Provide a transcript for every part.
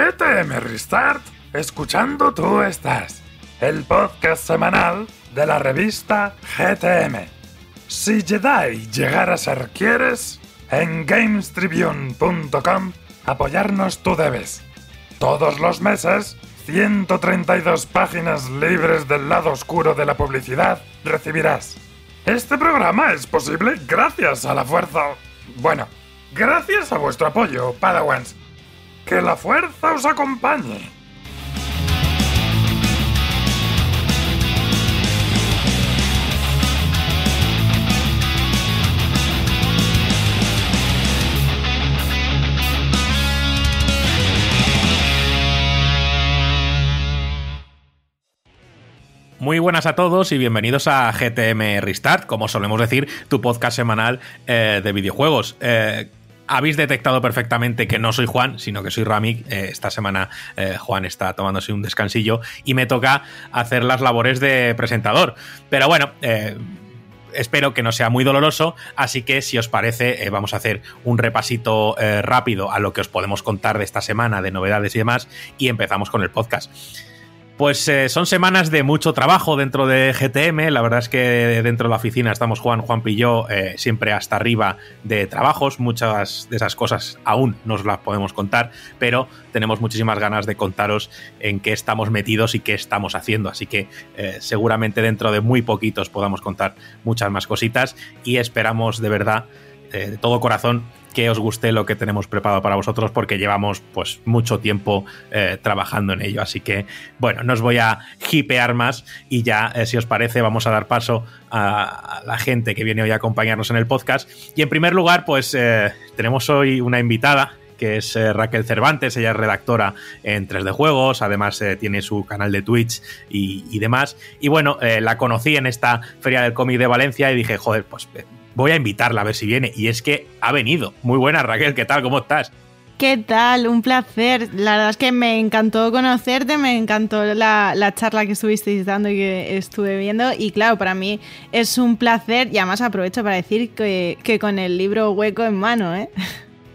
GTM Restart, escuchando tú estás, el podcast semanal de la revista GTM. Si Jedi llegar a ser quieres, en gamestribune.com apoyarnos tú debes. Todos los meses, 132 páginas libres del lado oscuro de la publicidad recibirás. Este programa es posible gracias a la fuerza... Bueno, gracias a vuestro apoyo, Padawans. Que la fuerza os acompañe. Muy buenas a todos y bienvenidos a GTM Restart, como solemos decir, tu podcast semanal eh, de videojuegos. Eh, habéis detectado perfectamente que no soy Juan, sino que soy Rami. Eh, esta semana Juan está tomándose un descansillo y me toca hacer las labores de presentador. Pero bueno, espero que no sea muy doloroso, así que si os parece vamos a hacer un repasito rápido a lo que os podemos contar de esta semana, de novedades y demás, y empezamos con el podcast. Pues eh, son semanas de mucho trabajo dentro de GTM. La verdad es que dentro de la oficina estamos Juan, Juan y yo eh, siempre hasta arriba de trabajos. Muchas de esas cosas aún nos las podemos contar, pero tenemos muchísimas ganas de contaros en qué estamos metidos y qué estamos haciendo. Así que eh, seguramente dentro de muy poquitos podamos contar muchas más cositas y esperamos de verdad de todo corazón que os guste lo que tenemos preparado para vosotros porque llevamos pues mucho tiempo eh, trabajando en ello. Así que bueno, no os voy a hipear más y ya, eh, si os parece, vamos a dar paso a, la gente que viene hoy a acompañarnos en el podcast. Y en primer lugar, pues eh, tenemos hoy una invitada que es Raquel Cervantes, ella es redactora en 3D Juegos, además tiene su canal de Twitch y, y demás. Y bueno, la conocí en esta Feria del Cómic de Valencia y dije, joder, pues voy a invitarla a ver si viene. Y es que ha venido. Muy buena, Raquel, ¿qué tal? ¿Cómo estás? ¿Qué tal? Un placer. La verdad es que me encantó conocerte, me encantó la, charla que estuvisteis dando y que estuve viendo. Y claro, para mí es un placer y además aprovecho para decir que, que con el libro hueco en mano, ¿eh?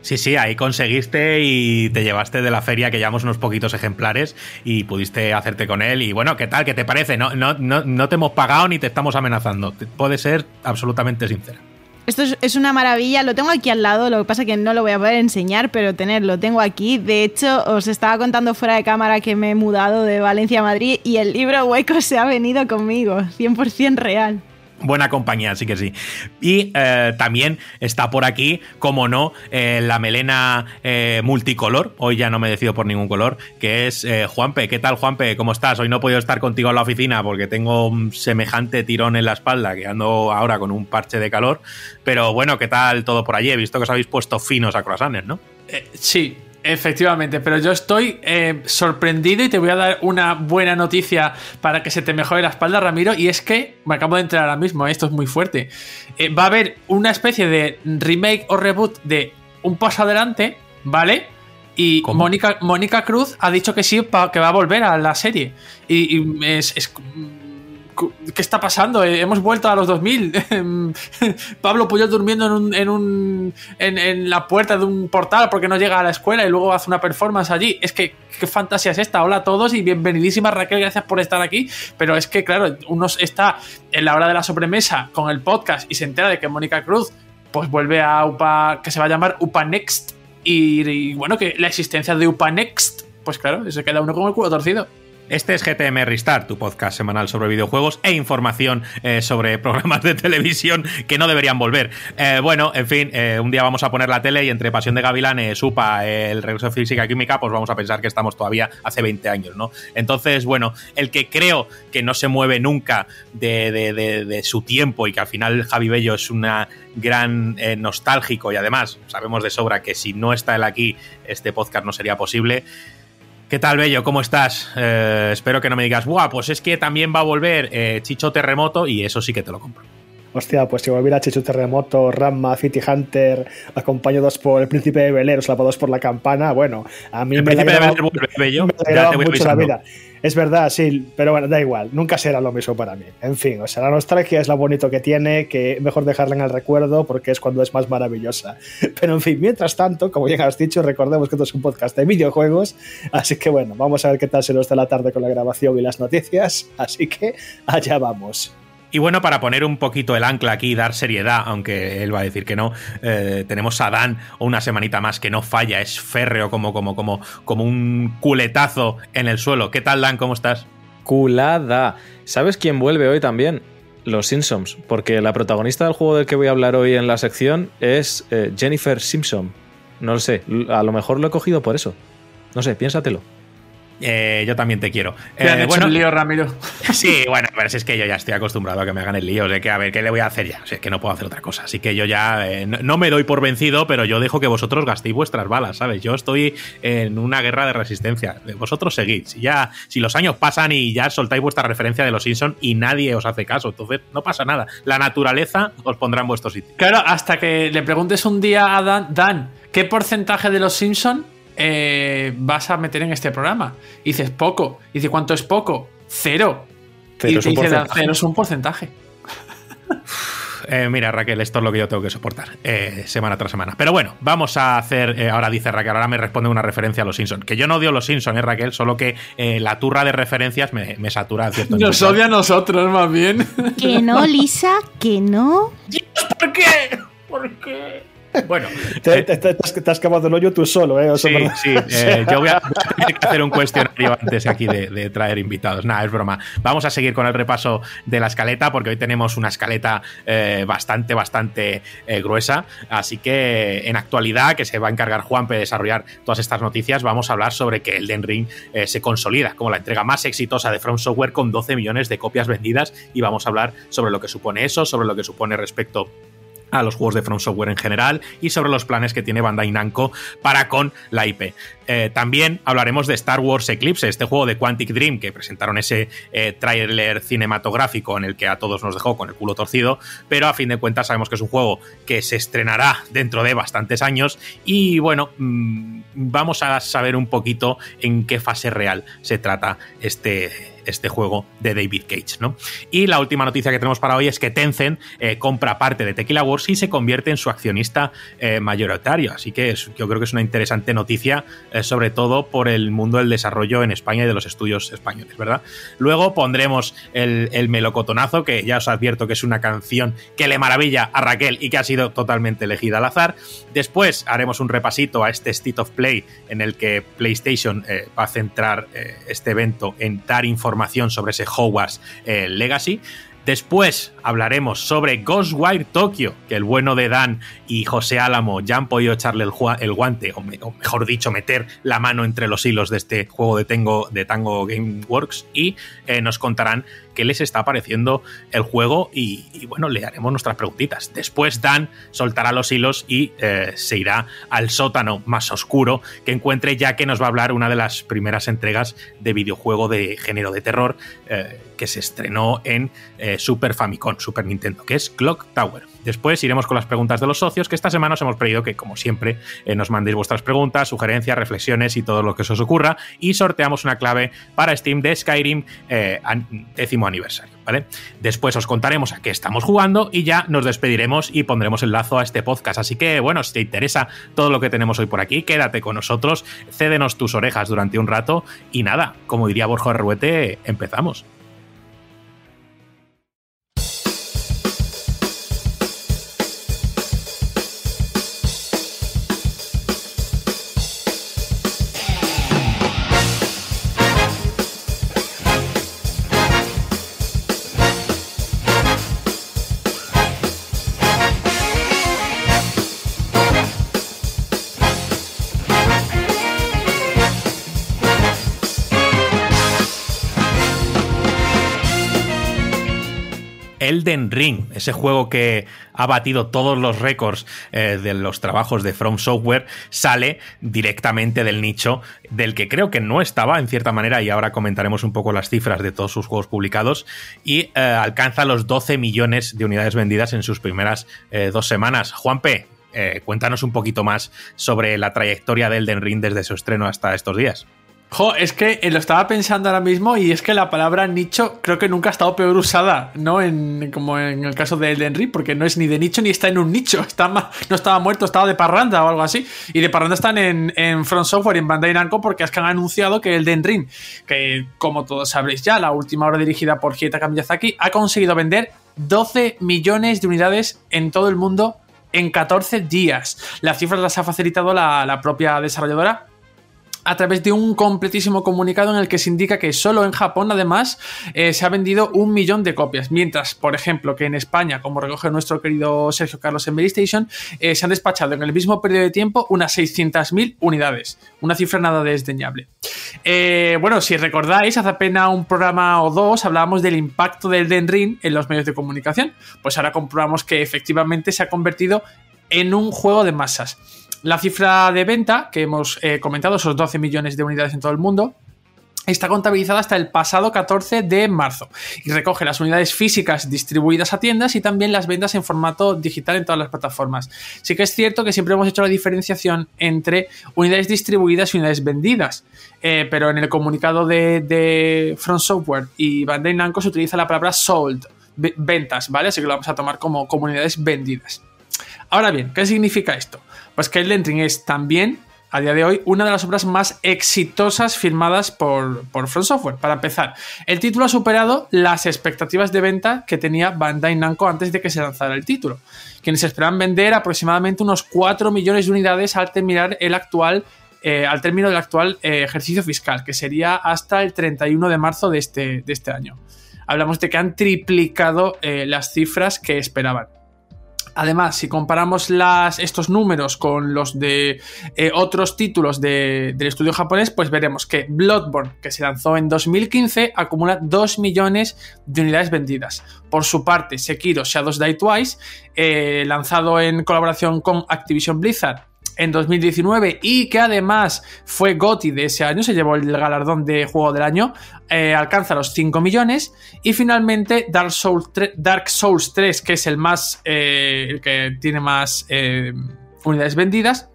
Sí, sí, ahí conseguiste y te llevaste de la feria que llevamos unos poquitos ejemplares y pudiste hacerte con él. Y bueno, ¿qué tal? ¿Qué te parece? No, no, no, no te hemos pagado ni te estamos amenazando. Puede ser absolutamente sincera. Esto es, una maravilla, lo tengo aquí al lado, lo que pasa es que no lo voy a poder enseñar, pero tenerlo tengo aquí. De hecho, os estaba contando fuera de cámara que me he mudado de Valencia a Madrid y el libro hueco se ha venido conmigo, 100% real. Buena compañía, sí que sí. Y eh, también está por aquí, como no, eh, la melena eh, multicolor. Hoy ya no me decido por ningún color, que es Juanpe. ¿Qué tal, Juanpe? ¿Cómo estás? Hoy no he podido estar contigo en la oficina porque tengo un semejante tirón en la espalda que ando ahora con un parche de calor. Pero bueno, ¿qué tal todo por allí? He visto que os habéis puesto finos a croissants, ¿no? sí, Efectivamente, pero yo estoy eh, sorprendido y te voy a dar una buena noticia para que se te mejore la espalda, Ramiro, y es que me acabo de entrar ahora mismo, eh, esto es muy fuerte. Eh, va a haber una especie de remake o reboot de Un Paso Adelante, ¿vale? Y Mónica, Mónica Cruz ha dicho que sí, que va a volver a la serie. Y, es ¿Qué está pasando? Eh, hemos vuelto a los 2000. Pablo Puyol durmiendo en, un, en, la puerta de un portal porque no llega a la escuela y luego hace una performance allí. Es que, ¿qué fantasía es esta? Hola a todos y bienvenidísima Raquel, gracias por estar aquí. Pero es que, claro, uno está en la hora de la sobremesa con el podcast y se entera de que Mónica Cruz pues vuelve a UPA, que se va a llamar UPA Next. Y, y bueno, que la existencia de UPA Next, pues claro, se queda uno con el culo torcido. Este es GTM Restart, tu podcast semanal sobre videojuegos e información eh, sobre programas de televisión que no deberían volver. Eh, bueno, en fin, eh, un día vamos a poner la tele y entre Pasión de Gavilanes, Supa, el regreso de Física Química, pues vamos a pensar que estamos todavía hace 20 años, ¿no? Entonces, bueno, el que creo que no se mueve nunca de, su tiempo y que al final Javi Bello es una gran nostálgico y además sabemos de sobra que si no está él aquí, este podcast no sería posible. ¿Qué tal, Bello? ¿Cómo estás? Eh, espero que no me digas, ¡buah! Pues es que también va a volver eh, Chicho Terremoto y eso sí que te lo compro. hostia, pues si volviera Chichu Terremoto, Ramma, City Hunter, acompañados por el Príncipe de Bel Air, slapados por la campana, bueno, a mí El me príncipe de alegraba, Bel Air vuelve, bello, me ya alegraba te voy mucho la vida. Es verdad, sí, pero bueno, da igual, nunca será lo mismo para mí. En fin, o sea, la nostalgia es lo bonito que tiene, que mejor dejarla en el recuerdo porque es cuando es más maravillosa. Pero en fin, mientras tanto, como ya has dicho, recordemos que esto es un podcast de videojuegos, así que bueno, vamos a ver qué tal se nos da la tarde con la grabación y las noticias, así que allá vamos. Y bueno, para poner un poquito el ancla aquí y dar seriedad, aunque él va a decir que no, eh, tenemos a Dan una semanita más que no falla, es férreo como, como, como, como un culetazo en el suelo. ¿Qué tal, Dan? ¿Cómo estás? Culada. ¿Sabes quién vuelve hoy también? Los Simpsons, porque la protagonista del juego del que voy a hablar hoy en la sección es eh, Jennifer Simpson. No lo sé, a lo mejor lo he cogido por eso. No sé, piénsatelo. Eh, yo también te quiero. Te han Eh, hecho bueno, un lío, Ramiro. Sí, bueno, pero si es que yo ya estoy acostumbrado a que me hagan el lío. O sea, que a ver, ¿qué le voy a hacer ya? O sea, que no puedo hacer otra cosa. Así que yo ya eh, no, no me doy por vencido, pero yo dejo que vosotros gastéis vuestras balas, ¿sabes? Yo estoy en una guerra de resistencia. Vosotros seguid. Si ya, si los años pasan y ya soltáis vuestra referencia de los Simpsons y nadie os hace caso, entonces no pasa nada. La naturaleza os pondrá en vuestro sitio. Claro, hasta que le preguntes un día a Dan, Dan, ¿qué porcentaje de los Simpson eh, vas a meter en este programa? Y dices, poco. Y dice, ¿cuánto es poco? Cero. Cero y es te un dice, cero es un porcentaje. Eh, mira, Raquel, esto es lo que yo tengo que soportar eh, semana tras semana. Pero bueno, vamos a hacer. eh, ahora dice Raquel, ahora me responde una referencia a los Simpsons. Que yo no odio los Simpsons, eh, Raquel, solo que eh, la turra de referencias me, me satura a cierto Nos odia a nosotros, más bien. Que no, Lisa, que no. ¿Por qué? ¿Por qué? Bueno, Te, eh, te- te has, te has cavado el hoyo tú solo, ¿eh? O sea, Sí, ¿verdad? sí. eh, yo voy a, voy a tener que hacer un cuestionario antes aquí de, de traer invitados. Nada, es broma. Vamos a seguir con el repaso de la escaleta porque hoy tenemos una escaleta eh, bastante, bastante eh, gruesa. Así que en actualidad, que se va a encargar Juanpe de desarrollar todas estas noticias, vamos a hablar sobre que Elden Ring se consolida como la entrega más exitosa de From Software con 12 millones de copias vendidas y vamos a hablar sobre lo que supone eso, sobre lo que supone respecto a los juegos de From Software en general y sobre los planes que tiene Bandai Namco para con la IP. Eh, también hablaremos de Star Wars Eclipse, este juego de Quantic Dream que presentaron ese eh, tráiler cinematográfico en el que a todos nos dejó con el culo torcido, pero a fin de cuentas sabemos que es un juego que se estrenará dentro de bastantes años y bueno, mm, vamos a saber un poquito en qué fase real se trata este este juego de David Cage, ¿no? Y la última noticia que tenemos para hoy es que Tencent eh, compra parte de Tequila Wars y se convierte en su accionista eh, mayoritario. Así que yo creo que es una interesante noticia, eh, sobre todo por el mundo del desarrollo en España y de los estudios españoles, ¿verdad? Luego pondremos el, el melocotonazo, que ya os advierto que es una canción que le maravilla a Raquel y que ha sido totalmente elegida al azar. Después haremos un repasito a este State of Play en el que PlayStation va a centrar este evento en dar información sobre ese Hogwarts eh, Legacy. Después hablaremos sobre Ghostwire Tokyo, que el bueno de Dan y José Álamo ya han podido echarle el, guante, o, me- o mejor dicho, meter la mano entre los hilos de este juego de, Tengo, de Tango Gameworks y eh, nos contarán qué les está pareciendo el juego y, y, bueno, le haremos nuestras preguntitas. Después Dan soltará los hilos y eh, se irá al sótano más oscuro que encuentre ya que nos va a hablar una de las primeras entregas de videojuego de género de terror eh, que se estrenó en eh, Super Famicom, Super Nintendo, que es Clock Tower. Después iremos con las preguntas de los socios, que esta semana os hemos pedido que, como siempre, eh, nos mandéis vuestras preguntas, sugerencias, reflexiones y todo lo que os ocurra. Y sorteamos una clave para Steam de Skyrim eh, décimo aniversario, ¿vale? Después os contaremos a qué estamos jugando y ya nos despediremos y pondremos el lazo a este podcast. Así que, bueno, si te interesa todo lo que tenemos hoy por aquí, quédate con nosotros, cédenos tus orejas durante un rato y nada, como diría Borja Ruete, empezamos. Ring, ese juego que ha batido todos los récords eh, de los trabajos de From Software, sale directamente del nicho del que creo que no estaba en cierta manera y ahora comentaremos un poco las cifras de todos sus juegos publicados y eh, alcanza los 12 millones de unidades vendidas en sus primeras eh, dos semanas. Juanpe, cuéntanos un poquito más sobre la trayectoria de Elden Ring desde su estreno hasta estos días. Jo, es que lo estaba pensando ahora mismo y es que la palabra nicho creo que nunca ha estado peor usada, ¿no? En, como en el caso de Elden Ring, porque no es ni de nicho ni está en un nicho. Está no estaba muerto, estaba de parranda o algo así. Y de parranda están en, en Front Software en Bandai Namco porque es que han anunciado que Elden Ring, que como todos sabréis ya, la última hora dirigida por Hidetaka Miyazaki, ha conseguido vender 12 millones de unidades en todo el mundo en 14 días. Las cifras las ha facilitado la, la propia desarrolladora a través de un completísimo comunicado en el que se indica que solo en Japón, además, eh, se ha vendido un millón de copias, mientras, por ejemplo, que en España, como recoge nuestro querido Sergio Carlos en Station, eh, se han despachado en el mismo periodo de tiempo unas 600.000 unidades, una cifra nada desdeñable. Eh, bueno, si recordáis, hace apenas un programa o dos hablábamos del impacto del Den Ring en los medios de comunicación, pues ahora comprobamos que efectivamente se ha convertido en un juego de masas. La cifra de venta que hemos eh, comentado, esos 12 millones de unidades en todo el mundo, está contabilizada hasta el pasado 14 de marzo y recoge las unidades físicas distribuidas a tiendas y también las ventas en formato digital en todas las plataformas. Sí que es cierto que siempre hemos hecho la diferenciación entre unidades distribuidas y unidades vendidas, eh, pero en el comunicado de, Front Software y Bandai Namco se utiliza la palabra sold, ventas, ¿vale? Así que lo vamos a tomar como, como unidades vendidas. Ahora bien, ¿qué significa esto? Pues que Elden Ring es también, a día de hoy, una de las obras más exitosas firmadas por, por Front Software. Para empezar, el título ha superado las expectativas de venta que tenía Bandai Namco antes de que se lanzara el título, quienes esperaban vender aproximadamente unos 4 millones de unidades al terminar el actual eh, al término del actual eh, ejercicio fiscal, que sería hasta el 31 de marzo de este, de este año. Hablamos de que han triplicado eh, las cifras que esperaban. Además, si comparamos estos números con los de eh, otros títulos del estudio japonés, pues veremos que Bloodborne, que se lanzó en 2015, acumula 2 millones de unidades vendidas. Por su parte, Sekiro Shadows Die Twice, eh, lanzado en colaboración con Activision Blizzard, en 2019 y que además fue GOTY de ese año, se llevó el galardón de juego del año, eh, alcanza los 5 millones. Y finalmente Dark Souls 3, Dark Souls 3 que es el más, eh, el que tiene más eh, unidades vendidas,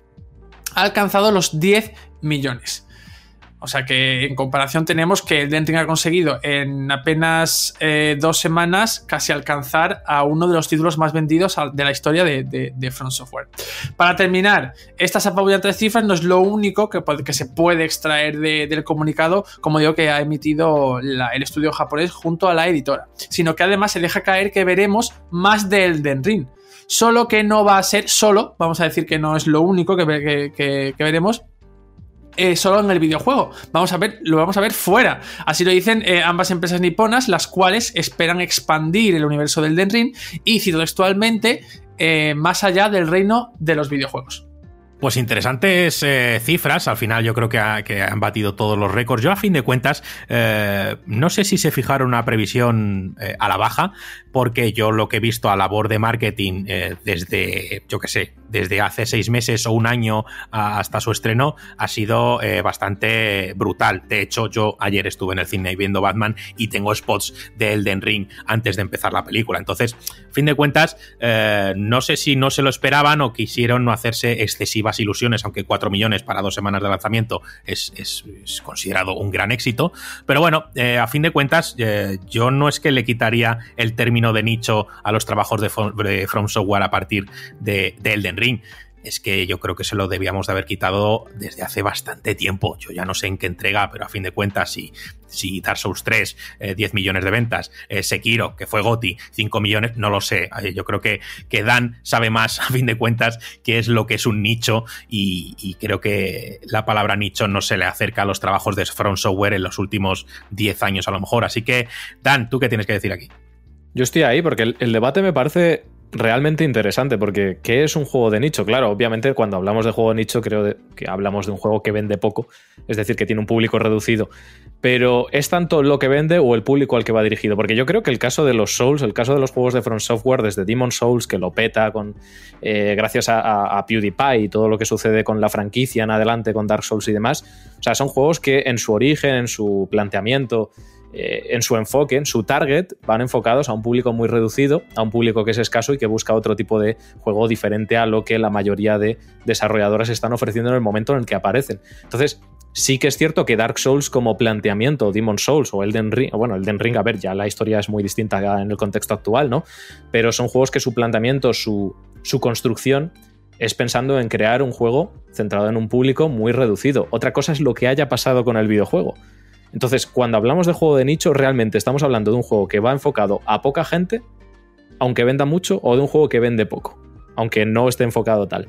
ha alcanzado los 10 millones. O sea que en comparación tenemos que el Denting ha conseguido en apenas eh, dos semanas casi alcanzar a uno de los títulos más vendidos de la historia de, de, Front Software. Para terminar, estas apabullantes cifras no es lo único que, se puede extraer del comunicado, como digo, que ha emitido el estudio japonés junto a la editora, sino que además se deja caer que veremos más del Den Ring. Solo que no va a ser solo, vamos a decir que no es lo único que veremos, eh, solo en el videojuego. Vamos a ver, lo vamos a ver fuera. Así lo dicen eh, ambas empresas niponas, las cuales esperan expandir el universo del Den Ring y, cito textualmente, eh, más allá del reino de los videojuegos. Pues interesantes eh, cifras, al final yo creo que, han batido todos los récords. Yo a fin de cuentas, no sé si se fijaron una previsión a la baja, porque yo lo que he visto a labor de marketing desde, yo qué sé, desde hace seis meses o un año hasta su estreno ha sido bastante brutal. De hecho, yo ayer estuve en el cine viendo Batman y tengo spots de Elden Ring antes de empezar la película. Entonces, fin de cuentas, no sé si no se lo esperaban o quisieron no hacerse excesivas ilusiones, aunque 4 millones para dos semanas de lanzamiento es, considerado un gran éxito. Pero bueno, eh, a fin de cuentas, eh, yo no es que le quitaría el término de nicho a los trabajos de, From Software a partir de, de Elden Ring es que yo creo que se lo debíamos de haber quitado desde hace bastante tiempo. Yo ya no sé en qué entrega, pero a fin de cuentas, si, si Dark Souls 3, 10 eh, millones de ventas, eh, Sekiro, que fue Goti, 5 millones, no lo sé. Yo creo que, que, Dan sabe más, a fin de cuentas, qué es lo que es un nicho y, y, creo que la palabra nicho no se le acerca a los trabajos de From Software en los últimos 10 años a lo mejor. Así que, Dan, ¿tú qué tienes que decir aquí? Yo estoy ahí porque el, debate me parece realmente interesante, porque ¿qué es un juego de nicho? Claro, obviamente cuando hablamos de juego de nicho creo que hablamos de un juego que vende poco, es decir, que tiene un público reducido, pero ¿es tanto lo que vende o el público al que va dirigido? Porque yo creo que el caso de los Souls, el caso de los juegos de Front Software, desde Demon Souls, que lo peta con eh, gracias a, a, PewDiePie y todo lo que sucede con la franquicia en adelante, con Dark Souls y demás, o sea, son juegos que en su origen, en su planteamiento, eh, en su enfoque, en su target, van enfocados a un público muy reducido, a un público que es escaso y que busca otro tipo de juego diferente a lo que la mayoría de desarrolladoras están ofreciendo en el momento en el que aparecen. Entonces, sí que es cierto que Dark Souls como planteamiento, Demon Souls o Elden Ring, bueno, Elden Ring, a ver, ya la historia es muy distinta en el contexto actual, ¿no? Pero son juegos que su planteamiento, su, su construcción es pensando en crear un juego centrado en un público muy reducido. Otra cosa es lo que haya pasado con el videojuego. Entonces, cuando hablamos de juego de nicho, realmente estamos hablando de un juego que va enfocado a poca gente, aunque venda mucho, o de un juego que vende poco, aunque no esté enfocado tal.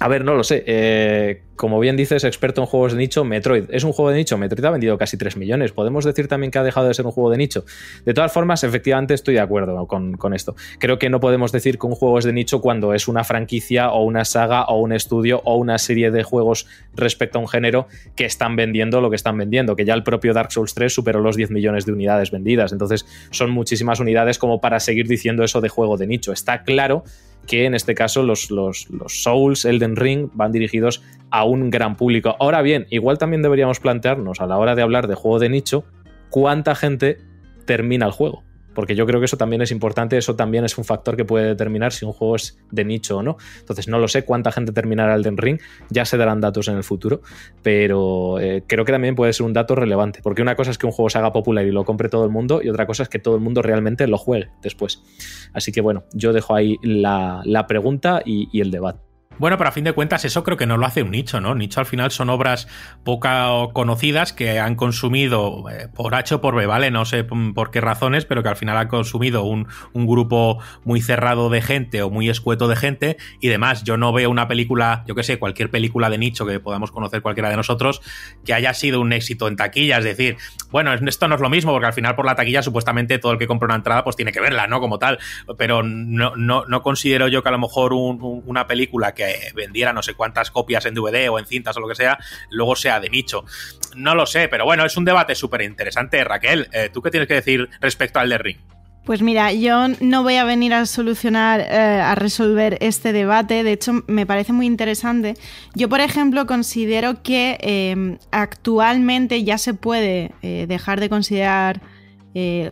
A ver, no lo sé. Eh, como bien dices, experto en juegos de nicho, Metroid. ¿Es un juego de nicho? Metroid ha vendido casi 3 millones. ¿Podemos decir también que ha dejado de ser un juego de nicho? De todas formas, efectivamente estoy de acuerdo con, con, esto. Creo que no podemos decir que un juego es de nicho cuando es una franquicia o una saga o un estudio o una serie de juegos respecto a un género que están vendiendo lo que están vendiendo, que ya el propio Dark Souls 3 superó los 10 millones de unidades vendidas. Entonces, son muchísimas unidades como para seguir diciendo eso de juego de nicho. Está claro que en este caso los, los, Souls, Elden Ring, van dirigidos a un gran público. Ahora bien, igual también deberíamos plantearnos a la hora de hablar de juego de nicho, cuánta gente termina el juego porque yo creo que eso también es importante, eso también es un factor que puede determinar si un juego es de nicho o no. Entonces no lo sé cuánta gente terminará el Den Ring, ya se darán datos en el futuro, pero eh, creo que también puede ser un dato relevante, porque una cosa es que un juego se haga popular y lo compre todo el mundo, y otra cosa es que todo el mundo realmente lo juegue después. Así que bueno, yo dejo ahí la, la pregunta y el debate. Bueno, pero a fin de cuentas eso creo que no lo hace un nicho, ¿no? Nicho al final son obras poco conocidas que han consumido eh, por H o por B, ¿vale? No sé por qué razones, pero que al final han consumido un, un, grupo muy cerrado de gente o muy escueto de gente y demás. Yo no veo una película, yo qué sé, cualquier película de nicho que podamos conocer cualquiera de nosotros que haya sido un éxito en taquilla. Es decir, bueno, esto no es lo mismo porque al final por la taquilla supuestamente todo el que compra una entrada pues tiene que verla, ¿no? Como tal. Pero no, no, no considero yo que a lo mejor un, un, una película que vendiera no sé cuántas copias en DVD o en cintas o lo que sea, luego sea de nicho. No lo sé, pero bueno, es un debate súper interesante. Raquel, eh, ¿tú qué tienes que decir respecto al de Ring? Pues mira, yo no voy a venir a solucionar, eh, a resolver este debate, de hecho me parece muy interesante. Yo, por ejemplo, considero que eh, actualmente ya se puede eh, dejar de considerar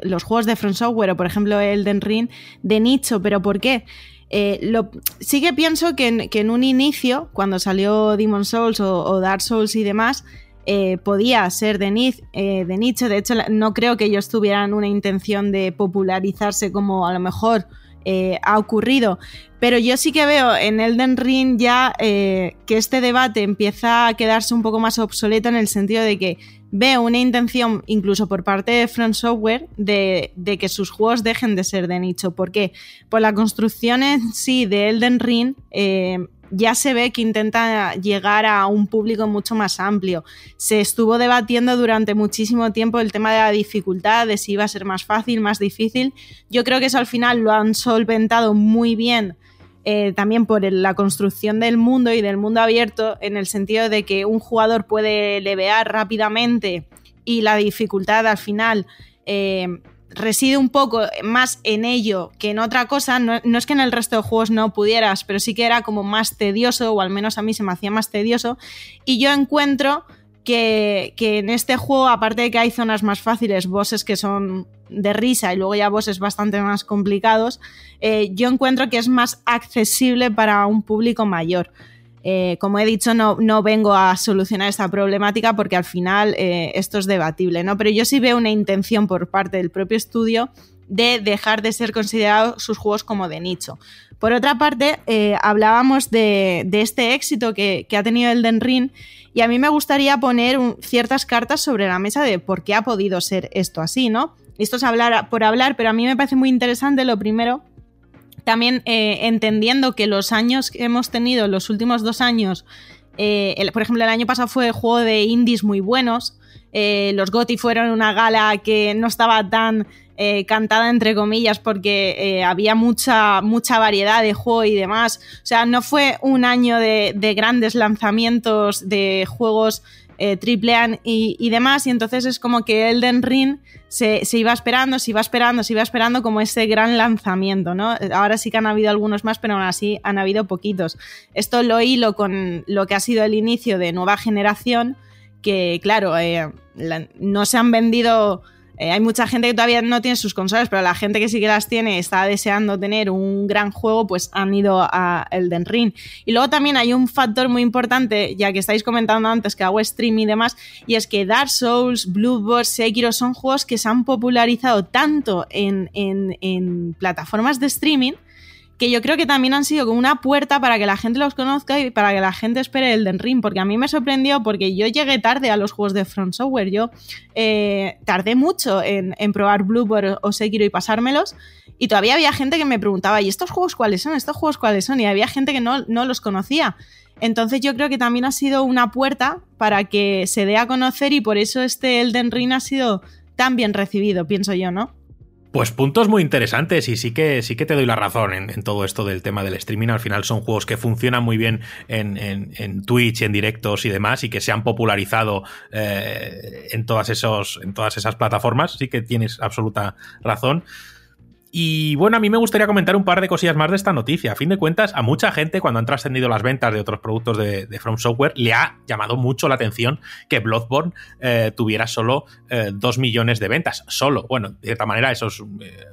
los juegos de Front Software o, por ejemplo, Elden Ring de nicho, pero ¿por qué? Eh, lo, sí que pienso que en, un inicio, cuando salió Demon Souls o, Dark Souls y demás, eh, podía ser de, eh, de, nicho. De hecho, no creo que ellos tuvieran una intención de popularizarse como a lo mejor eh, ha ocurrido. Pero yo sí que veo en Elden Ring ya que este debate empieza a quedarse un poco más obsoleto en el sentido de que veo una intención, incluso por parte de Front Software, de, que sus juegos dejen de ser de nicho. ¿Por qué? Por la construcción en sí de Elden Ring. Eh, ya se ve que intenta llegar a un público mucho más amplio. Se estuvo debatiendo durante muchísimo tiempo el tema de la dificultad, de si iba a ser más fácil, más difícil. Yo creo que eso al final lo han solventado muy bien eh, también por la construcción del mundo y del mundo abierto, en el sentido de que un jugador puede levear rápidamente y la dificultad al final eh, reside un poco más en ello que en otra cosa. No, no, es que en el resto de juegos no pudieras, pero sí que era como más tedioso, o al menos a mí se me hacía más tedioso. Y yo encuentro que, que, en este juego, aparte de que hay zonas más fáciles, bosses que son de risa y luego ya bosses bastante más complicados, eh, yo encuentro que es más accesible para un público mayor. Eh, como he dicho, no, no, vengo a solucionar esta problemática porque al final eh, esto es debatible, ¿no? Pero yo sí veo una intención por parte del propio estudio de dejar de ser considerados sus juegos como de nicho. Por otra parte, eh, hablábamos de, de, este éxito que, que, ha tenido Elden Ring y a mí me gustaría poner ciertas cartas sobre la mesa de por qué ha podido ser esto así, ¿no? Esto es hablar por hablar, pero a mí me parece muy interesante lo primero, también eh, entendiendo que los años que hemos tenido, los últimos dos años, eh, por ejemplo, el año pasado fue juego de indies muy buenos, eh, los GOTY fueron una gala que no estaba tan cantada entre comillas porque había mucha, mucha variedad de juego y demás. O sea, no fue un año de, de grandes lanzamientos de juegos eh, triple A y, demás, y entonces es como que Elden Ring se, iba esperando, se iba esperando, se iba esperando como ese gran lanzamiento, ¿no? Ahora sí que han habido algunos más, pero aún así han habido poquitos. Esto lo hilo con lo que ha sido el inicio de nueva generación, que claro, eh, no se han vendido eh, hay mucha gente que todavía no tiene sus consolas, pero la gente que sí que las tiene está deseando tener un gran juego, pues han ido a Elden Ring. Y luego también hay un factor muy importante, ya que estáis comentando antes que hago stream y demás, y es que Dark Souls, Bloodborne, Sekiro son juegos que se han popularizado tanto en, en plataformas de streaming que yo creo que también han sido como una puerta para que la gente los conozca y para que la gente espere el Den Ring, porque a mí me sorprendió porque yo llegué tarde a los juegos de Front Software, yo eh, tardé mucho en, probar Bluebird o Sekiro y pasármelos, y todavía había gente que me preguntaba, ¿y estos juegos cuáles son? ¿Estos juegos cuáles son? Y había gente que no, no los conocía. Entonces yo creo que también ha sido una puerta para que se dé a conocer y por eso este Elden Ring ha sido tan bien recibido, pienso yo, ¿no? Pues puntos muy interesantes y sí que, sí que te doy la razón en, todo esto del tema del streaming. Al final son juegos que funcionan muy bien en, Twitch, en directos y demás y que se han popularizado eh, en, todas esos, en todas esas plataformas. Sí que tienes absoluta razón. Y bueno, a mí me gustaría comentar un par de cosillas más de esta noticia. A fin de cuentas, a mucha gente, cuando han trascendido las ventas de otros productos de, From Software, le ha llamado mucho la atención que Bloodborne eh, tuviera solo 2 eh, millones de ventas. Solo. Bueno, de cierta manera, eso es eh,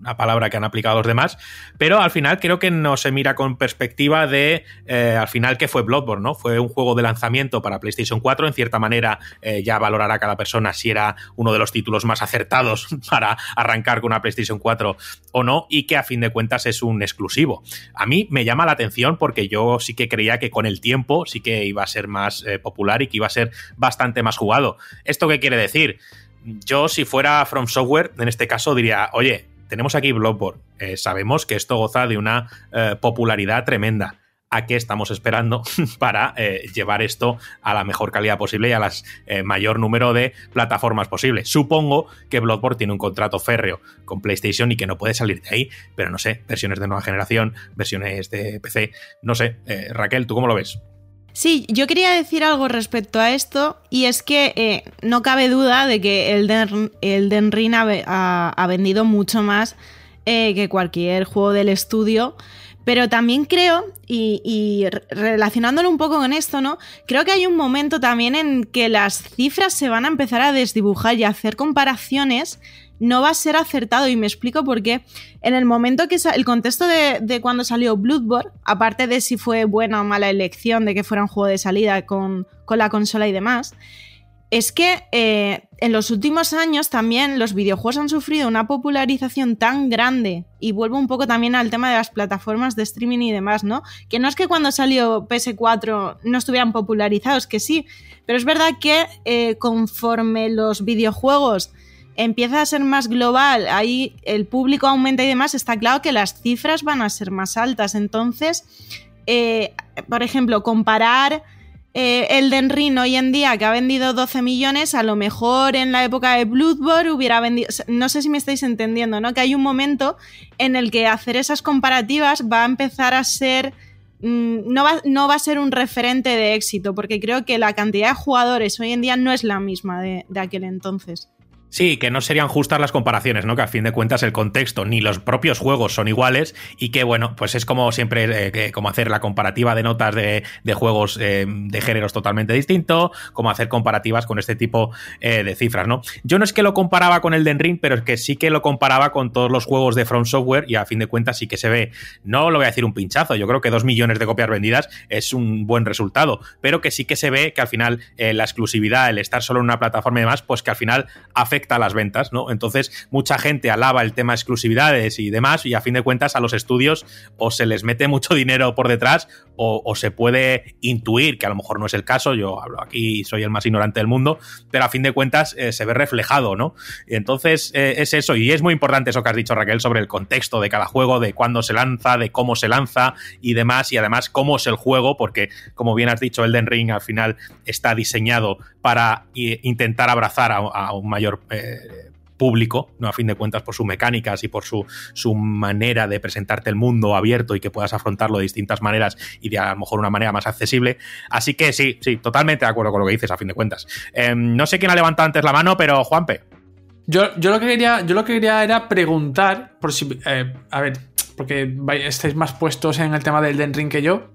una palabra que han aplicado los demás, pero al final creo que no se mira con perspectiva de eh, al final que fue Bloodborne, ¿no? Fue un juego de lanzamiento para PlayStation 4, en cierta manera eh, ya valorará cada persona si era uno de los títulos más acertados para arrancar con una PlayStation 4 o no, y que a fin de cuentas es un exclusivo. A mí me llama la atención porque yo sí que creía que con el tiempo sí que iba a ser más eh, popular y que iba a ser bastante más jugado. ¿Esto qué quiere decir? Yo, si fuera From Software, en este caso diría, oye, tenemos aquí Bloodborne. Eh, sabemos que esto goza de una eh, popularidad tremenda. ¿A qué estamos esperando para eh, llevar esto a la mejor calidad posible y a la mayor número de plataformas posible? Supongo que Bloodborne tiene un contrato férreo con PlayStation y que no puede salir de ahí, pero no sé, versiones de nueva generación, versiones de PC, no sé. Raquel, ¿tú cómo lo ves? Sí, yo quería decir algo respecto a esto y es que eh, no cabe duda de que el Den Ring ha, vendido mucho más eh, que cualquier juego del estudio. Pero también creo, y, y, relacionándolo un poco con esto, ¿no? Creo que hay un momento también en que las cifras se van a empezar a desdibujar y a hacer comparaciones no va a ser acertado y me explico por qué. En el momento que el contexto de, cuando salió Bloodborne, aparte de si fue buena o mala elección de que fuera un juego de salida con, la consola y demás, es que eh, en los últimos años también los videojuegos han sufrido una popularización tan grande y vuelvo un poco también al tema de las plataformas de streaming y demás, ¿no? Que no es que cuando salió PS4 no estuvieran popularizados, que sí, pero es verdad que eh, conforme los videojuegos empieza a ser más global, ahí el público aumenta y demás, está claro que las cifras van a ser más altas. Entonces, eh, por ejemplo, comparar eh, Elden hoy en día, que ha vendido 12 millones, a lo mejor en la época de Bloodborne hubiera vendido. No sé si me estáis entendiendo, ¿no? Que hay un momento en el que hacer esas comparativas va a empezar a ser. Mm, no va, a ser un referente de éxito, porque creo que la cantidad de jugadores hoy en día no es la misma de aquel entonces. Sí, que no serían justas las comparaciones, ¿no? Que a fin de cuentas el contexto ni los propios juegos son iguales y que, bueno, pues es como siempre, eh, como hacer la comparativa de notas de, juegos eh, de géneros totalmente distinto, como hacer comparativas con este tipo eh, de cifras, ¿no? Yo no es que lo comparaba con el Den Ring, pero es que sí que lo comparaba con todos los juegos de From Software y a fin de cuentas sí que se ve, no lo voy a decir un pinchazo, yo creo que dos millones de copias vendidas es un buen resultado, pero que sí que se ve que al final la exclusividad, el estar solo en una plataforma y demás, pues que al final afecta a las ventas, ¿no? Entonces, mucha gente alaba el tema exclusividades y demás, y a fin de cuentas a los estudios o se les mete mucho dinero por detrás o, se puede intuir, que a lo mejor no es el caso, yo hablo aquí, soy el más ignorante del mundo, pero a fin de cuentas eh, se ve reflejado, ¿no? Entonces, eh, es eso, y es muy importante eso que has dicho, Raquel, sobre el contexto de cada juego, de cuándo se lanza, de cómo se lanza y demás, y además cómo es el juego, porque, como bien has dicho, Elden Ring al final está diseñado para intentar abrazar a, un mayor eh, público, ¿no? A fin de cuentas, por sus mecánicas y por su, su manera de presentarte el mundo abierto y que puedas afrontarlo de distintas maneras y de a lo mejor una manera más accesible. Así que sí, sí, totalmente de acuerdo con lo que dices, a fin de cuentas. Em, no sé quién ha levantado antes la mano, pero Juanpe. Yo, yo, lo que quería, yo lo que quería era preguntar, por si, eh, a ver, porque estáis más puestos en el tema del Den Ring que yo,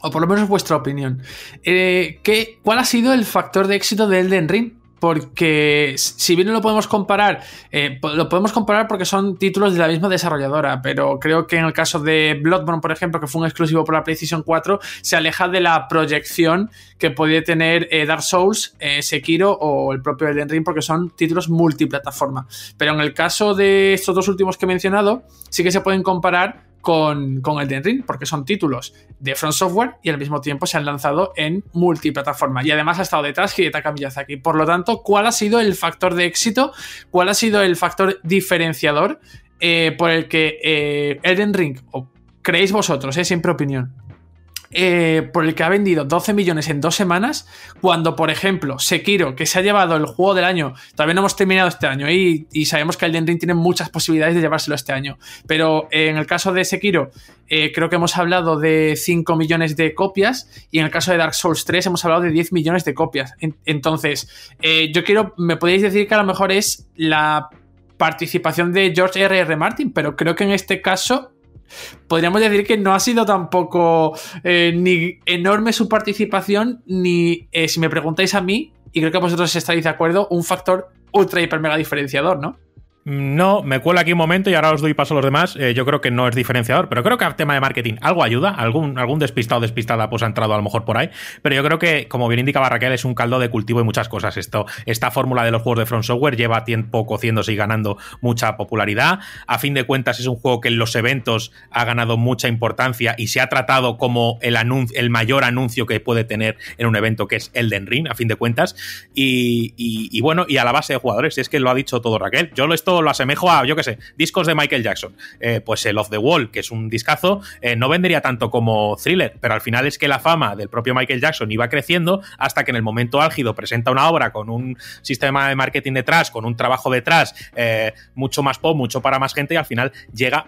o por lo menos vuestra opinión. Eh, ¿qué, ¿Cuál ha sido el factor de éxito del Elden Ring? Porque si bien no lo podemos comparar, eh, lo podemos comparar porque son títulos de la misma desarrolladora, pero creo que en el caso de Bloodborne, por ejemplo, que fue un exclusivo por la PlayStation 4, se aleja de la proyección que podía tener eh, Dark Souls, eh, Sekiro o el propio Elden Ring, porque son títulos multiplataforma. Pero en el caso de estos dos últimos que he mencionado, sí que se pueden comparar con, con Elden Ring, porque son títulos de Front Software y al mismo tiempo se han lanzado en multiplataforma. Y además ha estado detrás Hidetaka Miyazaki. Por lo tanto, ¿cuál ha sido el factor de éxito? ¿Cuál ha sido el factor diferenciador eh, por el que eh, Elden Ring, o creéis vosotros, es eh, siempre opinión, eh, por el que ha vendido 12 millones en dos semanas, cuando, por ejemplo, Sekiro, que se ha llevado el juego del año, todavía no hemos terminado este año y, sabemos que Elden Ring tiene muchas posibilidades de llevárselo este año, pero en el caso de Sekiro, eh, creo que hemos hablado de 5 millones de copias y en el caso de Dark Souls 3 hemos hablado de 10 millones de copias. entonces, eh, yo quiero, me podéis decir que a lo mejor es la participación de George R.R. R. Martin, pero creo que en este caso podríamos decir que no ha sido tampoco eh, ni enorme su participación, ni, eh, si me preguntáis a mí, y creo que vosotros estaréis de acuerdo, un factor ultra hiper mega diferenciador, ¿no? No, me cuela aquí un momento y ahora os doy paso a los demás. Eh, yo creo que no es diferenciador, pero creo que al tema de marketing algo ayuda. Algún, algún despistado despistada pues ha entrado a lo mejor por ahí. Pero yo creo que, como bien indica Raquel, es un caldo de cultivo y muchas cosas. Esto, esta fórmula de los juegos de Front Software lleva tiempo cociéndose y ganando mucha popularidad. A fin de cuentas, es un juego que en los eventos ha ganado mucha importancia y se ha tratado como el, el mayor anuncio que puede tener en un evento, que es Elden Ring, a fin de cuentas. Y, bueno, y a la base de jugadores, es que lo ha dicho todo Raquel. Yo lo estoy lo asemejo a, yo qué sé, discos de Michael Jackson. Eh, pues el Off the Wall, que es un discazo, eh, no vendería tanto como Thriller, pero al final es que la fama del propio Michael Jackson iba creciendo hasta que en el momento álgido presenta una obra con un sistema de marketing detrás, con un trabajo detrás, eh, mucho más pop, mucho para más gente y al final llega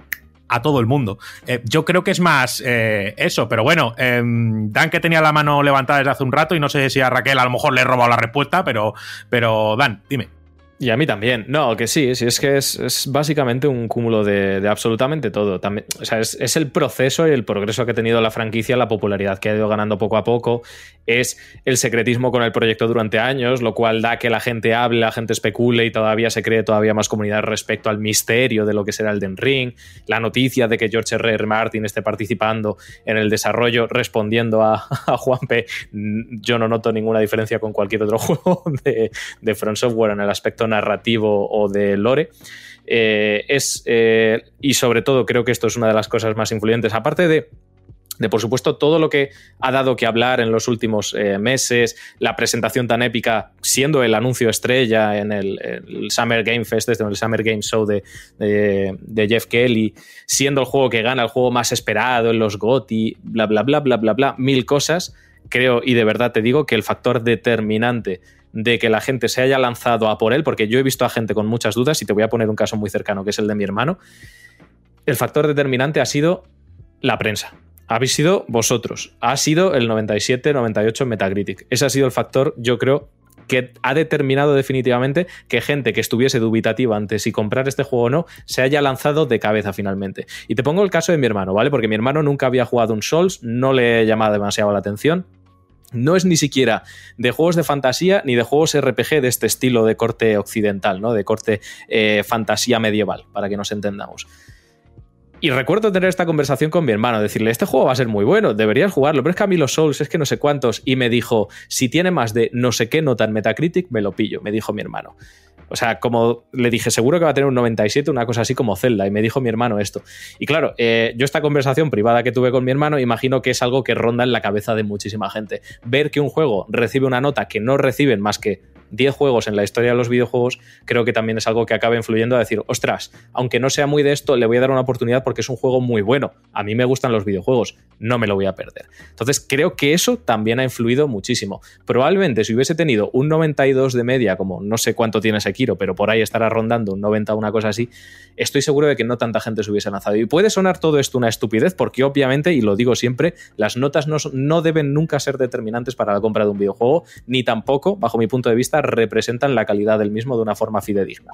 a todo el mundo. yo creo que es más eso, pero bueno, em, Dan que tenía la mano levantada desde hace un rato y no sé si a Raquel a lo mejor le he robado la respuesta, pero, pero Dan, dime. Y a mí también. No, que sí, sí, es que es, básicamente un cúmulo de, absolutamente todo. También, o sea, es, el proceso y el progreso que ha tenido la franquicia, la popularidad que ha ido ganando poco a poco. Es el secretismo con el proyecto durante años, lo cual da que la gente hable, la gente especule y todavía se cree todavía más comunidad respecto al misterio de lo que será el Den Ring. La noticia de que George R. R. Martin esté participando en el desarrollo, respondiendo a, a Juanpe, yo no noto ninguna diferencia con cualquier otro juego de, de Front Software en el aspecto narrativo o de lore. Eh, es, eh, y sobre todo creo que esto es una de las cosas más influyentes, aparte de de por supuesto todo lo que ha dado que hablar en los últimos eh, meses, la presentación tan épica, siendo el anuncio estrella en el, Summer Game Fest, desde el Summer Game Show de, de, Jeff Kelly, siendo el juego que gana, el juego más esperado en los GOTY, bla, bla, bla, bla, bla, bla, mil cosas, creo y de verdad te digo que el factor determinante de que la gente se haya lanzado a por él, porque yo he visto a gente con muchas dudas y te voy a poner un caso muy cercano, que es el de mi hermano. El factor determinante ha sido la prensa. Habéis sido vosotros. Ha sido el 97-98 Metacritic. Ese ha sido el factor, yo creo, que ha determinado definitivamente que gente que estuviese dubitativa antes si comprar este juego o no se haya lanzado de cabeza finalmente. Y te pongo el caso de mi hermano, ¿vale? Porque mi hermano nunca había jugado un Souls, no le llamaba demasiado la atención, no es ni siquiera de juegos de fantasía ni de juegos RPG de este estilo de corte occidental, ¿no? De corte eh, fantasía medieval, para que nos entendamos. Y recuerdo tener esta conversación con mi hermano, decirle, este juego va a ser muy bueno, deberías jugarlo, pero es que a mí los Souls es que no sé cuántos. Y me dijo, si tiene más de no sé qué nota en Metacritic, me lo pillo, me dijo mi hermano. O sea, como le dije, seguro que va a tener un 97, una cosa así como Zelda. Y me dijo mi hermano esto. Y claro, eh, yo esta conversación privada que tuve con mi hermano, imagino que es algo que ronda en la cabeza de muchísima gente. Ver que un juego recibe una nota que no reciben más que 10 juegos en la historia de los videojuegos, creo que también es algo que acaba influyendo a decir, ostras, aunque no sea muy de esto, le voy a dar una oportunidad porque es un juego muy bueno. A mí me gustan los videojuegos. no me lo voy a perder. Entonces creo que eso también ha influido muchísimo. Probablemente si hubiese tenido un 92 de media, como no sé cuánto tiene Sekiro, pero por ahí estará rondando un 90 o una cosa así, estoy seguro de que no tanta gente se hubiese lanzado. Y puede sonar todo esto una estupidez, porque obviamente, y lo digo siempre, las notas no, no deben nunca ser determinantes para la compra de un videojuego, ni tampoco, bajo mi punto de vista, representan la calidad del mismo de una forma fidedigna.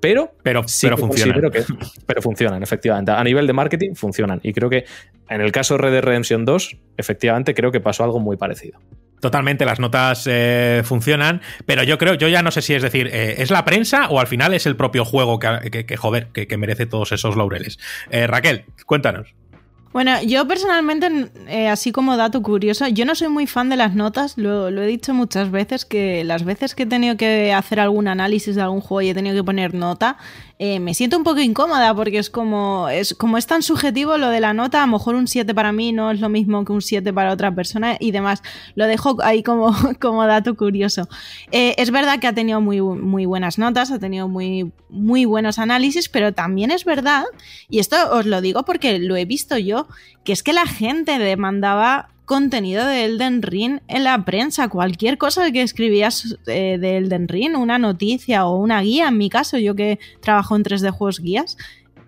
Pero, pero, pero funcionan. pero funcionan, efectivamente. A nivel de marketing, funcionan. Y creo que en el caso de Red Dead Redemption 2, efectivamente, creo que pasó algo muy parecido. Totalmente, las notas eh, funcionan, pero yo creo, yo ya no sé si es decir, eh, ¿es la prensa o al final es el propio juego que, joder, que, merece todos esos laureles? Eh, Raquel, cuéntanos. Bueno, yo personalmente, eh, así como dato curioso, yo no soy muy fan de las notas, lo, he dicho muchas veces, que las veces que he tenido que hacer algún análisis de algún juego y he tenido que poner nota, eh, me siento un poco incómoda porque es como, es como es tan subjetivo lo de la nota, a lo mejor un 7 para mí no es lo mismo que un 7 para otra persona y demás. Lo dejo ahí como, como dato curioso. Eh, es verdad que ha tenido muy, muy buenas notas, ha tenido muy, muy buenos análisis, pero también es verdad, y esto os lo digo porque lo he visto yo, que es que la gente demandaba contenido de Elden Ring en la prensa. Cualquier cosa que escribías eh, de Elden Ring, una noticia o una guía, en mi caso, yo que trabajo en 3D Juegos Guías,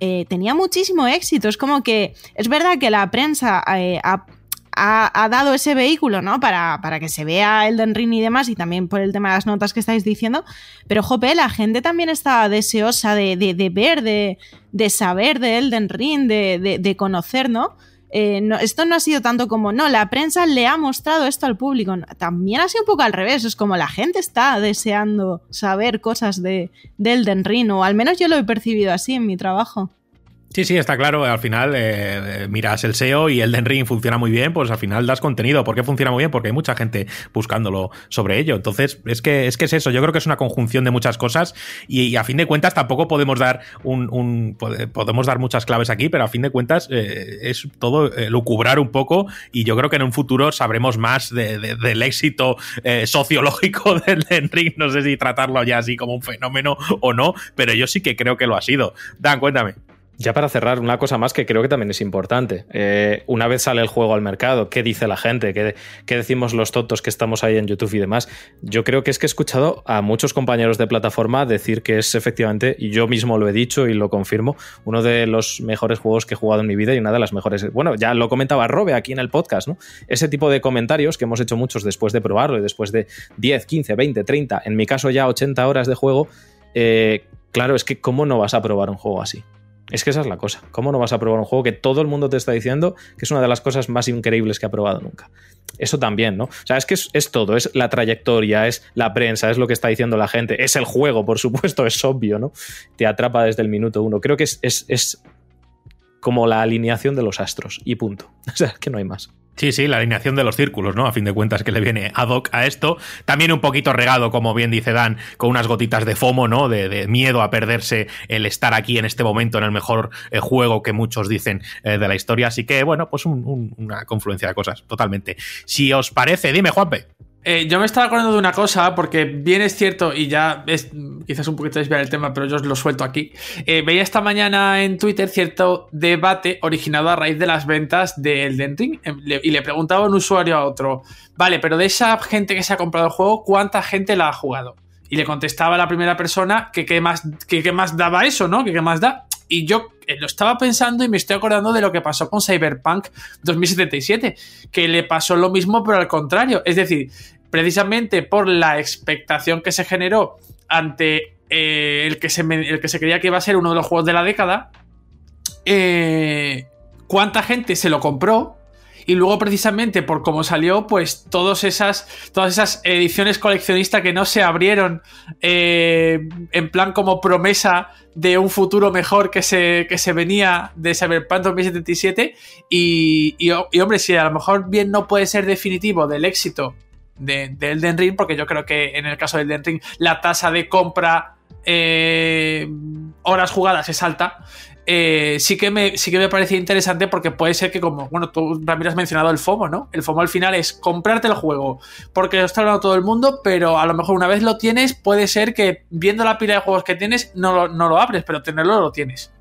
eh, tenía muchísimo éxito. Es como que es verdad que la prensa eh, ha, dado ese vehículo, ¿no? Para, para, que se vea Elden Ring y demás, y también por el tema de las notas que estáis diciendo. Pero, jope, la gente también estaba deseosa de, ver, de, de, saber de Elden Ring, de, de conocer, ¿no? Eh, esto no ha sido tanto como, no, la prensa le ha mostrado esto al público. También ha sido un poco al revés. Es como la gente está deseando saber cosas de, de Elden o al menos yo lo he percibido así en mi trabajo. Sí, sí, está claro. Al final eh, miras el SEO y el Den Ring funciona muy bien, pues al final das contenido. ¿Por qué funciona muy bien? Porque hay mucha gente buscándolo sobre ello. Entonces, es que es, que es eso. Yo creo que es una conjunción de muchas cosas y, a fin de cuentas tampoco podemos dar un, podemos dar muchas claves aquí, pero a fin de cuentas eh, es todo eh, lucubrar un poco y yo creo que en un futuro sabremos más del éxito sociológico del Den Ring. No sé si tratarlo ya así como un fenómeno o no, pero yo sí que creo que lo ha sido. Dan, cuéntame. Ya para cerrar, una cosa más que creo que también es importante. Eh, una vez sale el juego al mercado, ¿qué dice la gente? ¿Qué, decimos los tontos que estamos ahí en YouTube y demás? Yo creo que es que he escuchado a muchos compañeros de plataforma decir que es efectivamente, y yo mismo lo he dicho y lo confirmo, uno de los mejores juegos que he jugado en mi vida y una de las mejores. Bueno, ya lo comentaba Robe aquí en el podcast, ¿no? Ese tipo de comentarios que hemos hecho muchos después de probarlo y después de 10, 15, 20, 30, en mi caso ya 80 horas de juego. Eh, claro, es que ¿cómo no vas a probar un juego así? Es que esa es la cosa. ¿Cómo no vas a probar un juego que todo el mundo te está diciendo que es una de las cosas más increíbles que ha probado nunca? Eso también, ¿no? O sea, es que es, todo, es la trayectoria, es la prensa, es lo que está diciendo la gente, es el juego, por supuesto, es obvio, ¿no? Te atrapa desde el minuto uno. Creo que es, es como la alineación de los astros y punto. O sea, que no hay más. Sí, sí, la alineación de los círculos, ¿no? A fin de cuentas que le viene ad hoc a esto. También un poquito regado, como bien dice Dan, con unas gotitas de FOMO, ¿no? De, miedo a perderse el estar aquí en este momento en el mejor eh, juego que muchos dicen eh, de la historia. Así que, bueno, pues una confluencia de cosas, totalmente. Si os parece, dime, Juanpe. Eh, yo me estaba acordando de una cosa, porque bien es cierto, y ya es quizás un poquito desviar el tema, pero yo os lo suelto aquí. Eh, veía esta mañana en Twitter cierto debate originado a raíz de las ventas de Elden Ring, em, y le preguntaba un usuario a otro, vale, pero de esa gente que se ha comprado el juego, ¿cuánta gente la ha jugado? Y le contestaba a la primera persona que qué más, que, más daba eso, ¿no? Que qué más da. Y yo eh, lo estaba pensando y me estoy acordando de lo que pasó con Cyberpunk 2077, que le pasó lo mismo, pero al contrario. Es decir, precisamente por la expectación que se generó ante eh, el, que se el que se creía que iba a ser uno de los juegos de la década, eh, cuánta gente se lo compró y luego precisamente por cómo salió, pues todas esas, todas esas ediciones coleccionistas que no se abrieron eh, en plan como promesa de un futuro mejor que se, que se venía de Cyberpunk 2077 y, y, y hombre, si a lo mejor bien no puede ser definitivo del éxito de, Ring, porque yo creo que en el caso de Elden la tasa de compra eh, horas jugadas es alta. Eh, sí, que me, sí que me parece interesante porque puede ser que, como, bueno, tú también has mencionado el FOMO, ¿no? El FOMO al final es comprarte el juego porque lo está hablando todo el mundo, pero a lo mejor una vez lo tienes, puede ser que viendo la pila de juegos que tienes, no no lo abres, pero tenerlo lo tienes.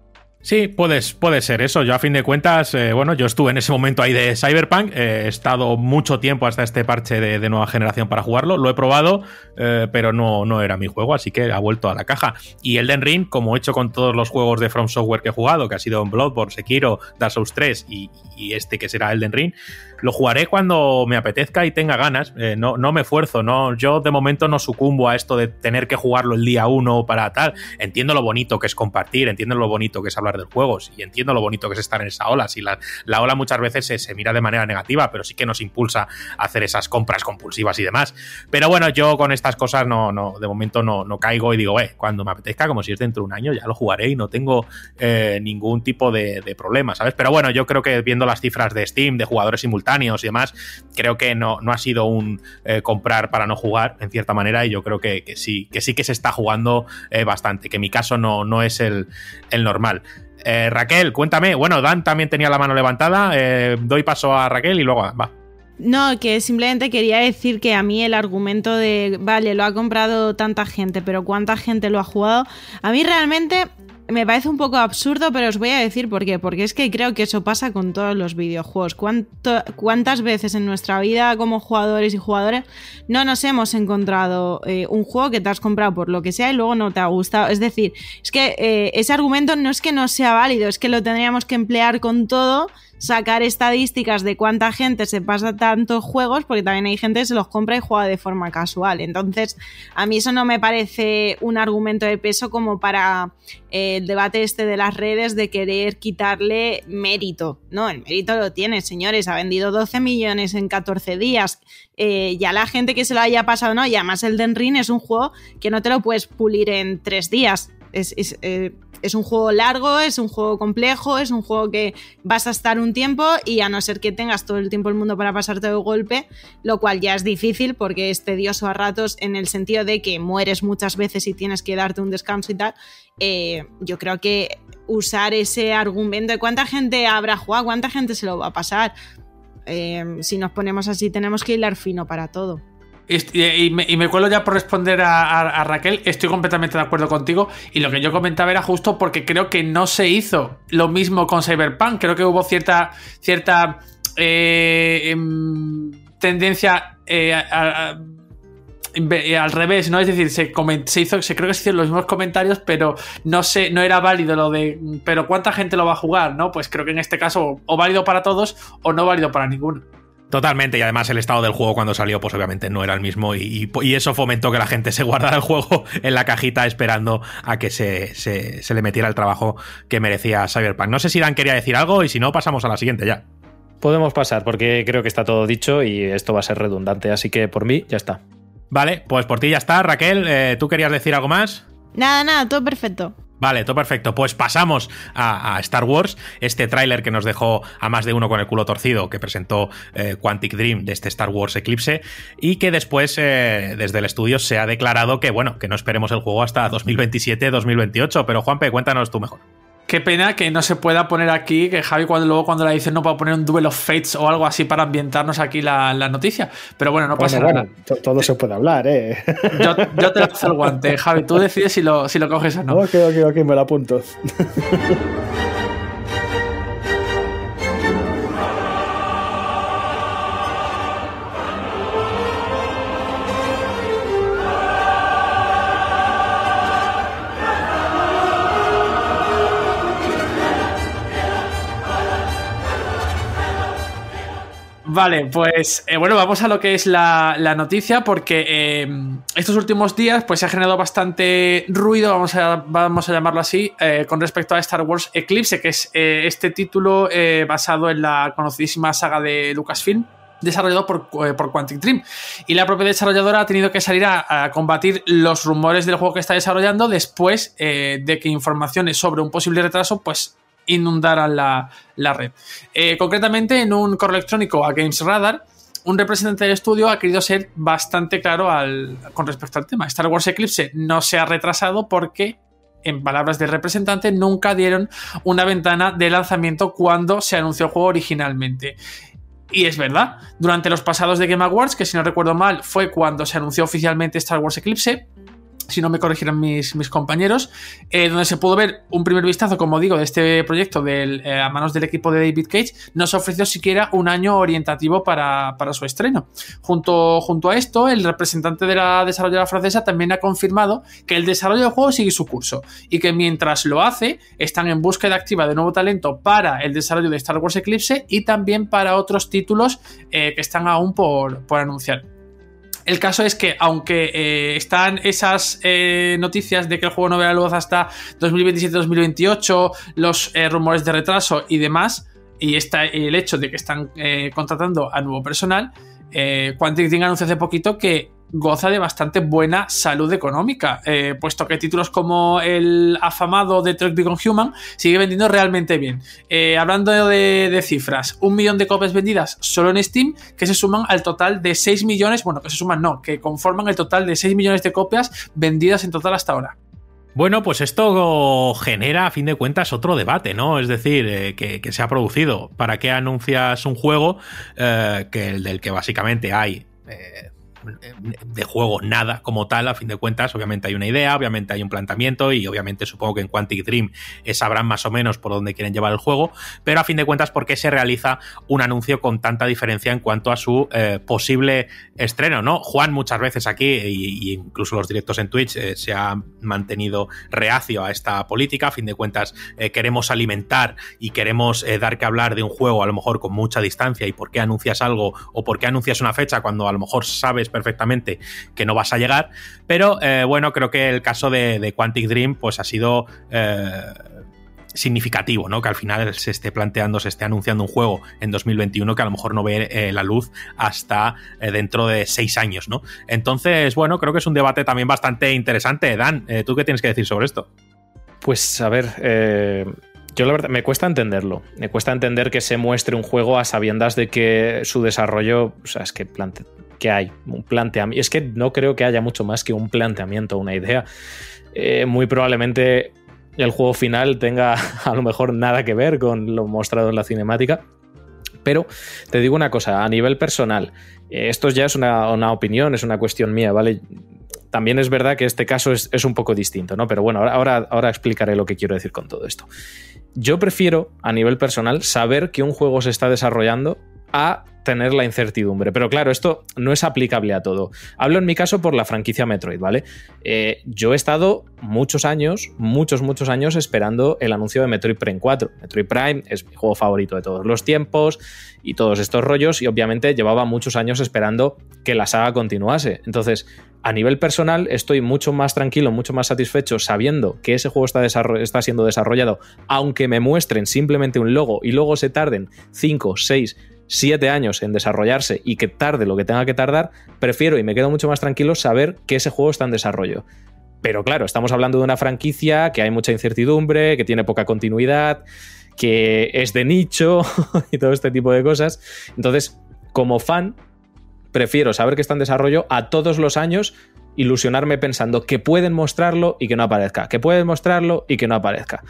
Sí, puedes, puede ser eso. Yo a fin de cuentas, eh, bueno, yo estuve en ese momento ahí de Cyberpunk, eh, he estado mucho tiempo hasta este parche de, nueva generación para jugarlo, lo he probado, eh, pero no, no era mi juego, así que ha vuelto a la caja. Y Elden Ring, como he hecho con todos los juegos de From Software que he jugado, que ha sido Bloodborne, Sekiro, Dark Souls 3 y, y este que será Elden Ring, lo jugaré cuando me apetezca y tenga ganas. Eh, no, no me esfuerzo, no, yo de momento no sucumbo a esto de tener que jugarlo el día uno para tal. Entiendo lo bonito que es compartir, entiendo lo bonito que es hablar de juegos y entiendo lo bonito que es estar en esa ola. Si la, la ola muchas veces se, mira de manera negativa, pero sí que nos impulsa a hacer esas compras compulsivas y demás. Pero bueno, yo con estas cosas no, no de momento no, no caigo y digo, eh, cuando me apetezca, como si es dentro de un año, ya lo jugaré y no tengo eh, ningún tipo de, de problema, ¿sabes? Pero bueno, yo creo que viendo las cifras de Steam, de jugadores simultáneos, y demás, creo que no, no ha sido un eh, comprar para no jugar, en cierta manera, y yo creo que, sí, que sí que se está jugando eh, bastante, que mi caso no, no es el, normal. Eh, Raquel, cuéntame. Bueno, Dan también tenía la mano levantada. doy paso a Raquel y luego va. No, que simplemente quería decir que a mí el argumento de, vale, lo ha comprado tanta gente, pero ¿cuánta gente lo ha jugado? A mí realmente me parece un poco absurdo, pero os voy a decir por qué. Porque es que creo que eso pasa con todos los videojuegos. ¿Cuántas veces en nuestra vida como jugadores y jugadores no nos hemos encontrado eh, un juego que te has comprado por lo que sea y luego no te ha gustado? Es decir, es que eh, ese argumento no es que no sea válido, es que lo tendríamos que emplear con todo sacar estadísticas de cuánta gente se pasa tantos juegos, porque también hay gente que se los compra y juega de forma casual. Entonces, a mí eso no me parece un argumento de peso como para eh, el debate este de las redes de querer quitarle mérito. No, el mérito lo tiene, señores. Ha vendido 12 millones en 14 días. Eh, ya la gente que se lo haya pasado, no. Y además el Den Ring es un juego que no te lo puedes pulir en tres días. Es, eh, es un juego largo, es un juego complejo, es un juego que vas a estar un tiempo y a no ser que tengas todo el tiempo del mundo para pasarte de golpe, lo cual ya es difícil porque es tedioso a ratos en el sentido de que mueres muchas veces y tienes que darte un descanso y tal. Eh, yo creo que usar ese argumento de cuánta gente habrá jugado, cuánta gente se lo va a pasar. Eh, si nos ponemos así, tenemos que hilar fino para todo. Y, me, cuelo ya por responder a, Raquel, estoy completamente de acuerdo contigo y lo que yo comentaba era justo porque creo que no se hizo lo mismo con Cyberpunk, creo que hubo cierta, cierta eh, em, tendencia eh, al revés, ¿no? Es decir, se, se, hizo, se creo que se hicieron los mismos comentarios, pero no sé, no era válido lo de, pero ¿cuánta gente lo va a jugar? ¿no? Pues creo que en este caso o válido para todos o no válido para ninguno. Totalmente, y además el estado del juego cuando salió, pues obviamente no era el mismo, y, eso fomentó que la gente se guardara el juego en la cajita esperando a que se, se, le metiera el trabajo que merecía Cyberpunk. No sé si Dan quería decir algo, y si no, pasamos a la siguiente ya. Podemos pasar, porque creo que está todo dicho y esto va a ser redundante, así que por mí ya está. Vale, pues por ti ya está. Raquel, eh, ¿tú querías decir algo más? Nada, nada, todo perfecto. Vale, todo perfecto. Pues pasamos a, Star Wars, este tráiler que nos dejó a más de uno con el culo torcido, que presentó eh, Quantic Dream de este Star Wars Eclipse, y que después eh, desde el estudio se ha declarado que, bueno, que no esperemos el juego hasta 2027-2028. Pero Juanpe, cuéntanos tú mejor. Qué pena que no se pueda poner aquí, que Javi cuando luego cuando la dice no pueda poner un Duel of Fates o algo así para ambientarnos aquí la, noticia. Pero bueno, no pasa nada. todo se puede hablar, ¿eh? Yo, te lanzo el guante, Javi. Tú decides si lo, si lo coges o no. Ok, ok, ok, me lo apunto. Vale, pues eh, bueno, vamos a lo que es la, noticia, porque eh, estos últimos días pues se ha generado bastante ruido, vamos a, vamos a llamarlo así, eh, con respecto a Star Wars Eclipse, que es este título basado en la conocidísima saga de Lucasfilm desarrollado por, por, Quantic Dream. Y la propia desarrolladora ha tenido que salir a, combatir los rumores del juego que está desarrollando después de que informaciones sobre un posible retraso pues inundaran la, red. Eh, concretamente, en un correo electrónico a Games Radar, un representante del estudio ha querido ser bastante claro al, con respecto al tema. Star Wars Eclipse no se ha retrasado porque, en palabras del representante, nunca dieron una ventana de lanzamiento cuando se anunció el juego originalmente. Y es verdad, durante los pasados de Game Awards, que si no recuerdo mal fue cuando se anunció oficialmente Star Wars Eclipse, si no me corrigieran mis, compañeros, eh, donde se pudo ver un primer vistazo, como digo, de este proyecto eh, a manos del equipo de David Cage, no se ofreció siquiera un año orientativo para, su estreno. Junto, a esto, el representante de la desarrolladora francesa también ha confirmado que el desarrollo del juego sigue su curso y que mientras lo hace, están en búsqueda activa de nuevo talento para el desarrollo de Star Wars Eclipse y también para otros títulos eh, que están aún por anunciar. El caso es que, aunque eh, están esas eh, noticias de que el juego no verá luz hasta 2027-2028, los eh, rumores de retraso y demás, y está el hecho de que están contratando a nuevo personal, Quantic Dream anunció hace poquito que goza de bastante buena salud económica, eh, puesto que títulos como el afamado Detroit Become Human sigue vendiendo realmente bien. Eh, hablando de, de, cifras, un millón de copias vendidas solo en Steam, que se suman al total de 6 millones, bueno, que se suman no, que conforman el total de 6 millones de copias vendidas en total hasta ahora. Bueno, pues esto genera, a fin de cuentas, otro debate, ¿no? Es decir, eh, que, se ha producido. ¿Para qué anuncias un juego eh, que el del que básicamente hay de juego nada como tal, a fin de cuentas, obviamente hay una idea, obviamente hay un planteamiento y obviamente supongo que en Quantic Dream sabrán más o menos por dónde quieren llevar el juego, pero a fin de cuentas, ¿por qué se realiza un anuncio con tanta diferencia en cuanto a su eh, posible estreno? ¿no? Juan muchas veces aquí, y incluso los directos en Twitch, eh, se ha mantenido reacio a esta política, a fin de cuentas eh, queremos alimentar y queremos eh, dar que hablar de un juego a lo mejor con mucha distancia y por qué anuncias algo o por qué anuncias una fecha cuando a lo mejor sabes perfectamente que no vas a llegar. Pero eh, bueno, creo que el caso de, de, Quantic Dream pues ha sido eh, significativo, ¿no? Que al final se esté planteando, se esté anunciando un juego en 2021 que a lo mejor no ve eh, la luz hasta dentro de seis años, ¿no? Entonces, bueno, creo que es un debate también bastante interesante. Dan, ¿tú qué tienes que decir sobre esto? Pues a ver, yo la verdad me cuesta entenderlo. Me cuesta entender que se muestre un juego a sabiendas de que su desarrollo, o sea, es que plante, que hay un planteamiento. Es que no creo que haya mucho más que un planteamiento, una idea. Eh, muy probablemente el juego final tenga a lo mejor nada que ver con lo mostrado en la cinemática. Pero te digo una cosa, a nivel personal, eh, esto ya es una, una, opinión, es una cuestión mía, ¿vale? También es verdad que este caso es, es un poco distinto, ¿no? Pero bueno, ahora, ahora explicaré lo que quiero decir con todo esto. Yo prefiero, a nivel personal, saber que un juego se está desarrollando a tener la incertidumbre. Pero claro, esto no es aplicable a todo. Hablo en mi caso por la franquicia Metroid, ¿vale? Eh, yo he estado muchos años, muchos, muchos años esperando el anuncio de Metroid Prime 4. Metroid Prime es mi juego favorito de todos los tiempos y todos estos rollos y obviamente llevaba muchos años esperando que la saga continuase. Entonces, a nivel personal estoy mucho más tranquilo, mucho más satisfecho sabiendo que ese juego está, está siendo desarrollado, aunque me muestren simplemente un logo y luego se tarden 5, 6, siete años en desarrollarse y que tarde lo que tenga que tardar, prefiero y me quedo mucho más tranquilo saber que ese juego está en desarrollo. Pero claro, estamos hablando de una franquicia que hay mucha incertidumbre, que tiene poca continuidad, que es de nicho y todo este tipo de cosas. Entonces, como fan, prefiero saber que está en desarrollo a todos los años ilusionarme pensando que pueden mostrarlo y que no aparezca, que pueden mostrarlo y que no aparezca.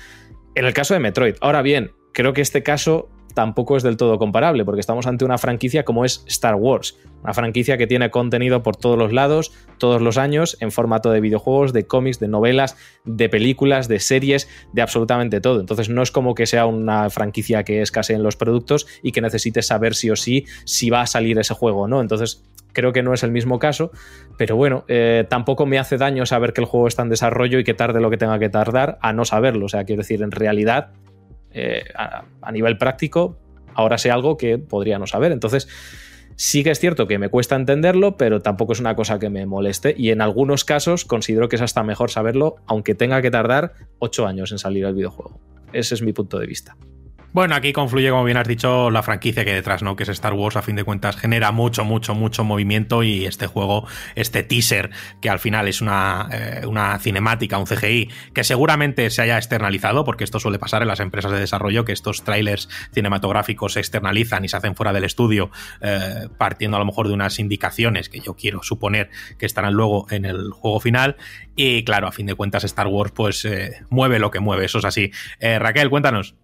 En el caso de Metroid, ahora bien, creo que este caso tampoco es del todo comparable, porque estamos ante una franquicia como es Star Wars, una franquicia que tiene contenido por todos los lados, todos los años, en formato de videojuegos, de cómics, de novelas, de películas, de series, de absolutamente todo. Entonces no es como que sea una franquicia que escasee en los productos y que necesites saber sí o sí si va a salir ese juego o no. Entonces creo que no es el mismo caso, pero bueno, eh, tampoco me hace daño saber que el juego está en desarrollo y que tarde lo que tenga que tardar a no saberlo. O sea, quiero decir, en realidad eh, a, nivel práctico, ahora sé algo que podría no saber. Entonces, sí que es cierto que me cuesta entenderlo, pero tampoco es una cosa que me moleste. Y en algunos casos considero que es hasta mejor saberlo, aunque tenga que tardar 8 años en salir el videojuego. Ese es mi punto de vista. Bueno, aquí confluye, como bien has dicho, la franquicia que detrás, ¿no? Que es Star Wars, a fin de cuentas, genera mucho, mucho, mucho movimiento y este juego, este teaser, que al final es una, eh, una cinemática, un CGI, que seguramente se haya externalizado, porque esto suele pasar en las empresas de desarrollo, que estos trailers cinematográficos se externalizan y se hacen fuera del estudio, eh, partiendo a lo mejor de unas indicaciones que yo quiero suponer que estarán luego en el juego final. Y claro, a fin de cuentas, Star Wars, pues eh, mueve lo que mueve, eso es así. Raquel, cuéntanos.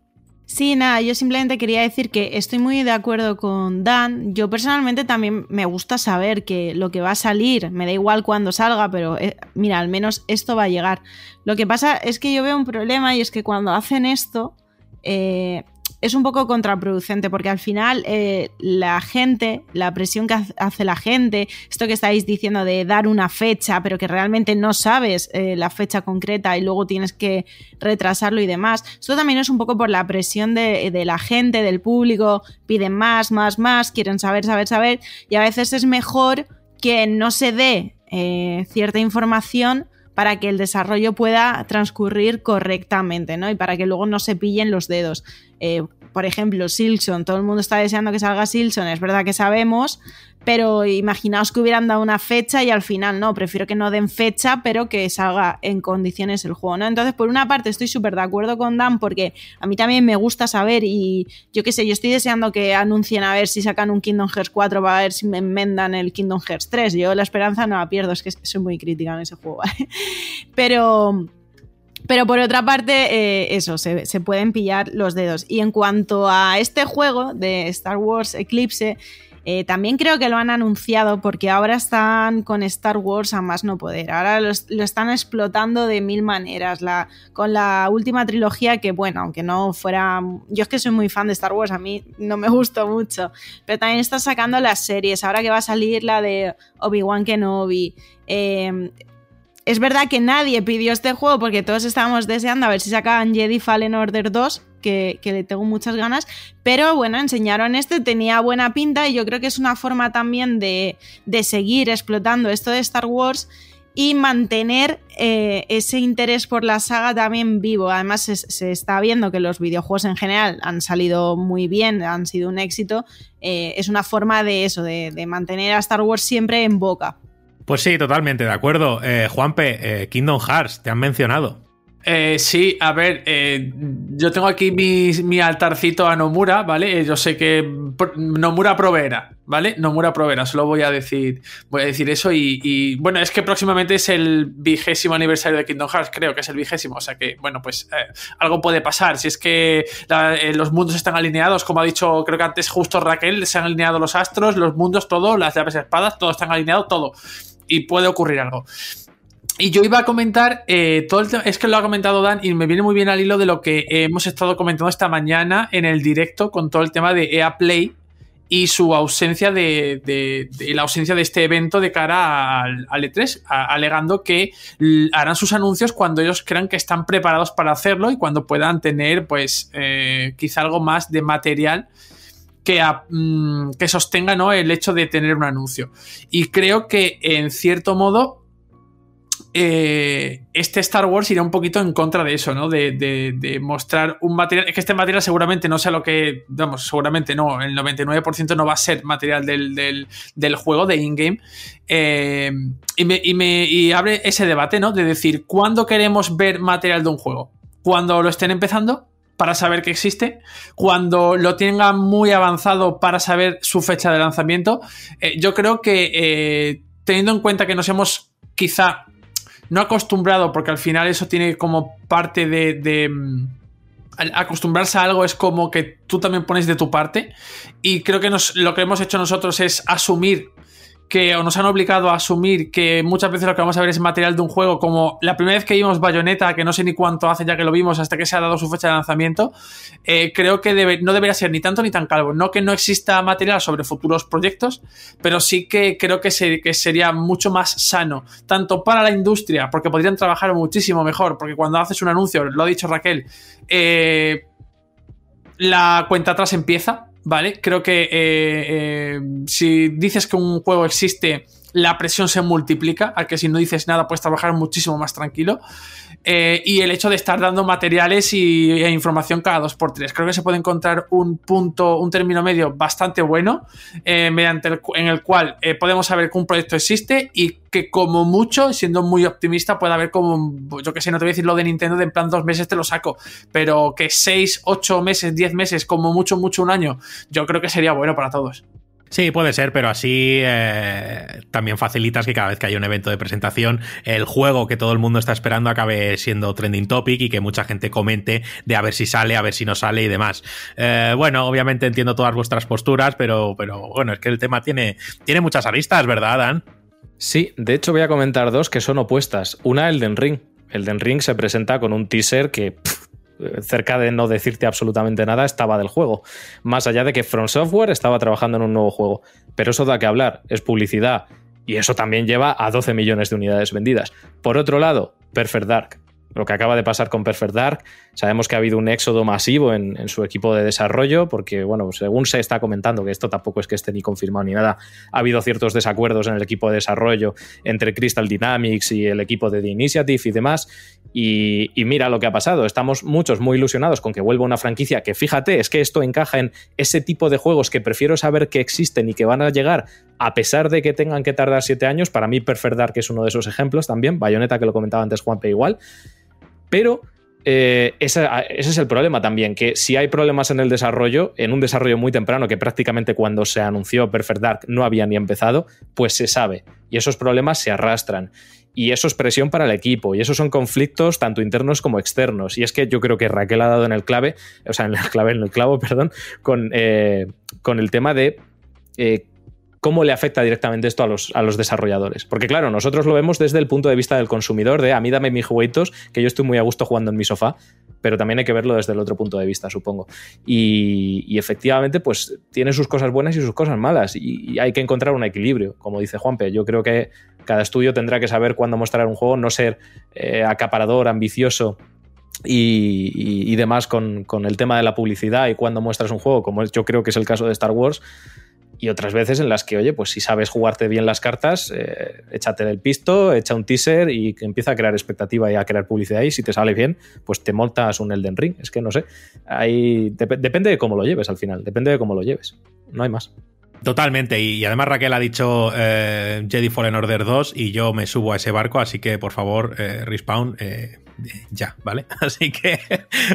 Sí, nada, yo simplemente quería decir que estoy muy de acuerdo con Dan. Yo personalmente también me gusta saber que lo que va a salir, me da igual cuando salga, pero eh, mira, al menos esto va a llegar. Lo que pasa es que yo veo un problema y es que cuando hacen esto, eh, es un poco contraproducente porque al final eh, la gente, la presión que hace la gente, esto que estáis diciendo de dar una fecha, pero que realmente no sabes eh, la fecha concreta y luego tienes que retrasarlo y demás, esto también es un poco por la presión de, de la gente, del público, piden más, más, más, quieren saber, saber, saber, y a veces es mejor que no se dé eh, cierta información para que el desarrollo pueda transcurrir correctamente, ¿no? Y para que luego no se pillen los dedos. Eh, por ejemplo, Silson, todo el mundo está deseando que salga Silson, es verdad que sabemos, pero imaginaos que hubieran dado una fecha y al final no, prefiero que no den fecha, pero que salga en condiciones el juego, ¿no? Entonces, por una parte estoy súper de acuerdo con Dan porque a mí también me gusta saber y yo qué sé, yo estoy deseando que anuncien a ver si sacan un Kingdom Hearts 4 para ver si me enmendan el Kingdom Hearts 3. Yo la esperanza no la pierdo, es que soy muy crítica en ese juego, ¿vale? Pero... Pero por otra parte, eh, eso, se, se, pueden pillar los dedos. Y en cuanto a este juego de Star Wars Eclipse, eh, también creo que lo han anunciado porque ahora están con Star Wars a más no poder. Ahora lo, están explotando de mil maneras. La, con la última trilogía, que bueno, aunque no fuera. Yo es que soy muy fan de Star Wars, a mí no me gustó mucho. Pero también está sacando las series. Ahora que va a salir la de Obi-Wan Kenobi. Eh, es verdad que nadie pidió este juego porque todos estábamos deseando a ver si sacaban Jedi Fallen Order 2, que, le tengo muchas ganas, pero bueno, enseñaron este, tenía buena pinta y yo creo que es una forma también de, de seguir explotando esto de Star Wars y mantener eh, ese interés por la saga también vivo. Además, se, está viendo que los videojuegos en general han salido muy bien, han sido un éxito. Eh, es una forma de eso, de, mantener a Star Wars siempre en boca. Pues sí, totalmente, de acuerdo. Eh, Juanpe, Kingdom Hearts, te han mencionado. Eh, sí, a ver, eh, yo tengo aquí mi, altarcito a Nomura, ¿vale? Yo sé que Nomura proveerá, ¿vale? Nomura proveerá, solo voy a decir, voy a decir eso y, bueno, es que próximamente es el vigésimo aniversario de Kingdom Hearts, creo que es el vigésimo, o sea que, bueno, pues eh, algo puede pasar, si es que eh, los mundos están alineados, como ha dicho, creo que antes justo Raquel, se han alineado los astros, los mundos, todo, las llaves espadas, todo están alineado, todo y puede ocurrir algo. Y yo iba a comentar, eh, todo el es que lo ha comentado Dan y me viene muy bien al hilo de lo que hemos estado comentando esta mañana en el directo con todo el tema de EA Play y su ausencia de, de, de la ausencia de este evento de cara al, al E3, a, alegando que harán sus anuncios cuando ellos crean que están preparados para hacerlo y cuando puedan tener, pues, eh, quizá algo más de material que, a, mmm, que sostenga ¿no? el hecho de tener un anuncio. Y creo que en cierto modo eh, este Star Wars irá un poquito en contra de eso, ¿no? De, mostrar un material. Es que este material seguramente no sea lo que. Vamos, seguramente no. El 99% no va a ser material del, del, juego, de in-game. Eh, y, me, y, me, y abre ese debate, ¿no? De decir, ¿cuándo queremos ver material de un juego? ¿Cuando lo estén empezando? para saber que existe, cuando lo tengan muy avanzado para saber su fecha de lanzamiento. Eh, yo creo que teniendo en cuenta que nos hemos quizá no acostumbrado, porque al final eso tiene como parte de, de acostumbrarse a algo es como que tú también pones de tu parte. Y creo que nos, lo que hemos hecho nosotros es asumir que nos han obligado a asumir que muchas veces lo que vamos a ver es material de un juego, como la primera vez que vimos Bayonetta, que no sé ni cuánto hace ya que lo vimos hasta que se ha dado su fecha de lanzamiento, eh, creo que debe, no debería ser ni tanto ni tan calvo. No que no exista material sobre futuros proyectos, pero sí que creo que, se, que sería mucho más sano, tanto para la industria, porque podrían trabajar muchísimo mejor, porque cuando haces un anuncio, lo ha dicho Raquel, eh, la cuenta atrás empieza, ¿vale? Creo que eh, eh, si dices que un juego existe, la presión se multiplica, a que si no dices nada puedes trabajar muchísimo más tranquilo. Eh, y el hecho de estar dando materiales y, e información cada dos por tres. Creo que se puede encontrar un punto, un término medio bastante bueno, eh, mediante el, en el cual eh, podemos saber que un proyecto existe y que como mucho, siendo muy optimista, puede haber como, yo que sé, no te voy a decir lo de Nintendo, de en plan dos meses te lo saco, pero que seis, ocho meses, diez meses, como mucho, mucho un año, yo creo que sería bueno para todos. Sí, puede ser, pero así eh, también facilitas que cada vez que haya un evento de presentación, el juego que todo el mundo está esperando acabe siendo trending topic y que mucha gente comente de a ver si sale, a ver si no sale y demás. Eh, bueno, obviamente entiendo todas vuestras posturas, pero, pero bueno, es que el tema tiene, tiene muchas aristas, ¿verdad, Dan? Sí, de hecho voy a comentar dos que son opuestas. Una, Elden Ring. Elden Ring se presenta con un teaser que cerca de no decirte absolutamente nada, estaba del juego. Más allá de que From Software estaba trabajando en un nuevo juego. Pero eso da que hablar, es publicidad. Y eso también lleva a 12 millones de unidades vendidas. Por otro lado, Perfect Dark lo que acaba de pasar con Perfect Dark. Sabemos que ha habido un éxodo masivo en, su equipo de desarrollo, porque, bueno, según se está comentando, que esto tampoco es que esté ni confirmado ni nada, ha habido ciertos desacuerdos en el equipo de desarrollo entre Crystal Dynamics y el equipo de The Initiative y demás. Y, mira lo que ha pasado. Estamos muchos muy ilusionados con que vuelva una franquicia que, fíjate, es que esto encaja en ese tipo de juegos que prefiero saber que existen y que van a llegar a pesar de que tengan que tardar siete años. Para mí, Perfect Dark es uno de esos ejemplos también. Bayonetta, que lo comentaba antes Juanpe, igual. Pero eh, ese, es el problema también, que si hay problemas en el desarrollo, en un desarrollo muy temprano, que prácticamente cuando se anunció Perfect Dark no había ni empezado, pues se sabe. Y esos problemas se arrastran. Y eso es presión para el equipo. Y esos son conflictos tanto internos como externos. Y es que yo creo que Raquel ha dado en el clave, o sea, en el clave, en el clavo, perdón, con, eh, con el tema de eh, cómo le afecta directamente esto a los, a los, desarrolladores. Porque claro, nosotros lo vemos desde el punto de vista del consumidor, de a mí dame mis juguetos, que yo estoy muy a gusto jugando en mi sofá, pero también hay que verlo desde el otro punto de vista, supongo. Y, efectivamente, pues tiene sus cosas buenas y sus cosas malas, y, hay que encontrar un equilibrio, como dice Juanpe. Yo creo que cada estudio tendrá que saber cuándo mostrar un juego, no ser eh, acaparador, ambicioso y, demás con, con, el tema de la publicidad y cuando muestras un juego, como yo creo que es el caso de Star Wars, y otras veces en las que, oye, pues si sabes jugarte bien las cartas, eh, échate del pisto, echa un teaser y empieza a crear expectativa y a crear publicidad. Y si te sale bien, pues te montas un Elden Ring. Es que no sé, ahí depende de cómo lo lleves al final, depende de cómo lo lleves, no hay más. Totalmente, y, además Raquel ha dicho eh, Jedi Fallen Order 2 y yo me subo a ese barco, así que por favor, eh, Respawn, ya, ¿vale? Así que,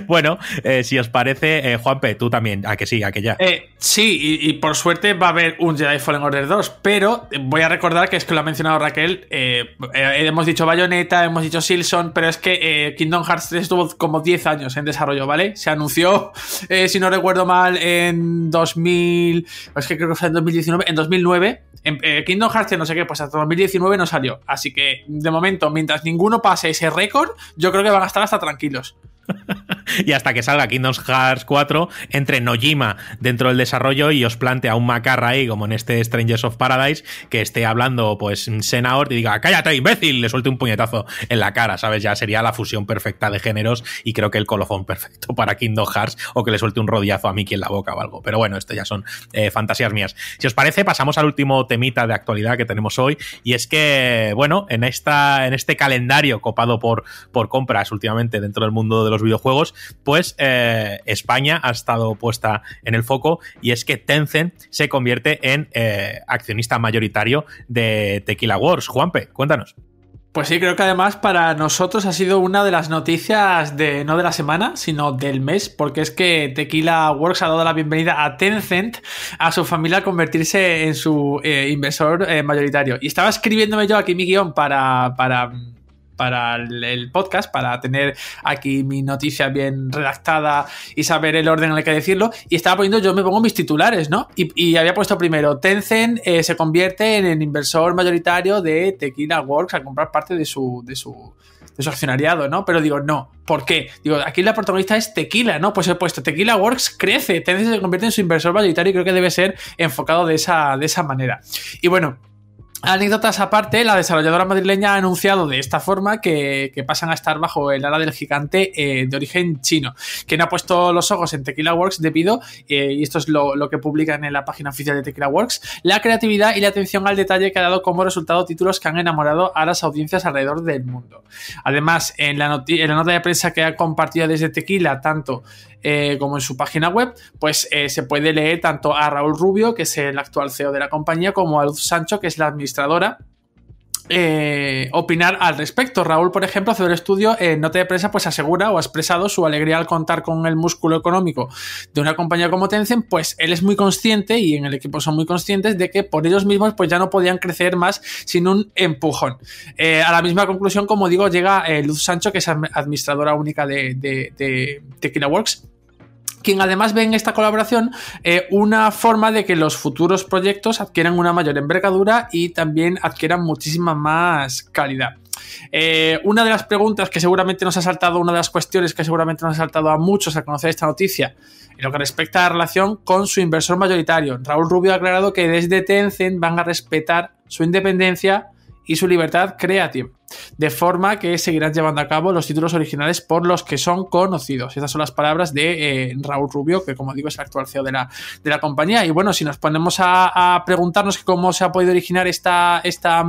bueno, eh, si os parece, eh, Juanpe, tú también, a que sí, a que ya. Eh, sí, y, por suerte va a haber un Jedi Fallen Order 2, pero voy a recordar que es que lo ha mencionado Raquel, hemos dicho Bayonetta, hemos dicho Silson, pero es que Kingdom Hearts 3 estuvo como 10 años en desarrollo, ¿vale? Se anunció, si no recuerdo mal, en 2000, es que creo que fue en 2019, en 2009, en, Kingdom Hearts no sé qué, pues hasta 2019 no salió, así que de momento, mientras ninguno pase ese récord, yo creo que van a estar hasta tranquilos. y hasta que salga Kingdom Hearts 4, entre Nojima dentro del desarrollo y os plantea un macarra ahí, como en este Strangers of Paradise, que esté hablando, pues, Senaor y diga, cállate, imbécil, le suelte un puñetazo en la cara, ¿sabes? Ya sería la fusión perfecta de géneros y creo que el colofón perfecto para Kingdom Hearts o que le suelte un rodillazo a Mickey en la boca o algo. Pero bueno, esto ya son eh, fantasías mías. Si os parece, pasamos al último temita de actualidad que tenemos hoy y es que, bueno, en, esta, en este calendario copado por, por compras últimamente dentro del mundo de los videojuegos, pues eh, España ha estado puesta en el foco y es que Tencent se convierte en eh, accionista mayoritario de Tequila Wars. Juanpe, cuéntanos. Pues sí, creo que además para nosotros ha sido una de las noticias de no de la semana, sino del mes, porque es que Tequila Works ha dado la bienvenida a Tencent, a su familia a convertirse en su eh, inversor mayoritario. Y estaba escribiéndome yo aquí mi guion para, para para el podcast, para tener aquí mi noticia bien redactada y saber el orden en el que decirlo. Y estaba poniendo, yo me pongo mis titulares, ¿no? Y, había puesto primero, Tencent eh, se convierte en el inversor mayoritario de Tequila Works a comprar parte de su, de su, de su accionariado, ¿no? Pero digo, no, ¿por qué? Digo, aquí la protagonista es Tequila, ¿no? Pues he puesto, Tequila Works crece, Tencent se convierte en su inversor mayoritario y creo que debe ser enfocado de esa, de esa manera. Y bueno, Anécdotas aparte, la desarrolladora madrileña ha anunciado de esta forma que, pasan a estar bajo el ala del gigante eh, de origen chino, quien ha puesto los ojos en Tequila Works debido, eh, y esto es lo, que publican en la página oficial de Tequila Works, la creatividad y la atención al detalle que ha dado como resultado títulos que han enamorado a las audiencias alrededor del mundo. Además, en la, en la nota de prensa que ha compartido desde Tequila, tanto eh, como en su página web, pues eh, se puede leer tanto a Raúl Rubio, que es el actual CEO de la compañía, como a Luz Sancho, que es la administradora eh, opinar al respecto. Raúl, por ejemplo, hace un estudio en nota de prensa, pues asegura o ha expresado su alegría al contar con el músculo económico de una compañía como Tencent, pues él es muy consciente y en el equipo son muy conscientes de que por ellos mismos pues ya no podían crecer más sin un empujón. Eh, a la misma conclusión, como digo, llega eh, Luz Sancho, que es administradora única de, de, de Tequila Works quien además ve en esta colaboración eh, una forma de que los futuros proyectos adquieran una mayor envergadura y también adquieran muchísima más calidad. Eh, una de las preguntas que seguramente nos ha saltado, una de las cuestiones que seguramente nos ha saltado a muchos al conocer esta noticia, en lo que respecta a la relación con su inversor mayoritario. Raúl Rubio ha aclarado que desde Tencent van a respetar su independencia y su libertad creativa, de forma que seguirán llevando a cabo los títulos originales por los que son conocidos. Estas son las palabras de eh, Raúl Rubio, que como digo es el actual CEO de la, de la compañía. Y bueno, si nos ponemos a, a preguntarnos cómo se ha podido originar esta, esta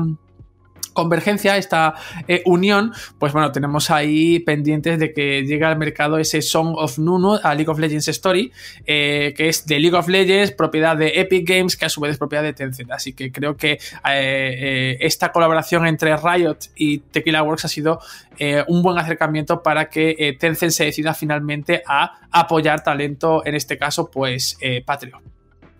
convergencia, esta eh, unión, pues bueno, tenemos ahí pendientes de que llegue al mercado ese Song of Nunu a League of Legends Story, eh, que es de League of Legends, propiedad de Epic Games, que a su vez es propiedad de Tencent. Así que creo que eh, esta colaboración entre Riot y Tequila Works ha sido un buen acercamiento para que Tencent se decida finalmente a apoyar talento, en este caso, pues Patreon.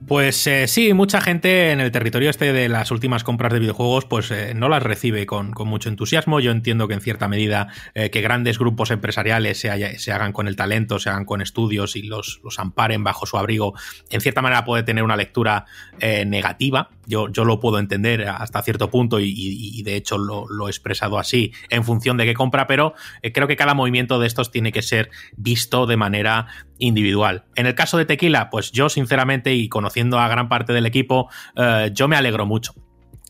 Pues eh, sí, mucha gente en el territorio este de las últimas compras de videojuegos pues eh, no las recibe con, mucho entusiasmo. Yo entiendo que en cierta medida eh, que grandes grupos empresariales se, hagan con el talento, se hagan con estudios y los, los, amparen bajo su abrigo, en cierta manera puede tener una lectura negativa. Yo, yo, lo puedo entender hasta cierto punto y, de hecho lo, lo, he expresado así en función de qué compra, pero creo que cada movimiento de estos tiene que ser visto de manera individual. En el caso de Tequila, pues yo sinceramente y conociendo a gran parte del equipo, eh, yo me alegro mucho.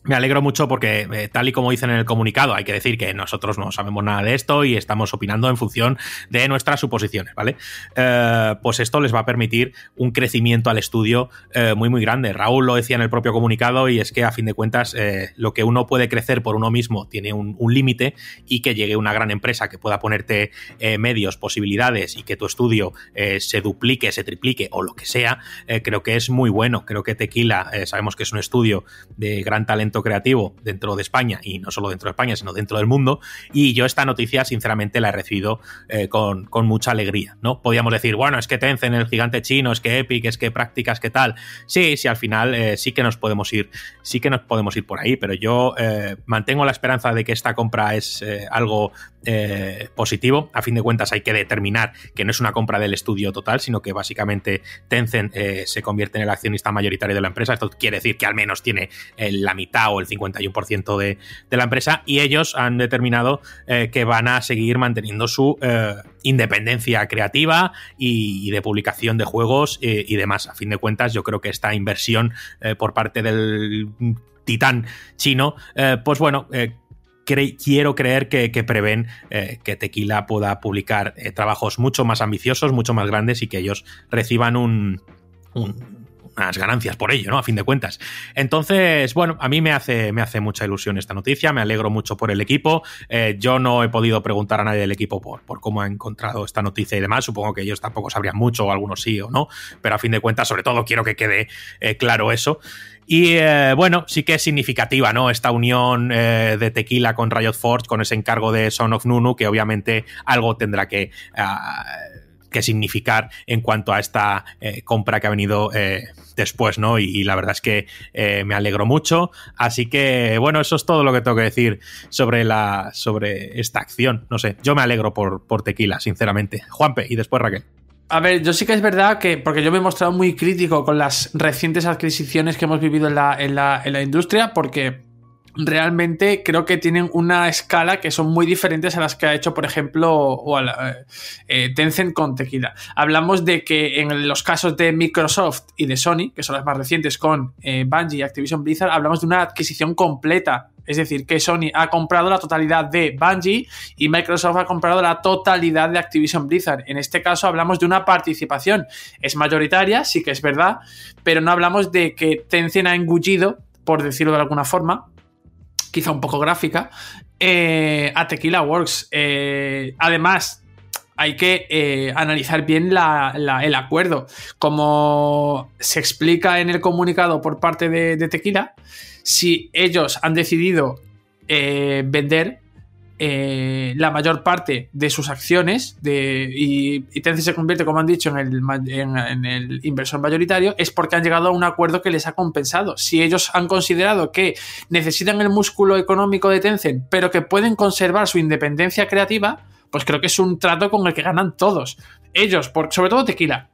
Me alegro mucho porque, eh, tal y como dicen en el comunicado, hay que decir que nosotros no sabemos nada de esto y estamos opinando en función de nuestras suposiciones, ¿vale? Eh, pues esto les va a permitir un crecimiento al estudio eh, muy, muy grande. Raúl lo decía en el propio comunicado y es que, a fin de cuentas, lo que uno puede crecer por uno mismo tiene un, un límite y que llegue una gran empresa que pueda ponerte medios, posibilidades y que tu estudio se duplique, se triplique o lo que sea, creo que es muy bueno. Creo que Tequila, sabemos que es un estudio de gran talento creativo dentro de España y no solo dentro de España, sino dentro del mundo. Y yo esta noticia, sinceramente, la he recibido eh, con, mucha alegría. ¿no? Podríamos decir, bueno, es que Tencent, el gigante chino, es que Epic, es que prácticas, que tal. Sí, sí, al final eh, sí que nos podemos ir, sí que nos podemos ir por ahí, pero yo eh, mantengo la esperanza de que esta compra es algo positivo. A fin de cuentas, hay que determinar que no es una compra del estudio total, sino que básicamente Tencent se convierte en el accionista mayoritario de la empresa. Esto quiere decir que al menos tiene la mitad o el 51% de, de, la empresa y ellos han determinado eh, que van a seguir manteniendo su eh, independencia creativa y, de publicación de juegos eh, y demás. A fin de cuentas, yo creo que esta inversión por parte del titán chino, pues bueno, quiero creer que, prevén que Tequila pueda publicar trabajos mucho más ambiciosos, mucho más grandes y que ellos reciban un, unas ganancias por ello, ¿no? A fin de cuentas. Entonces, bueno, a mí me hace, me hace mucha ilusión esta noticia, me alegro mucho por el equipo. Eh, yo no he podido preguntar a nadie del equipo por, por cómo ha encontrado esta noticia y demás. Supongo que ellos tampoco sabrían mucho, o algunos sí o no, pero a fin de cuentas, sobre todo, quiero que quede eh, claro eso. Y eh, bueno, sí que es significativa, ¿no? Esta unión de Tequila con Riot Forge, con ese encargo de Son of Nunu, que obviamente algo tendrá que ah, que significar en cuanto a esta eh, compra que ha venido eh, después, ¿no? Y, la verdad es que eh, me alegro mucho. Así que, bueno, eso es todo lo que tengo que decir sobre, la, sobre esta acción. No sé, yo me alegro por, por Tequila, sinceramente. Juanpe y después Raquel. A ver, yo sí que es verdad que, porque yo me he mostrado muy crítico con las recientes adquisiciones que hemos vivido en la, en la, en la industria, porque realmente creo que tienen una escala que son muy diferentes a las que ha hecho, por ejemplo, o eh, eh, Tencent con Tequila. Hablamos de que en los casos de Microsoft y de Sony, que son las más recientes con eh, Bungie y Activision Blizzard, hablamos de una adquisición completa. Es decir, que Sony ha comprado la totalidad de Bungie y Microsoft ha comprado la totalidad de Activision Blizzard. En este caso hablamos de una participación. Es mayoritaria, sí que es verdad, pero no hablamos de que Tencent ha engullido, por decirlo de alguna forma, quizá un poco gráfica, eh, a Tequila Works. Eh, además, hay que eh, analizar bien el acuerdo. Como se explica en el comunicado por parte de, Tequila, si ellos han decidido vender eh, la mayor parte de sus acciones de, y, Tencent se convierte, como han dicho, en el, inversor mayoritario, es porque han llegado a un acuerdo que les ha compensado. Si ellos han considerado que necesitan el músculo económico de Tencent, pero que pueden conservar su independencia creativa, pues creo que es un trato con el que ganan todos. Ellos, sobre todo Tequila,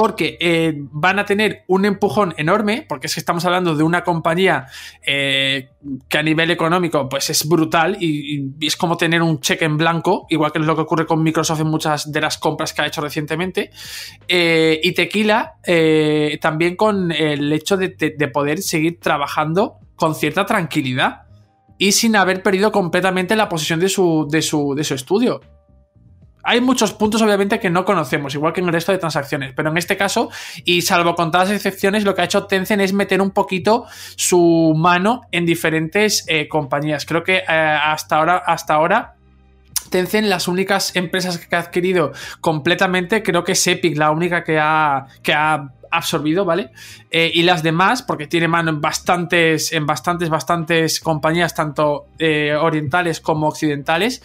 porque eh, van a tener un empujón enorme, porque es que estamos hablando de una compañía eh, que a nivel económico pues es brutal y, es como tener un cheque en blanco, igual que es lo que ocurre con Microsoft en muchas de las compras que ha hecho recientemente. Eh, y Tequila eh, también con el hecho de, de- de poder seguir trabajando con cierta tranquilidad y sin haber perdido completamente la posición de su, de su, de su estudio hay muchos puntos, obviamente, que no conocemos, igual que en el resto de transacciones, pero en este caso, y salvo contadas excepciones, lo que ha hecho Tencent es meter un poquito su mano en diferentes eh, compañías. Creo que eh, hasta ahora, hasta ahora. Tencent, las únicas empresas que ha adquirido completamente, creo que es Epic, la única que ha, que ha absorbido, ¿vale? Eh, y las demás, porque tiene mano en bastantes, en bastantes, bastantes compañías, tanto orientales como occidentales,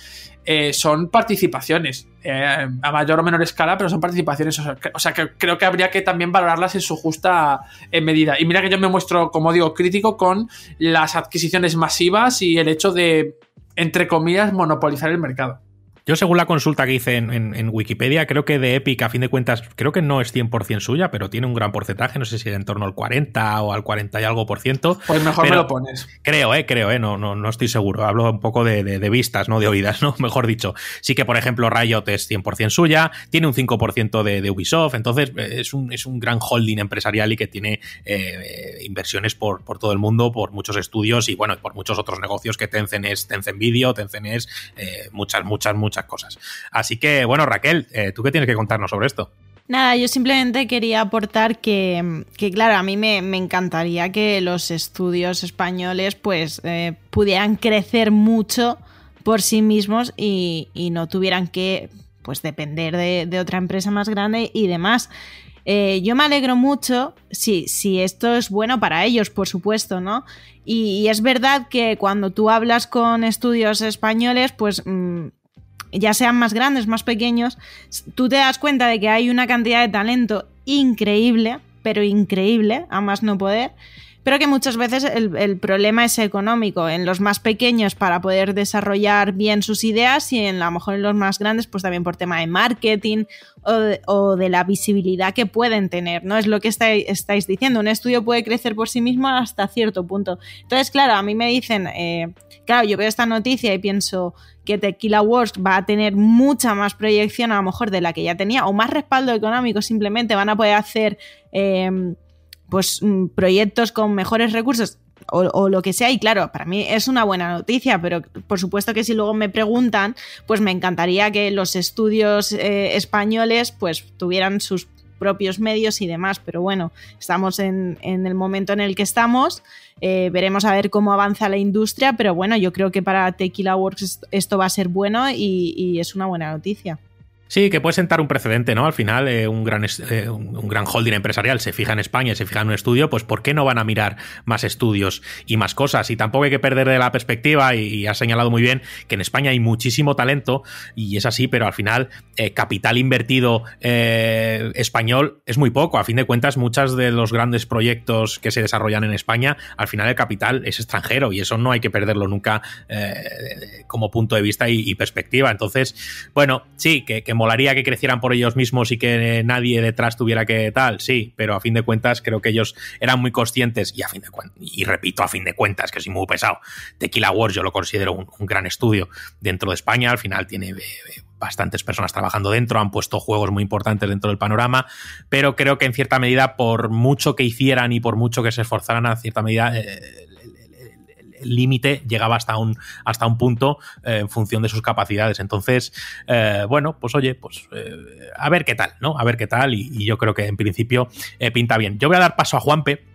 eh, son participaciones, eh, a mayor o menor escala, pero son participaciones. O sea, que, creo que habría que también valorarlas en su justa eh, medida. Y mira que yo me muestro, como digo, crítico con las adquisiciones masivas y el hecho de, entre comillas, monopolizar el mercado. Yo, según la consulta que hice en, en- en Wikipedia, creo que de Epic, a fin de cuentas, creo que no es 100% suya, pero tiene un gran porcentaje, no sé si en torno al 40 o al 40 y algo por ciento. Pues mejor me lo pones. Creo, eh, creo, eh, no, no, no estoy seguro. Hablo un poco de, de- de vistas, no de oídas, ¿no? Mejor dicho. Sí que, por ejemplo, Riot es 100% suya, tiene un 5% de, de Ubisoft, entonces eh, es un, es un gran holding empresarial y que tiene eh, inversiones por, por todo el mundo, por muchos estudios y, bueno, por muchos otros negocios que Tencent es Tencent Video, Tencent es eh, muchas, muchas, muchas cosas. Así que, bueno, Raquel, eh, ¿tú qué tienes que contarnos sobre esto? Nada, yo simplemente quería aportar que, que, claro, a mí me, me encantaría que los estudios españoles pues eh, pudieran crecer mucho por sí mismos y, y no tuvieran que pues depender de, de otra empresa más grande y demás. Eh, yo me alegro mucho si, si esto es bueno para ellos, por supuesto, ¿no? Y, y es verdad que cuando tú hablas con estudios españoles, pues mm, ya sean más grandes, más pequeños, tú te das cuenta de que hay una cantidad de talento increíble, pero increíble, a más no poder, pero que muchas veces el, el, problema es económico en los más pequeños para poder desarrollar bien sus ideas y en a lo mejor en los más grandes pues también por tema de marketing o de, la visibilidad que pueden tener, ¿no? Es lo que está, estáis diciendo, un estudio puede crecer por sí mismo hasta cierto punto. Entonces, claro, a mí me dicen, eh, claro, yo veo esta noticia y pienso que Tequila Wars va a tener mucha más proyección a lo mejor de la que ya tenía o más respaldo económico, simplemente van a poder hacer... Eh, pues proyectos con mejores recursos o, o, lo que sea y claro, para mí es una buena noticia, pero por supuesto que si luego me preguntan, pues me encantaría que los estudios eh, españoles pues tuvieran sus propios medios y demás, pero bueno, estamos en, en el momento en el que estamos, eh, veremos a ver cómo avanza la industria, pero bueno, yo creo que para Tequila Works esto va a ser bueno y es una buena noticia. Sí, que puede sentar un precedente, ¿no? Al final, eh, un, gran, eh, un gran holding empresarial se fija en España y se fija en un estudio, pues ¿por qué no van a mirar más estudios y más cosas? Y tampoco hay que perder de la perspectiva, y, y has señalado muy bien que en España hay muchísimo talento, y es así, pero al final, eh, capital invertido español es muy poco. A fin de cuentas, muchos de los grandes proyectos que se desarrollan en España, al final el capital es extranjero, y eso no hay que perderlo nunca como punto de vista y, y, perspectiva. Entonces, bueno, sí, que, que molaría que crecieran por ellos mismos y que nadie detrás tuviera que tal, sí, pero a fin de cuentas creo que ellos eran muy conscientes y a fin de y repito, a fin de cuentas, que soy muy pesado, Tequila Wars yo lo considero un, gran estudio dentro de España, al final tiene eh, bastantes personas trabajando dentro, han puesto juegos muy importantes dentro del panorama, pero creo que en cierta medida, por mucho que hicieran y por mucho que se esforzaran, a cierta medida... Eh, límite llegaba hasta un, hasta un punto eh, en función de sus capacidades. Entonces, eh, bueno, pues oye, pues eh, a ver qué tal, ¿no? A ver qué tal y, y yo creo que en principio pinta bien. Yo voy a dar paso a Juanpe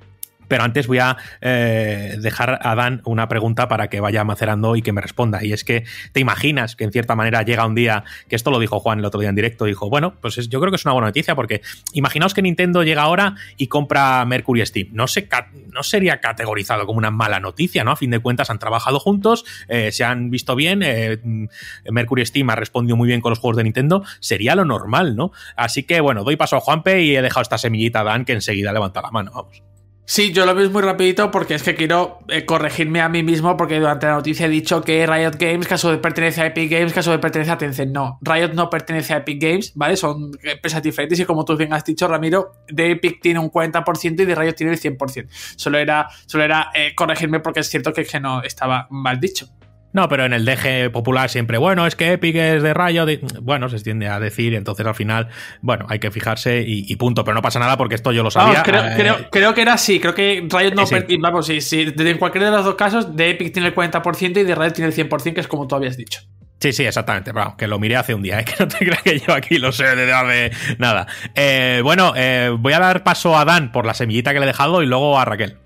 Pero antes voy a eh, dejar a Dan una pregunta para que vaya macerando y que me responda. Y es que te imaginas que en cierta manera llega un día, que esto lo dijo Juan el otro día en directo, dijo, bueno, pues es- yo creo que es una buena noticia porque imaginaos que Nintendo llega ahora y compra Mercury Steam. No, se no sería categorizado como una mala noticia, ¿no? A fin de cuentas han trabajado juntos, eh, se han visto bien, eh, mm, Mercury Steam ha respondido muy bien con los juegos de Nintendo, sería lo normal, ¿no? Así que bueno, doy paso a Juanpe y he dejado esta semillita a Dan que enseguida levanta la mano, vamos. Sí, yo lo veo muy rapidito porque es que quiero eh, corregirme a mí mismo porque durante la noticia he dicho que Riot Games, caso de pertenece a Epic Games, caso de pertenece a Tencent. No, Riot no pertenece a Epic Games, ¿vale? Son empresas diferentes y como tú bien has dicho, Ramiro, de Epic tiene un 40% y de Riot tiene el 100%. Solo era, solo era eh, corregirme porque es cierto que, que no estaba mal dicho. No, pero en el DG popular siempre, bueno, es que Epic es de Rayo, de- bueno, se tiende a decir, entonces al final, bueno, hay que fijarse y, y punto, pero no pasa nada porque esto yo lo sabía. Vamos, creo, eh, creo, creo que era así, creo que Riot no per- Vamos, sí, sí, en cualquiera de los dos casos, de Epic tiene el 40% y de Riot tiene el 100%, que es como tú habías dicho. Sí, sí, exactamente. Vamos, que lo miré hace un día, ¿eh? que no te creas que yo aquí lo sé desde hace nada. Eh, bueno, voy a dar paso a Dan por la semillita que le he dejado y luego a Raquel.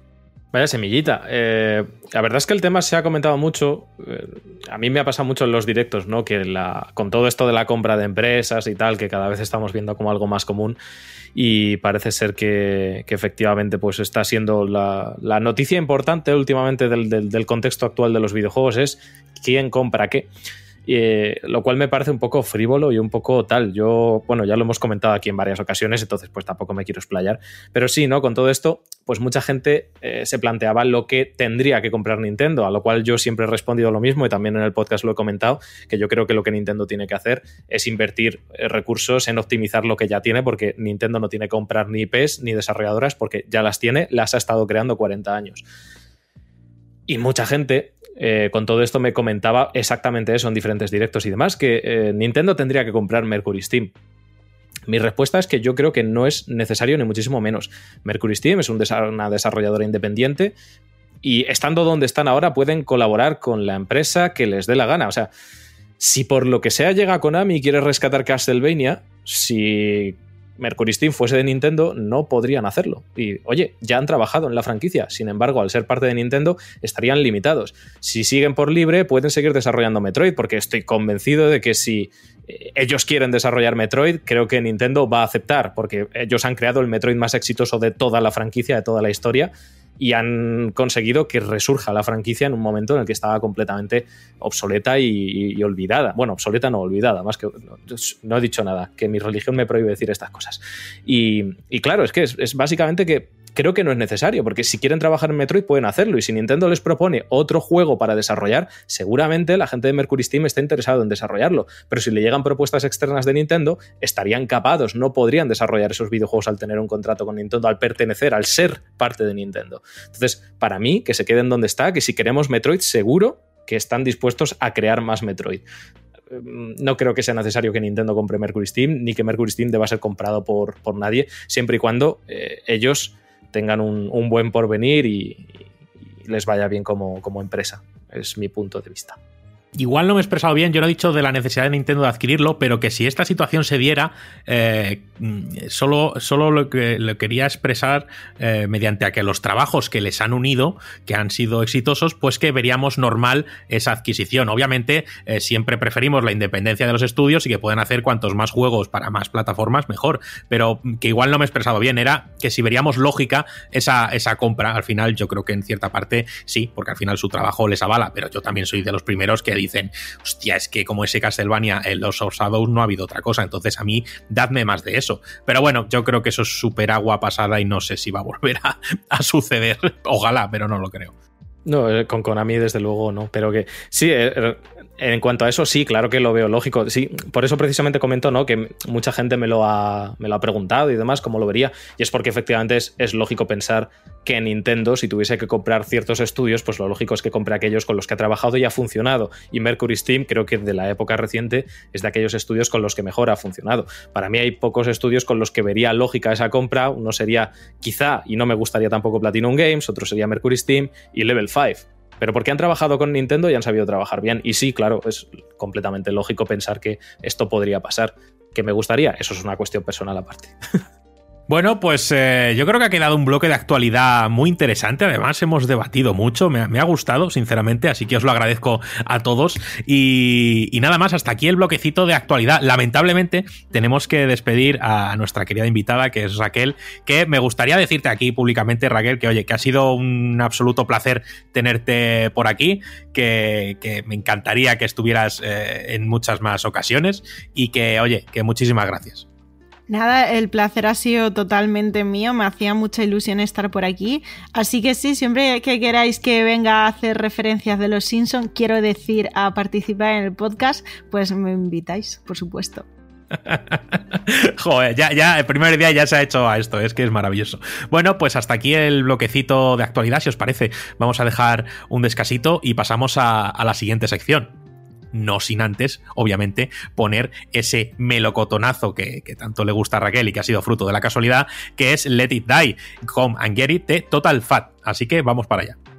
Vaya semillita. Eh, la verdad es que el tema se ha comentado mucho. eh, a mí me ha pasado mucho en los directos, ¿no? Que la, con todo esto de la compra de empresas y tal, que cada vez estamos viendo como algo más común. Y parece ser que, que efectivamente pues está siendo la, la noticia importante últimamente del, del- del contexto actual de los videojuegos es quién compra qué. Eh, lo cual me parece un poco frívolo y un poco tal. Yo, bueno, ya lo hemos comentado aquí en varias ocasiones, entonces pues tampoco me quiero explayar. Pero sí, ¿no? Con todo esto, pues mucha gente eh, se planteaba lo que tendría que comprar Nintendo, a lo cual yo siempre he respondido lo mismo y también en el podcast lo he comentado, que yo creo que lo que Nintendo tiene que hacer es invertir eh, recursos en optimizar lo que ya tiene, porque Nintendo no tiene que comprar ni IPs ni desarrolladoras, porque ya las tiene, las ha estado creando 40 años. Y mucha gente eh, con todo esto me comentaba exactamente eso en diferentes directos y demás, que eh, Nintendo tendría que comprar Mercury Steam. Mi respuesta es que yo creo que no es necesario ni muchísimo menos. Mercury Steam es un una desarrolladora independiente y estando donde están ahora pueden colaborar con la empresa que les dé la gana. O sea, si por lo que sea llega Konami y quiere rescatar Castlevania, si Mercury Steam fuese de Nintendo, no podrían hacerlo. Y oye, ya han trabajado en la franquicia, sin embargo, al ser parte de Nintendo, estarían limitados. Si siguen por libre, pueden seguir desarrollando Metroid, porque estoy convencido de que si eh, ellos quieren desarrollar Metroid, creo que Nintendo va a aceptar, porque ellos han creado el Metroid más exitoso de toda la franquicia, de toda la historia, y han conseguido que resurja la franquicia en un momento en el que estaba completamente obsoleta y, olvidada. Bueno, obsoleta no olvidada, más que no, he dicho nada, que mi religión me prohíbe decir estas cosas. Y, claro, es que es básicamente que creo que no es necesario, porque si quieren trabajar en Metroid pueden hacerlo, y si Nintendo les propone otro juego para desarrollar, seguramente la gente de Mercury Steam está interesado en desarrollarlo, pero si le llegan propuestas externas de Nintendo, estarían capados, no podrían desarrollar esos videojuegos al tener un contrato con Nintendo, al pertenecer, al ser parte de Nintendo. Entonces, para mí, que se queden donde está, que si queremos Metroid, seguro que están dispuestos a crear más Metroid. No creo que sea necesario que Nintendo compre Mercury Steam, ni que Mercury Steam deba ser comprado por, por nadie, siempre y cuando eh, ellos tengan un, un buen porvenir y, les vaya bien como, como empresa. Es mi punto de vista. Igual no me he expresado bien, yo no he dicho de la necesidad de Nintendo de adquirirlo, pero que si esta situación se diera, eh, mm, solo, solo lo que lo quería expresar eh, mediante a que los trabajos que les han unido, que han sido exitosos, pues que veríamos normal esa adquisición. Obviamente, eh, siempre preferimos la independencia de los estudios y que puedan hacer cuantos más juegos para más plataformas, mejor. Pero que igual no me he expresado bien, era que si veríamos lógica esa, esa compra, al final yo creo que en cierta parte sí, porque al final su trabajo les avala, pero yo también soy de los primeros que dicen, hostia, es que como ese Castlevania en los of no ha habido otra cosa, entonces a mí dadme más de eso. Pero bueno, yo creo que eso es súper agua pasada y no sé si va a volver a, a suceder. Ojalá, pero no lo creo. No, eh, con Konami desde luego no, pero que sí, eh, en cuanto a eso sí, claro que lo veo lógico. Sí, por eso precisamente comento, ¿no? Que mucha gente me lo ha, me lo ha preguntado y demás, cómo lo vería. Y es porque efectivamente es, es lógico pensar que Nintendo, si tuviese que comprar ciertos estudios, pues lo lógico es que compre aquellos con los que ha trabajado y ha funcionado. Y Mercury Steam, creo que de la época reciente, es de aquellos estudios con los que mejor ha funcionado. Para mí hay pocos estudios con los que vería lógica esa compra. Uno sería quizá, y no me gustaría tampoco Platinum Games, otro sería Mercury Steam y Level 5 pero porque han trabajado con Nintendo y han sabido trabajar bien. Y sí, claro, es completamente lógico pensar que esto podría pasar. ¿Que me gustaría? Eso es una cuestión personal aparte. Bueno, pues eh, yo creo que ha quedado un bloque de actualidad muy interesante. Además, hemos debatido mucho. Me, ha gustado, sinceramente. Así que os lo agradezco a todos. Y, nada más, hasta aquí el bloquecito de actualidad. Lamentablemente, tenemos que despedir a nuestra querida invitada, que es Raquel. Que me gustaría decirte aquí públicamente, Raquel, que oye, que ha sido un absoluto placer tenerte por aquí. Que, me encantaría que estuvieras eh, en muchas más ocasiones. Y que, oye, que muchísimas gracias. Nada, el placer ha sido totalmente mío, me hacía mucha ilusión estar por aquí. Así que sí, siempre que queráis que venga a hacer referencias de los Simpsons, quiero decir a participar en el podcast, pues me invitáis, por supuesto. Joder, ya, ya, el primer día ya se ha hecho a esto, es que es maravilloso. Bueno, pues hasta aquí el bloquecito de actualidad, si os parece. Vamos a dejar un descasito y pasamos a la siguiente sección no sin antes, obviamente, poner ese melocotonazo que, tanto le gusta a Raquel y que ha sido fruto de la casualidad, que es Let It Die, Come and Get It de Total Fat. Así que vamos para allá.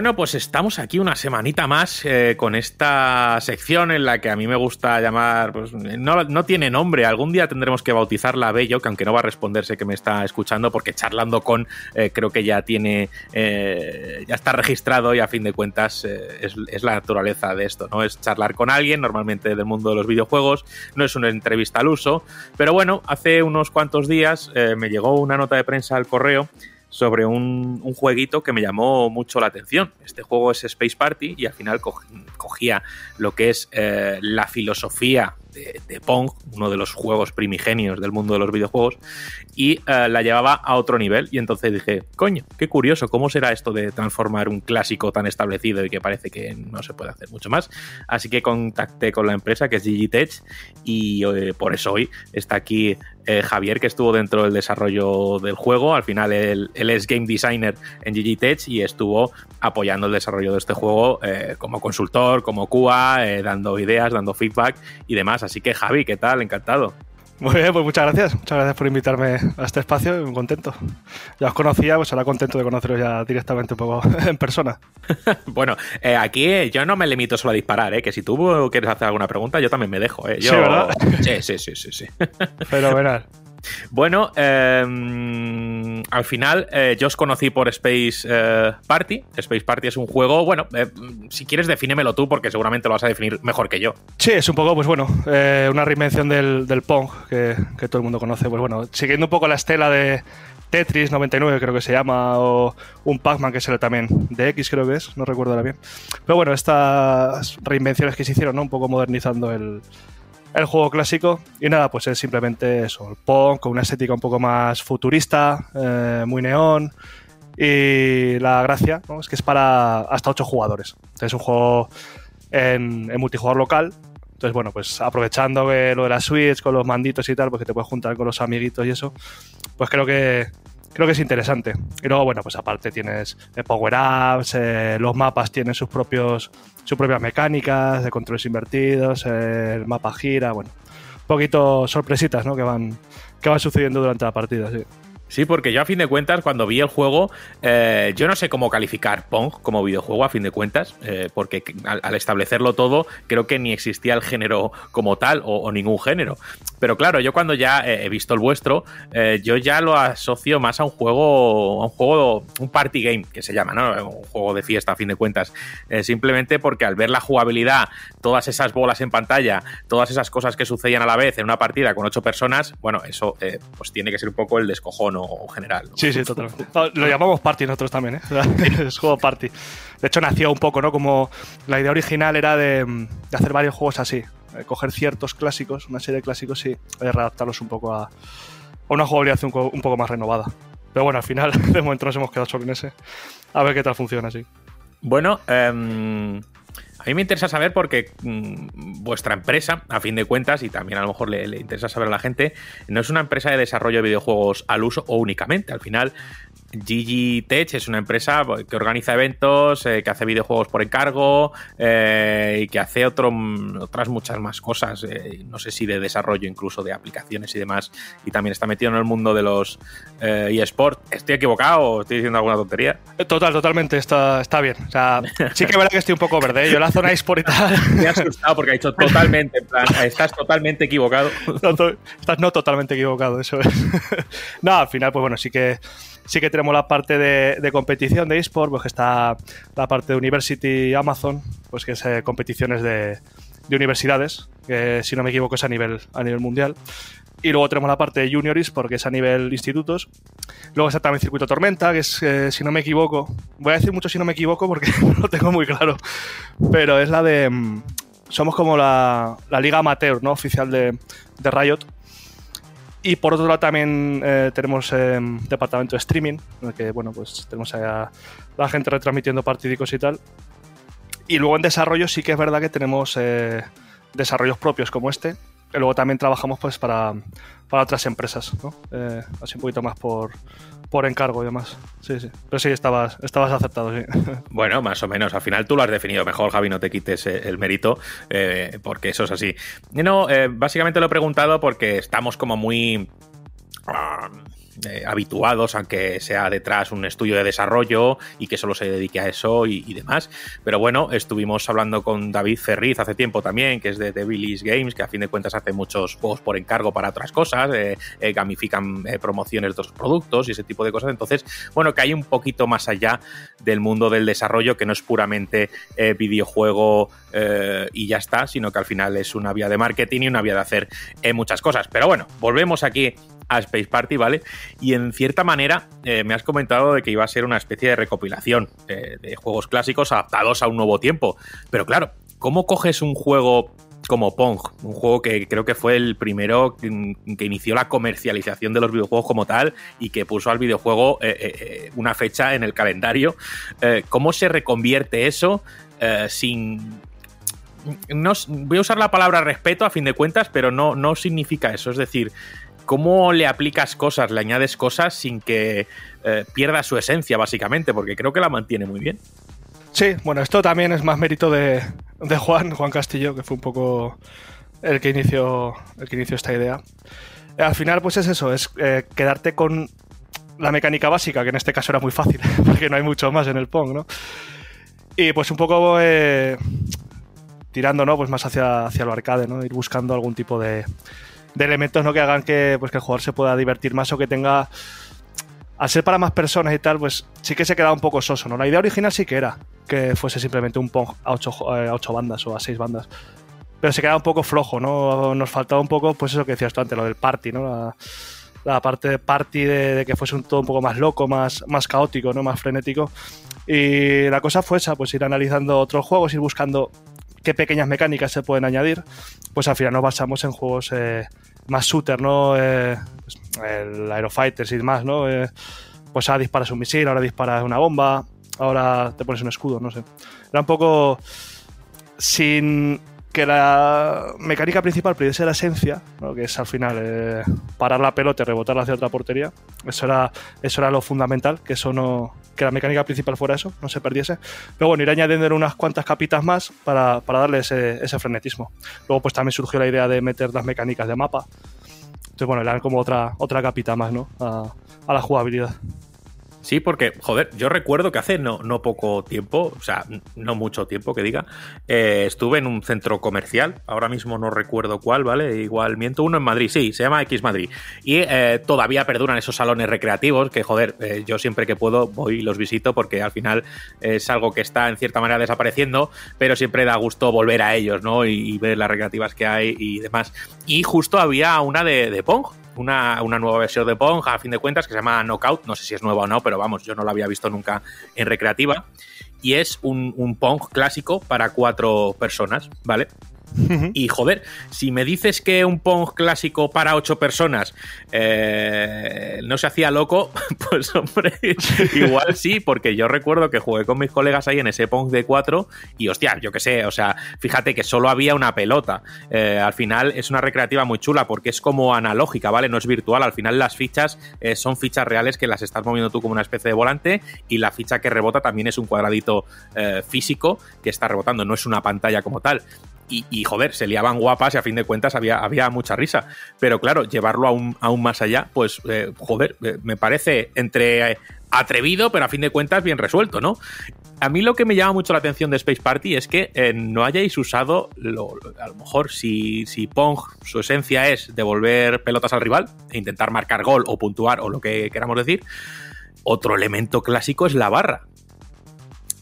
Bueno, pues estamos aquí una semanita más eh, con esta sección en la que a mí me gusta llamar, pues, no, no, tiene nombre, algún día tendremos que bautizarla Bello, que aunque no va a responderse que me está escuchando, porque charlando con eh, creo que ya tiene, eh, ya está registrado y a fin de cuentas es, es, la naturaleza de esto, ¿no? Es charlar con alguien, normalmente del mundo de los videojuegos, no es una entrevista al uso, pero bueno, hace unos cuantos días me llegó una nota de prensa al correo sobre un, un, jueguito que me llamó mucho la atención. Este juego es Space Party y al final cogía lo que es eh, la filosofía de, Pong, uno de los juegos primigenios del mundo de los videojuegos, y eh, la llevaba a otro nivel. Y entonces dije, coño, qué curioso, ¿cómo será esto de transformar un clásico tan establecido y que parece que no se puede hacer mucho más? Así que contacté con la empresa que es Digitech y eh, por eso hoy está aquí eh, Javier, que estuvo dentro del desarrollo del juego. Al final él, es game designer en Digitech y estuvo apoyando el desarrollo de este juego como consultor, como QA, dando ideas, dando feedback y demás. Que Javi, ¿qué tal? Encantado. Muy bien, pues muchas gracias. Muchas gracias por invitarme a este espacio muy contento. Ya os conocía, pues ahora contento de conoceros ya directamente un poco en persona. bueno, eh, aquí yo no me limito solo a disparar, ¿eh? que si tú quieres hacer alguna pregunta, yo también me dejo. ¿eh? Yo... Sí, ¿verdad? Sí, sí, sí, sí. sí. Fenomenal. Bueno, eh, al final eh, yo os conocí por Space eh, Party. Space Party es un juego, bueno, eh, si quieres defínemelo tú porque seguramente lo vas a definir mejor que yo. Sí, es un poco, pues bueno, una reinvención del, Pong que, que, todo el mundo conoce. Pues bueno, siguiendo un poco la estela de Tetris 99 creo que se llama, o un Pac-Man que será también de X creo que es, no recuerdo ahora bien. Pero bueno, estas reinvenciones que se hicieron, ¿no? Un poco modernizando el el juego clásico. Y nada, pues es simplemente eso, el Pong con una estética un poco más futurista, eh, muy neón. Y la gracia ¿no? es que es para hasta 8 jugadores. Es un juego en, en, multijugador local. Entonces, bueno, pues aprovechando lo de la Switch con los manditos y tal, pues que te puedes juntar con los amiguitos y eso, pues creo que creo que es interesante. Y luego, bueno, pues aparte tienes power-ups, eh, los mapas tienen sus propios sus propias mecánicas de controles invertidos, eh, el mapa gira, bueno, un poquito sorpresitas, ¿no? Que van, que van sucediendo durante la partida, sí. Sí, porque yo a fin de cuentas, cuando vi el juego, eh, yo no sé cómo calificar Pong como videojuego a fin de cuentas, eh, porque al, establecerlo todo, creo que ni existía el género como tal o, ningún género. Pero claro, yo cuando ya he visto el vuestro, eh, yo ya lo asocio más a un juego, a un juego, un party game que se llama, ¿no? Un juego de fiesta a fin de cuentas. Eh, simplemente porque al ver la jugabilidad, todas esas bolas en pantalla, todas esas cosas que sucedían a la vez en una partida con ocho personas, bueno, eso eh, pues tiene que ser un poco el descojono general. ¿no? Sí, sí, totalmente. Lo llamamos party nosotros también, ¿eh? es juego party. De hecho, nació un poco, ¿no? Como la idea original era de, de hacer varios juegos así. Eh, coger ciertos clásicos, una serie de clásicos y eh, readaptarlos un poco a, a una jugabilidad un, un, poco más renovada. Pero bueno, al final, de momento nos hemos quedado solo en ese. A ver qué tal funciona así. Bueno, eh, a mí me interesa saber porque mmm, vuestra empresa, a fin de cuentas, y también a lo mejor le, le, interesa saber a la gente, no es una empresa de desarrollo de videojuegos al uso o únicamente. Al final, Gigi Tech es una empresa que organiza eventos, eh, que hace videojuegos por encargo eh, y que hace otro, otras muchas más cosas. Eh, no sé si de desarrollo incluso de aplicaciones y demás. Y también está metido en el mundo de los eh, eSport. ¿Estoy equivocado o estoy diciendo alguna tontería? Total, totalmente. Está, está bien. O sea, sí que es verdad que estoy un poco verde. Yo la zona eSport y tal. Me has asustado porque ha dicho totalmente. En plan, estás totalmente equivocado. No, to estás no totalmente equivocado, eso es. no, al final, pues bueno, sí que sí que tenemos la parte de, de competición de eSport, pues está la parte de University Amazon, pues que es eh, competiciones de, de, universidades, que si no me equivoco es a nivel, a nivel mundial. Y luego tenemos la parte de Junior eSport, que es a nivel institutos. Luego está también Circuito Tormenta, que es, eh, si no me equivoco, voy a decir mucho si no me equivoco porque no lo tengo muy claro, pero es la de... mm, Somos como la, la liga amateur, ¿no? Oficial de, de Riot, y por otro lado también eh, tenemos eh, departamento de streaming, en el que bueno, pues tenemos a la gente retransmitiendo partidicos y tal. Y luego en desarrollo sí que es verdad que tenemos eh, desarrollos propios como este. Y luego también trabajamos pues para, para otras empresas, ¿no? Eh, así un poquito más por, por encargo y demás. Sí, sí. Pero sí, estabas, estabas aceptado, sí. Bueno, más o menos. Al final tú lo has definido mejor, Javi, no te quites el mérito, eh, porque eso es así. No, eh, básicamente lo he preguntado porque estamos como muy... Uh, eh, habituados, aunque sea detrás un estudio de desarrollo y que solo se dedique a eso y, demás. Pero bueno, estuvimos hablando con David Ferriz hace tiempo también, que es de Devilis Games, que a fin de cuentas hace muchos juegos por encargo para otras cosas, eh, eh, gamifican promociones de otros productos y ese tipo de cosas. Entonces, bueno, que hay un poquito más allá del mundo del desarrollo, que no es puramente videojuego y ya está, sino que al final es una vía de marketing y una vía de hacer muchas cosas. Pero bueno, volvemos aquí a Space Party, ¿vale? Y en cierta manera eh, me has comentado de que iba a ser una especie de recopilación eh, de juegos clásicos adaptados a un nuevo tiempo. Pero claro, ¿cómo coges un juego como Pong, un juego que creo que fue el primero que, inició la comercialización de los videojuegos como tal y que puso al videojuego eh, una fecha en el calendario. ¿Cómo se reconvierte eso sin... No, voy a usar la palabra respeto a fin de cuentas, pero no, no significa eso. Es decir, cómo le aplicas cosas, le añades cosas sin que eh, pierda su esencia, básicamente, porque creo que la mantiene muy bien. Sí, bueno, esto también es más mérito de, de Juan, Juan Castillo, que fue un poco el que inició, el que inició esta idea. Eh, al final, pues es eso, es eh, quedarte con la mecánica básica, que en este caso era muy fácil, porque no hay mucho más en el Pong, ¿no? Y pues un poco eh, tirando, ¿no? Pues más hacia, hacia lo arcade, ¿no? Ir buscando algún tipo de, de elementos ¿no? que hagan que, pues, que el jugador se pueda divertir más o que tenga. Al ser para más personas y tal, pues sí que se queda un poco soso, ¿no? La idea original sí que era que fuese simplemente un Pong a ocho, eh, bandas o a seis bandas. Pero se queda un poco flojo, ¿no? Nos faltaba un poco, pues eso que decías tú antes, lo del party, ¿no? La, la parte de party de, de, que fuese un todo un poco más loco, más, más caótico, ¿no? Más frenético. Y la cosa fue esa, pues ir analizando otros juegos, ir buscando qué pequeñas mecánicas se pueden añadir, pues al final nos basamos en juegos eh, más shooter, ¿no? Eh, pues Aerofighters y demás, ¿no? Eh, pues ahora disparas un misil, ahora disparas una bomba, ahora te pones un escudo, no sé. Era un poco sin que la mecánica principal perdiese la esencia, ¿no? que es al final eh, parar la pelota y rebotarla hacia otra portería. Eso era, eso era lo fundamental, que eso no, que la mecánica principal fuera eso, no se perdiese. Pero bueno, ir añadiendo unas cuantas capitas más para, para darle ese, ese, frenetismo. Luego pues también surgió la idea de meter las mecánicas de mapa. Entonces bueno, le dan como otra, otra capita más, ¿no? A, a la jugabilidad. Sí, porque, joder, yo recuerdo que hace no, no poco tiempo, o sea, no mucho tiempo que diga, eh, estuve en un centro comercial, ahora mismo no recuerdo cuál, ¿vale? Igual miento uno en Madrid, sí, se llama X Madrid. Y eh, todavía perduran esos salones recreativos que, joder, eh, yo siempre que puedo voy y los visito porque al final es algo que está en cierta manera desapareciendo, pero siempre da gusto volver a ellos, ¿no? Y, y ver las recreativas que hay y demás. Y justo había una de, de Pong, una, una, nueva versión de Pong, a fin de cuentas, que se llama Knockout. No sé si es nueva o no, pero vamos, yo no la había visto nunca en recreativa. Y es un, un Pong clásico para cuatro personas, ¿vale? Y joder, si me dices que un Pong clásico para ocho personas eh, no se hacía loco, pues hombre, igual sí, porque yo recuerdo que jugué con mis colegas ahí en ese Pong de cuatro y hostia, yo qué sé, o sea, fíjate que solo había una pelota. Eh, al final es una recreativa muy chula porque es como analógica, ¿vale? No es virtual, al final las fichas eh, son fichas reales que las estás moviendo tú como una especie de volante y la ficha que rebota también es un cuadradito físico que está rebotando, no es una pantalla como tal. Y, joder, se liaban guapas y a fin de cuentas había, había mucha risa. Pero claro, llevarlo aún, aún más allá, pues eh, joder, eh, me parece entre atrevido, pero a fin de cuentas bien resuelto, ¿no? A mí lo que me llama mucho la atención de Space Party es que eh, no hayáis usado, lo, a lo mejor si, si Pong, su esencia es devolver pelotas al rival, e intentar marcar gol o puntuar o lo que queramos decir, otro elemento clásico es la barra.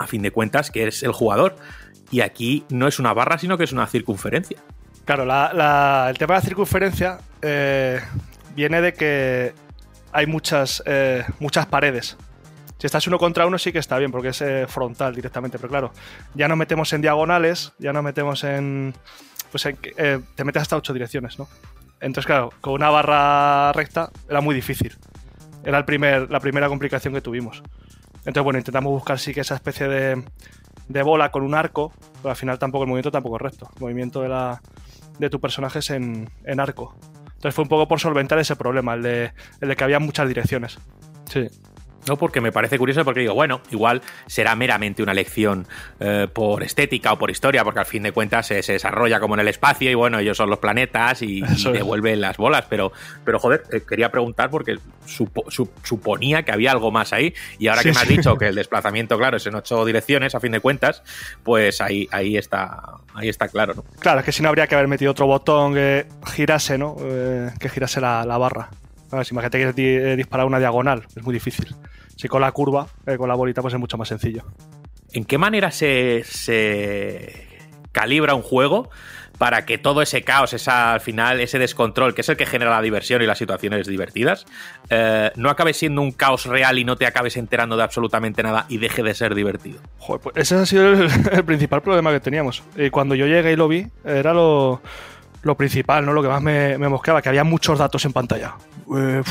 A fin de cuentas, que es el jugador y aquí no es una barra, sino que es una circunferencia. Claro, la, el tema de la circunferencia eh, viene de que hay muchas, eh, muchas paredes. Si estás uno contra uno sí que está bien, porque es eh, frontal directamente, pero claro, ya no metemos en diagonales, ya no metemos en... Pues en, te metes hasta ocho direcciones, ¿no? Entonces, claro, con una barra recta era muy difícil. Era el primer, la primera complicación que tuvimos. Entonces, bueno, intentamos buscar sí que esa especie de, de bola con un arco, pero al final tampoco el movimiento tampoco es recto. El movimiento de, la, de tu personaje es en, en, arco. Entonces fue un poco por solventar ese problema, el de, el de que había muchas direcciones. Sí. No, porque me parece curioso, porque digo, bueno, igual será meramente una lección eh, por estética o por historia, porque al fin de cuentas se, se desarrolla como en el espacio y bueno, ellos son los planetas y, y devuelven las bolas, pero, pero joder, eh, quería preguntar porque supo- su- suponía que había algo más ahí y ahora Sí, que me has sí. dicho que el desplazamiento, claro, es en ocho direcciones a fin de cuentas, pues ahí, ahí está, ahí está claro, ¿no? Claro, es que si no habría que haber metido otro botón que girase, ¿no? Eh, que girase la, la barra. Si imagínate que di- eh, disparar una diagonal, es muy difícil. Si con la curva, eh, con la bolita, pues es mucho más sencillo. ¿En qué manera se, se calibra un juego para que todo ese caos, esa, al final, ese descontrol, que es el que genera la diversión y las situaciones divertidas, eh, no acabe siendo un caos real y no te acabes enterando de absolutamente nada y deje de ser divertido? Joder, pues ese ha sido el, el principal problema que teníamos. Y cuando yo llegué y lo vi, era lo, lo principal, ¿no? Lo que más me, me mosqueaba, que había muchos datos en pantalla. Eh,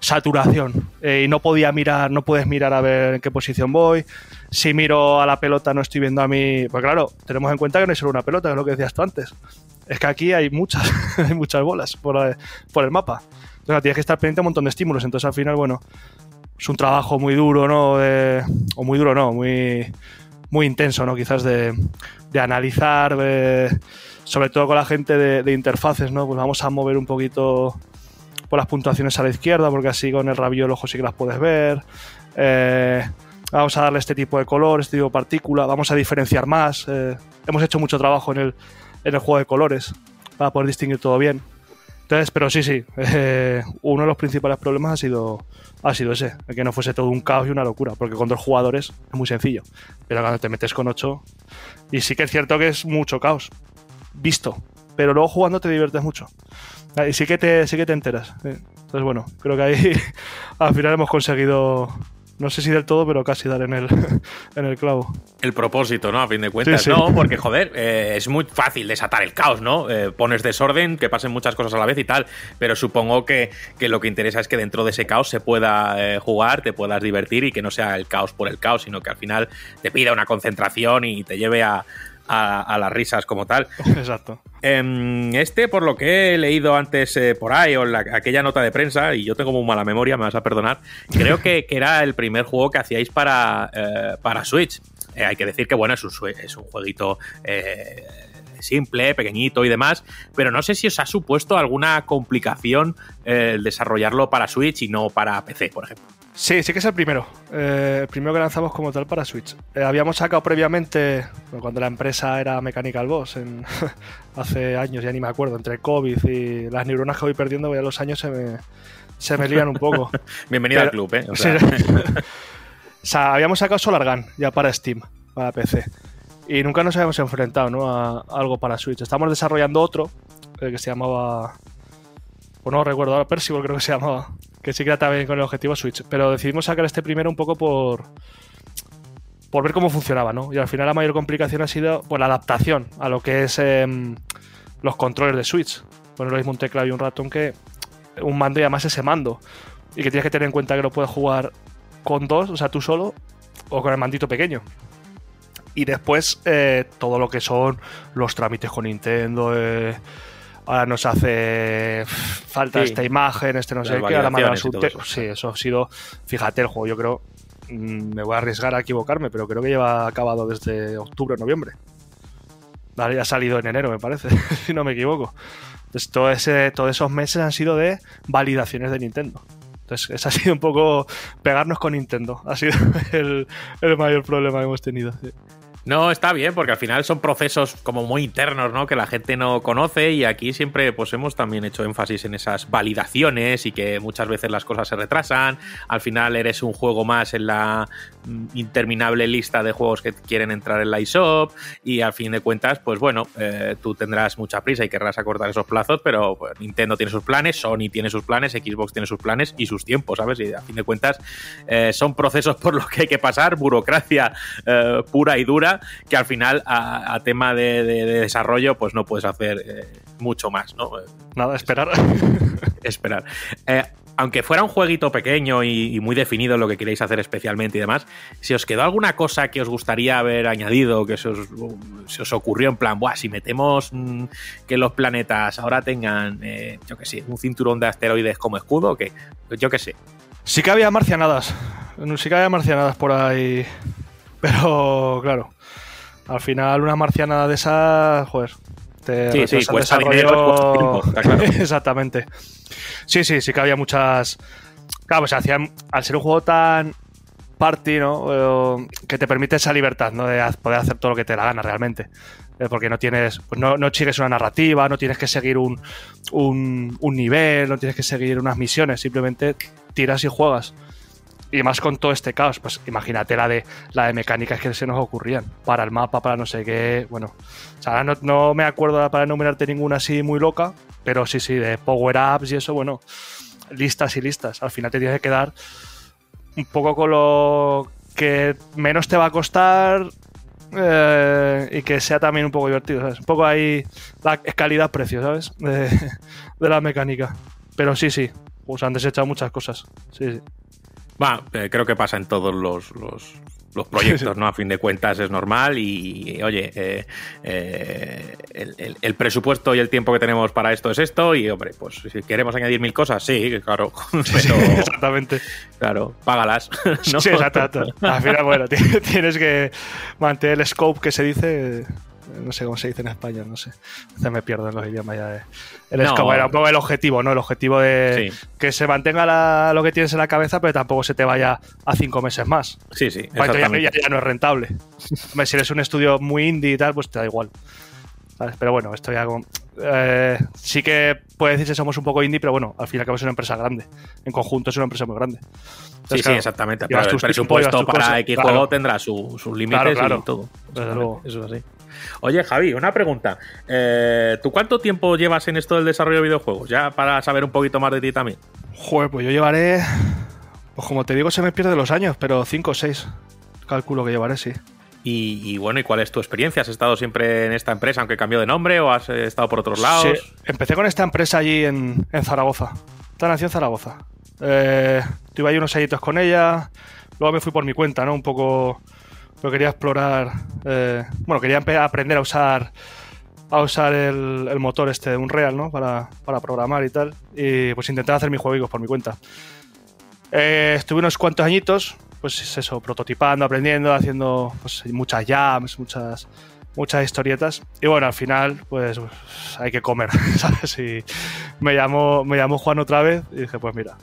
saturación. Eh, y no podía mirar, no puedes mirar a ver en qué posición voy. Si miro a la pelota no estoy viendo a mí. Pues claro, tenemos en cuenta que no es solo una pelota, que es lo que decías tú antes. Es que aquí hay muchas, hay muchas bolas por, eh, por el mapa. Entonces tienes que estar pendiente a un montón de estímulos. Entonces al final, bueno, es un trabajo muy duro, ¿no? O muy duro, no, muy, muy intenso, ¿no? Quizás de, de analizar, sobre todo con la gente de, de interfaces, ¿no? Pues vamos a mover un poquito por las puntuaciones a la izquierda, porque así con el rabillo del ojo sí que las puedes ver. Eh, vamos a darle este tipo de color, este tipo de partícula, vamos a diferenciar más. eh, hemos hecho mucho trabajo en el, en el juego de colores para poder distinguir todo bien. Entonces, pero sí, sí, eh, uno de los principales problemas ha sido, ha sido ese, que no fuese todo un caos y una locura, porque con dos jugadores es muy sencillo, pero cuando te metes con ocho, y sí que es cierto que es mucho caos, visto, pero luego jugando te diviertes mucho, Ah, y sí que te, sí que te enteras. Entonces, bueno, creo que ahí al final hemos conseguido, no sé si del todo, pero casi dar en el, en el clavo. El propósito, ¿no? A fin de cuentas, Sí, sí. no, porque joder, eh, es muy fácil desatar el caos, ¿no? Eh, pones desorden, que pasen muchas cosas a la vez y tal, pero supongo que, que lo que interesa es que dentro de ese caos se pueda eh, jugar, te puedas divertir y que no sea el caos por el caos, sino que al final te pida una concentración y te lleve a, a- a las risas como tal. Exacto. Em, este, por lo que he leído antes eh, por ahí, o en la- aquella nota de prensa, y yo tengo muy mala memoria, me vas a perdonar, creo que, que era el primer juego que hacíais para, eh, para Switch. Eh, hay que decir que, bueno, es un, es un jueguito simple, pequeñito y demás, pero no sé si os ha supuesto alguna complicación el desarrollarlo para Switch y no para PC, por ejemplo. Sí, sí que es el primero. Eh, el primero que lanzamos como tal para Switch. Eh, habíamos sacado previamente, bueno, cuando la empresa era Mechanical Boss, en- hace años, ya ni me acuerdo, entre el COVID y las neuronas que voy perdiendo, ya los años se me, se me lían un poco. Bienvenido al club, ¿eh? O Sí. sea, o sea, habíamos sacado Solargun ya para Steam, para PC. Y nunca nos habíamos enfrentado ¿no? a algo para Switch. Estamos desarrollando otro eh, que se llamaba. Pues no recuerdo ahora, Percival creo que se llamaba. Que sí que era también con el objetivo Switch. Pero decidimos sacar este primero un poco por. Por ver cómo funcionaba, ¿no? Y al final la mayor complicación ha sido pues, la adaptación a lo que es em, los controles de Switch. Poner lo mismo un teclado y un ratón que un mando y además ese mando. Y que tienes que tener en cuenta que lo puedes jugar con dos, o sea, tú solo, o con el mandito pequeño. Y después eh, todo lo que son los trámites con Nintendo. eh, ahora nos hace falta Sí. esta imagen, este no Las sé qué, ahora manda validaciones y su todo te- eso. Sí, eso ha sido. Fíjate, el juego, yo creo. mm, Me voy a arriesgar a equivocarme, pero creo que lleva acabado desde octubre o noviembre. Ha salido en enero, me parece, si no me equivoco. Entonces, todo ese, todos esos meses han sido de validaciones de Nintendo. Entonces, ese ha sido un poco pegarnos con Nintendo. Ha sido el, el mayor problema que hemos tenido. sí. No, está bien, porque al final son procesos como muy internos, ¿no? Que la gente no conoce y aquí siempre pues hemos también hecho énfasis en esas validaciones y que muchas veces las cosas se retrasan. Al final eres un juego más en la mm, interminable lista de juegos que quieren entrar en la eShop y al fin de cuentas, pues bueno, eh, tú tendrás mucha prisa y querrás acortar esos plazos, pero pues, Nintendo tiene sus planes, Sony tiene sus planes, Xbox tiene sus planes y sus tiempos, ¿sabes? Y a fin de cuentas eh, son procesos por los que hay que pasar, burocracia eh, pura y dura, que al final a, a tema de, de- de desarrollo pues no puedes hacer eh, mucho más, ¿no? Nada, esperar. esperar. Eh, aunque fuera un jueguito pequeño y, y muy definido lo que queréis hacer especialmente y demás, si os quedó alguna cosa que os gustaría haber añadido, que se os, se os ocurrió en plan, Buah, si metemos mm, que los planetas ahora tengan, eh, yo qué sé, un cinturón de asteroides como escudo, que yo qué sé. Sí que había marcianadas. sí que había marcianadas por ahí. Pero, claro. Al final, una marcianada de esas, joder. Te Sí, sí, cuesta dinero, cuesta tiempo, está claro. Exactamente. Sí, sí, sí que había muchas. Claro, pues hacían. Al ser un juego tan party, ¿no? Eh, que te permite esa libertad, ¿no? De poder hacer todo lo que te da la gana realmente. Eh, porque no tienes. Pues no, no sigues una narrativa, no tienes que seguir un, un, un nivel, no tienes que seguir unas misiones, simplemente tiras y juegas. Y más con todo este caos, pues imagínate la de la de mecánicas que se nos ocurrían. Para el mapa, para no sé qué. Bueno. O sea, no me acuerdo para enumerarte ninguna así muy loca. Pero sí, sí, de power-ups y eso, bueno. Listas y listas. Al final te tienes que quedar un poco con lo que menos te va a costar. eh, y que sea también un poco divertido, ¿sabes? Un poco ahí la calidad-precio, ¿sabes? De, de la mecánica. Pero sí, sí. Pues han desechado muchas cosas. Sí, sí. Va, eh, creo que pasa en todos los, los, los proyectos, ¿no? A fin de cuentas es normal y, oye, eh, eh, el, el- el presupuesto y el tiempo que tenemos para esto es esto y, hombre, pues si queremos añadir mil cosas, sí, claro, pero, Exactamente. claro, págalas, ¿no? Sí, exacto. Al final, bueno, ti- tienes que mantener el scope que se dice. Eh, No sé cómo se dice en España, no sé. Se me pierden los idiomas ya. de- El No. poco el objetivo, ¿no? El objetivo de Sí. que se mantenga la- lo que tienes en la cabeza, pero tampoco se te vaya a cinco meses más. Sí, sí, ya, exactamente. ya- ya no es rentable. Si eres un estudio muy indie y tal, pues te da igual. ¿Sabes? Pero bueno, esto ya como. eh, sí que puede decirse que somos un poco indie, pero bueno, al fin y al cabo es una empresa grande. En conjunto es una empresa muy grande. Sí, Entonces, sí, claro, exactamente. Pero el presupuesto para. X Claro. juego tendrá su- sus límites Claro, claro. y todo. Desde luego. Eso es así. Oye, Javi, una pregunta. Eh, ¿Tú cuánto tiempo llevas en esto del desarrollo de videojuegos? Ya para saber un poquito más de ti también. Joder, pues yo llevaré. Pues como te digo, se me pierden los años, pero 5 o 6. Calculo que llevaré, sí. Y, y bueno, ¿y cuál es tu experiencia? ¿Has estado siempre en esta empresa aunque cambió de nombre o has eh, estado por otros lados? Sí, empecé con esta empresa allí en, en Zaragoza. Esta nació en Zaragoza. Eh, tuve ahí unos añitos con ella. Luego me fui por mi cuenta, ¿no? Un poco. Pero quería explorar. eh, bueno, quería aprender a usar. A usar el, motor este de Unreal, ¿no? Para, para programar y tal. Y pues intentar hacer mis juegos por mi cuenta. Eh, estuve unos cuantos añitos, pues es eso, prototipando, aprendiendo, haciendo pues, muchas jams, muchas, muchas historietas. Y bueno, al final, pues, pues, hay que comer, ¿sabes? Y me llamó, me llamó Juan otra vez y dije, pues mira,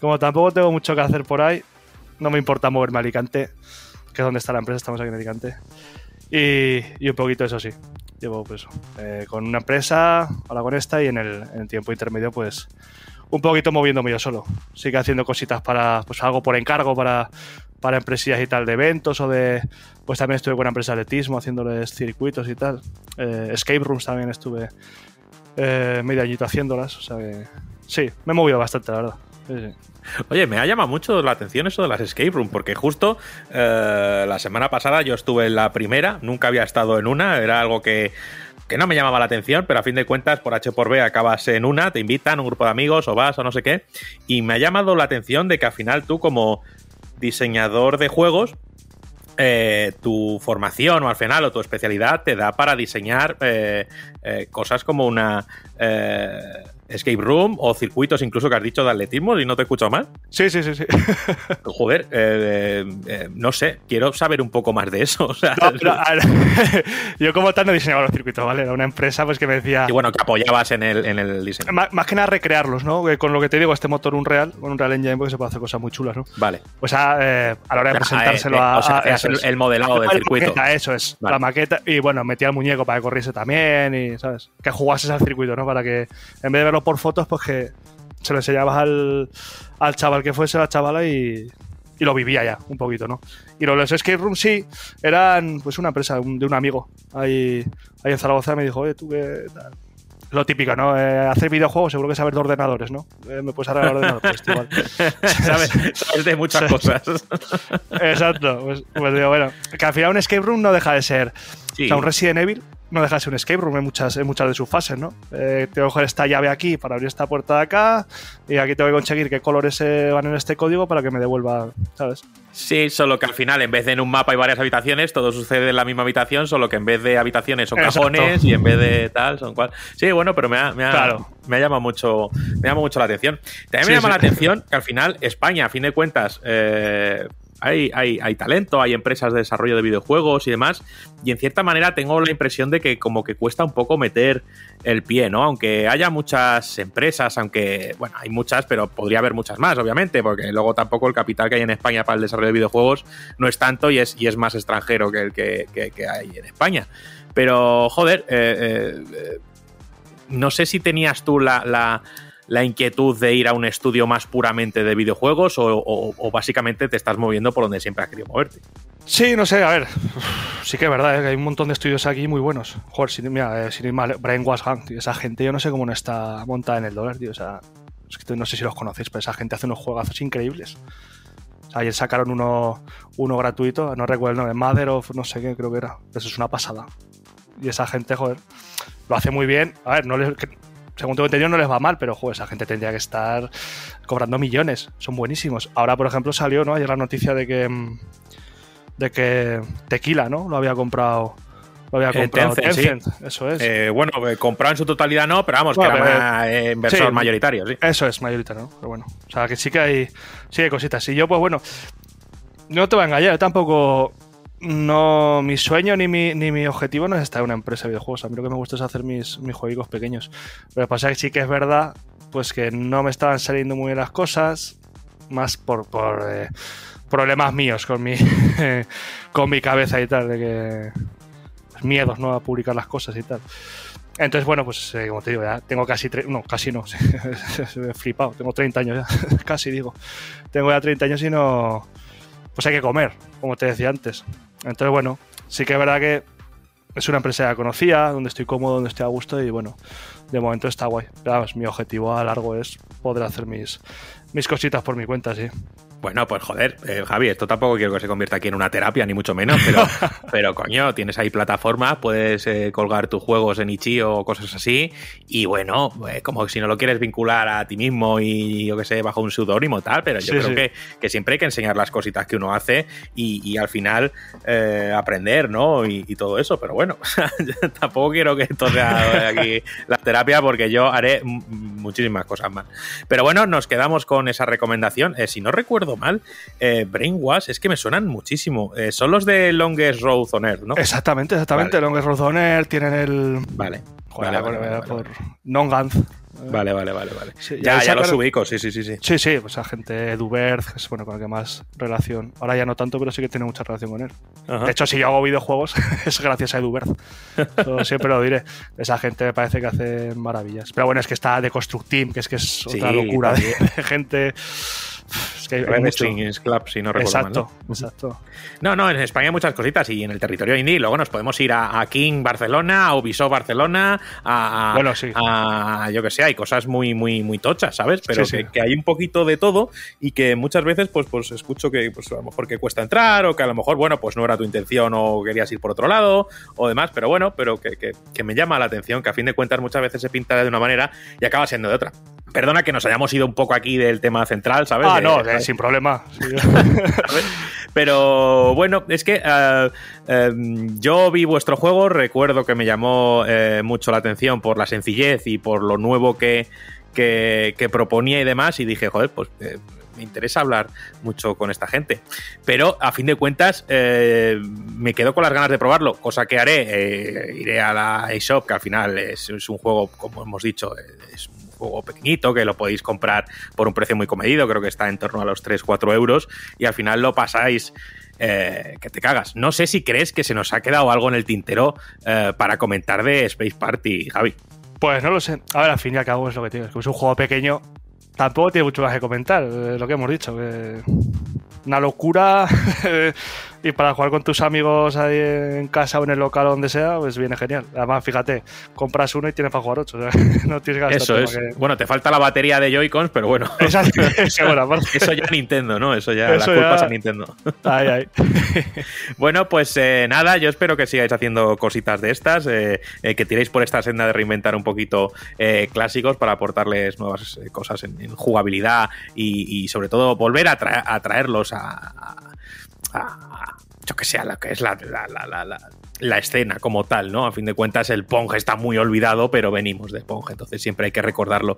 como tampoco tengo mucho que hacer por ahí, no me importa moverme a Alicante, que es donde está la empresa, estamos aquí en Alicante. Y, y un poquito eso sí. Llevo pues eh, con una empresa, ahora con esta, y en el, tiempo intermedio, pues un poquito moviéndome yo solo. Sigue haciendo cositas para, pues algo por encargo para, para empresillas y tal de eventos o de, pues también estuve con una empresa de atletismo haciéndoles circuitos y tal. Eh, escape rooms también estuve eh, medio añito haciéndolas, o sea que sí, me he movido bastante, la verdad. Oye, me ha llamado mucho la atención eso de las escape room, porque justo eh, la semana pasada yo estuve en la primera, nunca había estado en una, era algo que, que no me llamaba la atención, pero a fin de cuentas, por H por B acabas en una, te invitan, un grupo de amigos, o vas, o no sé qué, y me ha llamado la atención de que al final tú, como diseñador de juegos, eh, tu formación o al final o tu especialidad te da para diseñar eh, cosas como una escape room o circuitos incluso que has dicho de atletismo y no te he escuchado mal. Sí, sí, sí, sí. Joder, eh, eh, no sé, quiero saber un poco más de eso. O sea, No, pero, a ver, yo como tal no diseñaba los circuitos, ¿vale? Era una empresa pues que me decía... y bueno, que apoyabas en el, en el diseño. Más, más que nada recrearlos, ¿no? Eh, Con lo que te digo, este motor Unreal, con Unreal Engine, porque se puede hacer cosas muy chulas, ¿no? Vale. Pues a, eh, a la hora de presentárselo Eh, eh, a, o sea, a- el, modelado del La circuito. maqueta, eso es, Vale. la maqueta. Y bueno, metía al muñeco para que corriese también y, ¿sabes? Que jugases al circuito, ¿no? Para que en vez de verlo por fotos, pues que se lo enseñabas al, al chaval que fuese, a la chavala y, y lo vivía ya un poquito, ¿no? Y los escape rooms sí, eran pues una empresa un- de un amigo ahí, ahí en Zaragoza me dijo, oye, tú qué tal. Lo típico, ¿no? Eh, hacer videojuegos, seguro que sabes de ordenadores, ¿no? Eh, me puedes arreglar el ordenador, pues igual. ¿Sabes? Sabes de muchas cosas. Exacto. Pues, pues digo, bueno, que al final un escape room no deja de ser. Sí. O sea, un Resident Evil no deja de ser un escape room en muchas, en muchas de sus fases, ¿no? Eh, tengo que coger esta llave aquí para abrir esta puerta de acá y aquí tengo que conseguir qué colores van en este código para que me devuelva, ¿sabes? Sí, solo que al final, en vez de en un mapa hay varias habitaciones, todo sucede en la misma habitación, solo que en vez de habitaciones son Exacto. cajones y en vez de tal son cual. Sí, bueno, pero me ha, me ha, Claro. me ha llamado mucho, me llama mucho la atención. También Sí, me llama sí. la atención que al final España, a fin de cuentas, eh, hay, hay, talento, hay empresas de desarrollo de videojuegos y demás, y en cierta manera tengo la impresión de que como que cuesta un poco meter el pie, ¿no? Aunque haya muchas empresas, aunque, bueno, hay muchas, pero podría haber muchas más, obviamente, porque luego tampoco el capital que hay en España para el desarrollo de videojuegos no es tanto y es, y es más extranjero que el que, que- hay en España. Pero, joder, eh, eh, eh, no sé si tenías tú la- la inquietud de ir a un estudio más puramente de videojuegos o, básicamente te estás moviendo por donde siempre has querido moverte. Sí, no sé, a ver. Sí que es verdad, ¿eh? hay un montón de estudios aquí muy buenos. Joder, sin, mira, eh, ir mal, Brainwash Gang, tío, esa gente yo no sé cómo no está montada en el dólar, tío. O sea, es que no sé si los conocéis, pero esa gente hace unos juegazos increíbles. O sea, ayer sacaron uno, uno gratuito, no recuerdo el nombre, Mother of no sé qué, creo que era. Eso es una pasada. Y esa gente, joder, lo hace muy bien. A ver, no les, según tengo entendido, no les va mal, pero joder, esa gente tendría que estar cobrando millones. Son buenísimos. Ahora, por ejemplo, salió, ¿no? Ayer la noticia de que. mm, de que Tequila, ¿no? Lo había comprado. Lo había Eh, comprado Tencent, sí. Tencent. Eso es. Eh, bueno, eh, comprado en su totalidad no, pero vamos, Bueno, que pero, era eh, inversor sí. mayoritario, sí. Eso es, mayoritario, ¿no? Pero bueno. O sea, que sí que hay, sí hay cositas. Y yo, pues bueno, no te voy a engañar, yo tampoco. No, mi sueño ni mi, ni mi objetivo no es estar en una empresa de videojuegos. A mí lo que me gusta es hacer mis, mis jueguitos pequeños. Lo que pasa que sí que es verdad, pues que no me estaban saliendo muy bien las cosas, más por, por eh, problemas míos con mi, con mi cabeza y tal, de que miedos, ¿no? A publicar las cosas y tal. Entonces, bueno, pues eh, como te digo, ya tengo casi, no, casi no, he flipado, tengo 30 años ya, casi digo. Tengo ya 30 años y no, pues hay que comer, como te decía antes. Entonces, bueno, sí que es verdad que es una empresa ya conocida, donde estoy cómodo, donde estoy a gusto y bueno, de momento está guay. Pero vamos, mi objetivo a largo es poder hacer mis, mis cositas por mi cuenta, sí. Bueno, pues joder, eh, Javi, esto tampoco quiero que se convierta aquí en una terapia, ni mucho menos, pero, pero coño, tienes ahí plataformas, puedes eh, colgar tus juegos en Itch.io o cosas así, y bueno, eh, como si no lo quieres vincular a ti mismo y yo que sé, bajo un seudónimo tal, pero yo Sí, creo sí. Que, que siempre hay que enseñar las cositas que uno hace y, y al final aprender, ¿no? Y, y todo eso, pero bueno, tampoco quiero que esto sea aquí la terapia porque yo haré muchísimas cosas más. Pero bueno, nos quedamos con esa recomendación. Si no recuerdo mal, eh, Brainwash es que me suenan muchísimo. Eh, son los de Longest Road on Earth, ¿no? Exactamente, exactamente. Vale. Longest Road on Air tienen el. Vale. Joder, Vale, por, vale, vale, por vale. Vale, vale, vale, vale. Sí, y ya, ya los ubico, sí, sí, sí, sí. Sí, sí, pues a gente Duberth, que es bueno con el que más relación. Ahora ya no tanto, pero sí que tiene mucha relación con él. Ajá. De hecho, si yo hago videojuegos, es gracias a Eduberth. Eso siempre lo diré. Esa gente me parece que hace maravillas. Pero bueno, es que está de Construct Team, que es que es Sí, otra locura de, de gente. Es que hay Red mucho. Strings Club, si no recuerdo mal, Exacto, ¿no? exacto. No, no, en España hay muchas cositas y en el territorio indie luego nos podemos ir a, a King Barcelona, a Ubisoft Barcelona, a, a- Bueno, sí. a- yo que sé, hay cosas muy, muy, muy tochas, ¿sabes? Pero Sí, que, sí. que hay un poquito de todo y que muchas veces pues, pues escucho que pues, a lo mejor que cuesta entrar o que a lo mejor, bueno, pues no era tu intención o querías ir por otro lado o demás, pero bueno, pero que, que- que me llama la atención que a fin de cuentas muchas veces se pinta de una manera y acaba siendo de otra. Perdona que nos hayamos ido un poco aquí del tema central, ¿sabes? Ah, De- no, eh, sin problema. Sí. pero bueno, es que eh, eh, yo vi vuestro juego, recuerdo que me llamó eh, mucho la atención por la sencillez y por lo nuevo que, que, que proponía y demás, y dije, joder, pues eh, me interesa hablar mucho con esta gente. Pero a fin de cuentas, eh, me quedo con las ganas de probarlo, cosa que haré, eh, iré a la eShop, que al final es, es un juego, como hemos dicho, es un juego pequeñito que lo podéis comprar por un precio muy comedido, creo que está en torno a los 3-4 euros y al final lo pasáis eh, que te cagas. No sé si crees que se nos ha quedado algo en el tintero eh, para comentar de Space Party, Javi. Pues no lo sé. A ver, al fin y al cabo es lo que tiene. Es un juego pequeño. Tampoco tiene mucho más que comentar. eh, lo que hemos dicho. una locura. y para jugar con tus amigos ahí en casa o en el local o donde sea, pues viene genial. Además, fíjate, compras uno y tienes para jugar ocho. o sea, no tienes gastar Eso es. que- Bueno, te falta la batería de Joy-Cons, pero bueno. Eso ya Nintendo, ¿no? Eso ya, Eso la culpa ya- es a Nintendo. Ay, ay. Bueno, pues eh, nada, yo espero que sigáis haciendo cositas de estas, eh, eh, que tiréis por esta senda de reinventar un poquito clásicos para aportarles nuevas cosas en, en jugabilidad y, y sobre todo volver a, tra- a traerlos a, a- a- yo que sé, a lo que es la, la- la- la- la- escena como tal, ¿no? A fin de cuentas el Pong está muy olvidado, pero venimos de Pong, entonces siempre hay que recordarlo.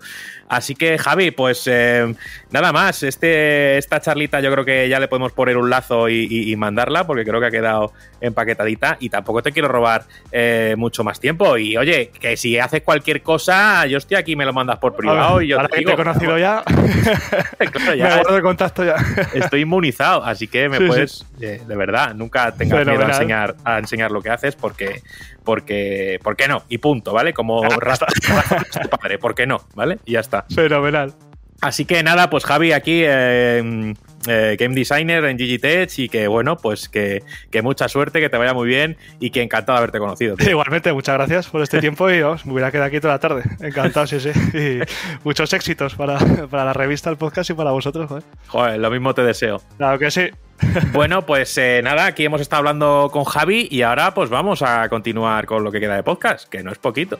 Así que Javi, pues eh, nada más, este, esta charlita yo creo que ya le podemos poner un lazo y, y- y mandarla, porque creo que ha quedado empaquetadita y tampoco te quiero robar eh, mucho más tiempo. Y oye, que si haces cualquier cosa, yo estoy aquí, me lo mandas por privado y yo Ahora te que digo, te he conocido ya, claro, me ya guardo de contacto ya. estoy inmunizado, así que me Sí, puedes, eh, de verdad, nunca tengas miedo a enseñar, a enseñar lo que haces porque, porque, ¿por qué no? Y punto, ¿vale? Como tu padre, ¿por qué no? ¿Vale? Y ya está. Fenomenal. Así que nada, pues Javi aquí, eh, eh, game designer en Gigitech y que bueno, pues que, que mucha suerte, que te vaya muy bien y que encantado de haberte conocido. tío. Igualmente, muchas gracias por este tiempo y vamos, me hubiera quedado aquí toda la tarde. Encantado, sí, sí. Y muchos éxitos para, para la revista, el podcast y para vosotros. joder. Joder, lo mismo te deseo. Claro que sí. Bueno, pues eh, nada, aquí hemos estado hablando con Javi y ahora pues vamos a continuar con lo que queda de podcast, que no es poquito.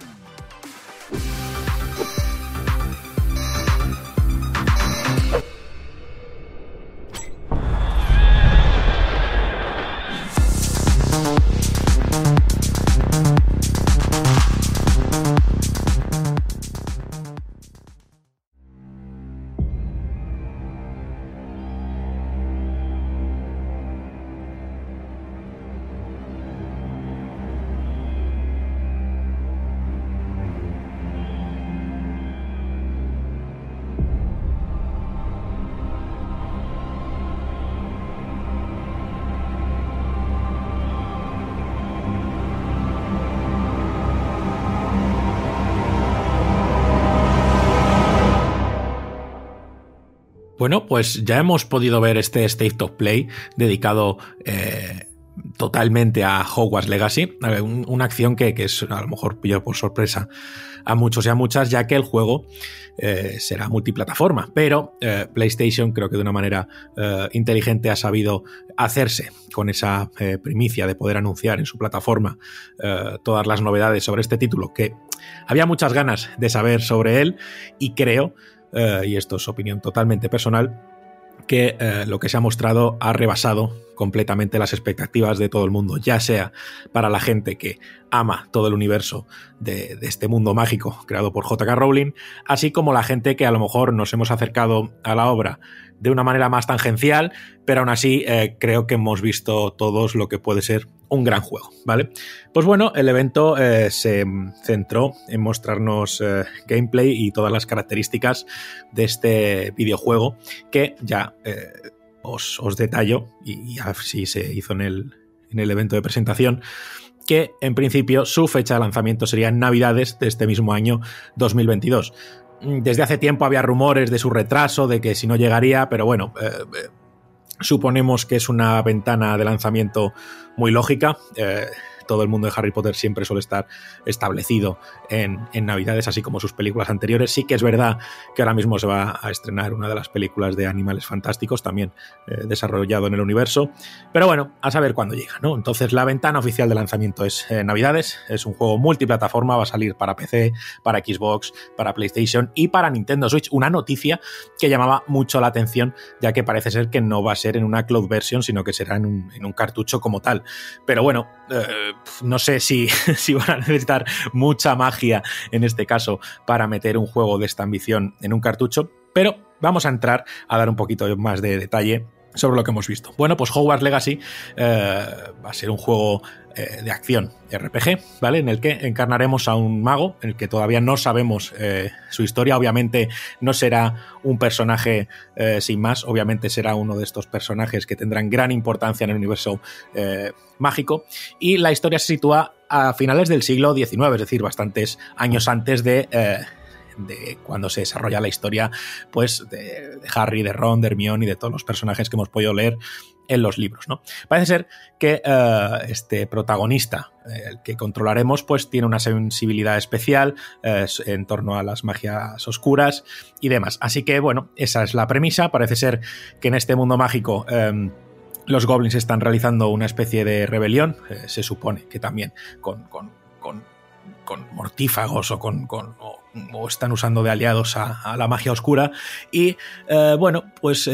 Bueno, pues ya hemos podido ver este State of Play dedicado eh, totalmente a Hogwarts Legacy, un- una acción que, es a lo mejor pilló por sorpresa a muchos y a muchas, ya que el juego eh, será multiplataforma, pero eh, PlayStation creo que de una manera inteligente ha sabido hacerse con esa primicia de poder anunciar en su plataforma todas las novedades sobre este título, que había muchas ganas de saber sobre él y creo eh, y esto es opinión totalmente personal, que eh, lo que se ha mostrado ha rebasado completamente las expectativas de todo el mundo, ya sea para la gente que ama todo el universo de, este mundo mágico creado por JK Rowling, así como la gente que a lo mejor nos hemos acercado a la obra de una manera más tangencial, pero aún así eh, creo que hemos visto todos lo que puede ser un gran juego, ¿vale? Pues bueno, el evento eh, se centró en mostrarnos eh, gameplay y todas las características de este videojuego que ya eh, os, os detallo y, así se hizo en el, en el evento de presentación que en principio su fecha de lanzamiento sería en Navidades de este mismo año 2022. Desde hace tiempo había rumores de su retraso, de que si no llegaría, pero bueno, suponemos que es una ventana de lanzamiento muy lógica. Eh, todo el mundo de Harry Potter siempre suele estar establecido en, en, Navidades, así como sus películas anteriores. Sí que es verdad que ahora mismo se va a estrenar una de las películas de Animales Fantásticos, también eh, desarrollado en el universo. Pero bueno, a saber cuándo llega, ¿no? Entonces, la ventana oficial de lanzamiento es eh, Navidades. Es un juego multiplataforma, va a salir para PC, para Xbox, para PlayStation y para Nintendo Switch. Una noticia que llamaba mucho la atención, ya que parece ser que no va a ser en una cloud version, sino que será en un, en un cartucho como tal. Pero bueno, eh, no sé si, si, van a necesitar mucha magia en este caso para meter un juego de esta ambición en un cartucho, pero vamos a entrar a dar un poquito más de detalle sobre lo que hemos visto. Bueno, pues Hogwarts Legacy eh, va a ser un juego de acción RPG, ¿vale? En el que encarnaremos a un mago, en el que todavía no sabemos eh, su historia. Obviamente no será un personaje eh, sin más, obviamente será uno de estos personajes que tendrán gran importancia en el universo eh, mágico. Y la historia se sitúa a finales del siglo XIX, es decir, bastantes años antes de de cuando se desarrolla la historia pues de, Harry, de Ron, de Hermione y de todos los personajes que hemos podido leer en los libros. ¿no? Parece ser que eh, este protagonista, eh, el que controlaremos, pues tiene una sensibilidad especial eh, en torno a las magias oscuras y demás. Así que, bueno, esa es la premisa. Parece ser que en este mundo mágico em, los goblins están realizando una especie de rebelión. se supone que también con, con, mortífagos o con, o, están usando de aliados a, la magia oscura. Y bueno, pues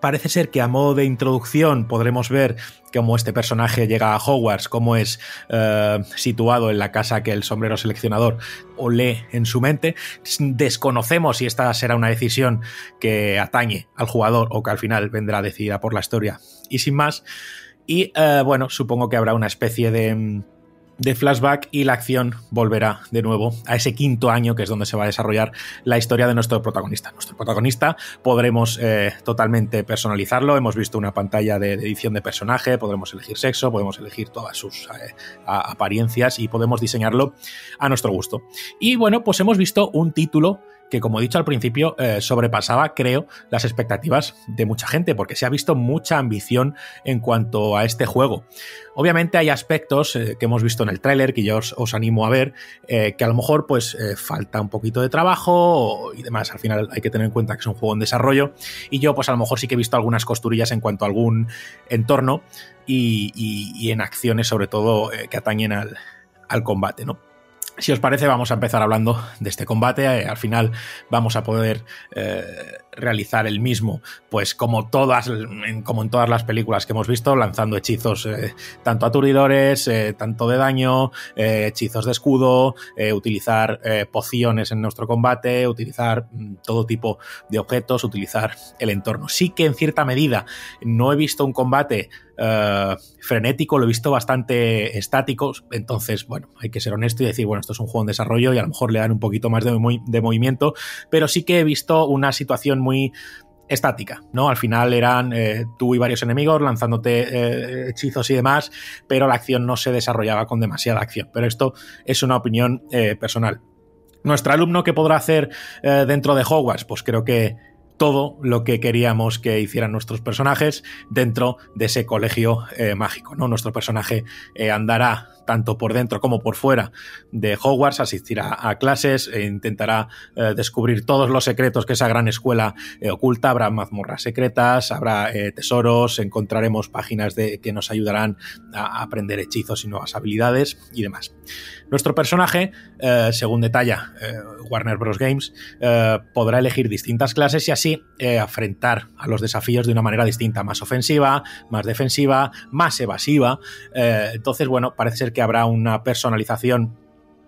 parece ser que a modo de introducción podremos ver cómo este personaje llega a Hogwarts, cómo es eh, situado en la casa que el sombrero seleccionador o lee en su mente. Desconocemos si esta será una decisión que atañe al jugador o que al final vendrá decidida por la historia. Y sin más. Y eh, bueno, supongo que habrá una especie de de flashback y la acción volverá de nuevo a ese quinto año que es donde se va a desarrollar la historia de nuestro protagonista. Nuestro protagonista podremos eh, totalmente personalizarlo, hemos visto una pantalla de, edición de personaje, podremos elegir sexo, podemos elegir todas sus eh, apariencias y podemos diseñarlo a nuestro gusto. Y bueno, pues hemos visto un título que como he dicho al principio eh, sobrepasaba, creo, las expectativas de mucha gente, porque se ha visto mucha ambición en cuanto a este juego. Obviamente hay aspectos eh, que hemos visto en el tráiler que yo os, animo a ver, eh, que a lo mejor pues falta un poquito de trabajo y demás. Al final hay que tener en cuenta que es un juego en desarrollo y yo pues a lo mejor sí que he visto algunas costurillas en cuanto a algún entorno y, en acciones sobre todo que atañen al, al combate, ¿no? Si os parece, vamos a empezar hablando de este combate. Al final vamos a poder eh, realizar el mismo, pues como todas, como en todas las películas que hemos visto, lanzando hechizos eh, tanto aturdidores, tanto de daño, hechizos de escudo, utilizar pociones en nuestro combate, utilizar mm, todo tipo de objetos, utilizar el entorno. Sí que en cierta medida no he visto un combate eh, frenético, lo he visto bastante estático, entonces, bueno, hay que ser honesto y decir, bueno, esto es un juego en desarrollo y a lo mejor le dan un poquito más de, de movimiento, pero sí que he visto una situación estática, ¿no? Al final eran eh, tú y varios enemigos lanzándote eh, hechizos y demás, pero la acción no se desarrollaba con demasiada acción. Pero esto es una opinión personal. Nuestro alumno, ¿qué podrá hacer dentro de Hogwarts? Pues creo que todo lo que queríamos que hicieran nuestros personajes dentro de ese colegio eh, mágico. ¿no? Nuestro personaje eh, andará tanto por dentro como por fuera de Hogwarts, asistirá a clases e intentará eh, descubrir todos los secretos que esa gran escuela oculta. Habrá mazmorras secretas, habrá tesoros, encontraremos páginas de, que nos ayudarán a aprender hechizos y nuevas habilidades y demás. Nuestro personaje, según detalla Warner Bros. Games, podrá elegir distintas clases y así eh, afrontar a los desafíos de una manera distinta, más ofensiva, más defensiva, más evasiva. Eh, entonces, bueno, parece ser que habrá una personalización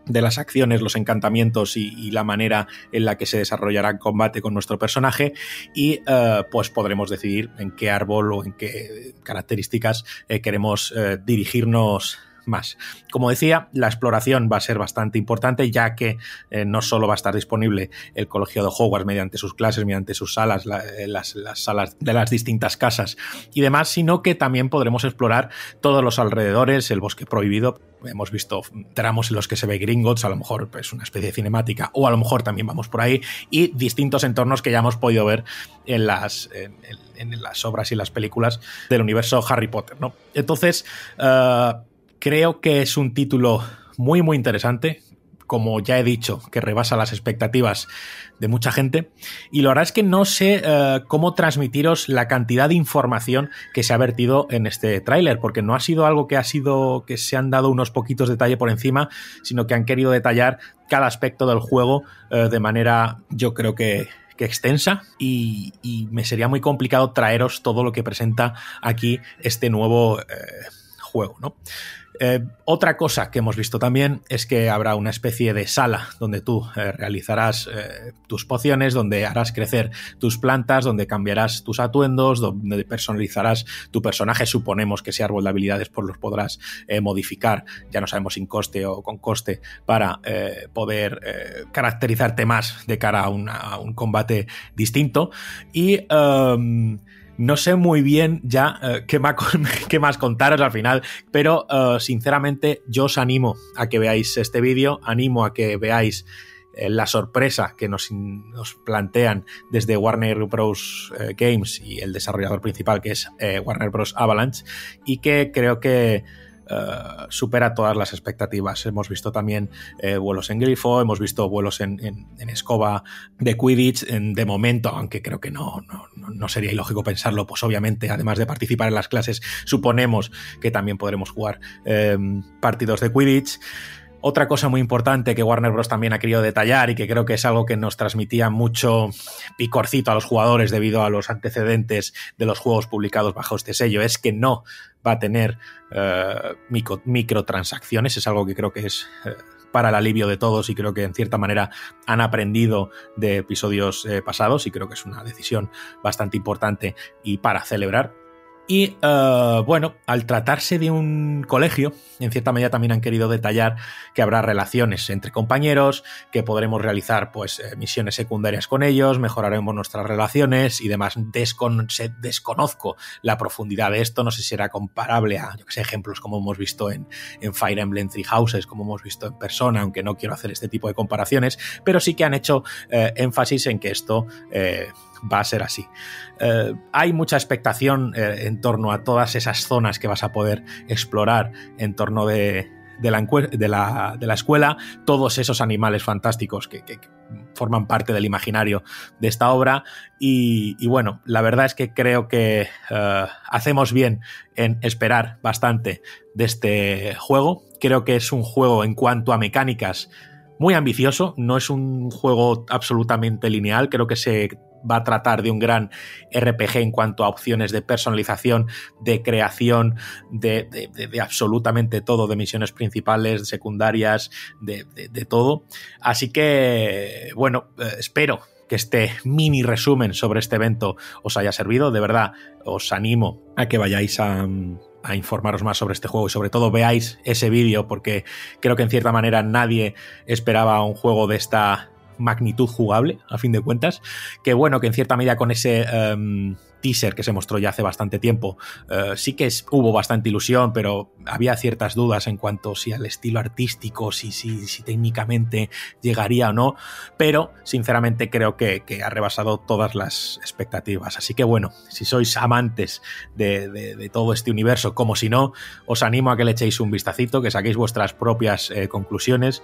de las acciones, los encantamientos y, la manera en la que se desarrollará el combate con nuestro personaje y eh, pues podremos decidir en qué árbol o en qué características queremos dirigirnos más. Como decía, la exploración va a ser bastante importante ya que eh, no solo va a estar disponible el Colegio de Hogwarts mediante sus clases, mediante sus salas, eh, las, salas de las distintas casas y demás, sino que también podremos explorar todos los alrededores, el bosque prohibido. Hemos visto tramos en los que se ve Gringotts, a lo mejor es pues, una especie de cinemática, o a lo mejor también vamos por ahí, y distintos entornos que ya hemos podido ver en las, en, las obras y las películas del universo Harry Potter. ¿no? Entonces, eh, Creo que es un título muy, muy interesante. Como ya he dicho, que rebasa las expectativas de mucha gente. Y la verdad es que no sé eh, cómo transmitiros la cantidad de información que se ha vertido en este tráiler, porque no ha sido algo que ha sido que se han dado unos poquitos detalles por encima, sino que han querido detallar cada aspecto del juego eh, de manera, yo creo que, extensa y, me sería muy complicado traeros todo lo que presenta aquí este nuevo eh, juego, ¿no? Eh, otra cosa que hemos visto también es que habrá una especie de sala donde tú eh, realizarás eh, tus pociones, donde harás crecer tus plantas, donde cambiarás tus atuendos, donde personalizarás tu personaje. Suponemos que ese árbol de habilidades pues los podrás modificar, ya no sabemos sin coste o con coste, para poder caracterizarte más de cara a, a, un combate distinto. Y em, no sé muy bien ya eh, qué, más, contaros al final, pero eh, sinceramente yo os animo a que veáis este vídeo, animo a que veáis eh, la sorpresa que nos, plantean desde Warner Bros. Games y el desarrollador principal que es Warner Bros. Avalanche y que creo que Uh, supera todas las expectativas. Hemos visto también eh, vuelos en Grifo, hemos visto vuelos en escoba de Quidditch, en, de momento, aunque creo que no, no, no, sería ilógico pensarlo, pues obviamente, además de participar en las clases, suponemos que también podremos jugar eh, partidos de Quidditch. Otra cosa muy importante que Warner Bros. también ha querido detallar y que creo que es algo que nos transmitía mucho picorcito a los jugadores debido a los antecedentes de los juegos publicados bajo este sello es que no va a tener uh, micro, microtransacciones. Es algo que creo que es uh, para el alivio de todos y creo que en cierta manera han aprendido de episodios eh, pasados y creo que es una decisión bastante importante y para celebrar. Y uh, bueno, al tratarse de un colegio, en cierta medida también han querido detallar que habrá relaciones entre compañeros, que podremos realizar pues eh, misiones secundarias con ellos, mejoraremos nuestras relaciones y demás. Descon desconozco la profundidad de esto, no sé si será comparable a, ejemplos como hemos visto en, en Fire Emblem Three Houses, como hemos visto en persona, aunque no quiero hacer este tipo de comparaciones, pero sí que han hecho eh, énfasis en que esto eh, va a ser así. Eh, hay mucha expectación eh, en torno a todas esas zonas que vas a poder explorar en torno de, de, la, escuela, todos esos animales fantásticos que, forman parte del imaginario de esta obra. Y, bueno, la verdad es que creo que uh, hacemos bien en esperar bastante de este juego. Creo que es un juego en cuanto a mecánicas muy ambicioso, no es un juego absolutamente lineal, creo que se va a tratar de un gran RPG en cuanto a opciones de personalización, de creación, de, absolutamente todo, de misiones principales, secundarias, de, todo. Así que, bueno, eh, espero que este mini resumen sobre este evento os haya servido. De verdad, os animo a que vayáis a, a informaros más sobre este juego y sobre todo veáis ese vídeo porque creo que en cierta manera nadie esperaba un juego de esta magnitud jugable, a fin de cuentas, que bueno, que en cierta medida con ese um, teaser que se mostró ya hace bastante tiempo, uh, sí que hubo bastante ilusión, pero había ciertas dudas en cuanto si al estilo artístico, si, si, si técnicamente llegaría o no, pero sinceramente creo que, ha rebasado todas las expectativas. Así que bueno, si sois amantes de, todo este universo, como si no, os animo a que le echéis un vistacito, que saquéis vuestras propias eh, conclusiones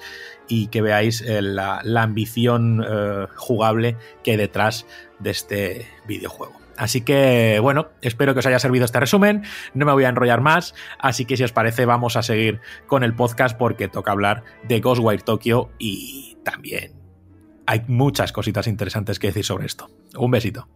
y que veáis eh, la, ambición eh, jugable que hay detrás de este videojuego. Así que, bueno, espero que os haya servido este resumen. No me voy a enrollar más. Así que, si os parece, vamos a seguir con el podcast porque toca hablar de Ghostwire Tokyo y también hay muchas cositas interesantes que decir sobre esto. Un besito.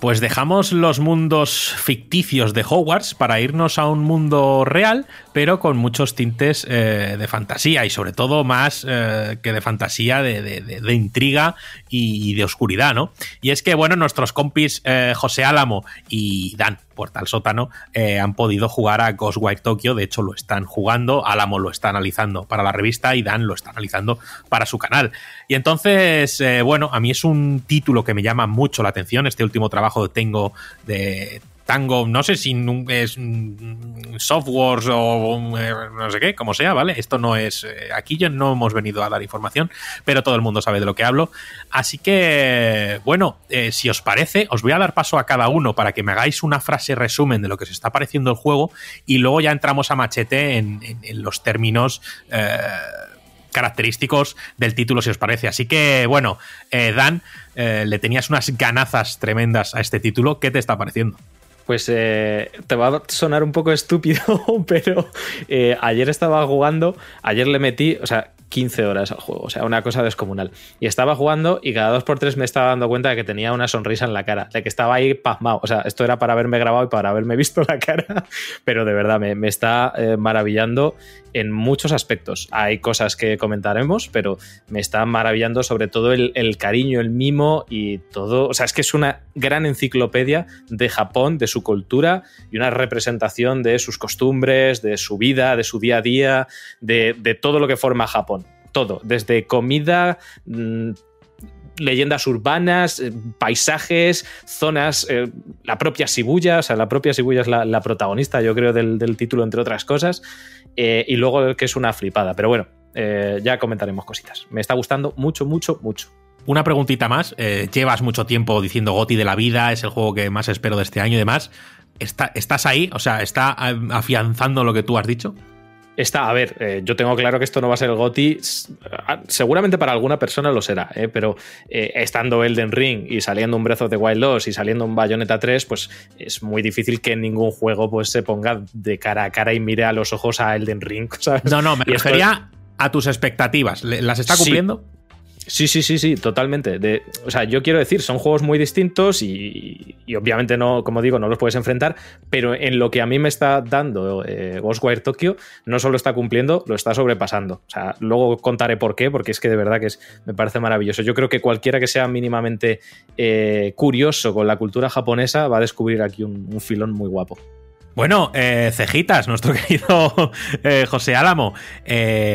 Pues dejamos los mundos ficticios de Hogwarts para irnos a un mundo real, pero con muchos tintes eh, de fantasía y sobre todo más eh, que de fantasía, de, de, intriga y de oscuridad, ¿no? Y es que, bueno, nuestros compis eh, José Álamo y Dan Portal Sótano han podido jugar a Ghostwire Tokyo, de hecho lo están jugando, Álamo lo está analizando para la revista y Dan lo está analizando para su canal. Y entonces, bueno, a mí es un título que me llama mucho la atención, este último trabajo que tengo de Tango, no sé si es software o eh, no sé qué, como sea, ¿vale? Esto no es. Eh, aquí ya no hemos venido a dar información, pero todo el mundo sabe de lo que hablo. Así que, bueno, eh, si os parece, os voy a dar paso a cada uno para que me hagáis una frase resumen de lo que os está pareciendo el juego y luego ya entramos a machete en, los términos. Característicos del título, si os parece. Así que, bueno, Dan, le tenías unas ganazas tremendas a este título. ¿Qué te está pareciendo? Pues eh, te va a sonar un poco estúpido, pero eh, ayer estaba jugando, ayer le metí, o sea, 15 horas al juego, o sea, una cosa descomunal. Y estaba jugando y cada dos por tres me estaba dando cuenta de que tenía una sonrisa en la cara, de que estaba ahí pasmado. O sea, esto era para haberme grabado y para haberme visto la cara, pero de verdad me, me está eh, maravillando en muchos aspectos. Hay cosas que comentaremos, pero me está maravillando sobre todo el, el, cariño, el mimo y todo. O sea, es que es una gran enciclopedia de Japón, de su cultura y una representación de sus costumbres, de su vida, de su día a día, de, de todo lo que forma Japón. Todo, desde comida, mmm, leyendas urbanas, eh, paisajes, zonas, eh, la propia Shibuya, o sea, la propia Shibuya es la, protagonista, yo creo, del, título, entre otras cosas, eh, y luego que es una flipada, pero bueno, ya comentaremos cositas. Me está gustando mucho, mucho, mucho. Una preguntita más, llevas mucho tiempo diciendo Goti de la vida, es el juego que más espero de este año y demás. ¿Está, ¿Estás ahí? O sea, ¿está afianzando lo que tú has dicho? Está, a ver, eh, yo tengo claro que esto no va a ser el GOTI, seguramente para alguna persona lo será, eh, pero eh, estando Elden Ring y saliendo un Breath of the Wild 2 y saliendo un Bayonetta 3, pues es muy difícil que ningún juego pues, se ponga de cara a cara y mire a los ojos a Elden Ring. ¿sabes? No, no, me refería a tus expectativas. ¿Las está cumpliendo? Sí. Sí, sí, sí, sí, totalmente. O sea, yo quiero decir, son juegos muy distintos y, obviamente no, como digo, no los puedes enfrentar, pero en lo que a mí me está dando eh, Ghostwire Tokyo, no solo está cumpliendo, lo está sobrepasando. O sea, luego contaré por qué, porque es que de verdad que es, me parece maravilloso. Yo creo que cualquiera que sea mínimamente eh, curioso con la cultura japonesa va a descubrir aquí un, filón muy guapo. Bueno, eh, Cejitas, nuestro querido eh, José Álamo.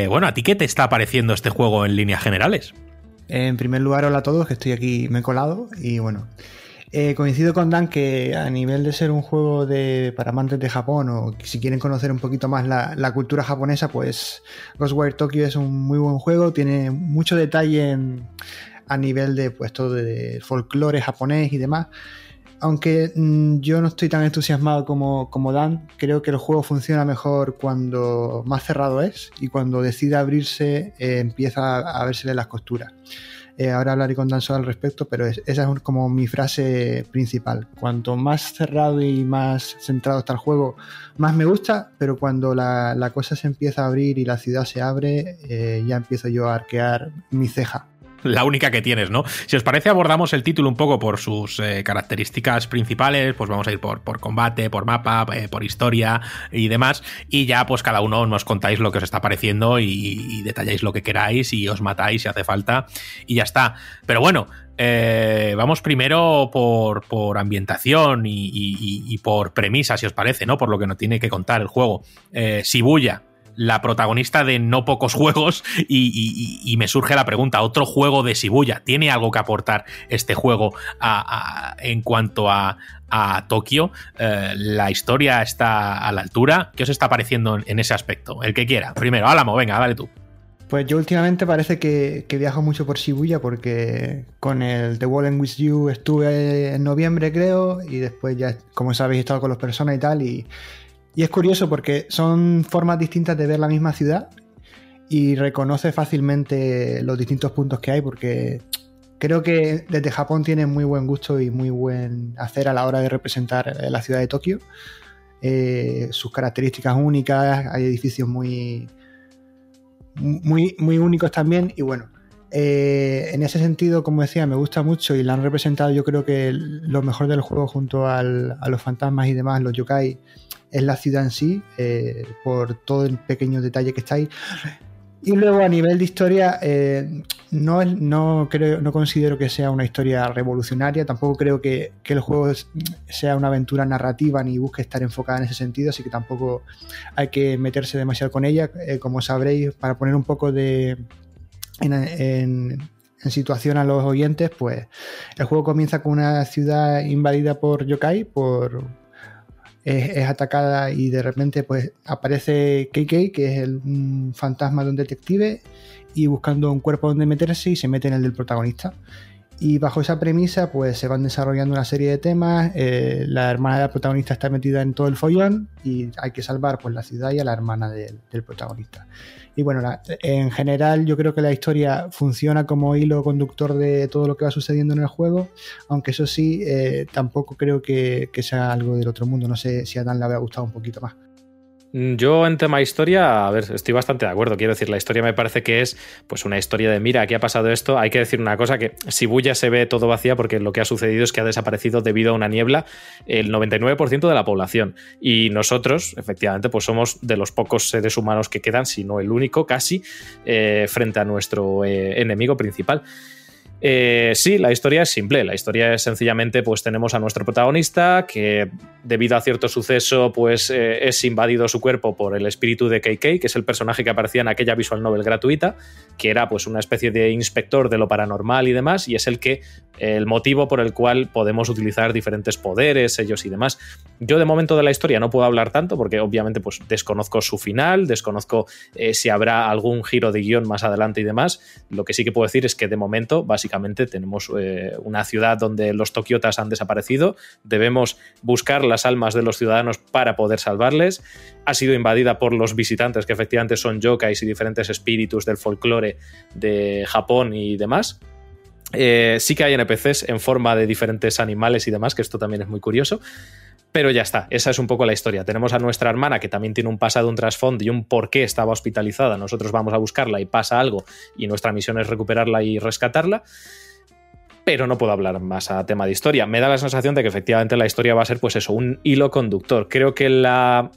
Bueno, ¿a ti qué te está pareciendo este juego en líneas generales? En primer lugar, hola a todos, que estoy aquí, me he colado y bueno, eh, coincido con Dan que a nivel de ser un juego de, para amantes de Japón o si quieren conocer un poquito más la, la, cultura japonesa, pues Ghostwire Tokyo es un muy buen juego, tiene mucho detalle en, a nivel de pues todo de folclore japonés y demás. Aunque mmm, yo no estoy tan entusiasmado como, como, Dan, creo que el juego funciona mejor cuando más cerrado es y cuando decide abrirse eh, empieza a versele las costuras. Eh, ahora hablaré con Dan solo al respecto, pero es, esa es como mi frase principal. Cuanto más cerrado y más centrado está el juego, más me gusta, pero cuando la, la cosa se empieza a abrir y la ciudad se abre, eh, ya empiezo yo a arquear mi ceja la única que tienes, ¿no? Si os parece, abordamos el título un poco por sus eh, características principales, pues vamos a ir por, por combate, por mapa, eh, por historia y demás, y ya pues cada uno nos contáis lo que os está pareciendo y, detalláis lo que queráis y os matáis si hace falta y ya está. Pero bueno, eh, vamos primero por, por ambientación y, por premisa, si os parece, ¿no? Por lo que nos tiene que contar el juego. Shibuya, la protagonista de no pocos juegos y, me surge la pregunta, ¿otro juego de Shibuya? ¿Tiene algo que aportar este juego en cuanto a, Tokio? Eh, ¿La historia está a la altura? ¿Qué os está pareciendo en, ese aspecto? El que quiera. Primero, Álamo, venga, dale tú. Pues yo últimamente parece que, viajo mucho por Shibuya porque con el The Wall With You estuve en noviembre creo y después ya, como sabéis, he estado con las personas y tal y y es curioso porque son formas distintas de ver la misma ciudad y reconoce fácilmente los distintos puntos que hay porque creo que desde Japón tiene muy buen gusto y muy buen hacer a la hora de representar la ciudad de Tokio. Eh, sus características únicas, hay edificios muy, muy, muy únicos también y bueno, eh, en ese sentido, como decía, me gusta mucho y la han representado yo creo que lo mejor del juego junto al, a los fantasmas y demás, los yokai, es la ciudad en sí, eh, por todo el pequeño detalle que está ahí. Y luego a nivel de historia, eh, no, no, creo, no considero que sea una historia revolucionaria, tampoco creo que, que, el juego sea una aventura narrativa ni busque estar enfocada en ese sentido, así que tampoco hay que meterse demasiado con ella. Eh, como sabréis, para poner un poco de... En, en, en situación a los oyentes, pues el juego comienza con una ciudad invadida por yokai, por, es, atacada y de repente pues aparece KK, que es el, un fantasma de un detective, y buscando un cuerpo donde meterse y se mete en el del protagonista. Y bajo esa premisa, pues se van desarrollando una serie de temas. eh, la hermana de la protagonista está metida en todo el follón y hay que salvar pues, la ciudad y a la hermana del, protagonista. Y bueno, en general yo creo que la historia funciona como hilo conductor de todo lo que va sucediendo en el juego, aunque eso sí, eh, tampoco creo que, que sea algo del otro mundo. No sé si a Dan le había gustado un poquito más. Mm, Yo en tema historia, a ver, estoy bastante de acuerdo. Quiero decir, la historia me parece que es pues una historia de mira, aquí ha pasado esto. Hay que decir una cosa que Shibuya se ve todo vacía porque lo que ha sucedido es que ha desaparecido debido a una niebla el 99% de la población. Y nosotros, efectivamente, pues somos de los pocos seres humanos que quedan, si no el único casi, eh, frente a nuestro eh, enemigo principal. Eh, sí, la historia es simple. La historia es sencillamente, pues tenemos a nuestro protagonista que debido a cierto suceso, pues eh, es invadido su cuerpo por el espíritu de KK, que es el personaje que aparecía en aquella visual novel gratuita, que era pues una especie de inspector de lo paranormal y demás, y es el que el motivo por el cual podemos utilizar diferentes poderes, sellos y demás. Yo de momento de la historia no puedo hablar tanto porque obviamente pues desconozco su final, desconozco eh, si habrá algún giro de guion más adelante y demás. Lo que sí que puedo decir es que de momento básicamente tenemos eh, una ciudad donde los tokiotas han desaparecido, debemos buscar las almas de los ciudadanos para poder salvarles. Ha sido invadida por los visitantes que efectivamente son yokais y diferentes espíritus del folclore de Japón y demás. Eh, sí que hay NPCs en forma de diferentes animales y demás, que esto también es muy curioso. Pero ya está, esa es un poco la historia. Tenemos a nuestra hermana que también tiene un pasado, un trasfondo y un por qué estaba hospitalizada. Nosotros vamos a buscarla y pasa algo y nuestra misión es recuperarla y rescatarla. Pero no puedo hablar más a tema de historia. Me da la sensación de que efectivamente la historia va a ser pues eso, un hilo conductor. Creo que la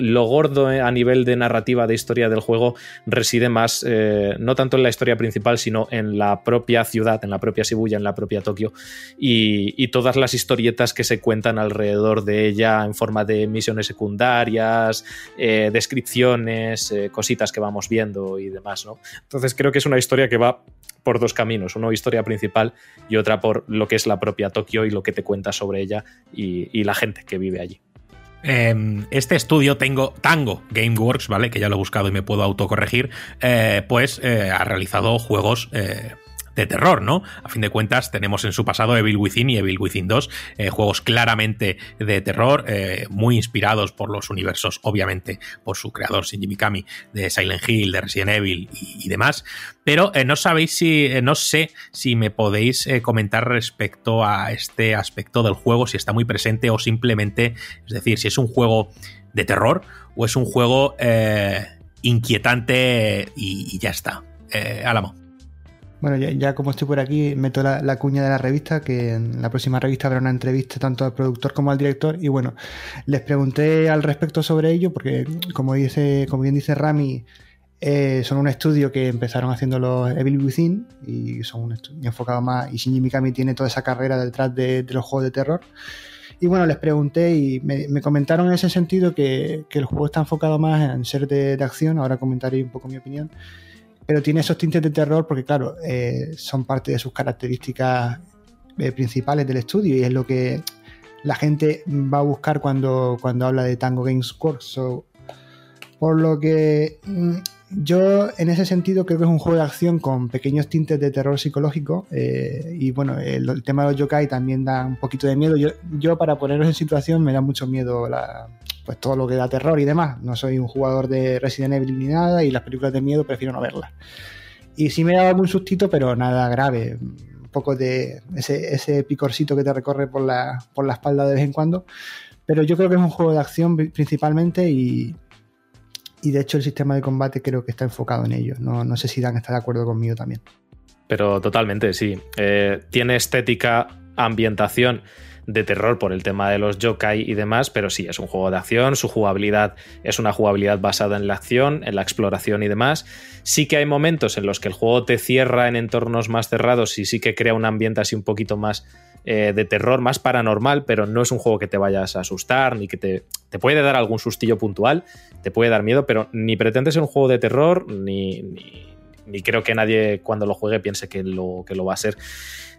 lo gordo a nivel de narrativa de historia del juego reside más, eh, no tanto en la historia principal, sino en la propia ciudad, en la propia Shibuya, en la propia Tokio, y, todas las historietas que se cuentan alrededor de ella en forma de misiones secundarias, eh, descripciones, eh, cositas que vamos viendo y demás, ¿no? Entonces creo que es una historia que va por dos caminos, una historia principal y otra por lo que es la propia Tokio y lo que te cuenta sobre ella y la gente que vive allí. Eh, este estudio tengo Tango Gameworks, ¿vale? Que ya lo he buscado y me puedo autocorregir. eh, pues eh, ha realizado juegos. De terror, ¿no? A fin de cuentas, tenemos en su pasado Evil Within y Evil Within 2, eh, juegos claramente de terror, eh, muy inspirados por los universos, obviamente, por su creador Shinji Mikami, de Silent Hill, de Resident Evil y, demás. Pero eh, no sabéis si, no sé si me podéis comentar respecto a este aspecto del juego, si está muy presente o simplemente, es decir, si es un juego de terror o es un juego inquietante y, ya está. Álamo. Bueno, ya, como estoy por aquí, meto la, cuña de la revista, que en la próxima revista habrá una entrevista tanto al productor como al director. Y bueno, les pregunté al respecto sobre ello, porque como dice, como bien dice Rami, eh, son un estudio que empezaron haciendo los Evil Within y son un estudio enfocado más. Y Shinji Mikami tiene toda esa carrera detrás de, los juegos de terror. Y bueno, les pregunté y me, me comentaron en ese sentido que, que, el juego está enfocado más en ser de acción. Ahora comentaré un poco mi opinión pero tiene esos tintes de terror porque, claro, eh, son parte de sus características eh, principales del estudio y es lo que la gente va a buscar cuando, cuando habla de Tango Games Works. So, por lo que mm, yo, en ese sentido, creo que es un juego de acción con pequeños tintes de terror psicológico. Eh, y bueno, el, el, tema de los yokai también da un poquito de miedo. Yo, yo, para poneros en situación, me da mucho miedo la, pues todo lo que da terror y demás. No soy un jugador de Resident Evil ni nada y las películas de miedo prefiero no verlas. Y sí me daba algún sustito, pero nada grave. Un poco de ese, ese picorcito que te recorre por la, por la espalda de vez en cuando. Pero yo creo que es un juego de acción principalmente y, y de hecho el sistema de combate creo que está enfocado en ello. No, no sé si Dan está de acuerdo conmigo también. Pero totalmente, sí. Eh, tiene estética, ambientación de terror por el tema de los yokai y demás, pero sí, es un juego de acción, su jugabilidad es una jugabilidad basada en la acción, en la exploración y demás. Sí que hay momentos en los que el juego te cierra en entornos más cerrados y sí que crea un ambiente así un poquito más eh, de terror, más paranormal, pero no es un juego que te vayas a asustar, ni que te, te puede dar algún sustillo puntual, te puede dar miedo, pero ni pretende ser un juego de terror, ni, ni, ni creo que nadie cuando lo juegue piense que lo, que lo va a ser.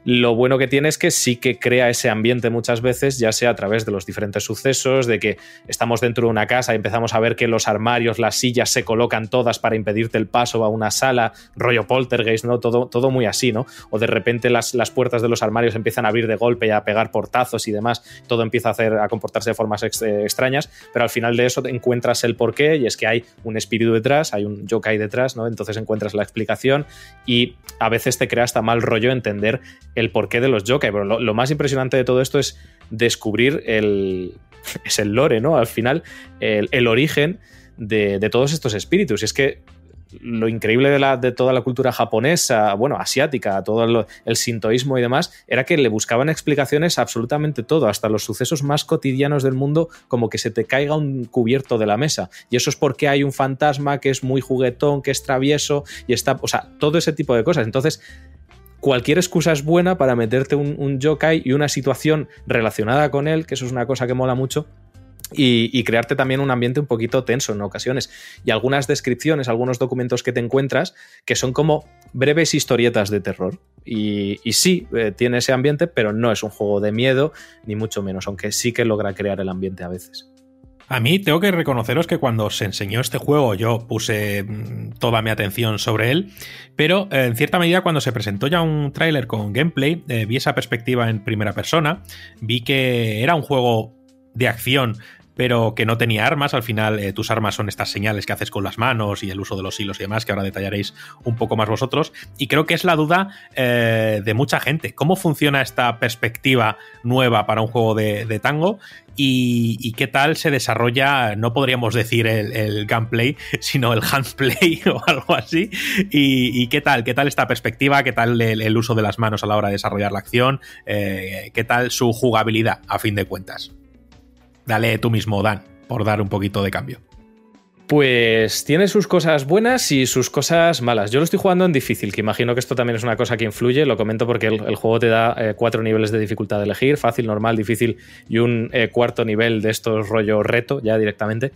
Lo bueno que tiene es que sí que crea ese ambiente muchas veces, ya sea a través de los diferentes sucesos, de que estamos dentro de una casa y empezamos a ver que los armarios, las sillas se colocan todas para impedirte el paso a una sala, rollo poltergeist, ¿no? Todo, todo muy así, ¿no? O de repente las, las puertas de los armarios empiezan a abrir de golpe y a pegar portazos y demás, todo empieza a, hacer, a comportarse de formas eh, extrañas, pero al final de eso encuentras el porqué y es que hay un espíritu detrás, hay un yokai detrás, ¿no? Entonces encuentras la explicación y a veces te crea hasta mal rollo entender el porqué de los yokai. Pero lo, más impresionante de todo esto es descubrir el. Es el lore, ¿no? Al final, el, origen de, todos estos espíritus. Y es que lo increíble de, la, de, toda la cultura japonesa, bueno, asiática, todo el sintoísmo y demás, era que le buscaban explicaciones a absolutamente todo, hasta los sucesos más cotidianos del mundo, como que se te caiga un cubierto de la mesa. Y eso es porque hay un fantasma que es muy juguetón, que es travieso y está, o sea, todo ese tipo de cosas. Entonces, cualquier excusa es buena para meterte un, yokai y una situación relacionada con él, que eso es una cosa que mola mucho. Y, crearte también un ambiente un poquito tenso en ocasiones. Y algunas descripciones, algunos documentos que te encuentras que son como breves historietas de terror. Y, sí, eh, tiene ese ambiente, pero no es un juego de miedo, ni mucho menos, aunque sí que logra crear el ambiente a veces. A mí tengo que reconoceros que cuando se enseñó este juego yo puse mm, toda mi atención sobre él, pero eh, en cierta medida cuando se presentó ya un tráiler con gameplay, eh, vi esa perspectiva en primera persona, vi que era un juego de acción pero que no tenía armas. Al final, eh, tus armas son estas señales que haces con las manos y el uso de los hilos y demás, que ahora detallaréis un poco más vosotros. Y creo que es la duda de mucha gente. ¿Cómo funciona esta perspectiva nueva para un juego de, tango? Y, qué tal se desarrolla, no podríamos decir el, gameplay, sino el handplay o algo así. Y, qué tal, qué tal esta perspectiva, qué tal el, uso de las manos a la hora de desarrollar la acción, eh, qué tal su jugabilidad, a fin de cuentas. Dale tú mismo, Dan, por dar un poquito de cambio. Pues tiene sus cosas buenas y sus cosas malas. Yo lo estoy jugando en difícil, que imagino que esto también es una cosa que influye. Lo comento porque el, juego te da eh, cuatro niveles de dificultad de elegir: fácil, normal, difícil y un eh, cuarto nivel de estos rollo reto ya directamente.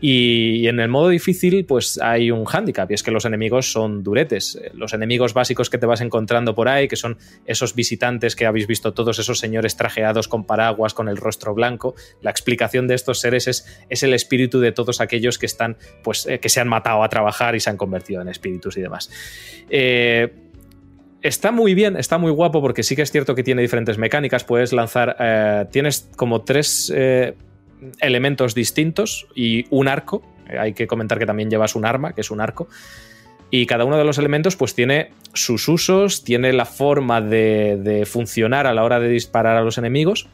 Y en el modo difícil, pues hay un hándicap, y es que los enemigos son duretes. Los enemigos básicos que te vas encontrando por ahí, que son esos visitantes que habéis visto todos, esos señores trajeados con paraguas, con el rostro blanco. La explicación de estos seres es, el espíritu de todos aquellos que están, pues, eh, que se han matado a trabajar y se han convertido en espíritus y demás. Eh, está muy bien, está muy guapo porque sí que es cierto que tiene diferentes mecánicas. Puedes lanzar, eh, tienes como tres elementos distintos y un arco. Hay que comentar que también llevas un arma, que es un arco. Y cada uno de los elementos pues tiene sus usos, tiene la forma de, funcionar a la hora de disparar a los enemigos.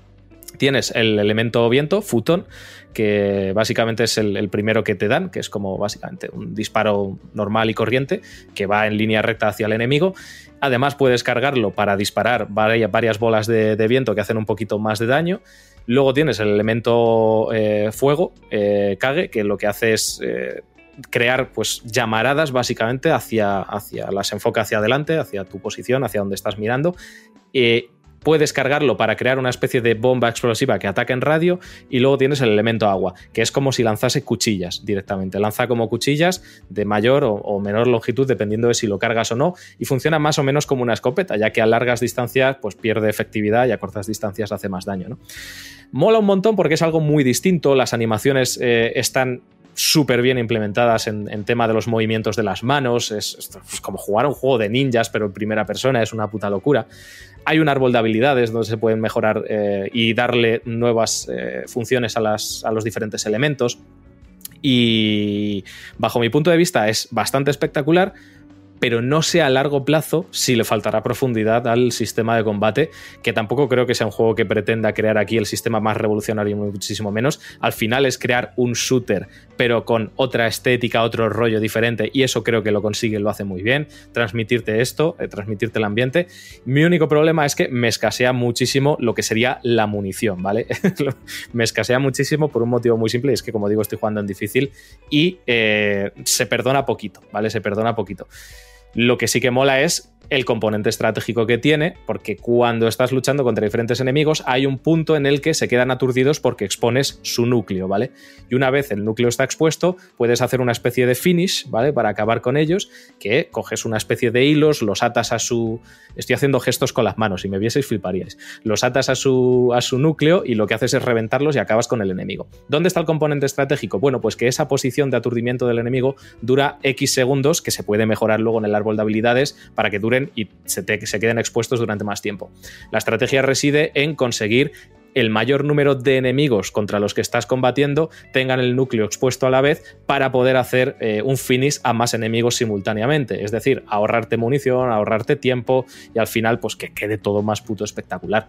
Tienes el elemento viento, futón, que básicamente es el, primero que te dan, que es como básicamente un disparo normal y corriente que va en línea recta hacia el enemigo. Además puedes cargarlo para disparar varias, bolas de, de viento que hacen un poquito más de daño. Luego tienes el elemento eh, fuego, eh, que lo que hace es eh, crear pues llamaradas básicamente hacia, hacia, las enfoca hacia adelante, hacia tu posición, hacia donde estás mirando puedes cargarlo para crear una especie de bomba explosiva que ataca en radio y luego tienes el elemento agua, que es como si lanzase cuchillas directamente. Lanza como cuchillas de mayor o, menor longitud dependiendo de si lo cargas o no y funciona más o menos como una escopeta, ya que a largas distancias pues pierde efectividad y a cortas distancias hace más daño. ¿no? Mola un montón porque es algo muy distinto, las animaciones eh, están súper bien implementadas en, tema de los movimientos de las manos. Es, como jugar un juego de ninjas, pero en primera persona, es una puta locura. Hay un árbol de habilidades donde se pueden mejorar eh, y darle nuevas eh, funciones a, las, a los diferentes elementos. Y bajo mi punto de vista es bastante espectacular, pero no sé a largo plazo si le faltará profundidad al sistema de combate, que tampoco creo que sea un juego que pretenda crear aquí el sistema más revolucionario, muchísimo menos. Al final es crear un shooter, pero con otra estética, otro rollo diferente, y eso creo que lo consigue, lo hace muy bien, transmitirte esto, eh, transmitirte el ambiente. Mi único problema es que me escasea muchísimo lo que sería la munición, ¿vale? me escasea muchísimo por un motivo muy simple, y es que como digo, estoy jugando en difícil y eh, se perdona poquito, ¿vale? Se perdona poquito. Lo que sí que mola es el componente estratégico que tiene, porque cuando estás luchando contra diferentes enemigos hay un punto en el que se quedan aturdidos porque expones su núcleo, ¿vale? Y una vez el núcleo está expuesto, puedes hacer una especie de finish, ¿vale? Para acabar con ellos, que coges una especie de hilos, los atas a su... Estoy haciendo gestos con las manos, si me vieseis fliparíais. Los atas a su, a su núcleo y lo que haces es reventarlos y acabas con el enemigo. ¿Dónde está el componente estratégico? Bueno, pues que esa posición de aturdimiento del enemigo dura X segundos, que se puede mejorar luego en el árbol de habilidades para que duren y se, te- se queden expuestos durante más tiempo. La estrategia reside en conseguir el mayor número de enemigos contra los que estás combatiendo tengan el núcleo expuesto a la vez para poder hacer eh, un finish a más enemigos simultáneamente. Es decir, ahorrarte munición, ahorrarte tiempo y al final pues que quede todo más puto espectacular.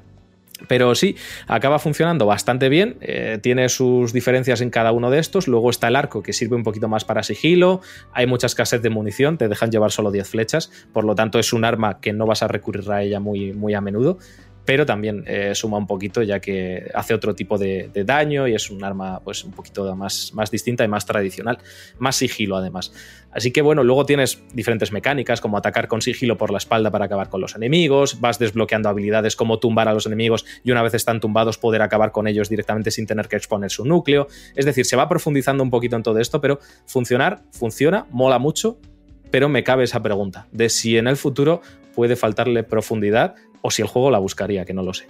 Pero sí, acaba funcionando bastante bien, eh, tiene sus diferencias en cada uno de estos, luego está el arco que sirve un poquito más para sigilo, hay mucha escasez de munición, te dejan llevar solo 10 flechas, por lo tanto es un arma que no vas a recurrir a ella muy, muy a menudo, pero también eh, suma un poquito ya que hace otro tipo de, de daño y es un arma pues un poquito más, más distinta y más tradicional, más sigilo además. Así que bueno, luego tienes diferentes mecánicas como atacar con sigilo por la espalda para acabar con los enemigos, vas desbloqueando habilidades como tumbar a los enemigos y una vez están tumbados poder acabar con ellos directamente sin tener que exponer su núcleo. Es decir, se va profundizando un poquito en todo esto, pero funcionar, funciona, mola mucho, pero me cabe esa pregunta de si en el futuro puede faltarle profundidad o si el juego la buscaría, que no lo sé.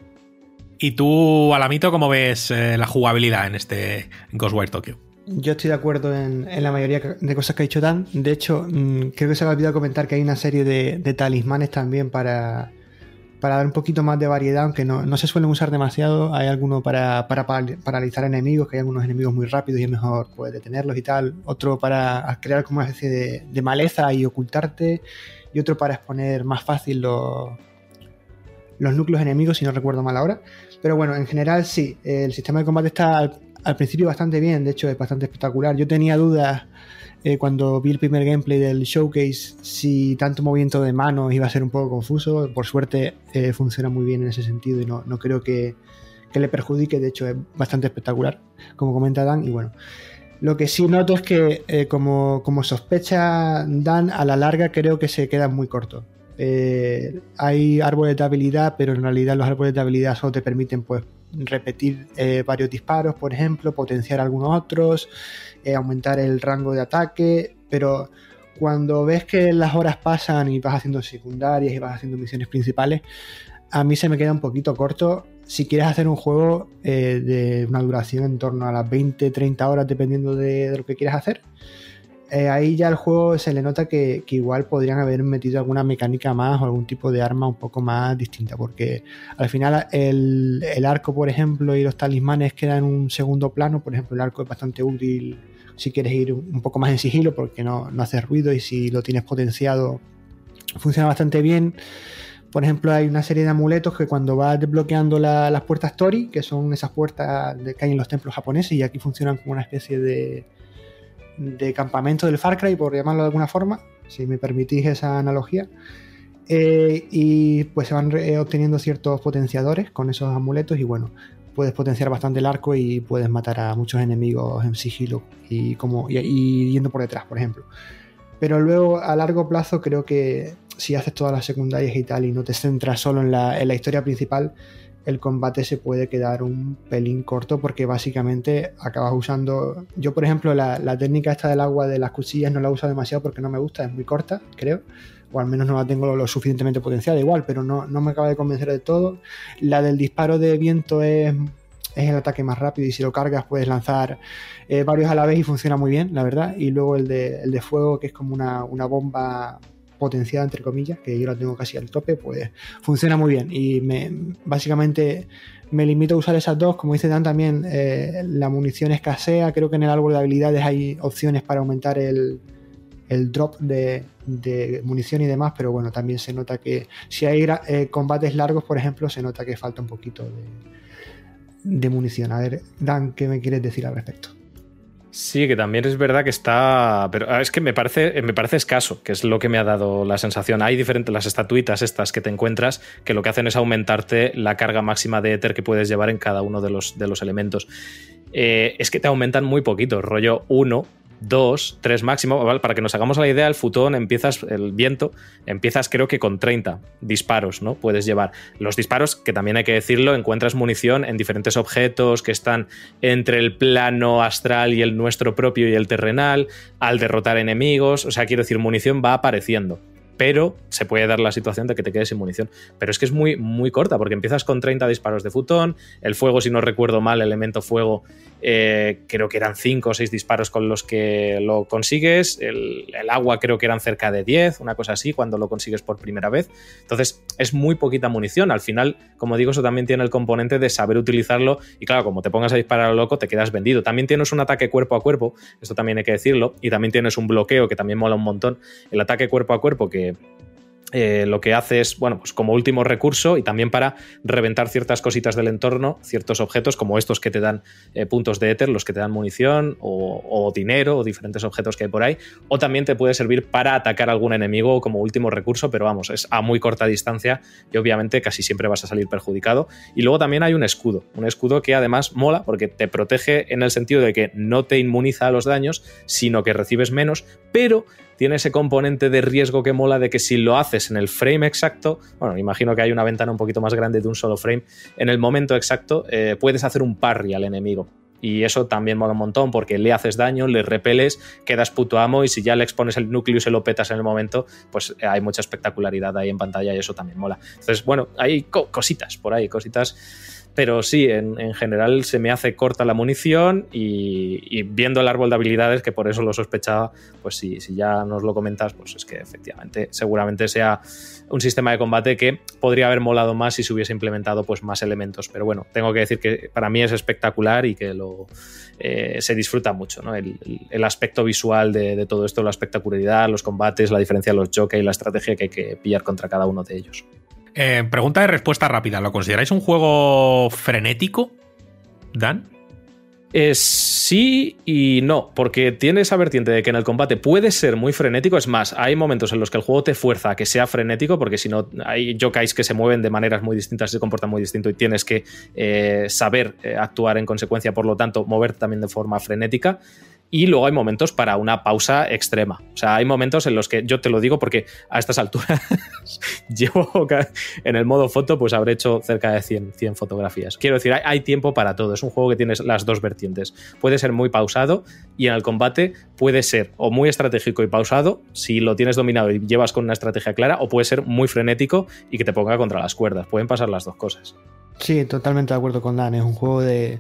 ¿Y tú, Alamito, cómo ves eh, la jugabilidad en este Ghostwire Tokyo? Yo estoy de acuerdo en, en la mayoría de cosas que ha dicho Dan. De hecho, mm, creo que se me ha olvidado comentar que hay una serie de, de talismanes también para, para dar un poquito más de variedad, aunque no, no se suelen usar demasiado. Hay alguno para, paralizar enemigos, que hay algunos enemigos muy rápidos y es mejor pues, detenerlos y tal. Otro para crear como una especie de, de maleza y ocultarte. Y otro para exponer más fácil los, los núcleos enemigos, si no recuerdo mal ahora. Pero bueno, en general sí, el sistema de combate está al, principio bastante bien, de hecho es bastante espectacular. Yo tenía dudas eh, cuando vi el primer gameplay del showcase si tanto movimiento de manos iba a ser un poco confuso. Por suerte eh, funciona muy bien en ese sentido y no, no creo que, que le perjudique, de hecho es bastante espectacular, como comenta Dan. Y bueno, lo que sí noto es que, eh, como, como sospecha Dan, a la larga creo que se queda muy corto. Eh, hay árboles de habilidad, pero en realidad los árboles de habilidad solo te permiten pues repetir eh, varios disparos, por ejemplo, potenciar algunos otros, eh, aumentar el rango de ataque, pero cuando ves que las horas pasan y vas haciendo secundarias y vas haciendo misiones principales, a mí se me queda un poquito corto. Si quieres hacer un juego de una duración en torno a las 20-30 horas, dependiendo de, de lo que quieras hacer, eh, ahí ya el juego se le nota que, igual podrían haber metido alguna mecánica más o algún tipo de arma un poco más distinta, porque al final el, arco, por ejemplo, y los talismanes quedan en un segundo plano. Por ejemplo, el arco es bastante útil si quieres ir un poco más en sigilo porque no, no hace ruido y si lo tienes potenciado funciona bastante bien. Por ejemplo, hay una serie de amuletos que cuando vas desbloqueando la- las puertas Tori, que son esas puertas de- que hay en los templos japoneses y aquí funcionan como una especie de, de campamento del Far Cry, por llamarlo de alguna forma, si me permitís esa analogía. Eh, y pues se van re- obteniendo ciertos potenciadores con esos amuletos y bueno, puedes potenciar bastante el arco y puedes matar a muchos enemigos en sigilo y, como, y, y yendo por detrás, por ejemplo. Pero luego a largo plazo creo que si haces todas las secundarias y tal y no te centras solo en la, en la historia principal, el combate se puede quedar un pelín corto porque básicamente acabas usando... Yo por ejemplo la, técnica esta del agua de las cuchillas no la uso demasiado porque no me gusta, es muy corta, creo. O al menos no la tengo lo suficientemente potenciada igual, pero no, no me acaba de convencer de todo. La del disparo de viento es, es el ataque más rápido y si lo cargas puedes lanzar eh, varios a la vez y funciona muy bien, la verdad. Y luego el de, el de fuego, que es como una, una bomba potenciada, entre comillas, que yo la tengo casi al tope, pues funciona muy bien. Y me, básicamente me limito a usar esas dos. Como dice Dan también, eh, la munición escasea. Creo que en el árbol de habilidades hay opciones para aumentar el, el drop de, de munición y demás, pero bueno, también se nota que si hay eh, combates largos, por ejemplo, se nota que falta un poquito de, de munición. A ver, Dan, ¿qué me quieres decir al respecto? Sí, que también es verdad que está. Pero ah, es que me parece, me parece escaso, que es lo que me ha dado la sensación. Hay diferentes las estatuitas estas que te encuentras que lo que hacen es aumentarte la carga máxima de éter que puedes llevar en cada uno de los, de los elementos. Eh, es que te aumentan muy poquito, rollo 1 dos, tres máximo, ¿vale? para que nos hagamos la idea, el futón empiezas, el viento, empiezas creo que con 30 disparos, ¿no? Puedes llevar. Los disparos, que también hay que decirlo, encuentras munición en diferentes objetos que están entre el plano astral y el nuestro propio y el terrenal, al derrotar enemigos, o sea, quiero decir, munición va apareciendo pero se puede dar la situación de que te quedes sin munición. Pero es que es muy, muy corta, porque empiezas con 30 disparos de futón, el fuego, si no recuerdo mal, el elemento fuego, eh, creo que eran 5 o 6 disparos con los que lo consigues, el, agua creo que eran cerca de 10, una cosa así, cuando lo consigues por primera vez. Entonces, es muy poquita munición. Al final, como digo, eso también tiene el componente de saber utilizarlo, y claro, como te pongas a disparar a loco, te quedas vendido. También tienes un ataque cuerpo a cuerpo, esto también hay que decirlo, y también tienes un bloqueo que también mola un montón. El ataque cuerpo a cuerpo que eh, lo que hace es, bueno, pues como último recurso y también para reventar ciertas cositas del entorno, ciertos objetos como estos que te dan eh, puntos de éter, los que te dan munición o, dinero o diferentes objetos que hay por ahí, o también te puede servir para atacar a algún enemigo como último recurso, pero vamos, es a muy corta distancia y obviamente casi siempre vas a salir perjudicado. Y luego también hay un escudo, un escudo que además mola porque te protege en el sentido de que no te inmuniza a los daños, sino que recibes menos, pero tiene ese componente de riesgo que mola de que si lo haces en el frame exacto, bueno, imagino que hay una ventana un poquito más grande de un solo frame, en el momento exacto eh, puedes hacer un parry al enemigo. Y eso también mola un montón porque le haces daño, le repeles, quedas puto amo y si ya le expones el núcleo y se lo petas en el momento, pues eh, hay mucha espectacularidad ahí en pantalla y eso también mola. Entonces, bueno, hay cositas por ahí, cositas pero sí, en, general se me hace corta la munición y, viendo el árbol de habilidades, que por eso lo sospechaba, pues si, ya nos lo comentas, pues es que efectivamente seguramente sea un sistema de combate que podría haber molado más si se hubiese implementado pues más elementos. Pero bueno, tengo que decir que para mí es espectacular y que lo, eh, se disfruta mucho, ¿no? el, aspecto visual de, todo esto, la espectacularidad, los combates, la diferencia de los jockey, la estrategia que hay que pillar contra cada uno de ellos. Eh, pregunta de respuesta rápida. ¿Lo consideráis un juego frenético, Dan? Eh, sí y no, porque tiene esa vertiente de que en el combate puede ser muy frenético. Es más, hay momentos en los que el juego te fuerza a que sea frenético, porque si no, hay yokais que se mueven de maneras muy distintas, se comportan muy distinto y tienes que eh, saber actuar en consecuencia, por lo tanto, moverte también de forma frenética y luego hay momentos para una pausa extrema. O sea, hay momentos en los que yo te lo digo porque a estas alturas llevo en el modo foto, pues habré hecho cerca de 100, 100 fotografías. Quiero decir, hay, tiempo para todo. Es un juego que tienes las dos vertientes. Puede ser muy pausado y en el combate puede ser o muy estratégico y pausado, si lo tienes dominado y llevas con una estrategia clara, o puede ser muy frenético y que te ponga contra las cuerdas. Pueden pasar las dos cosas. Sí, totalmente de acuerdo con Dan. Es un juego de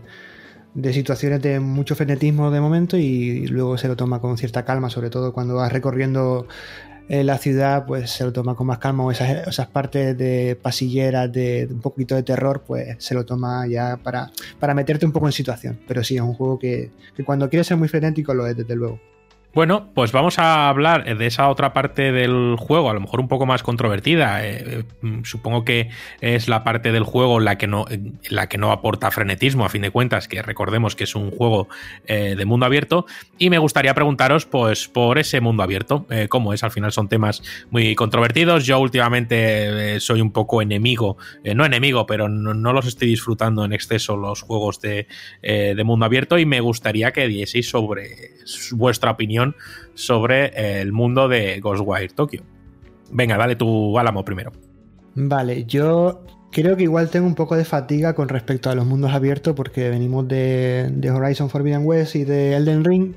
de situaciones de mucho frenetismo de momento y luego se lo toma con cierta calma, sobre todo cuando vas recorriendo eh, la ciudad, pues se lo toma con más calma o esas, esas partes de pasilleras, de, un poquito de terror, pues se lo toma ya para, para meterte un poco en situación. Pero sí, es un juego que, que cuando quieres ser muy frenético lo es, desde luego. Bueno, pues vamos a hablar de esa otra parte del juego, a lo mejor un poco más controvertida. Eh, eh, supongo que es la parte del juego la que no, la que no aporta frenetismo, a fin de cuentas, que recordemos que es un juego eh, de mundo abierto. Y me gustaría preguntaros, pues, por ese mundo abierto, cómo es. Al final son temas muy controvertidos. Yo últimamente soy un poco enemigo, no enemigo, pero no, los estoy disfrutando en exceso los juegos de, de mundo abierto. Y me gustaría que dieseis sobre vuestra opinión sobre el mundo de Ghostwire Tokyo. Venga, dale tu álamo primero. Vale, yo creo que igual tengo un poco de fatiga con respecto a los mundos abiertos porque venimos de, Horizon Forbidden West y de Elden Ring.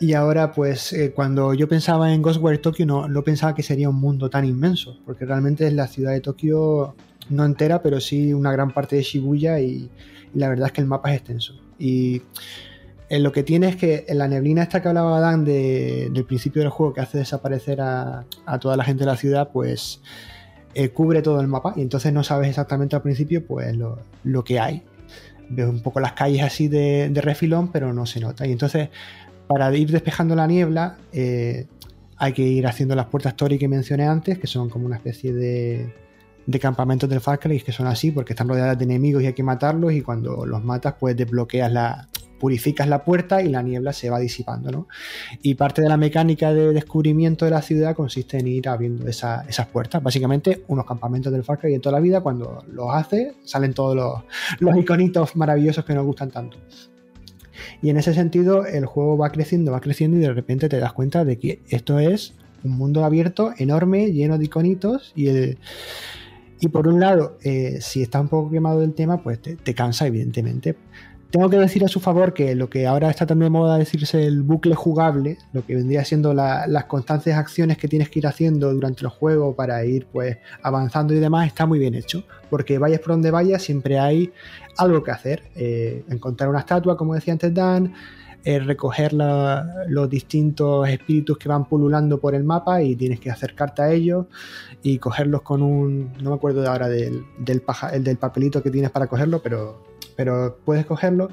Y ahora, pues, eh, cuando yo pensaba en Ghostwire Tokyo, no, pensaba que sería un mundo tan inmenso, porque realmente es la ciudad de Tokio, no entera, pero sí una gran parte de Shibuya, y la verdad es que el mapa es extenso. Y lo que tiene es que en la neblina esta que hablaba Dan del principio del juego que hace desaparecer a, toda la gente de la ciudad, pues eh, cubre todo el mapa y entonces no sabes exactamente al principio pues lo, que hay. Ves un poco las calles así de, refilón, pero no se nota. Y entonces, para ir despejando la niebla, eh, hay que ir haciendo las puertas Tori que mencioné antes, que son como una especie de, de campamentos del Far Cry, que son así porque están rodeadas de enemigos y hay que matarlos y cuando los matas pues desbloqueas la, purificas la puerta y la niebla se va disipando. ¿no? Y parte de la mecánica de descubrimiento de la ciudad consiste en ir abriendo esas puertas. Básicamente, unos campamentos del Far Cry en toda la vida, cuando los haces, salen todos los, iconitos maravillosos que nos gustan tanto. Y en ese sentido el juego va creciendo, va creciendo y de repente te das cuenta de que esto es un mundo abierto enorme, lleno de iconitos y el... Y por un lado, eh, si está un poco quemado el tema, pues te, te cansa, evidentemente. Tengo que decir a su favor que lo que ahora está también de moda decirse el bucle jugable, lo que vendría siendo la- las constantes acciones que tienes que ir haciendo durante el juego para ir pues avanzando y demás, está muy bien hecho. Porque vayas por donde vayas, siempre hay algo que hacer. Eh, encontrar una estatua, como decía antes Dan, eh, recoger los distintos espíritus que van pululando por el mapa y tienes que acercarte a ellos y cogerlos con un. No me acuerdo de ahora del, del papelito que tienes para cogerlo, pero, pero puedes cogerlo.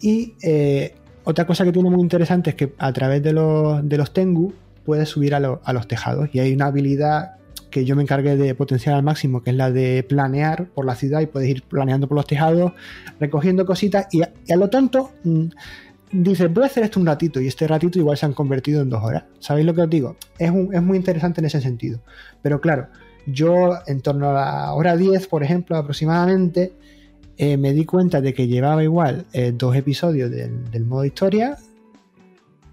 Y eh, otra cosa que tiene muy interesante es que a través de los, de los Tengu puedes subir a, lo- a los tejados y hay una habilidad que yo me encargué de potenciar al máximo, que es la de planear por la ciudad y puedes ir planeando por los tejados, recogiendo cositas y a, lo tonto mm, dices, voy a hacer esto un ratito y este ratito igual se han convertido en dos horas. ¿Sabéis lo que os digo? Es, un- es muy interesante en ese sentido. Pero claro, yo en torno a la hora 10, por ejemplo, aproximadamente, eh, me di cuenta de que llevaba igual eh, dos episodios del, del modo historia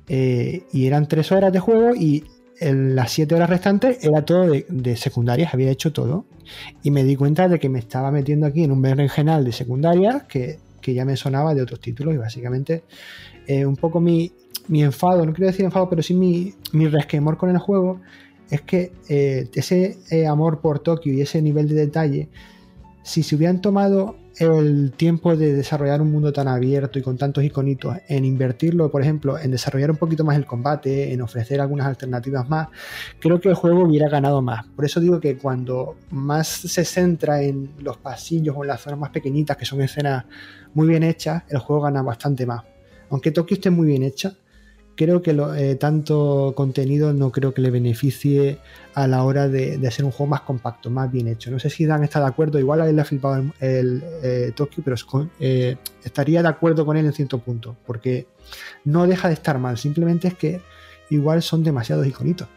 eh, y eran tres horas de juego y en las siete horas restantes era todo de, de secundarias, había hecho todo. Y me di cuenta de que me estaba metiendo aquí en un berenjenal de secundarias que, que ya me sonaba de otros títulos y básicamente un poco mi, mi enfado, no quiero decir enfado, pero sí mi, mi resquemor con el juego es que ese amor por Tokio y ese nivel de detalle, si se hubieran tomado el tiempo de desarrollar un mundo tan abierto y con tantos iconitos, en invertirlo, por ejemplo, en desarrollar un poquito más el combate, en ofrecer algunas alternativas más, creo que el juego hubiera ganado más. Por eso digo que cuando más se centra en los pasillos o en las zonas más pequeñitas, que son escenas muy bien hechas, el juego gana bastante más. Aunque Tokio esté muy bien hecha, creo que eh, tanto contenido no creo que le beneficie a la hora de, de hacer un juego más compacto, más bien hecho. No sé si Dan está de acuerdo, igual a él le ha flipado el, el, eh, Tokio, pero eh, estaría de acuerdo con él en cierto punto, porque no deja de estar mal, simplemente es que igual son demasiados iconitos.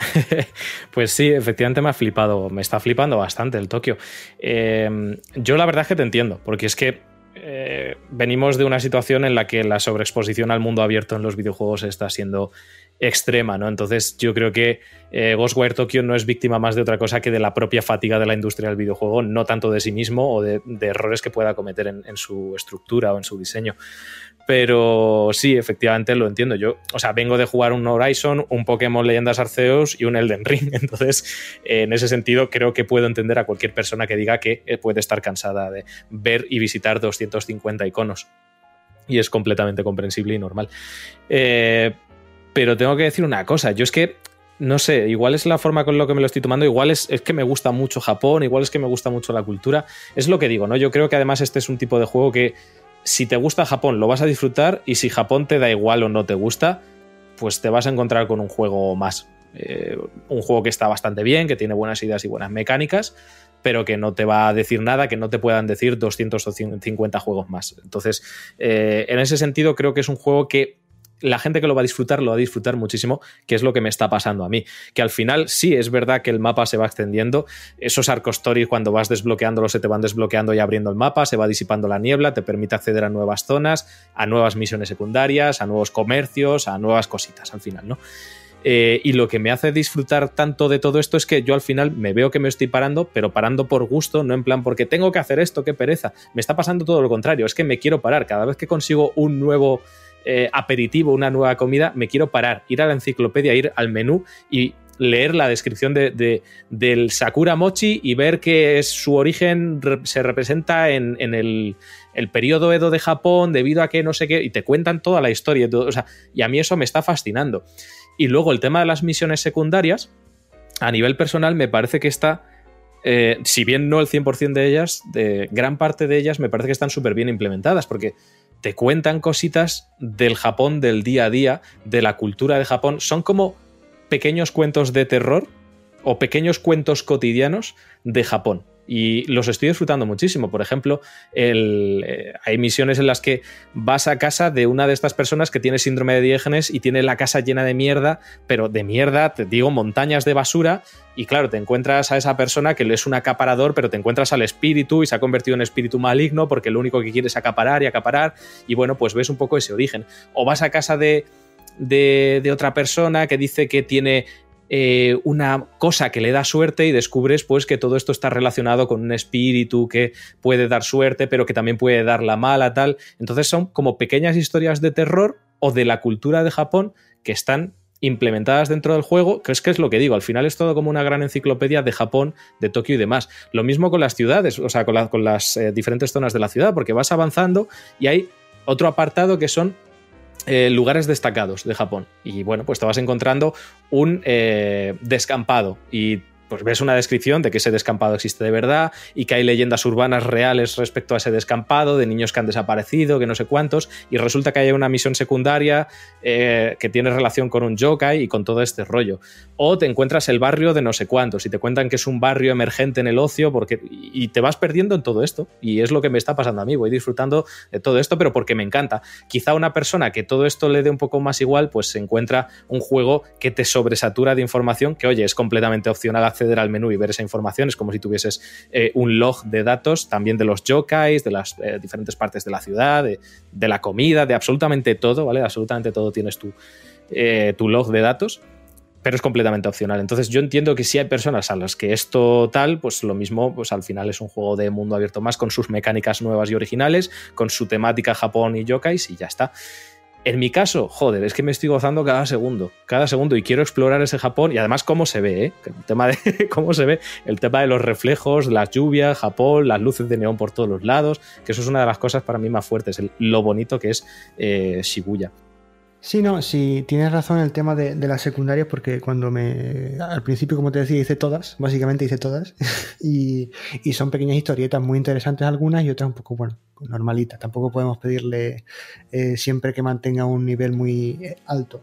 Pues sí, efectivamente me ha flipado, me está flipando bastante el Tokio. Yo la verdad es que te entiendo, porque es que eh, venimos de una situación en la que la sobreexposición al mundo abierto en los videojuegos está siendo extrema, ¿no? Entonces yo creo que eh, Ghostwire Tokyo no es víctima más de otra cosa que de la propia fatiga de la industria del videojuego, no tanto de sí mismo o de, errores que pueda cometer en su estructura o en su diseño. Pero sí, efectivamente lo entiendo. Yo, o sea, vengo de jugar un Horizon, un Pokémon Leyendas Arceus y un Elden Ring. Entonces, eh, en ese sentido, creo que puedo entender a cualquier persona que diga que eh, puede estar cansada de ver y visitar 250 iconos. Y es completamente comprensible y normal. Eh, pero tengo que decir una cosa. Yo es que no sé, igual es la forma con lo que me lo estoy tomando, igual es, es, que me gusta mucho Japón, igual es que me gusta mucho la cultura. Es lo que digo, ¿no? Yo creo que además este es un tipo de juego que si te gusta Japón lo vas a disfrutar y si Japón te da igual o no te gusta, pues te vas a encontrar con un juego más. Eh, un juego que está bastante bien, que tiene buenas ideas y buenas mecánicas, pero que no te va a decir nada que no te puedan decir 250 juegos más. Entonces, eh, en ese sentido creo que es un juego que la gente que lo va a disfrutar lo va a disfrutar muchísimo, que es lo que me está pasando a mí. Que al final sí es verdad que el mapa se va extendiendo, esos arcos stories cuando vas desbloqueándolo se te van desbloqueando y abriendo el mapa, se va disipando la niebla, te permite acceder a nuevas zonas, a nuevas misiones secundarias, a nuevos comercios, a nuevas cositas al final, ¿no? Eh, y lo que me hace disfrutar tanto de todo esto es que yo al final me veo que me estoy parando, pero parando por gusto, no en plan porque tengo que hacer esto, qué pereza. Me está pasando todo lo contrario, es que me quiero parar. Cada vez que consigo un nuevo eh, aperitivo, una nueva comida, me quiero parar, ir a la enciclopedia, ir al menú y leer la descripción de, de, del Sakura Mochi y ver que es, su origen se representa en, en el, el, periodo Edo de Japón debido a que no sé qué, y te cuentan toda la historia. Y, todo, o sea, y a mí eso me está fascinando. Y luego el tema de las misiones secundarias, a nivel personal, me parece que está. Eh, si bien no el 100% de ellas, de gran parte de ellas me parece que están súper bien implementadas, porque te cuentan cositas del Japón del día a día, de la cultura de Japón. Son como pequeños cuentos de terror o pequeños cuentos cotidianos de Japón. Y los estoy disfrutando muchísimo. Por ejemplo, el, eh, hay misiones en las que vas a casa de una de estas personas que tiene síndrome de Diógenes y tiene la casa llena de mierda, pero de mierda, te digo, montañas de basura. Y claro, te encuentras a esa persona que es un acaparador, pero te encuentras al espíritu y se ha convertido en espíritu maligno porque lo único que quiere es acaparar y acaparar. Y bueno, pues ves un poco ese origen. O vas a casa de, de, de, otra persona que dice que tiene eh, una cosa que le da suerte y descubres pues que todo esto está relacionado con un espíritu que puede dar suerte pero que también puede dar la mala tal. Entonces son como pequeñas historias de terror o de la cultura de Japón que están implementadas dentro del juego, que es que es lo que digo, al final es todo como una gran enciclopedia de Japón, de Tokio y demás. Lo mismo con las ciudades, o sea, con, la, con las eh, diferentes zonas de la ciudad, porque vas avanzando y hay otro apartado que son eh, lugares destacados de Japón. Y bueno, pues te vas encontrando un eh, descampado y pues ves una descripción de que ese descampado existe de verdad y que hay leyendas urbanas reales respecto a ese descampado, de niños que han desaparecido, que no sé cuántos, y resulta que hay una misión secundaria eh, que tiene relación con un yokai y con todo este rollo. O te encuentras el barrio de no sé cuántos y te cuentan que es un barrio emergente en el ocio porque, y te vas perdiendo en todo esto. Y es lo que me está pasando a mí, voy disfrutando de todo esto, pero porque me encanta. Quizá una persona que todo esto le dé un poco más igual, pues se encuentra un juego que te sobresatura de información, que oye, es completamente opcional acceder al menú y ver esa información. Es como si tuvieses eh, un log de datos también de los yokais, de las eh, diferentes partes de la ciudad, de, la comida, de absolutamente todo, ¿vale? Absolutamente todo tienes tu, eh, tu log de datos pero es completamente opcional. Entonces yo entiendo que si hay personas a las que esto tal, pues lo mismo, pues al final es un juego de mundo abierto más con sus mecánicas nuevas y originales, con su temática Japón y yokais y ya está. En mi caso, joder, es que me estoy gozando cada segundo, cada segundo y quiero explorar ese Japón y además cómo se ve, ¿eh? El tema de cómo se ve, el tema de los reflejos, las lluvias, Japón, las luces de neón por todos los lados, que eso es una de las cosas para mí más fuertes, el, lo bonito que es eh, Shibuya. Sí, no, sí, tienes razón el tema de, las secundarias, porque cuando me. Al principio, como te decía, hice todas, básicamente hice todas, y, son pequeñas historietas muy interesantes algunas y otras un poco, bueno, normalitas. Tampoco podemos pedirle eh, siempre que mantenga un nivel muy eh, alto.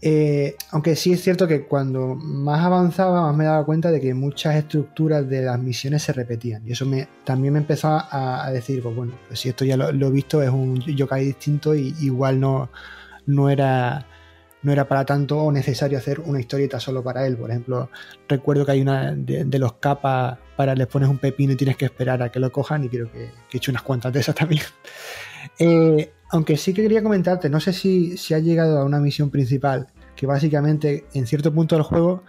Eh, aunque sí es cierto que cuando más avanzaba, más me daba cuenta de que muchas estructuras de las misiones se repetían. Y eso me, también me empezó a, a decir, pues bueno, pues si esto ya lo he visto, es un yokai distinto y igual no no era, no era para tanto o necesario hacer una historieta solo para él. Por ejemplo, recuerdo que hay una de, los capas para les pones un pepino y tienes que esperar a que lo cojan y creo que, que he hecho unas cuantas de esas también. Eh, aunque sí que quería comentarte, no sé si, si ha llegado a una misión principal, que básicamente en cierto punto del juego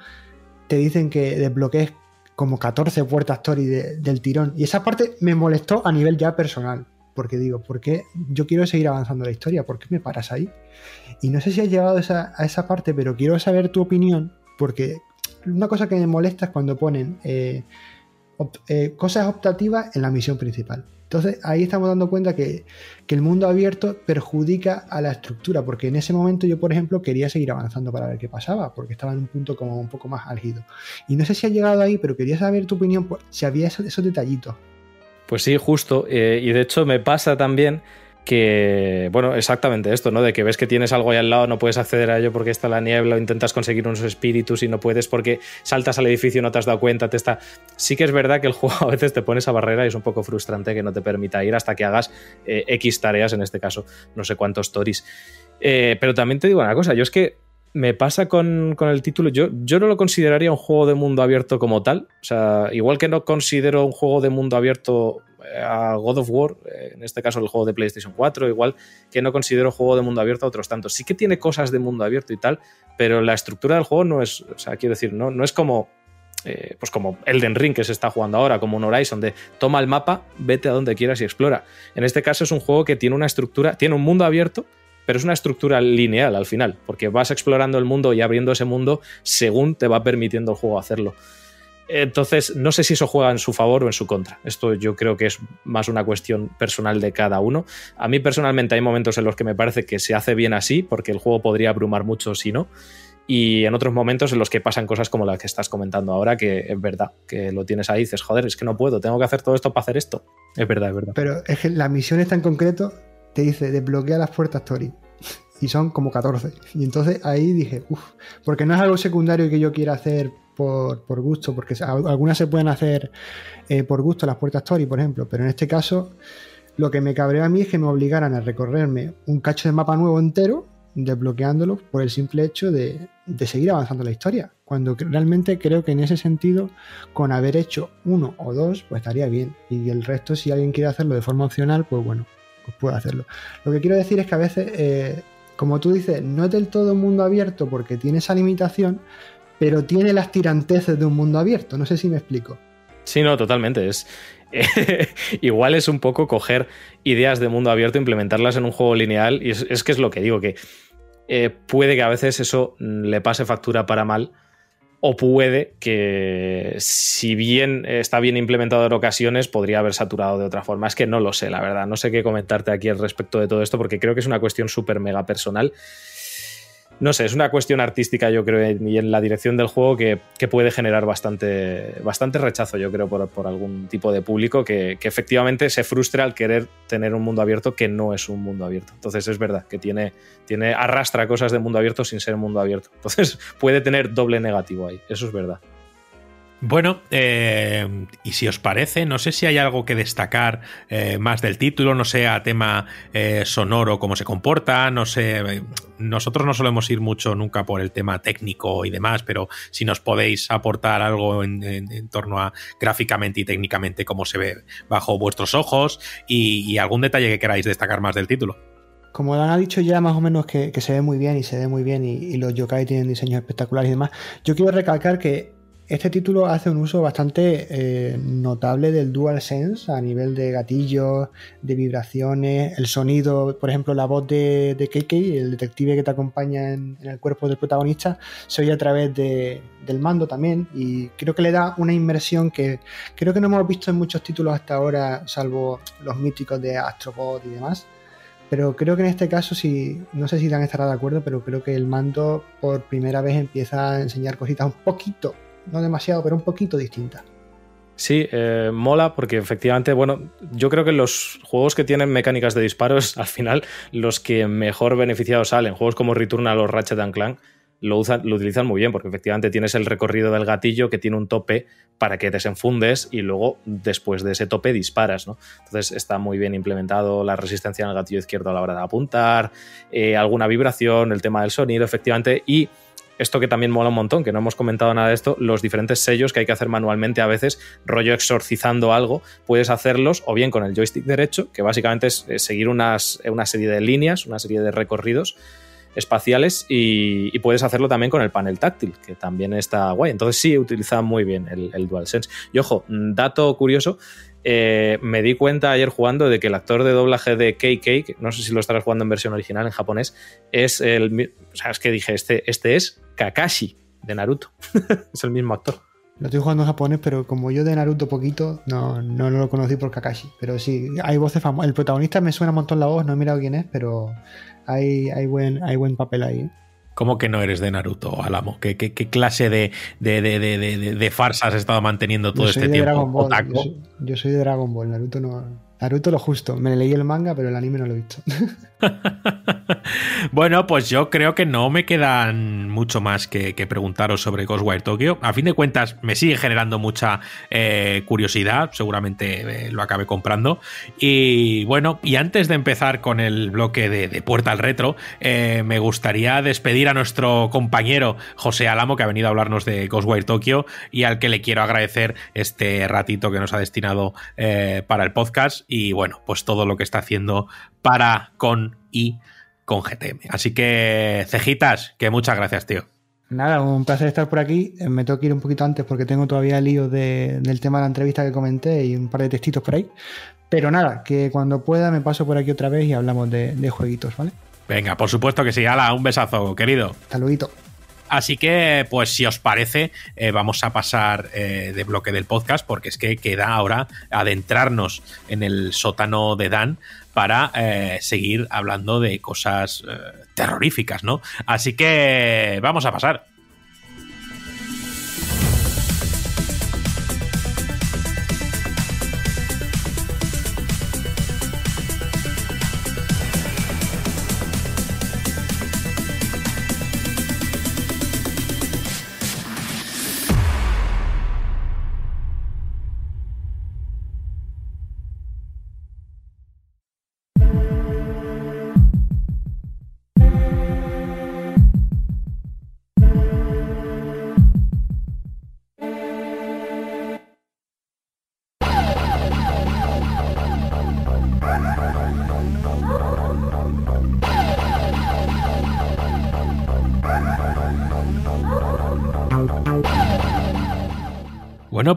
te dicen que desbloquees como 14 puertas Tori de, del tirón. Y esa parte me molestó a nivel ya personal porque digo, ¿por qué yo quiero seguir avanzando la historia? ¿Por qué me paras ahí? Y no sé si has llegado a esa, parte, pero quiero saber tu opinión, porque una cosa que me molesta es cuando ponen eh, eh, cosas optativas en la misión principal. Entonces ahí estamos dando cuenta que, el mundo abierto perjudica a la estructura, porque en ese momento yo, por ejemplo, quería seguir avanzando para ver qué pasaba, porque estaba en un punto como un poco más álgido. Y no sé si ha llegado ahí, pero quería saber tu opinión, si había esos detallitos. Pues sí, justo. Eh, y de hecho me pasa también que, bueno, exactamente esto, ¿no? De que ves que tienes algo ahí al lado, no puedes acceder a ello porque está la niebla, o intentas conseguir unos espíritus y no puedes porque saltas al edificio y no te has dado cuenta, te está... Sí que es verdad que el juego a veces te pone esa barrera y es un poco frustrante que no te permita ir hasta que hagas eh, X tareas, en este caso, no sé cuántos stories. Eh, pero también te digo una cosa, yo es que me pasa con, con, el título. Yo, yo no lo consideraría un juego de mundo abierto como tal. O sea, igual que no considero un juego de mundo abierto eh, a God of War, eh, en este caso el juego de PlayStation 4, igual que no considero juego de mundo abierto a otros tantos. Sí que tiene cosas de mundo abierto y tal, pero la estructura del juego no es, o sea, quiero decir, no, no es como eh, pues como Elden Ring que se está jugando ahora, como un Horizon, de toma el mapa, vete a donde quieras y explora. En este caso es un juego que tiene una estructura, tiene un mundo abierto, pero es una estructura lineal al final, porque vas explorando el mundo y abriendo ese mundo según te va permitiendo el juego hacerlo. Entonces, no sé si eso juega en su favor o en su contra. Esto yo creo que es más una cuestión personal de cada uno. A mí personalmente hay momentos en los que me parece que se hace bien así, porque el juego podría abrumar mucho si no. Y en otros momentos en los que pasan cosas como las que estás comentando ahora, que es verdad, que lo tienes ahí y dices, joder, es que no puedo, tengo que hacer todo esto para hacer esto. Es verdad, es verdad. Pero es que la misión está en concreto te dice desbloquea las puertas Tori. Y son como 14. Y entonces ahí dije, uff, porque no es algo secundario que yo quiera hacer por, por gusto, porque algunas se pueden hacer eh, por gusto, las puertas story, por ejemplo, pero en este caso lo que me cabreó a mí es que me obligaran a recorrerme un cacho de mapa nuevo entero, desbloqueándolo por el simple hecho de, de seguir avanzando la historia. Cuando realmente creo que en ese sentido, con haber hecho uno o dos, pues estaría bien. Y el resto, si alguien quiere hacerlo de forma opcional, pues bueno, pues puede hacerlo. Lo que quiero decir es que a veces, eh, como tú dices, no es del todo mundo abierto porque tiene esa limitación, pero tiene las tiranteces de un mundo abierto. No sé si me explico. Sí, no, totalmente. Es, igual es un poco coger ideas de mundo abierto, implementarlas en un juego lineal. Y es, que es lo que digo, que eh, puede que a veces eso le pase factura para mal. O puede que, si bien está bien implementado en ocasiones, podría haber saturado de otra forma. Es que no lo sé, la verdad. No sé qué comentarte aquí al respecto de todo esto, porque creo que es una cuestión súper mega personal. No sé, es una cuestión artística, yo creo, y en la dirección del juego que, que puede generar bastante, bastante rechazo, yo creo, por, por algún tipo de público que, que, efectivamente se frustra al querer tener un mundo abierto que no es un mundo abierto. Entonces es verdad que tiene, tiene arrastra cosas de mundo abierto sin ser mundo abierto. Entonces puede tener doble negativo ahí, eso es verdad. Bueno, eh, y si os parece, no sé si hay algo que destacar eh, más del título, no sé a tema eh, sonoro, cómo se comporta, no sé, nosotros no solemos ir mucho nunca por el tema técnico y demás, pero si nos podéis aportar algo en, torno a gráficamente y técnicamente cómo se ve bajo vuestros ojos y, algún detalle que queráis destacar más del título. Como Dan ha dicho ya más o menos que, que, se ve muy bien y se ve muy bien y, y los yokai tienen diseños espectaculares y demás, yo quiero recalcar que este título hace un uso bastante eh, notable del DualSense a nivel de gatillos, de vibraciones, el sonido, por ejemplo, la voz de, de KK, el detective que te acompaña en, el cuerpo del protagonista, se oye a través de, del mando también y creo que le da una inmersión que creo que no hemos visto en muchos títulos hasta ahora, salvo los míticos de Astrobot y demás. Pero creo que en este caso, sí, no sé si Dan estará de acuerdo, pero creo que el mando por primera vez empieza a enseñar cositas un poquito no demasiado, pero un poquito distinta. Sí, eh, mola porque efectivamente, bueno, yo creo que los juegos que tienen mecánicas de disparos, al final, los que mejor beneficiados salen, juegos como Returnal o Ratchet and Clank, lo, usan, lo utilizan muy bien porque efectivamente tienes el recorrido del gatillo que tiene un tope para que desenfundes y luego después de ese tope disparas, ¿no? Entonces está muy bien implementado la resistencia en el gatillo izquierdo a la hora de apuntar, eh, alguna vibración, el tema del sonido, efectivamente, y esto que también mola un montón, que no hemos comentado nada de esto, los diferentes sellos que hay que hacer manualmente a veces, rollo exorcizando algo, puedes hacerlos o bien con el joystick derecho, que básicamente es seguir unas, una serie de líneas, una serie de recorridos espaciales y, puedes hacerlo también con el panel táctil, que también está guay. Entonces sí, utiliza muy bien el, el DualSense. Y ojo, dato curioso, eh, me di cuenta ayer jugando de que el actor de doblaje de KK, no sé si lo estarás jugando en versión original en japonés, es el... O sea, es que dije, este, este es Kakashi de Naruto. es el mismo actor. Lo estoy jugando en japonés, pero como yo de Naruto poquito, no, no, lo conocí por Kakashi. Pero sí, hay voces famosas. El protagonista me suena un montón la voz, no he mirado quién es, pero hay, hay, buen, hay buen papel ahí. ¿Cómo que no eres de Naruto, Alamo? ¿Qué, qué, qué clase de, de, de, de, de farsas has estado manteniendo todo yo soy este de tiempo? Ball, yo, soy, yo soy de Dragon Ball, Naruto no. Naruto lo justo. Me leí el manga, pero el anime no lo he visto. bueno, pues yo creo que no me quedan mucho más que, preguntaros sobre Ghostwire Tokyo. A fin de cuentas, me sigue generando mucha eh, curiosidad. Seguramente eh, lo acabe comprando. Y bueno, y antes de empezar con el bloque de, Puerta al Retro, eh, me gustaría despedir a nuestro compañero José Alamo, que ha venido a hablarnos de Ghostwire Tokyo y al que le quiero agradecer este ratito que nos ha destinado para el podcast y bueno, pues todo lo que está haciendo para, con y con GTM. Así que, cejitas, que muchas gracias, tío. Nada, un placer estar por aquí. Me tengo que ir un poquito antes porque tengo todavía líos de, del tema de la entrevista que comenté y un par de textitos por ahí. Pero nada, que cuando pueda me paso por aquí otra vez y hablamos de, de jueguitos, ¿vale? Venga, por supuesto que sí. Hala, un besazo, querido. Hasta luego. Así que, pues si os parece, eh, vamos a pasar eh, de bloque del podcast porque es que queda ahora adentrarnos en el sótano de Dan para eh, seguir hablando de cosas eh, terroríficas, ¿no? Así que vamos a pasar.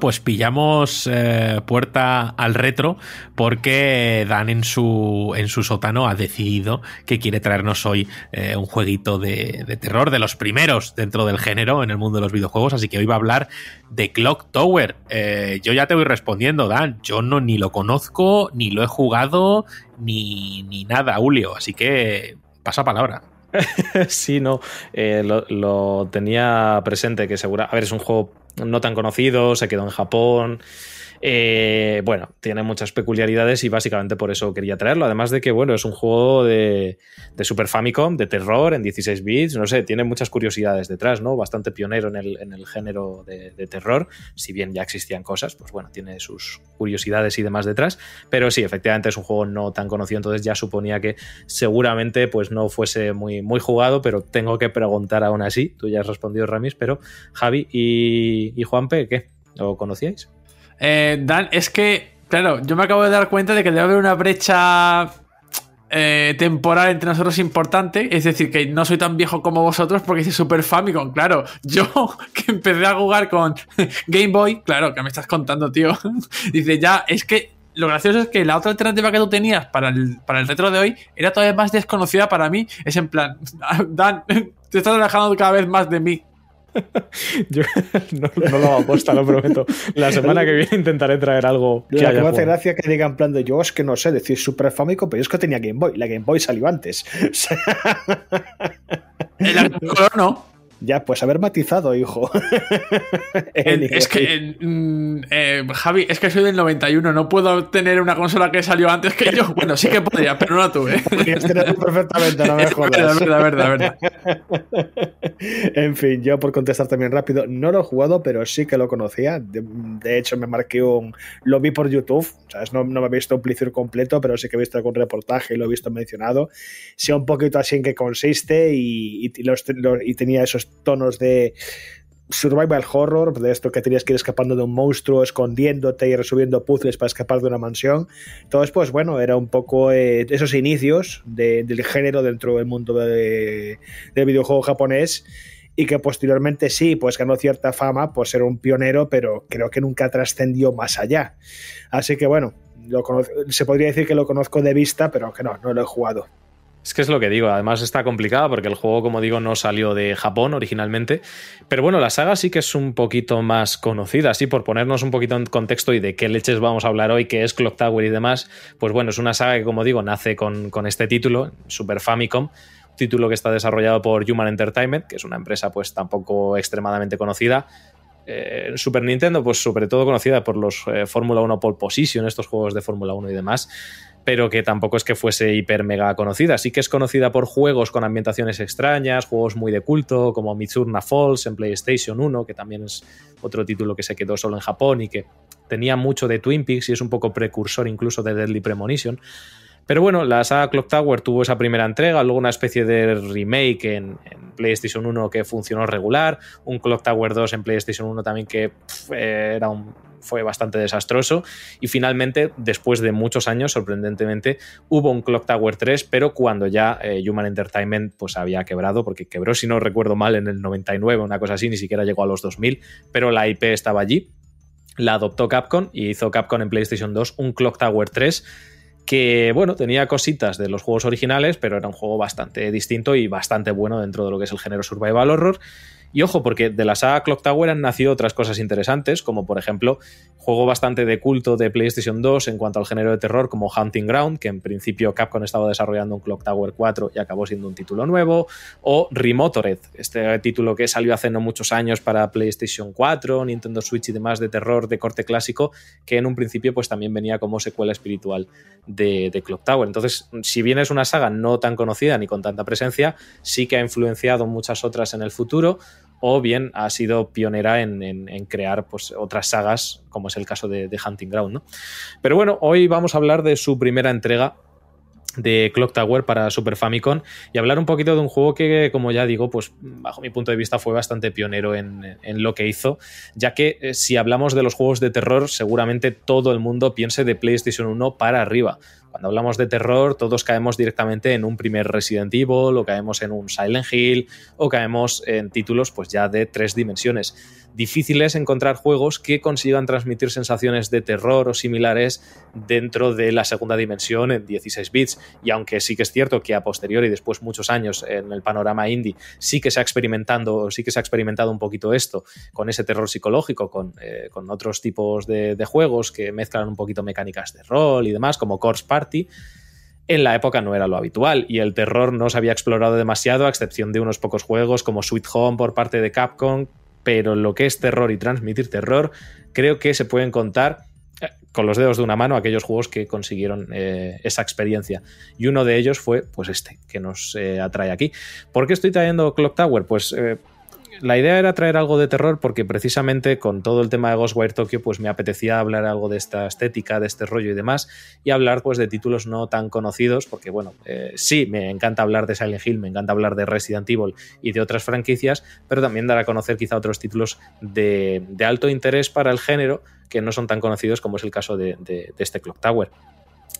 Pues pillamos eh, puerta al retro porque Dan en su, en su sótano ha decidido que quiere traernos hoy eh, un jueguito de, de, terror de los primeros dentro del género en el mundo de los videojuegos, así que hoy va a hablar de Clock Tower. Eh, yo ya te voy respondiendo, Dan, yo no ni lo conozco, ni lo he jugado, ni, ni nada, Julio, así que pasa palabra. sí, no, lo, lo, tenía presente, que segura, a ver, es un juego no tan conocido, se quedó en Japón. Eh, bueno, tiene muchas peculiaridades y básicamente por eso quería traerlo. Además de que, bueno, es un juego de, Super Famicom, de terror en 16 bits, no sé, tiene muchas curiosidades detrás, ¿no? Bastante pionero en el, género de, de, terror, si bien ya existían cosas, pues bueno, tiene sus curiosidades y demás detrás. Pero sí, efectivamente es un juego no tan conocido, entonces ya suponía que seguramente pues no fuese muy, muy jugado, pero tengo que preguntar aún así. Tú ya has respondido, Ramis, pero Javi y, y Juanpe, ¿qué? ¿Lo conocíais? Eh, Dan, es que, claro, yo me acabo de dar cuenta de que debe haber una brecha eh, temporal entre nosotros importante. Es decir, que no soy tan viejo como vosotros porque hice Super Famicom. Claro, yo que empecé a jugar con Game Boy, claro, que me estás contando, tío. Dice, ya, es que lo gracioso es que la otra alternativa que tú tenías para el, para el retro de hoy era todavía más desconocida para mí. Es en plan, Dan, te estás alejando cada vez más de mí. Yo no, no, lo hago aposta, lo prometo. La semana que viene intentaré traer algo. Que la que me hace gracia que diga en plan de yo es que no sé decir Super Famicom, pero es que tenía Game Boy. La Game Boy salió antes. El color no. Ya, pues haber matizado, hijo. es que, eh, Javi, es que soy del 91, no puedo tener una consola que salió antes que yo. Bueno, sí que podría, pero no la tuve. Podrías tenerlo perfectamente, no me jodas. verdad, verdad, verdad, verdad. en fin, yo por contestar también rápido, no lo he jugado, pero sí que lo conocía. De, de hecho, me marqué un. Lo vi por YouTube, ¿sabes? No, no me he visto un playthrough completo, pero sí que he visto algún reportaje y lo he visto mencionado. Sé un poquito así en qué consiste y, y, los, los, y tenía esos tonos de survival horror, de esto que tenías que ir escapando de un monstruo, escondiéndote y resolviendo puzzles para escapar de una mansión. Entonces, pues bueno, era un poco eh, esos inicios de, del género dentro del mundo de, del videojuego japonés y que posteriormente sí, pues ganó cierta fama por ser un pionero, pero creo que nunca trascendió más allá. Así que bueno, lo se podría decir que lo conozco de vista, pero que no, no lo he jugado. Es que es lo que digo, además está complicado porque el juego, como digo, no salió de Japón originalmente. Pero bueno, la saga sí que es un poquito más conocida, así por ponernos un poquito en contexto y de qué leches vamos a hablar hoy, que es Clock Tower y demás. Pues bueno, es una saga que, como digo, nace con, con este título, Super Famicom, título que está desarrollado por Human Entertainment, que es una empresa pues tampoco extremadamente conocida. Eh, Super Nintendo, pues sobre todo conocida por los eh, Fórmula 1 Pole Position, estos juegos de Fórmula 1 y demás pero que tampoco es que fuese hiper mega conocida. Sí que es conocida por juegos con ambientaciones extrañas, juegos muy de culto, como Mitsurna Falls en PlayStation 1, que también es otro título que se quedó solo en Japón y que tenía mucho de Twin Peaks y es un poco precursor incluso de Deadly Premonition. Pero bueno, la saga Clock Tower tuvo esa primera entrega, luego una especie de remake en, PlayStation 1 que funcionó regular, un Clock Tower 2 en PlayStation 1 también que era un, fue bastante desastroso y finalmente, después de muchos años, sorprendentemente, hubo un Clock Tower 3, pero cuando ya eh, Human Entertainment pues había quebrado, porque quebró, si no recuerdo mal, en el 99, una cosa así, ni siquiera llegó a los 2000, pero la IP estaba allí, la adoptó Capcom y hizo Capcom en PlayStation 2 un Clock Tower 3 que bueno, tenía cositas de los juegos originales, pero era un juego bastante distinto y bastante bueno dentro de lo que es el género survival horror. Y ojo, porque de la saga Clock Tower han nacido otras cosas interesantes, como por ejemplo, juego bastante de culto de PlayStation 2 en cuanto al género de terror, como Hunting Ground, que en principio Capcom estaba desarrollando un Clock Tower 4 y acabó siendo un título nuevo, o Remotored, este título que salió hace no muchos años para PlayStation 4, Nintendo Switch y demás de terror de corte clásico, que en un principio pues también venía como secuela espiritual de, de Clock Tower. Entonces, si bien es una saga no tan conocida ni con tanta presencia, sí que ha influenciado muchas otras en el futuro o bien ha sido pionera en, crear pues, otras sagas, como es el caso de, Hunting Ground. ¿no? Pero bueno, hoy vamos a hablar de su primera entrega de Clock Tower para Super Famicom y hablar un poquito de un juego que, como ya digo, pues bajo mi punto de vista fue bastante pionero en, en lo que hizo, ya que eh, si hablamos de los juegos de terror, seguramente todo el mundo piense de PlayStation 1 para arriba Cuando hablamos de terror, todos caemos directamente en un primer Resident Evil, o caemos en un Silent Hill, o caemos en títulos pues ya de tres dimensiones difícil es encontrar juegos que consigan transmitir sensaciones de terror o similares dentro de la segunda dimensión en 16 bits. Y aunque sí que es cierto que a posteriori, después muchos años en el panorama indie, sí que se ha experimentando, sí que se ha experimentado un poquito esto con ese terror psicológico, con, eh, con otros tipos de, juegos que mezclan un poquito mecánicas de rol y demás, como Corpse Party en la época no era lo habitual y el terror no se había explorado demasiado a excepción de unos pocos juegos como Sweet Home por parte de Capcom pero lo que es terror y transmitir terror, creo que se pueden contar eh, con los dedos de una mano aquellos juegos que consiguieron eh, esa experiencia. Y uno de ellos fue, pues este, que nos eh, atrae aquí. ¿Por qué estoy trayendo Clock Tower? Pues la idea era traer algo de terror porque precisamente con todo el tema de Ghostwire Tokyo pues me apetecía hablar algo de esta estética, de este rollo y demás y hablar pues de títulos no tan conocidos porque bueno, eh, sí, me encanta hablar de Silent Hill, me encanta hablar de Resident Evil y de otras franquicias, pero también dar a conocer quizá otros títulos de, alto interés para el género que no son tan conocidos como es el caso de este Clock Tower.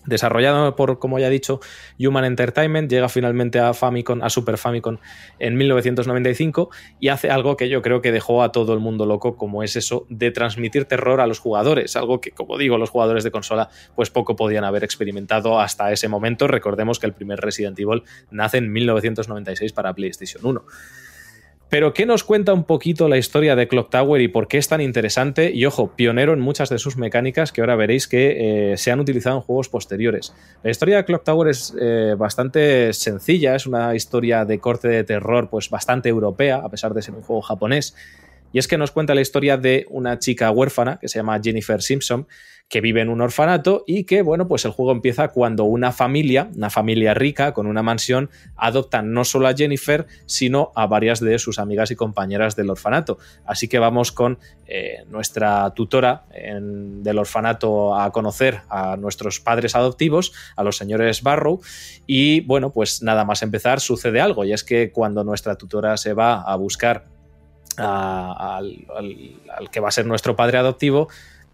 Desarrollado por, como ya he dicho, Human Entertainment, llega finalmente a Famicom, a Super Famicom en 1995 y hace algo que yo creo que dejó a todo el mundo loco, como es eso de transmitir terror a los jugadores, algo que, como digo, los jugadores de consola pues poco podían haber experimentado hasta ese momento. Recordemos que el primer Resident Evil nace en 1996 para PlayStation 1. Pero ¿qué nos cuenta un poquito la historia de Clock Tower y por qué es tan interesante? Y ojo, pionero en muchas de sus mecánicas que ahora veréis que eh, se han utilizado en juegos posteriores. La historia de Clock Tower es eh, bastante sencilla, es una historia de corte de terror pues bastante europea, a pesar de ser un juego japonés. Y es que nos cuenta la historia de una chica huérfana que se llama Jennifer Simpson, que vive en un orfanato y que, bueno, pues el juego empieza cuando una familia, una familia rica con una mansión, adopta no solo a Jennifer, sino a varias de sus amigas y compañeras del orfanato. Así que vamos con eh, nuestra tutora del orfanato a conocer a nuestros padres adoptivos, a los señores Barrow, y bueno, pues nada más empezar sucede algo, y es que cuando nuestra tutora se va a buscar al, que va a ser nuestro padre adoptivo,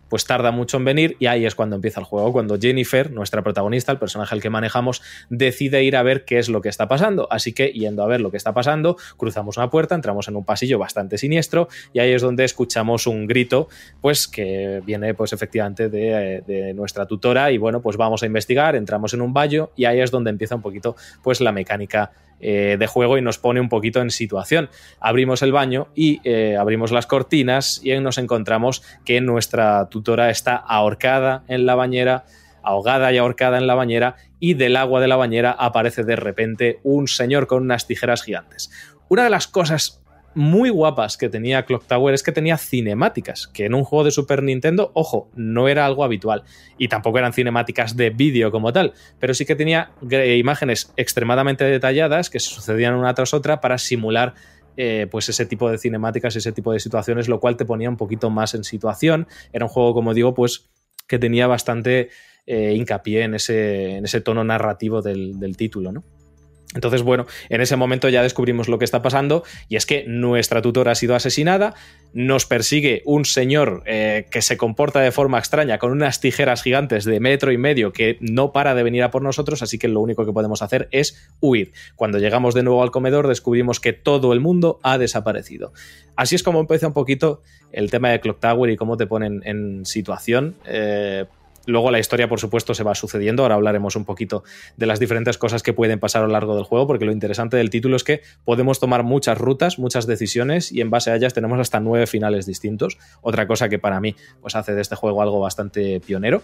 pues tarda mucho en venir y ahí es cuando empieza el juego, cuando Jennifer, nuestra protagonista, el personaje al que manejamos, decide ir a ver qué es lo que está pasando. Así que yendo a ver lo que está pasando, cruzamos una puerta, entramos en un pasillo bastante siniestro y ahí es donde escuchamos un grito, pues que viene pues efectivamente de, nuestra tutora y bueno, pues vamos a investigar, entramos en un baño y ahí es donde empieza un poquito pues la mecánica eh, de juego y nos pone un poquito en situación. Abrimos el baño y eh, abrimos las cortinas y nos encontramos que nuestra tutora está ahorcada en la bañera, ahogada y ahorcada en la bañera y del agua de la bañera aparece de repente un señor con unas tijeras gigantes. Una de las cosas muy guapas que tenía Clock Tower es que tenía cinemáticas, que en un juego de Super Nintendo, ojo, no era algo habitual. Y tampoco eran cinemáticas de vídeo como tal, pero sí que tenía imágenes extremadamente detalladas que se sucedían una tras otra para simular eh, pues ese tipo de cinemáticas, ese tipo de situaciones, lo cual te ponía un poquito más en situación. Era un juego, como digo, pues que tenía bastante eh, hincapié en ese, en ese tono narrativo del, del título, ¿no? Entonces, bueno, en ese momento ya descubrimos lo que está pasando y es que nuestra tutora ha sido asesinada, nos persigue un señor eh, que se comporta de forma extraña con unas tijeras gigantes de metro y medio que no para de venir a por nosotros, así que lo único que podemos hacer es huir. Cuando llegamos de nuevo al comedor descubrimos que todo el mundo ha desaparecido. Así es como empieza un poquito el tema de Clock Tower y cómo te ponen en situación. Eh, Luego la historia, por supuesto, se va sucediendo. Ahora hablaremos un poquito de las diferentes cosas que pueden pasar a lo largo del juego, porque lo interesante del título es que podemos tomar muchas rutas, muchas decisiones y en base a ellas tenemos hasta nueve finales distintos. Otra cosa que para mí pues, hace de este juego algo bastante pionero.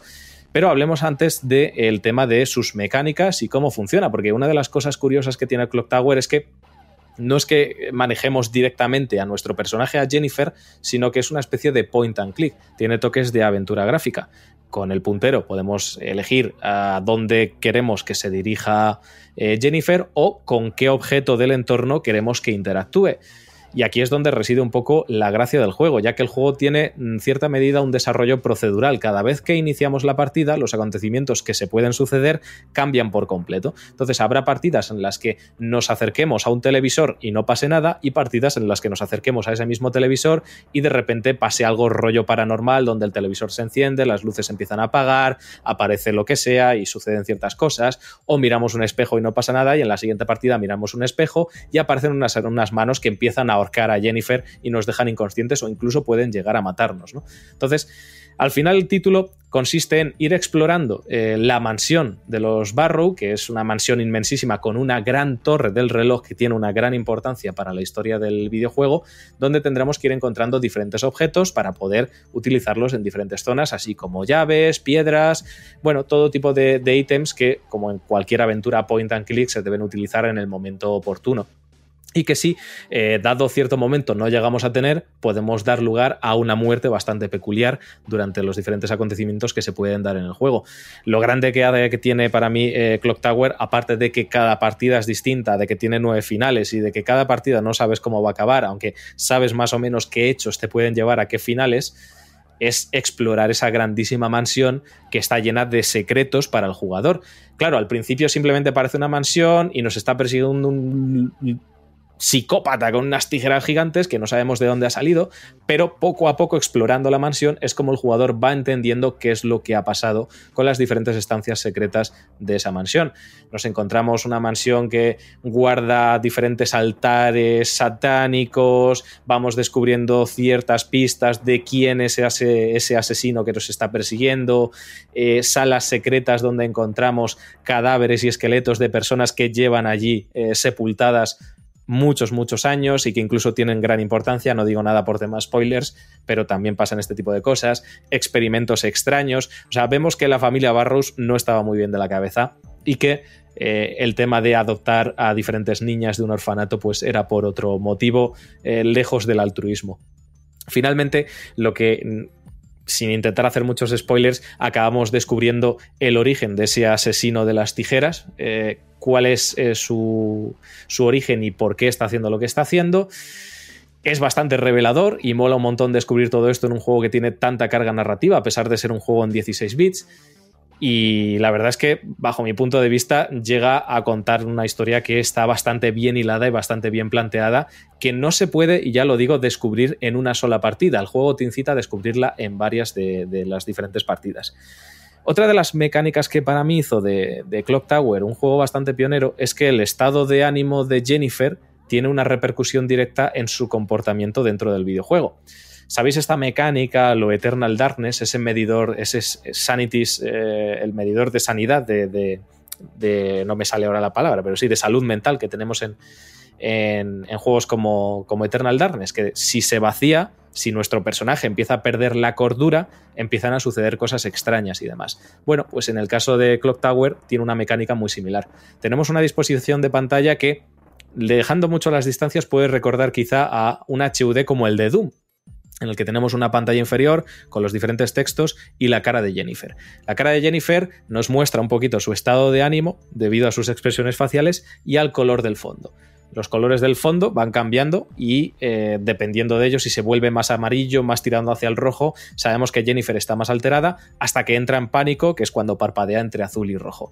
Pero hablemos antes del tema de sus mecánicas y cómo funciona, porque una de las cosas curiosas que tiene Clock Tower es que no es que manejemos directamente a nuestro personaje, a Jennifer, sino que es una especie de point and click. Tiene toques de aventura gráfica con el puntero podemos elegir a dónde queremos que se dirija eh, Jennifer o con qué objeto del entorno queremos que interactúe. Y aquí es donde reside un poco la gracia del juego, ya que el juego tiene en cierta medida un desarrollo procedural. Cada vez que iniciamos la partida, los acontecimientos que se pueden suceder cambian por completo. Entonces habrá partidas en las que nos acerquemos a un televisor y no pase nada, y partidas en las que nos acerquemos a ese mismo televisor y de repente pase algo rollo paranormal donde el televisor se enciende, las luces empiezan a apagar, aparece lo que sea y suceden ciertas cosas, o miramos un espejo y no pasa nada, y en la siguiente partida miramos un espejo y aparecen unas, unas manos que empiezan a ahorcar a Jennifer y nos dejan inconscientes o incluso pueden llegar a matarnos. ¿no? Entonces, al final el título consiste en ir explorando eh, la mansión de los Barrow, que es una mansión inmensísima con una gran torre del reloj que tiene una gran importancia para la historia del videojuego, donde tendremos que ir encontrando diferentes objetos para poder utilizarlos en diferentes zonas, así como llaves, piedras, bueno, todo tipo de, de ítems que, como en cualquier aventura point and click, se deben utilizar en el momento oportuno y que si, eh, dado cierto momento, no llegamos a tener, podemos dar lugar a una muerte bastante peculiar durante los diferentes acontecimientos que se pueden dar en el juego. Lo grande que, tiene para mí eh, Clock Tower, aparte de que cada partida es distinta, de que tiene nueve finales y de que cada partida no sabes cómo va a acabar, aunque sabes más o menos qué hechos te pueden llevar a qué finales, es explorar esa grandísima mansión que está llena de secretos para el jugador. Claro, al principio simplemente parece una mansión y nos está persiguiendo un psicópata con unas tijeras gigantes que no sabemos de dónde ha salido, pero poco a poco explorando la mansión es como el jugador va entendiendo qué es lo que ha pasado con las diferentes estancias secretas de esa mansión. Nos encontramos una mansión que guarda diferentes altares satánicos, vamos descubriendo ciertas pistas de quién es ese, ese asesino que nos está persiguiendo, eh, salas secretas donde encontramos cadáveres y esqueletos de personas que llevan allí eh, sepultadas muchos, muchos años y que incluso tienen gran importancia, no digo nada por temas spoilers, pero también pasan este tipo de cosas, experimentos extraños, o sea, vemos que la familia Barrows no estaba muy bien de la cabeza y que eh, el tema de adoptar a diferentes niñas de un orfanato pues era por otro motivo, eh, lejos del altruismo. Finalmente, lo que sin intentar hacer muchos spoilers, acabamos descubriendo el origen de ese asesino de las tijeras, eh, cuál es eh, su, su origen y por qué está haciendo lo que está haciendo. Es bastante revelador y mola un montón descubrir todo esto en un juego que tiene tanta carga narrativa, a pesar de ser un juego en 16 bits. Y la verdad es que, bajo mi punto de vista, llega a contar una historia que está bastante bien hilada y bastante bien planteada, que no se puede, y ya lo digo, descubrir en una sola partida. El juego te incita a descubrirla en varias de, las diferentes partidas. Otra de las mecánicas que para mí hizo de, de Clock Tower un juego bastante pionero es que el estado de ánimo de Jennifer tiene una repercusión directa en su comportamiento dentro del videojuego. ¿Sabéis esta mecánica, lo Eternal Darkness, ese medidor, ese Sanities, eh, el medidor de sanidad, de, no me sale ahora la palabra, pero sí, de salud mental que tenemos en, en, juegos como, como, Eternal Darkness, que si se vacía, si nuestro personaje empieza a perder la cordura, empiezan a suceder cosas extrañas y demás. Bueno, pues en el caso de Clock Tower tiene una mecánica muy similar. Tenemos una disposición de pantalla que, dejando mucho las distancias, puede recordar quizá a un HUD como el de Doom, en el que tenemos una pantalla inferior con los diferentes textos y la cara de Jennifer. La cara de Jennifer nos muestra un poquito su estado de ánimo debido a sus expresiones faciales y al color del fondo. Los colores del fondo van cambiando y eh, dependiendo de ello, si se vuelve más amarillo, más tirando hacia el rojo, sabemos que Jennifer está más alterada hasta que entra en pánico, que es cuando parpadea entre azul y rojo.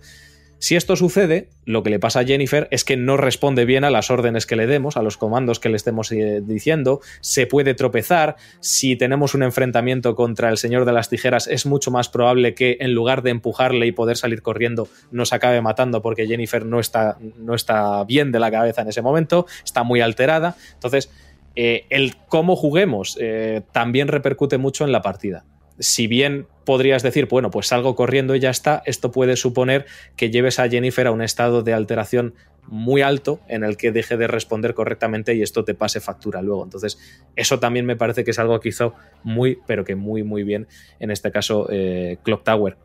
Si esto sucede, lo que le pasa a Jennifer es que no responde bien a las órdenes que le demos, a los comandos que le estemos eh, diciendo, se puede tropezar, si tenemos un enfrentamiento contra el señor de las tijeras es mucho más probable que en lugar de empujarle y poder salir corriendo nos acabe matando porque Jennifer no está, no está bien de la cabeza en ese momento, está muy alterada, entonces eh, el cómo juguemos eh, también repercute mucho en la partida si bien podrías decir, bueno, pues salgo corriendo y ya está, esto puede suponer que lleves a Jennifer a un estado de alteración muy alto en el que deje de responder correctamente y esto te pase factura luego. Entonces, eso también me parece que es algo que hizo muy, pero que muy, muy bien, en este caso, eh, Clock Tower.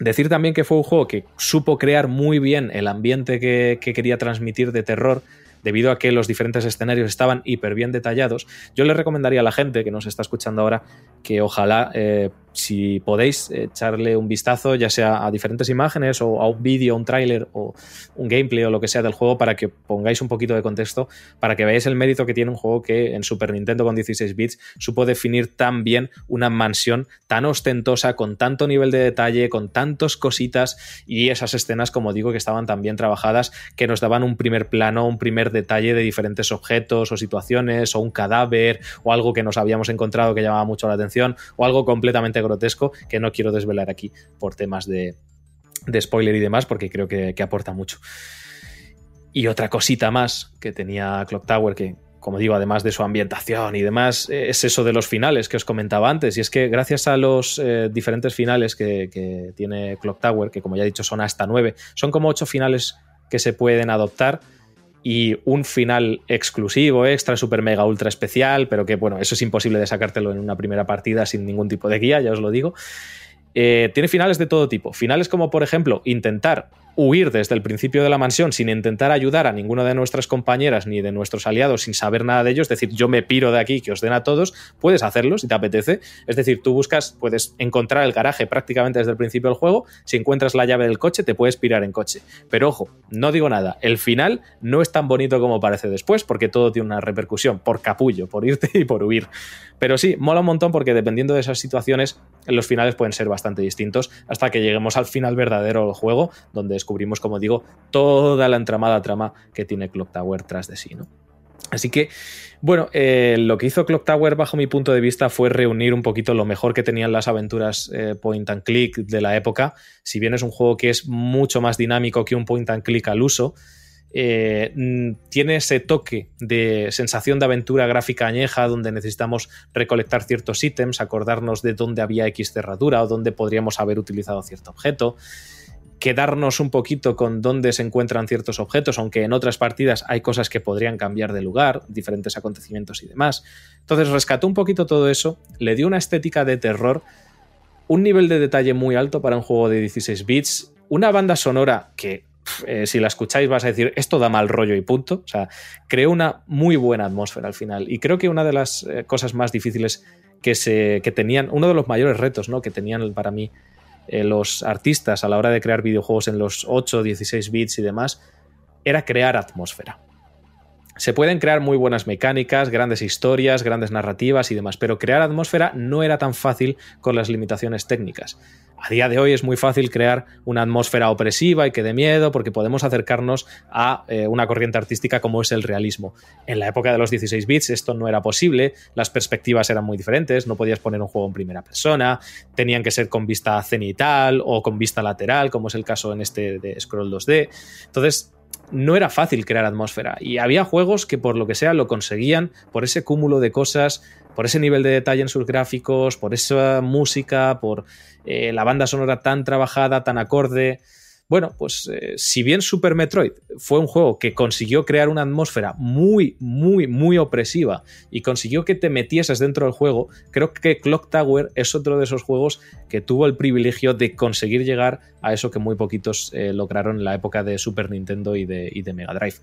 Decir también que fue un juego que supo crear muy bien el ambiente que, que quería transmitir de terror, debido a que los diferentes escenarios estaban hiper bien detallados, yo le recomendaría a la gente que nos está escuchando ahora que ojalá eh, si podéis echarle un vistazo, ya sea a diferentes imágenes o a un vídeo, un tráiler o un gameplay o lo que sea del juego para que pongáis un poquito de contexto, para que veáis el mérito que tiene un juego que en Super Nintendo con 16 bits supo definir tan bien una mansión tan ostentosa, con tanto nivel de detalle, con tantas cositas y esas escenas, como digo, que estaban tan bien trabajadas, que nos daban un primer plano, un primer detalle de diferentes objetos o situaciones o un cadáver o algo que nos habíamos encontrado que llamaba mucho la atención o algo completamente grotesco que no quiero desvelar aquí por temas de, spoiler y demás, porque creo que, aporta mucho. Y otra cosita más que tenía Clock Tower, que como digo, además de su ambientación y demás, es eso de los finales que os comentaba antes. Y es que gracias a los eh, diferentes finales que, que, tiene Clock Tower, que como ya he dicho son hasta nueve, son como ocho finales que se pueden adoptar y un final exclusivo, extra, super, mega, ultra especial, pero que bueno, eso es imposible de sacártelo en una primera partida sin ningún tipo de guía, ya os lo digo. Eh, tiene finales de todo tipo. Finales como, por ejemplo, intentar huir desde el principio de la mansión sin intentar ayudar a ninguna de nuestras compañeras ni de nuestros aliados sin saber nada de ellos, es decir, yo me piro de aquí, que os den a todos, puedes hacerlo si te apetece. Es decir, tú buscas, puedes encontrar el garaje prácticamente desde el principio del juego, si encuentras la llave del coche te puedes pirar en coche. Pero ojo, no digo nada, el final no es tan bonito como parece después, porque todo tiene una repercusión, por capullo, por irte y por huir. Pero sí, mola un montón porque dependiendo de esas situaciones, los finales pueden ser bastante distintos hasta que lleguemos al final verdadero del juego, donde descubrimos, como digo, toda la entramada trama que tiene Clock Tower tras de sí, ¿no? Así que, bueno, eh, lo que hizo Clock Tower, bajo mi punto de vista, fue reunir un poquito lo mejor que tenían las aventuras eh, point and click de la época. Si bien es un juego que es mucho más dinámico que un point and click al uso, eh, mm, tiene ese toque de sensación de aventura gráfica añeja donde necesitamos recolectar ciertos ítems, acordarnos de dónde había X cerradura o dónde podríamos haber utilizado cierto objeto quedarnos un poquito con dónde se encuentran ciertos objetos, aunque en otras partidas hay cosas que podrían cambiar de lugar, diferentes acontecimientos y demás. Entonces rescató un poquito todo eso, le dio una estética de terror, un nivel de detalle muy alto para un juego de 16 bits, una banda sonora que eh, si la escucháis vas a decir esto da mal rollo y punto. O sea, creó una muy buena atmósfera al final. Y creo que una de las eh, cosas más difíciles que, se, que tenían, uno de los mayores retos ¿no? que tenían para mí eh, los artistas a la hora de crear videojuegos en los 8, 16 bits y demás, era crear atmósfera. Se pueden crear muy buenas mecánicas, grandes historias, grandes narrativas y demás, pero crear atmósfera no era tan fácil con las limitaciones técnicas. A día de hoy es muy fácil crear una atmósfera opresiva y que dé miedo porque podemos acercarnos a eh, una corriente artística como es el realismo. En la época de los 16 bits esto no era posible, las perspectivas eran muy diferentes, no podías poner un juego en primera persona, tenían que ser con vista cenital o con vista lateral, como es el caso en este de Scroll 2D. Entonces, no era fácil crear atmósfera y había juegos que por lo que sea lo conseguían por ese cúmulo de cosas, por ese nivel de detalle en sus gráficos, por esa música, por eh, la banda sonora tan trabajada, tan acorde. Bueno, pues eh, si bien Super Metroid fue un juego que consiguió crear una atmósfera muy, muy, muy opresiva y consiguió que te metieses dentro del juego, creo que Clock Tower es otro de esos juegos que tuvo el privilegio de conseguir llegar a eso que muy poquitos eh, lograron en la época de Super Nintendo y de, Mega Drive.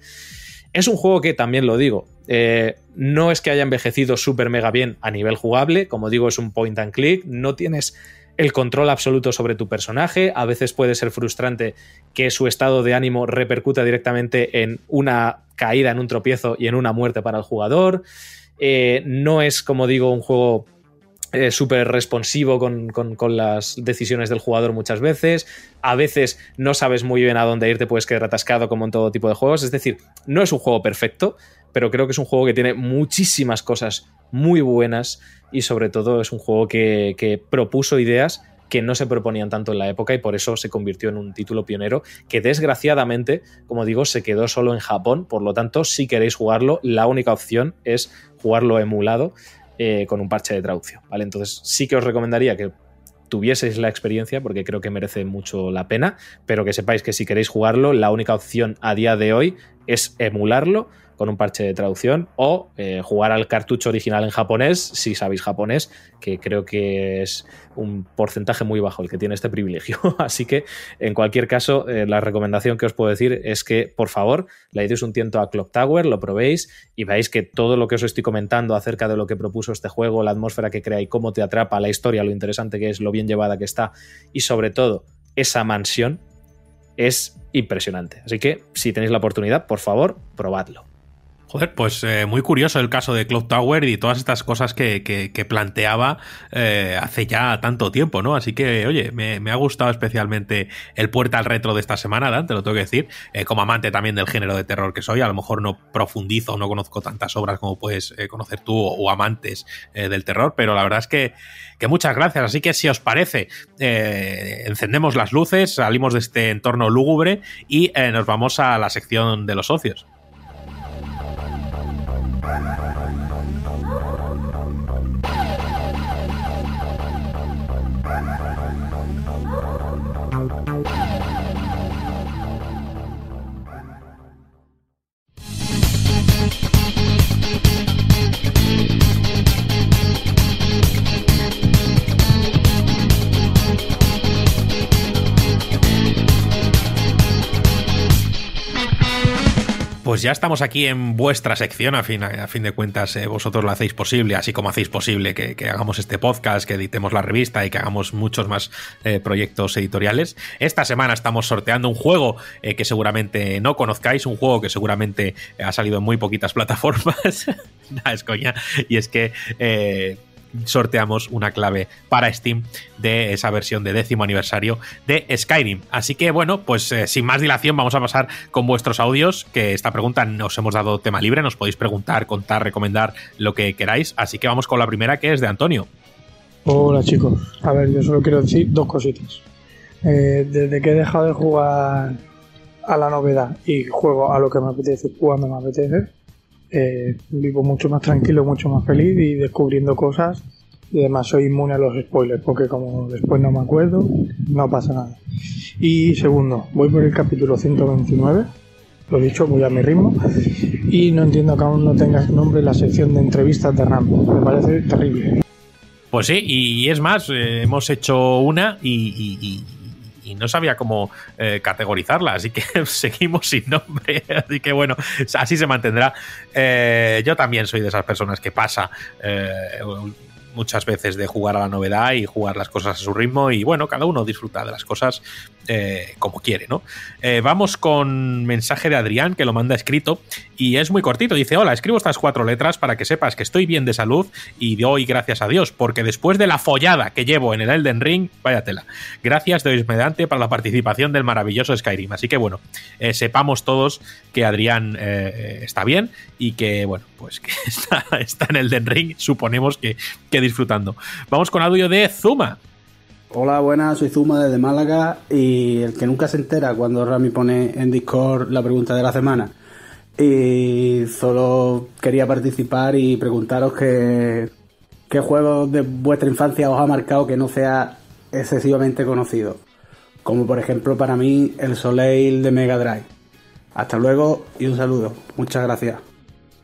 Es un juego que también lo digo, eh, no es que haya envejecido súper mega bien a nivel jugable, como digo, es un point and click, no tienes el control absoluto sobre tu personaje. A veces puede ser frustrante que su estado de ánimo repercuta directamente en una caída, en un tropiezo y en una muerte para el jugador. Eh, no es, como digo, un juego eh, súper responsivo con, con, las decisiones del jugador muchas veces. A veces no sabes muy bien a dónde ir, te puedes quedar atascado como en todo tipo de juegos. Es decir, no es un juego perfecto, pero creo que es un juego que tiene muchísimas cosas muy buenas y sobre todo es un juego que, propuso ideas que no se proponían tanto en la época y por eso se convirtió en un título pionero que desgraciadamente, como digo, se quedó solo en Japón, por lo tanto, si queréis jugarlo, la única opción es jugarlo emulado eh, con un parche de traducción, ¿vale? Entonces sí que os recomendaría que tuvieseis la experiencia porque creo que merece mucho la pena, pero que sepáis que si queréis jugarlo, la única opción a día de hoy es emularlo con un parche de traducción, o eh, jugar al cartucho original en japonés, si sabéis japonés, que creo que es un porcentaje muy bajo el que tiene este privilegio. Así que, en cualquier caso, eh, la recomendación que os puedo decir es que, por favor, le deis un tiento a Clock Tower, lo probéis y veáis que todo lo que os estoy comentando acerca de lo que propuso este juego, la atmósfera que crea y cómo te atrapa, la historia, lo interesante que es, lo bien llevada que está y sobre todo esa mansión es impresionante. Así que si tenéis la oportunidad, por favor, probadlo. Joder, pues eh, muy curioso el caso de Cloud Tower y todas estas cosas que, que, planteaba eh, hace ya tanto tiempo, ¿no? Así que, oye, me, ha gustado especialmente el puerta al retro de esta semana, Dan, te lo tengo que decir. Eh, como amante también del género de terror que soy, a lo mejor no profundizo, no conozco tantas obras como puedes conocer tú o, amantes del terror, pero la verdad es que, que, muchas gracias. Así que, si os parece, encendemos las luces, salimos de este entorno lúgubre y nos vamos a la sección de los socios. Bye-bye. Pues ya estamos aquí en vuestra sección, a fin, a fin de cuentas eh, vosotros lo hacéis posible, así como hacéis posible que, hagamos este podcast, que editemos la revista y que hagamos muchos más eh, proyectos editoriales. Esta semana estamos sorteando un juego eh, que seguramente no conozcáis, un juego que seguramente ha salido en muy poquitas plataformas. Nada, es coña. Y es que sorteamos una clave para Steam de esa versión de décimo aniversario de Skyrim. Así que bueno, pues eh, sin más dilación vamos a pasar con vuestros audios, que esta pregunta nos hemos dado tema libre, nos podéis preguntar, contar, recomendar lo que queráis. Así que vamos con la primera que es de Antonio. Hola chicos, a ver, yo solo quiero decir dos cositas. Eh, desde que he dejado de jugar a la novedad y juego a lo que me apetece cuando me apetece, eh, vivo mucho más tranquilo, mucho más feliz y descubriendo cosas. Y además soy inmune a los spoilers, porque como después no me acuerdo, no pasa nada. Y segundo, voy por el capítulo 129, lo dicho, voy a mi ritmo, y no entiendo que aún no tenga nombre la sección de entrevistas de RAM. Me parece terrible. Pues sí, y es más, eh, hemos hecho una y no sabía cómo eh, categorizarla, así que seguimos sin nombre. Así que bueno, así se mantendrá. Eh, yo también soy de esas personas que pasa eh, muchas veces de jugar a la novedad y jugar las cosas a su ritmo y bueno, cada uno disfruta de las cosas eh, como quiere, ¿no? Eh, vamos con mensaje de Adrián que lo manda escrito y es muy cortito. Dice, hola, escribo estas cuatro letras para que sepas que estoy bien de salud y doy gracias a Dios, porque después de la follada que llevo en el Elden Ring, vaya tela. Gracias de mediante para la participación del maravilloso Skyrim. Así que bueno, eh, sepamos todos que Adrián está bien y que, bueno, pues que está, está en Elden Ring, suponemos que, que disfrutando. Vamos con audio de Zuma. Hola, buenas, soy Zuma desde Málaga y el que nunca se entera cuando Rami pone en Discord la pregunta de la semana. Y solo quería participar y preguntaros que, qué juego de vuestra infancia os ha marcado que no sea excesivamente conocido. Como por ejemplo para mí el Soleil de Mega Drive. Hasta luego y un saludo. Muchas gracias.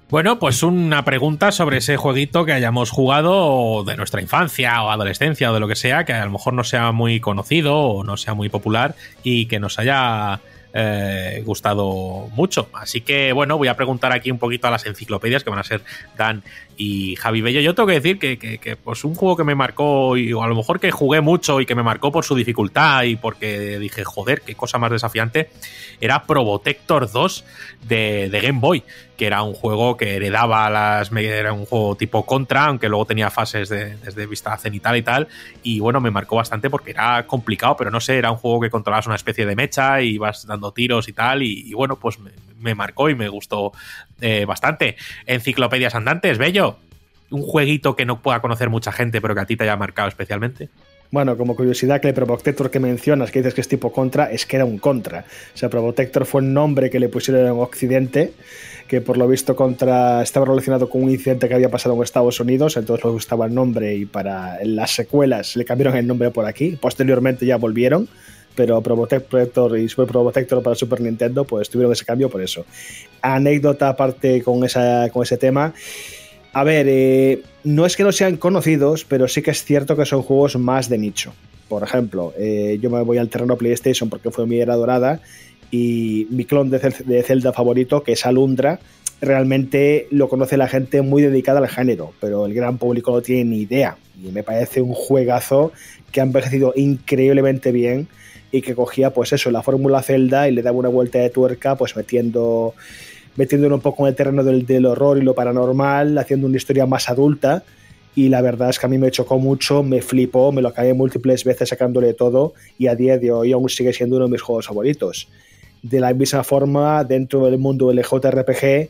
Bueno, pues una pregunta sobre ese jueguito que hayamos jugado de nuestra infancia o adolescencia o de lo que sea, que a lo mejor no sea muy conocido o no sea muy popular y que nos haya eh, gustado mucho. Así que bueno, voy a preguntar aquí un poquito a las enciclopedias que van a ser Dan y Javi Bello. Yo tengo que decir que, pues un juego que me marcó, y, o a lo mejor que jugué mucho y que me marcó por su dificultad y porque dije, joder, qué cosa más desafiante, era Probotector 2 de, de Game Boy que era un juego que heredaba las. Era un juego tipo contra, aunque luego tenía fases de, desde vista cenital y tal. Y bueno, me marcó bastante porque era complicado, pero no sé, era un juego que controlabas una especie de mecha y vas dando tiros y tal. Y, bueno, pues me, marcó y me gustó eh, bastante. Enciclopedias andantes, bello. Un jueguito que no pueda conocer mucha gente, pero que a ti te haya marcado especialmente. Bueno, como curiosidad, que el Probotector que mencionas, que dices que es tipo contra, es que era un contra. O sea, Probotector fue un nombre que le pusieron en Occidente que por lo visto contra estaba relacionado con un incidente que había pasado en Estados Unidos, entonces les gustaba el nombre y para las secuelas le cambiaron el nombre por aquí. Posteriormente ya volvieron, pero Pro Protector y Super Pro Protector para Super Nintendo, pues tuvieron ese cambio por eso. Anécdota aparte con, esa, con ese tema. A ver, eh, no es que no sean conocidos, pero sí que es cierto que son juegos más de nicho. Por ejemplo, eh, yo me voy al terreno PlayStation porque fue mi era dorada y mi clon de, Zelda favorito, que es Alundra, realmente lo conoce la gente muy dedicada al género, pero el gran público no tiene ni idea. Y me parece un juegazo que ha envejecido increíblemente bien y que cogía, pues eso, la fórmula Zelda y le daba una vuelta de tuerca, pues metiendo metiéndolo un poco en el terreno del, del horror y lo paranormal, haciendo una historia más adulta. Y la verdad es que a mí me chocó mucho, me flipó, me lo acabé múltiples veces sacándole todo y a día de hoy aún sigue siendo uno de mis juegos favoritos. De la misma forma, dentro del mundo del JRPG,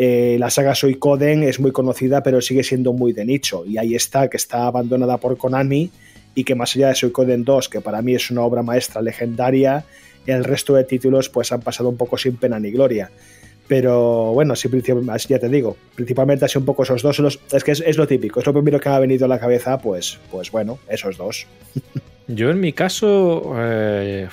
eh, la saga Suicoden es muy conocida, pero sigue siendo muy de nicho. Y ahí está, que está abandonada por Konami y que más allá de Suicoden 2, que para mí es una obra maestra legendaria, el resto de títulos pues han pasado un poco sin pena ni gloria. Pero bueno, sí, ya te digo, principalmente así un poco esos dos. es que es, lo típico, es lo primero que me ha venido a la cabeza, pues, pues bueno, esos dos. Yo en mi caso, eh,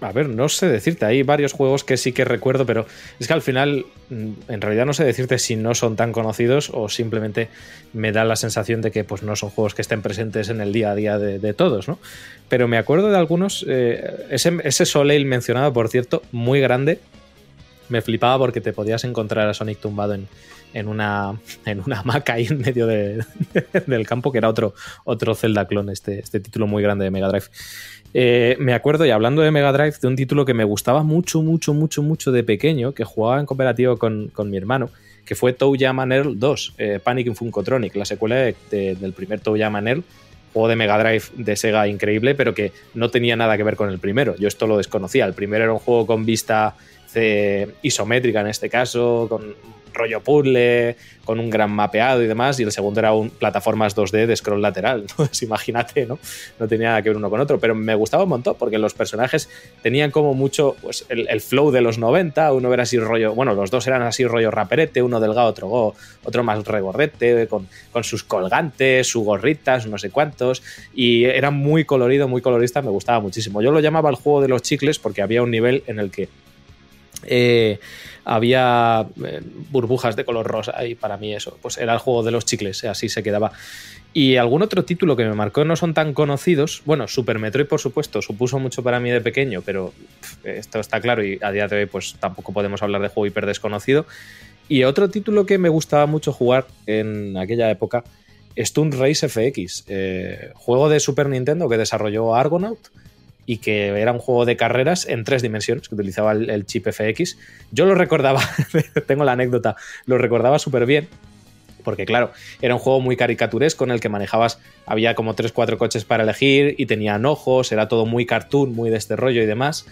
a ver, no sé decirte, hay varios juegos que sí que recuerdo, pero es que al final, mm, en realidad no sé decirte si no son tan conocidos o simplemente me da la sensación de que pues, no son juegos que estén presentes en el día a día de, todos, ¿no? Pero me acuerdo de algunos, eh, ese, ese Soleil mencionado, por cierto, muy grande, me flipaba porque te podías encontrar a Sonic tumbado en, en una, en una hamaca ahí en medio de, del campo, que era otro, otro Zelda clon, este, este título muy grande de Mega Drive. Eh, me acuerdo, y hablando de Mega Drive, de un título que me gustaba mucho, mucho, mucho, mucho de pequeño, que jugaba en cooperativo con, mi hermano, que fue Touhou Earl 2, eh, Panic in Funkotronic, la secuela del primer Touhou Earl, juego de Mega Drive de Sega increíble, pero que no tenía nada que ver con el primero. Yo esto lo desconocía. El primero era un juego con vista isométrica en este caso, con rollo puzzle, con un gran mapeado y demás, y el segundo era un plataformas 2D de scroll lateral. Entonces, imagínate, ¿no? No tenía nada que ver uno con otro, pero me gustaba un montón porque los personajes tenían como mucho pues, el, flow de los 90, uno era así rollo, bueno, los dos eran así rollo raperete, uno delgado, otro, otro más regordete, con, con sus colgantes, sus gorritas, no sé cuántos, y era muy colorido, muy colorista, me gustaba muchísimo. Yo lo llamaba el juego de los chicles porque había un nivel en el que eh, había eh, burbujas de color rosa y para mí eso, pues era el juego de los chicles, así se quedaba. Y algún otro título que me marcó no son tan conocidos, bueno, Super Metroid por supuesto supuso mucho para mí de pequeño, pero esto está claro y a día de hoy pues tampoco podemos hablar de juego hiper desconocido. Y otro título que me gustaba mucho jugar en aquella época, Stunt Race FX, eh, juego de Super Nintendo que desarrolló Argonaut y que era un juego de carreras en tres dimensiones, que utilizaba el, chip FX. Yo lo recordaba, tengo la anécdota, lo recordaba súper bien, porque claro, era un juego muy caricaturesco en el que manejabas, había como 3-4 coches para elegir y tenían ojos, era todo muy cartoon, muy de este rollo y demás.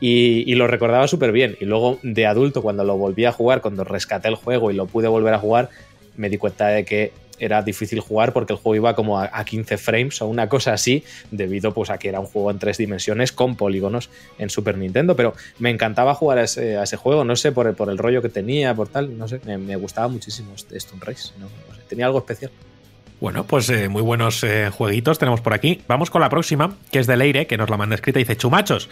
Y, y lo recordaba súper bien. Y luego de adulto, cuando lo volví a jugar, cuando rescaté el juego y lo pude volver a jugar, me di cuenta de que era difícil jugar porque el juego iba como a, 15 frames o una cosa así, debido pues a que era un juego en tres dimensiones con polígonos en Super Nintendo. Pero me encantaba jugar a ese, juego, no sé, por el, por el rollo que tenía, por tal, no sé, me, gustaba muchísimo este Stone Race, tenía algo especial. Bueno, pues eh, muy buenos eh, jueguitos tenemos por aquí. Vamos con la próxima, que es de Leire, que nos la manda escrita y dice, chumachos.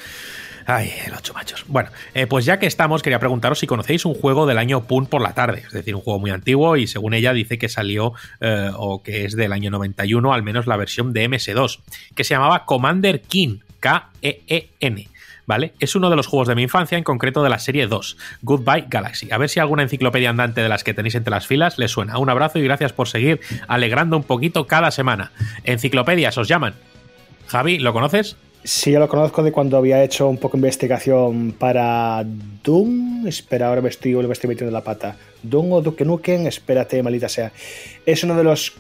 Ay, los chumachos. Bueno, eh, pues ya que estamos, quería preguntaros si conocéis un juego del año Pun por la tarde, es decir, un juego muy antiguo y según ella dice que salió o que es del año 91, al menos la versión de MS2, que se llamaba Commander King, K-E-E-N. ¿vale? Es uno de los juegos de mi infancia, en concreto de la serie 2, Goodbye Galaxy. A ver si alguna enciclopedia andante de las que tenéis entre las filas les suena. Un abrazo y gracias por seguir alegrando un poquito cada semana. Enciclopedias os llaman. Javi, ¿lo conoces? Sí, yo lo conozco de cuando había hecho un poco de investigación para Doom. Espera, ahora me estoy, me estoy metiendo la pata. Doom o Duke Nukem, espérate, malita sea. Es uno de los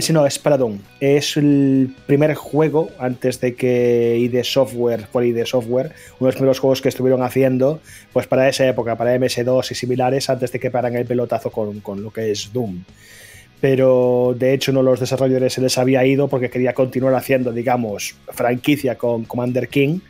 si no, es Doom. Es el primer juego antes de que ID Software fuera ID Software, uno de los primeros juegos que estuvieron haciendo, pues para esa época, para MS2 y similares, antes de que paran el pelotazo con, con lo que es Doom. Pero de hecho, uno de los desarrolladores se les había ido porque quería continuar haciendo, digamos, franquicia con Commander King.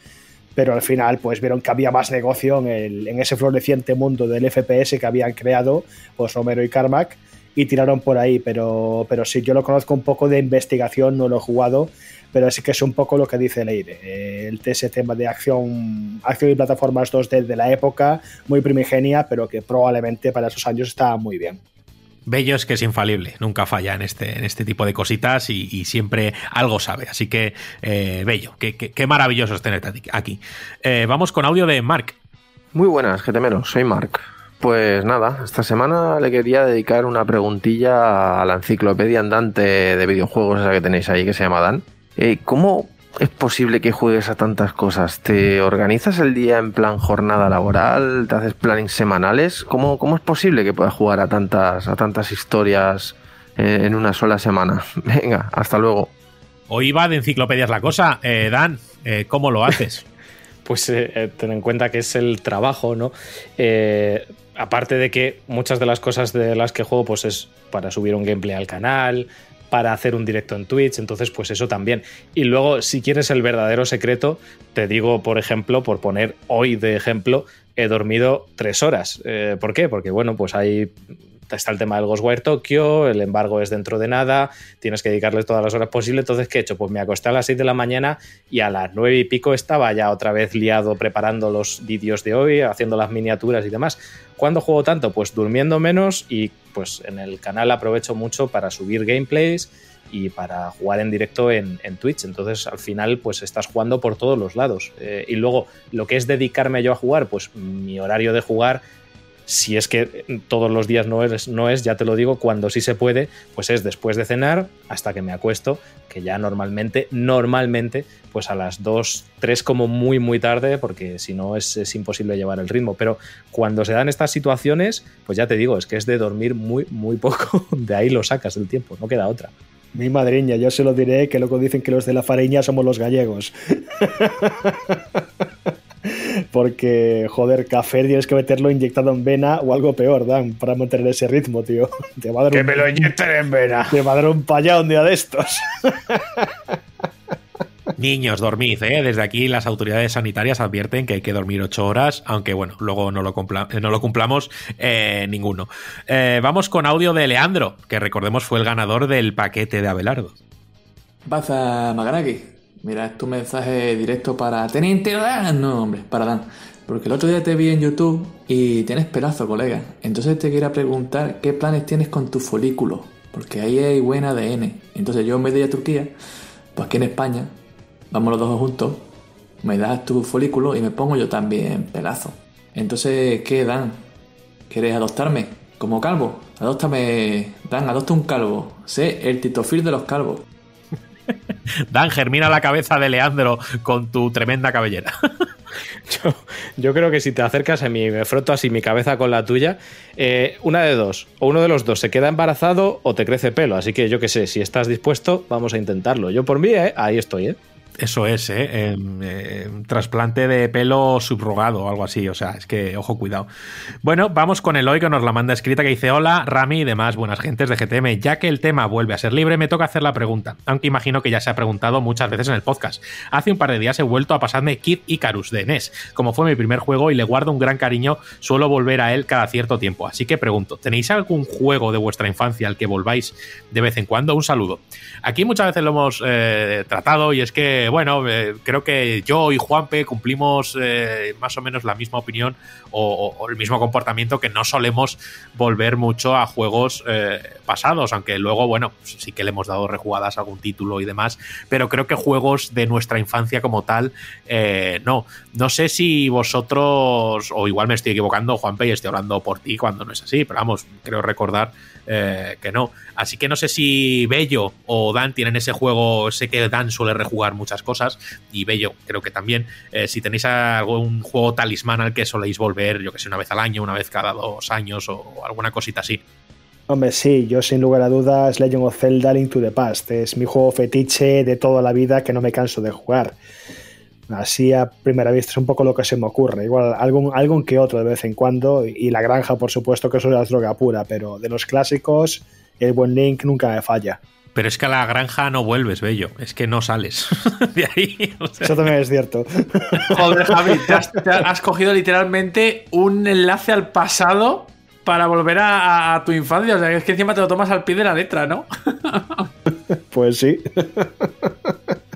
Pero al final, pues vieron que había más negocio en, el, en ese floreciente mundo del FPS que habían creado, pues Romero y Carmack y tiraron por ahí, pero, pero sí, yo lo conozco un poco de investigación, no lo he jugado, pero sí que es un poco lo que dice Leire. Eh, el ese tema de acción, acción y plataformas 2D de la época, muy primigenia, pero que probablemente para esos años estaba muy bien. Bello es que es infalible, nunca falla en este, en este tipo de cositas y, siempre algo sabe. Así que, eh, Bello, qué, maravilloso es tenerte aquí. Eh, vamos con audio de Mark. Muy buenas, getemeros, soy Mark. Pues nada, esta semana le quería dedicar una preguntilla a la enciclopedia andante de videojuegos esa que tenéis ahí que se llama Dan. Eh, ¿Cómo es posible que juegues a tantas cosas? ¿Te organizas el día en plan jornada laboral? ¿Te haces planning semanales? ¿Cómo, cómo es posible que puedas jugar a tantas, a tantas historias eh, en una sola semana? Venga, hasta luego. Hoy va de enciclopedias la cosa. Eh, Dan, ¿cómo lo haces? pues ten en cuenta que es el trabajo, ¿no? aparte de que muchas de las cosas de las que juego, pues es para subir un gameplay al canal, para hacer un directo en Twitch, entonces pues eso también. Y luego, si quieres el verdadero secreto, te digo, por ejemplo, por poner hoy de ejemplo, he dormido tres horas. Eh, ¿Por qué? Porque bueno, pues hay está el tema del Ghostwire Tokyo, el embargo es dentro de nada, tienes que dedicarle todas las horas posibles. Entonces, ¿qué he hecho? Pues me acosté a las 6 de la mañana y a las 9 y pico estaba ya otra vez liado preparando los vídeos de hoy, haciendo las miniaturas y demás. ¿Cuándo juego tanto? Pues durmiendo menos y pues en el canal aprovecho mucho para subir gameplays y para jugar en directo en, Twitch. Entonces, al final, pues estás jugando por todos los lados. Eh, y luego, lo que es dedicarme yo a jugar, pues mi horario de jugar si es que todos los días no es, no es, ya te lo digo, cuando sí se puede, pues es después de cenar hasta que me acuesto, que ya normalmente, normalmente, pues a las 2, 3 como muy, muy tarde, porque si no es, es, imposible llevar el ritmo. Pero cuando se dan estas situaciones, pues ya te digo, es que es de dormir muy, muy poco. De ahí lo sacas el tiempo, no queda otra. Mi madriña, yo se lo diré que luego dicen que los de la fareña somos los gallegos. Porque, joder, café tienes que meterlo inyectado en vena o algo peor, Dan, para mantener ese ritmo, tío. Te va a dar que me lo inyecten en vena. Te va a dar un payá un día de estos. Niños, dormid, ¿eh? Desde aquí las autoridades sanitarias advierten que hay que dormir ocho horas, aunque bueno, luego no lo, no lo cumplamos eh, ninguno. Eh, vamos con audio de Leandro, que recordemos fue el ganador del paquete de Abelardo. Baza Magaraki, Mira, tu mensaje directo para Teniente Dan. No, hombre, para Dan. Porque el otro día te vi en YouTube y tienes pelazo, colega. Entonces te quería preguntar qué planes tienes con tu folículo. Porque ahí hay buen ADN. Entonces yo en vez a Turquía, pues aquí en España, vamos los dos juntos, me das tu folículo y me pongo yo también pelazo. Entonces, ¿qué, Dan? ¿Quieres adoptarme? Como calvo. Adóptame, Dan, adopta un calvo. Sé el titofil de los calvos. Dan, germina la cabeza de Leandro con tu tremenda cabellera. Yo, creo que si te acercas a mí y me froto así mi cabeza con la tuya, eh, una de dos, o uno de los dos se queda embarazado o te crece pelo. Así que yo qué sé, si estás dispuesto, vamos a intentarlo. Yo por mí, eh, ahí estoy, ¿eh? Eso es, ¿eh? trasplante de pelo subrogado o algo así. O sea, es que, ojo, cuidado. Bueno, vamos con Eloy que nos la manda escrita que dice: Hola, Rami y demás buenas gentes de GTM. Ya que el tema vuelve a ser libre, me toca hacer la pregunta. Aunque imagino que ya se ha preguntado muchas veces en el podcast. Hace un par de días he vuelto a pasarme Kid Icarus de NES. Como fue mi primer juego y le guardo un gran cariño, suelo volver a él cada cierto tiempo. Así que pregunto: ¿tenéis algún juego de vuestra infancia al que volváis de vez en cuando? Un saludo. Aquí muchas veces lo hemos eh, tratado y es que bueno, eh, creo que yo y Juanpe cumplimos eh, más o menos la misma opinión o, el mismo comportamiento que no solemos volver mucho a juegos eh, pasados, aunque luego, bueno, sí que le hemos dado rejugadas a algún título y demás, pero creo que juegos de nuestra infancia como tal, no. No sé si vosotros, o igual me estoy equivocando, Juanpe, y estoy hablando por ti cuando no es así, pero vamos, creo recordar que no. Así que no sé si Bello o Dan tienen ese juego, sé que Dan suele rejugar mucho cosas y Bello creo que también. Eh, si tenéis algún juego talismán al que soléis volver, yo que sé, una vez al año, una vez cada dos años o, alguna cosita así. Hombre, sí, yo sin lugar a dudas Legend of Zelda Link to the Past es mi juego fetiche de toda la vida que no me canso de jugar. Así a primera vista es un poco lo que se me ocurre. Igual algún, algún que otro de vez en cuando. Y la granja, por supuesto, que eso es droga pura. Pero de los clásicos, el buen Link nunca me falla. Pero es que a la granja no vuelves, bello. Es que no sales de ahí. Eso también es cierto. Joder, Javi, te has, cogido literalmente un enlace al pasado para volver a, a- a tu infancia. O sea, es que encima te lo tomas al pie de la letra, ¿no? Pues sí.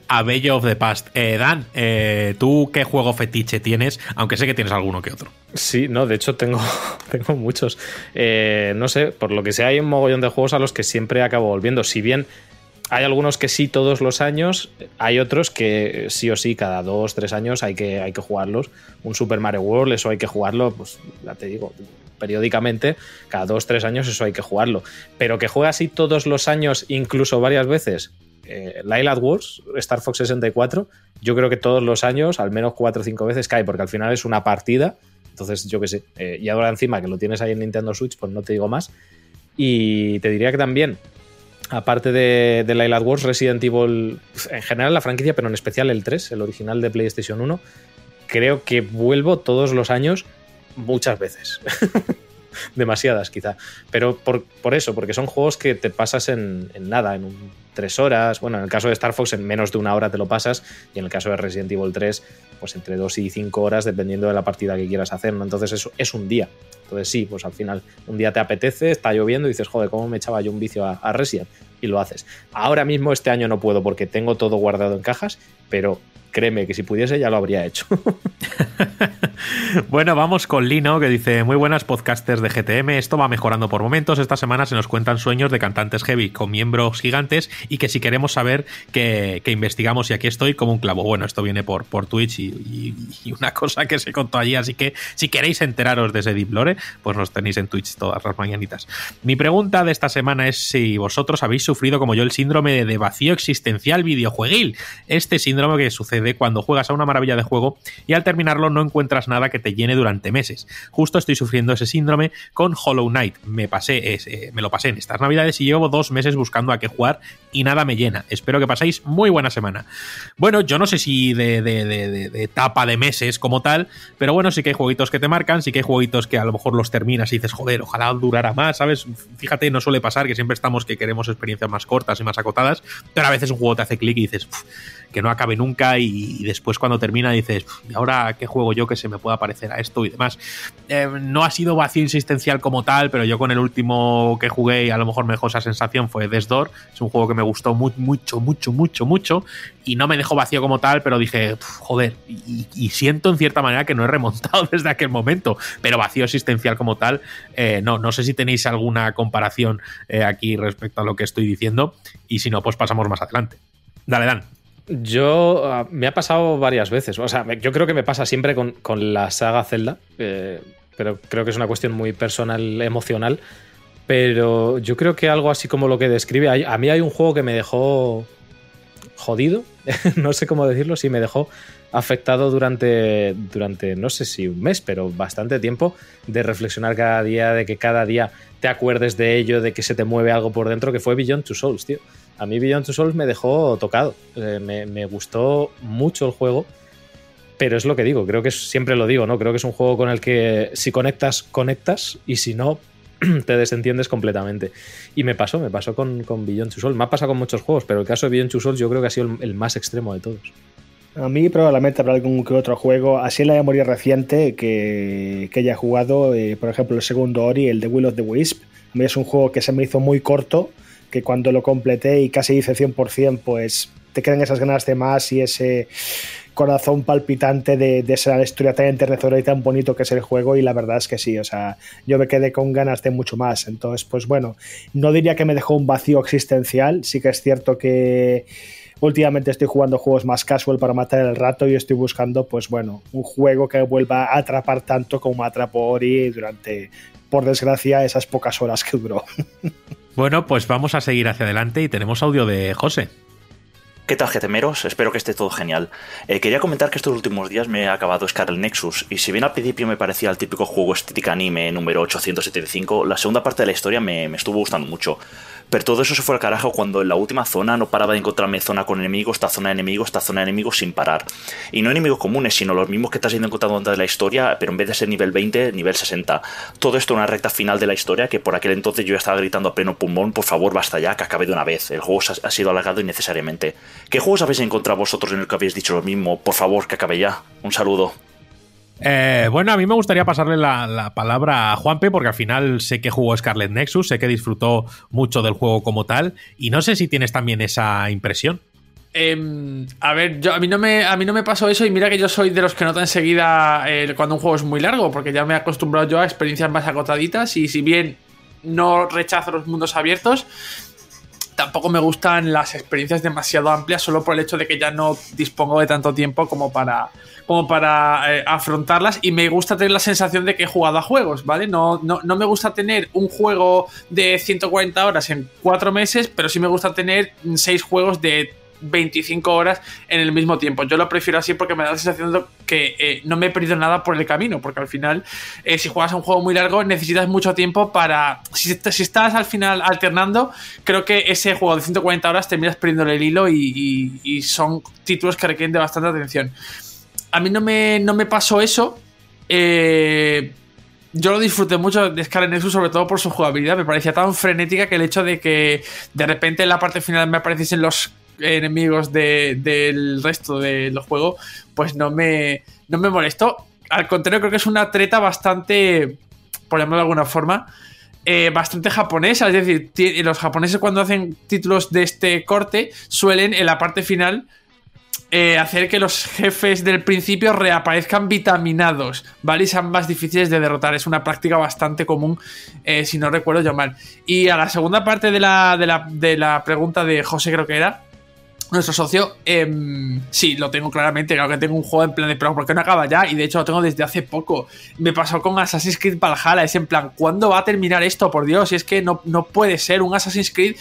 A Bello of the Past. Eh, Dan, eh, ¿tú qué juego fetiche tienes? Aunque sé que tienes alguno que otro. Sí, no, de hecho tengo, tengo muchos. Eh, no sé, por lo que sea, hay un mogollón de juegos a los que siempre acabo volviendo. Si bien hay algunos que sí todos los años, hay otros que sí o sí cada dos, tres años hay que, hay que jugarlos. Un Super Mario World, eso hay que jugarlo, pues ya te digo, periódicamente, cada dos, tres años eso hay que jugarlo. Pero que juegue así todos los años, incluso varias veces, eh, Lilac Wars, Star Fox 64, yo creo que todos los años, al menos cuatro o cinco veces cae, porque al final es una partida. Entonces, yo qué sé. eh, y ahora encima que lo tienes ahí en Nintendo Switch, pues no te digo más. Y te diría que también, aparte de, de Lilac Wars, Resident Evil, en general la franquicia, pero en especial el 3, el original de PlayStation 1, creo que vuelvo todos los años muchas veces. Demasiadas, quizá. Pero por, por eso, porque son juegos que te pasas en, en nada, en un, tres horas. Bueno, en el caso de Star Fox, en menos de una hora te lo pasas. Y en el caso de Resident Evil 3, pues entre dos y cinco horas, dependiendo de la partida que quieras hacer. ¿no? Entonces, eso es un día. Entonces, sí, pues al final, un día te apetece, está lloviendo y dices, joder, ¿cómo me echaba yo un vicio a, a Resident? Y lo haces. Ahora mismo, este año no puedo porque tengo todo guardado en cajas, pero créeme que si pudiese ya lo habría hecho. Bueno, vamos con Lino, que dice: Muy buenas podcasters de GTM. Esto va mejorando por momentos. Esta semana se nos cuentan sueños de cantantes heavy con miembros gigantes y que si queremos saber que, investigamos, y aquí estoy como un clavo. Bueno, esto viene por, por Twitch y una cosa que se contó allí. Así que si queréis enteraros de ese Deep Lore, pues nos tenéis en Twitch todas las mañanitas. Mi pregunta de esta semana es si vosotros habéis sufrido como yo el síndrome de vacío existencial videojueguil. Este síndrome que sucede cuando juegas a una maravilla de juego y al terminarlo no encuentras nada que te llene durante meses. Justo estoy sufriendo ese síndrome con Hollow Knight. Me pasé, eh, me lo pasé en estas navidades y llevo dos meses buscando a qué jugar y nada me llena. Espero que paséis muy buena semana. Bueno, yo no sé si de, de- de- de- etapa de meses como tal, pero bueno, sí que hay jueguitos que te marcan, sí que hay jueguitos que a lo mejor los terminas y dices, joder, ojalá durara más, ¿sabes? Fíjate, no suele pasar que siempre estamos que queremos experiencias más cortas y más acotadas, pero a veces un juego te hace clic y dices, "Uf, que no acabe nunca y, después cuando termina dices, "Uf, ¿y ahora qué juego yo que se me pueda parecer a esto y demás? Eh, no ha sido vacío insistencial como tal, pero yo con el último que jugué y a lo mejor me dejó esa sensación fue Death Door. Es un juego que me gustó mu- mucho, mucho, mucho, mucho y no me dejó vacío como tal, pero dije, "Uf, joder, y, y siento en cierta manera que no he remontado desde aquel momento, pero vacío existencial como tal, eh, no, no sé si tenéis alguna comparación eh, aquí respecto a lo que estoy diciendo y si no, pues pasamos más adelante. Dale, Dan. Yo ah, me ha pasado varias veces. O sea, yo creo que me pasa siempre con, con la saga Zelda. eh, pero creo que es una cuestión muy personal, emocional. Pero yo creo que algo así como lo que describe. a mí hay un juego que me dejó jodido. no sé cómo decirlo. Sí, me dejó afectado durante, durante, no sé si un mes, pero bastante tiempo, de reflexionar cada día, de que cada día te acuerdes de ello, de que se te mueve algo por dentro, que fue Beyond Two Souls, tío. A mí Beyond Two Souls me dejó tocado. Eh, me, gustó mucho el juego. Pero es lo que digo, creo que siempre lo digo, ¿no? Creo que es un juego con el que si conectas, conectas, y si no, te desentiendes completamente. Y me pasó, me pasó con, con Beyond Two Souls. Me ha pasado con muchos juegos, pero el caso de Beyond Two Souls yo creo que ha sido el, el más extremo de todos. A mí probablemente habrá algún que otro juego, así en la memoria reciente que, que haya jugado, eh, por ejemplo el segundo Ori, el de Will of the Wisp. A mí es un juego que se me hizo muy corto, que cuando lo completé y casi hice 100%, pues te quedan esas ganas de más y ese corazón palpitante de, de esa historia tan enternecedora y tan bonito que es el juego y la verdad es que sí, o sea, yo me quedé con ganas de mucho más. Entonces, pues bueno, no diría que me dejó un vacío existencial, sí que es cierto que últimamente estoy jugando juegos más casual para matar el rato y estoy buscando, pues bueno, un juego que vuelva a atrapar tanto como atrapó Ori durante, por desgracia, esas pocas horas que duró. Bueno, pues vamos a seguir hacia adelante y tenemos audio de José. ¿Qué tal, GTMeros? Espero que esté todo genial. Eh, quería comentar que estos últimos días me he acabado Scarlet Nexus, y si bien al principio me parecía el típico juego estética anime número 875, la segunda parte de la historia me, me estuvo gustando mucho. Pero todo eso se fue al carajo cuando en la última zona no paraba de encontrarme zona con enemigos, esta zona de enemigos, esta zona de enemigos sin parar. Y no enemigos comunes, sino los mismos que has ido encontrando antes de la historia, pero en vez de ser nivel 20, nivel 60. Todo esto en una recta final de la historia que por aquel entonces yo estaba gritando a pleno pulmón, por favor, basta ya, que acabe de una vez. El juego ha sido alargado innecesariamente. ¿Qué juegos habéis encontrado vosotros en el que habéis dicho lo mismo? Por favor, que acabe ya. Un saludo. Eh, bueno, a mí me gustaría pasarle la, la, palabra a Juanpe porque al final sé que jugó Scarlet Nexus, sé que disfrutó mucho del juego como tal y no sé si tienes también esa impresión. Eh, a ver, yo, a, mí no me, a mí no me pasó eso y mira que yo soy de los que nota enseguida eh, cuando un juego es muy largo, porque ya me he acostumbrado yo a experiencias más acotaditas y si bien no rechazo los mundos abiertos, tampoco me gustan las experiencias demasiado amplias solo por el hecho de que ya no dispongo de tanto tiempo como para, como para eh, afrontarlas y me gusta tener la sensación de que he jugado a juegos, ¿vale? No, no, no, me gusta tener un juego de 140 horas en 4 meses, pero sí me gusta tener 6 juegos de 25 horas en el mismo tiempo. Yo lo prefiero así porque me da la sensación de que eh, no me he perdido nada por el camino, porque al final, eh, si juegas un juego muy largo, necesitas mucho tiempo para... Si, estás al final alternando, creo que ese juego de 140 horas terminas perdiendo el hilo y son títulos que requieren de bastante atención. A mí no me, no me pasó eso. Eh, yo lo disfruté mucho de Scarlet Nexus, sobre todo por su jugabilidad. Me parecía tan frenética que el hecho de que de repente en la parte final me apareciesen los enemigos de, del resto del juego, pues no me, no me. Al contrario, creo que es una treta bastante, por llamarlo de alguna forma, eh, bastante japonesa. Es decir, los japoneses cuando hacen títulos de este corte suelen en la parte final eh, hacer que los jefes del principio reaparezcan vitaminados, ¿vale? Y sean más difíciles de derrotar. Es una práctica bastante común, eh, si no recuerdo yo mal. Y a la segunda parte de la, de la, de la pregunta de José, creo que era, nuestro socio, eh, sí, lo tengo claramente. Claro que tengo un juego en plan de, pero ¿por qué no acaba ya? Y de hecho lo tengo desde hace poco. Me pasó con Assassin's Creed Valhalla. Es en plan, ¿cuándo va a terminar esto? Por Dios, y es que no, no puede ser. Un Assassin's Creed.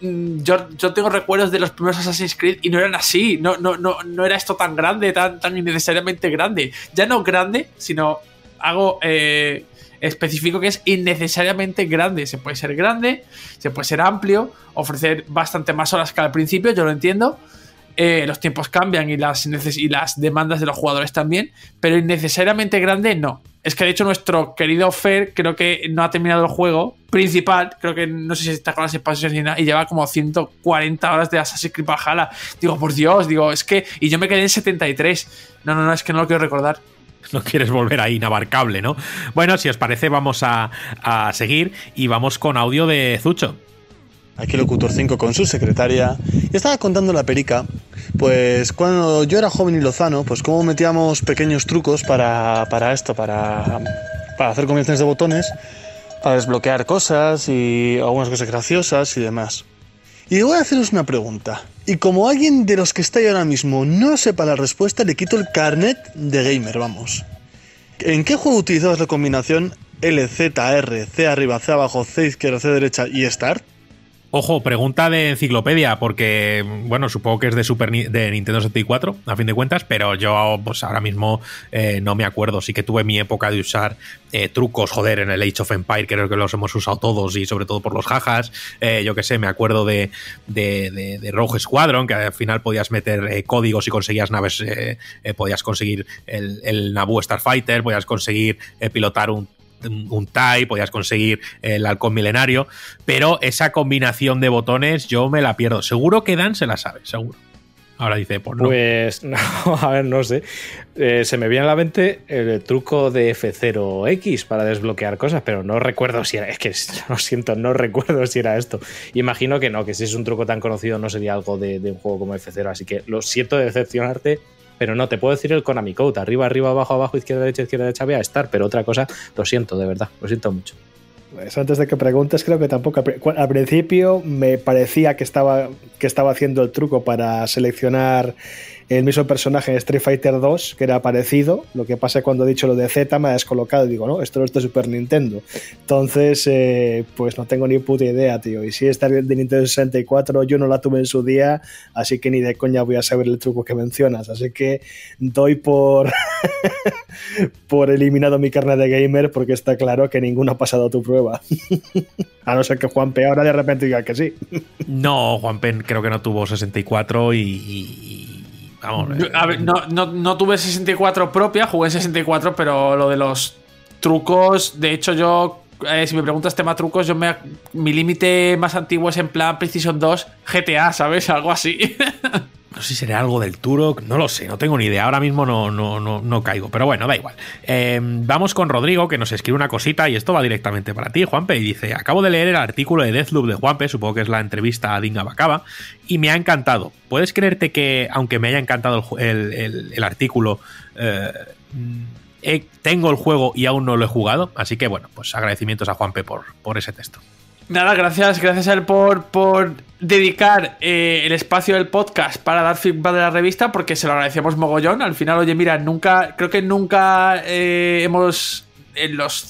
Yo, yo tengo recuerdos de los primeros Assassin's Creed y no eran así. No, no, no, no era esto tan grande, tan, tan innecesariamente grande. Ya no grande, sino hago. Eh, específico que es innecesariamente grande. Se puede ser grande, se puede ser amplio, ofrecer bastante más horas que al principio, yo lo entiendo. Eh, los tiempos cambian y las, y las demandas de los jugadores también, pero innecesariamente grande no. Es que de hecho nuestro querido Fer creo que no ha terminado el juego principal, creo que no sé si está con las expansiones y nada, y lleva como 140 horas de Assassin's Creed Valhalla. Digo, por Dios, digo, es que... Y yo me quedé en 73. No, no, no, es que no lo quiero recordar no quieres volver ahí inabarcable, ¿no? Bueno, si os parece, vamos a, a seguir y vamos con audio de Zucho. Aquí Locutor 5 con su secretaria. Estaba contando la perica. Pues cuando yo era joven y lozano, pues cómo metíamos pequeños trucos para, para esto, para, para hacer combinaciones de botones, para desbloquear cosas y algunas cosas graciosas y demás. Y voy a haceros una pregunta. Y como alguien de los que está ahí ahora mismo no sepa la respuesta, le quito el carnet de gamer, vamos. ¿En qué juego utilizabas la combinación LZR, C arriba, C abajo, C izquierda, C derecha y Start? Ojo, pregunta de enciclopedia, porque, bueno, supongo que es de Super de Nintendo 64, a fin de cuentas, pero yo pues ahora mismo eh, no me acuerdo. Sí que tuve mi época de usar eh, trucos, joder, en el Age of Empire, creo que los hemos usado todos y sobre todo por los jajas. Eh, yo que sé, me acuerdo de, de, de, de, Rogue Squadron, que al final podías meter códigos y conseguías naves, podías conseguir el, el Naboo Starfighter, podías conseguir pilotar un un TIE, podías conseguir el halcón milenario, pero esa combinación de botones yo me la pierdo. Seguro que Dan se la sabe, seguro. Ahora dice, pues no. Pues, no, a ver, no sé. Eh, se me viene a la mente el truco de F0X para desbloquear cosas, pero no recuerdo si era. Es que siento, no recuerdo si era esto. Imagino que no, que si es un truco tan conocido no sería algo de, de un juego como F0, así que lo siento de decepcionarte, pero no, te puedo decir el Konami Code, arriba, arriba, abajo, abajo, izquierda, derecha, izquierda, derecha, voy a estar, pero otra cosa, lo siento, de verdad, lo siento mucho. Antes de que preguntes, creo que tampoco. Al principio me parecía que estaba, que estaba haciendo el truco para seleccionar el mismo personaje en Street Fighter 2, que era parecido. Lo que pasa cuando he dicho lo de Z me ha descolocado y digo, no, esto no es de Super Nintendo. Entonces, eh, pues no tengo ni puta idea, tío. Y si esta de Nintendo 64 yo no la tuve en su día, así que ni de coña voy a saber el truco que mencionas. Así que doy por, por eliminado mi carnet de gamer porque está claro que ninguno ha pasado tu prueba. a no ser que Juanpe ahora de repente diga que sí. no, Juanpe creo que no tuvo 64 y, y Vamos, a ver, no, no, no, tuve 64 propia, jugué en 64, pero lo de los trucos, de hecho yo, eh, si me preguntas tema trucos, yo me, mi límite más antiguo es en plan Precision 2 GTA, ¿sabes? Algo así. No sé si será algo del Turok, no lo sé, no tengo ni idea. Ahora mismo no, no, no, no caigo, pero bueno, da igual. Eh, vamos con Rodrigo, que nos escribe una cosita y esto va directamente para ti, Juanpe. Y dice: Acabo de leer el artículo de Deathloop de Juanpe, supongo que es la entrevista a Dinga Bacaba, y me ha encantado. ¿Puedes creerte que, aunque me haya encantado el, el- artículo, eh, tengo el juego y aún no lo he jugado? Así que bueno, pues agradecimientos a Juanpe por, por ese texto. Nada, gracias, gracias a él por, por dedicar eh, el espacio del podcast para dar feedback de la revista, porque se lo agradecemos mogollón. Al final, oye, mira, nunca, creo que nunca eh, hemos, en los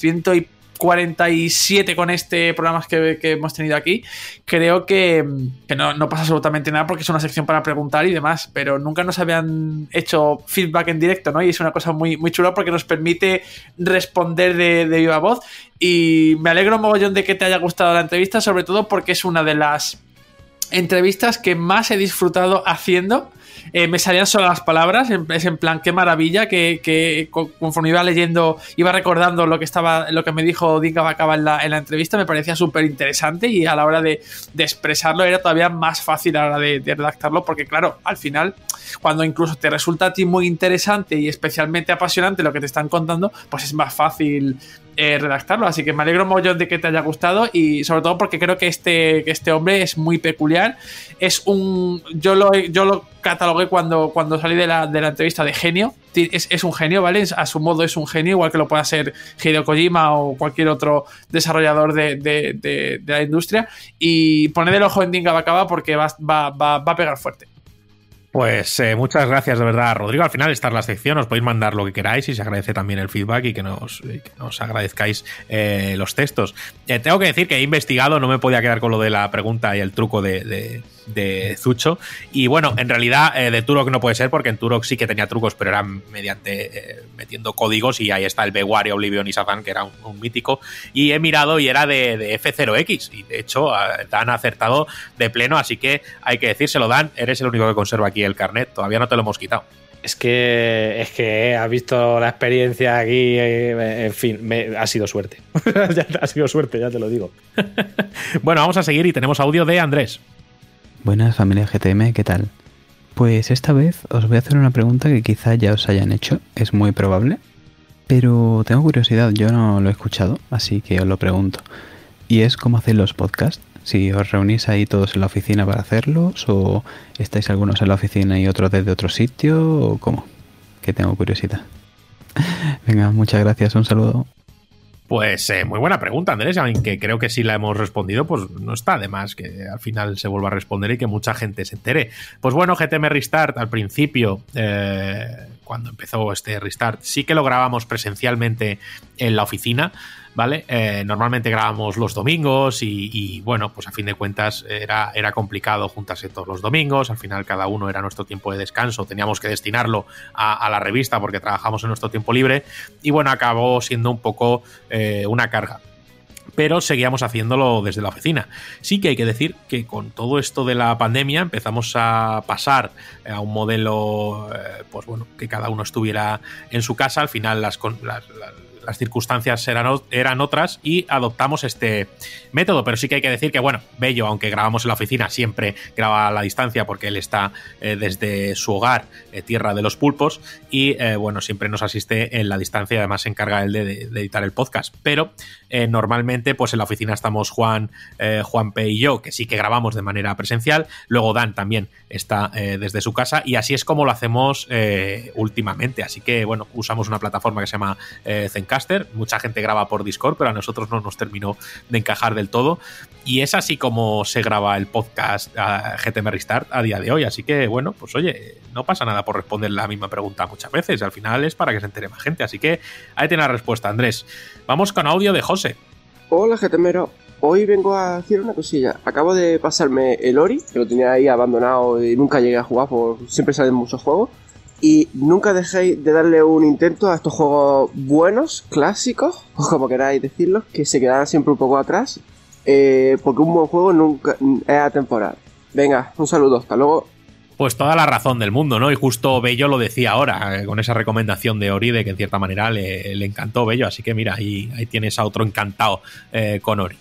147 con este programas que, hemos tenido aquí, creo que, no pasa absolutamente nada porque es una sección para preguntar y demás, pero nunca nos habían hecho feedback en directo, ¿no? Y es una cosa muy, muy chula porque nos permite responder de, de viva voz. Y me alegro mogollón de que te haya gustado la entrevista, sobre todo porque es una de las entrevistas que más he disfrutado haciendo. Eh, me salían solo las palabras, es en plan, qué maravilla, que, que co- conforme iba leyendo, iba recordando lo que estaba, lo que me dijo Dinka Bacaba en la, en la entrevista, me parecía súper interesante y a la hora de, de expresarlo era todavía más fácil a la hora de, de redactarlo, porque claro, al final, cuando incluso te resulta a ti muy interesante y especialmente apasionante lo que te están contando, pues es más fácil eh, redactarlo. Así que me alegro mogollón de que te haya gustado y sobre todo porque creo que este, que este hombre es muy peculiar. Es un. Yo lo, yo lo catalogué cuando, cuando salí de la, de la entrevista de genio. Es, es un genio, ¿vale? A su modo es un genio, igual que lo pueda ser Hideo Kojima o cualquier otro desarrollador de, de- de- de la industria. Y poned el ojo en Dinga Bacaba porque va, va, va, va a pegar fuerte. Pues eh, muchas gracias de verdad, Rodrigo. Al final esta es la sección, os podéis mandar lo que queráis y se agradece también el feedback y que nos, que nos agradezcáis eh, los textos. Eh, tengo que decir que he investigado, no me podía quedar con lo de la pregunta y el truco de- de Zucho. Y bueno, en realidad eh, de Turok no puede ser porque en Turok sí que tenía trucos, pero eran mediante eh, metiendo códigos y ahí está el Bewaria, Oblivion y Satan, que era un, un mítico. Y he mirado y era de, de F0X y de hecho ah, Dan ha acertado de pleno, así que hay que decírselo, Dan, eres el único que conserva aquí el carnet, todavía no te lo hemos quitado. Es que, es que has visto la experiencia aquí, eh, en fin, me- ha sido suerte. Ya ha sido suerte, ya te lo digo. Bueno, vamos a seguir y tenemos audio de Andrés. Buenas familia GTM, ¿qué tal? Pues esta vez os voy a hacer una pregunta que quizá ya os hayan hecho, es muy probable, pero tengo curiosidad, yo no lo he escuchado, así que os lo pregunto. ¿Y es cómo hacéis los podcasts? Si os reunís ahí todos en la oficina para hacerlos, o estáis algunos en la oficina y otros desde otro sitio, o cómo? Que tengo curiosidad. Venga, muchas gracias, un saludo. Pues eh, muy buena pregunta, Andrés, aunque creo que si la hemos respondido, pues no está de más que al final se vuelva a responder y que mucha gente se entere. Pues bueno, GTM Restart al principio, eh, cuando empezó este Restart, sí que lo grabamos presencialmente en la oficina, ¿vale? Eh, normalmente grabamos los domingos y, bueno, pues a fin de cuentas era, era complicado juntarse todos los domingos, al final cada uno era nuestro tiempo de descanso, teníamos que destinarlo a, la revista porque trabajamos en nuestro tiempo libre y bueno, acabó siendo un poco eh, una carga pero seguíamos haciéndolo desde la oficina. Sí que hay que decir que con todo esto de la pandemia empezamos a pasar a un modelo, eh, pues bueno, que cada uno estuviera en su casa. Al final las, las, las- las circunstancias eran, eran otras y adoptamos este método. Pero sí que hay que decir que, bueno, Bello, aunque grabamos en la oficina, siempre graba a la distancia porque él está eh, desde su hogar, eh, tierra de los pulpos, y eh, bueno, siempre nos asiste en la distancia además se encarga él de, de- editar el podcast. Pero normalmente, pues en la oficina estamos Juan, Juan P y yo, que sí que grabamos de manera presencial. Luego Dan también está desde su casa y así es como lo hacemos últimamente. Así que, bueno, usamos una plataforma que se llama eh, Mucha gente graba por Discord, pero a nosotros no nos terminó de encajar del todo. Y es así como se graba el podcast a GTM Restart a día de hoy. Así que, bueno, pues oye, no pasa nada por responder la misma pregunta muchas veces. Al final es para que se entere más gente. Así que ahí tiene la respuesta, Andrés. Vamos con audio de José. Hola, GTMero. Hoy vengo a decir una cosilla. Acabo de pasarme el Ori, que lo tenía ahí abandonado y nunca llegué a jugar, por siempre salen muchos juegos. Y nunca dejéis de darle un intento a estos juegos buenos, clásicos, o como queráis decirlos, que se quedan siempre un poco atrás, eh, porque un buen juego nunca es atemporal. Venga, un saludo, hasta luego. Pues toda la razón del mundo, ¿no? Y justo Bello lo decía ahora, eh, con esa recomendación de Ori, de que en cierta manera le, le encantó Bello. Así que mira, ahí, ahí tienes a otro encantado eh, con Ori.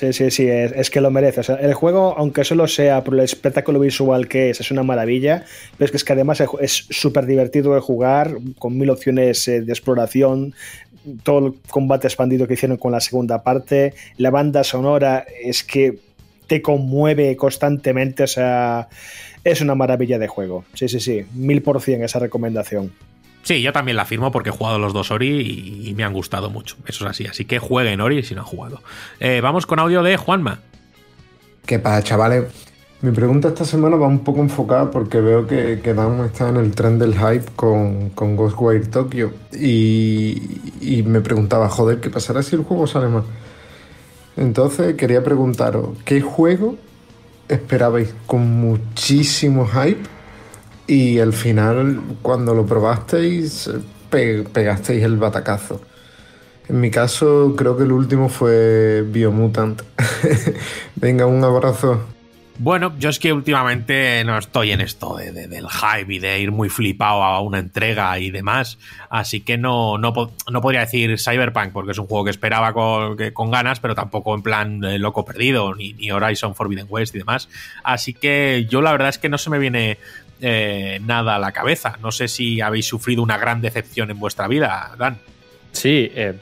Sí, sí, sí, es, que lo merece. El juego, aunque solo sea por el espectáculo visual que es, es una maravilla, pero es que, es que además es súper divertido de jugar, con mil opciones eh, de exploración, todo el combate expandido que hicieron con la segunda parte, la banda sonora es que te conmueve constantemente, o sea, es una maravilla de juego. Sí, sí, sí, mil por cien esa recomendación. Sí, yo también la firmo porque he jugado los dos Ori y, me han gustado mucho. Eso es así. Así que jueguen Ori si no han jugado. Eh, vamos con audio de Juanma. ¿Qué pasa, chavales? Mi pregunta esta semana va un poco enfocada porque veo que, que Dan está en el tren del hype con, con Ghostwire Tokyo y, y me preguntaba, joder, ¿qué pasará si el juego sale mal? Entonces quería preguntaros, ¿qué juego esperabais con muchísimo hype y al final cuando lo probasteis pe- pegasteis el batacazo? En mi caso creo que el último fue Biomutant. Venga, un abrazo. Bueno, yo es que últimamente no estoy en esto de- de- del hype y de ir muy flipado a una entrega y demás. Así que no, no, no podría decir Cyberpunk, porque es un juego que esperaba con, con ganas, pero tampoco en plan eh, loco perdido, ni Horizon Forbidden West y demás. Así que yo la verdad es que no se me viene eh, nada a la cabeza. No sé si habéis sufrido una gran decepción en vuestra vida, Dan. Sí, eh,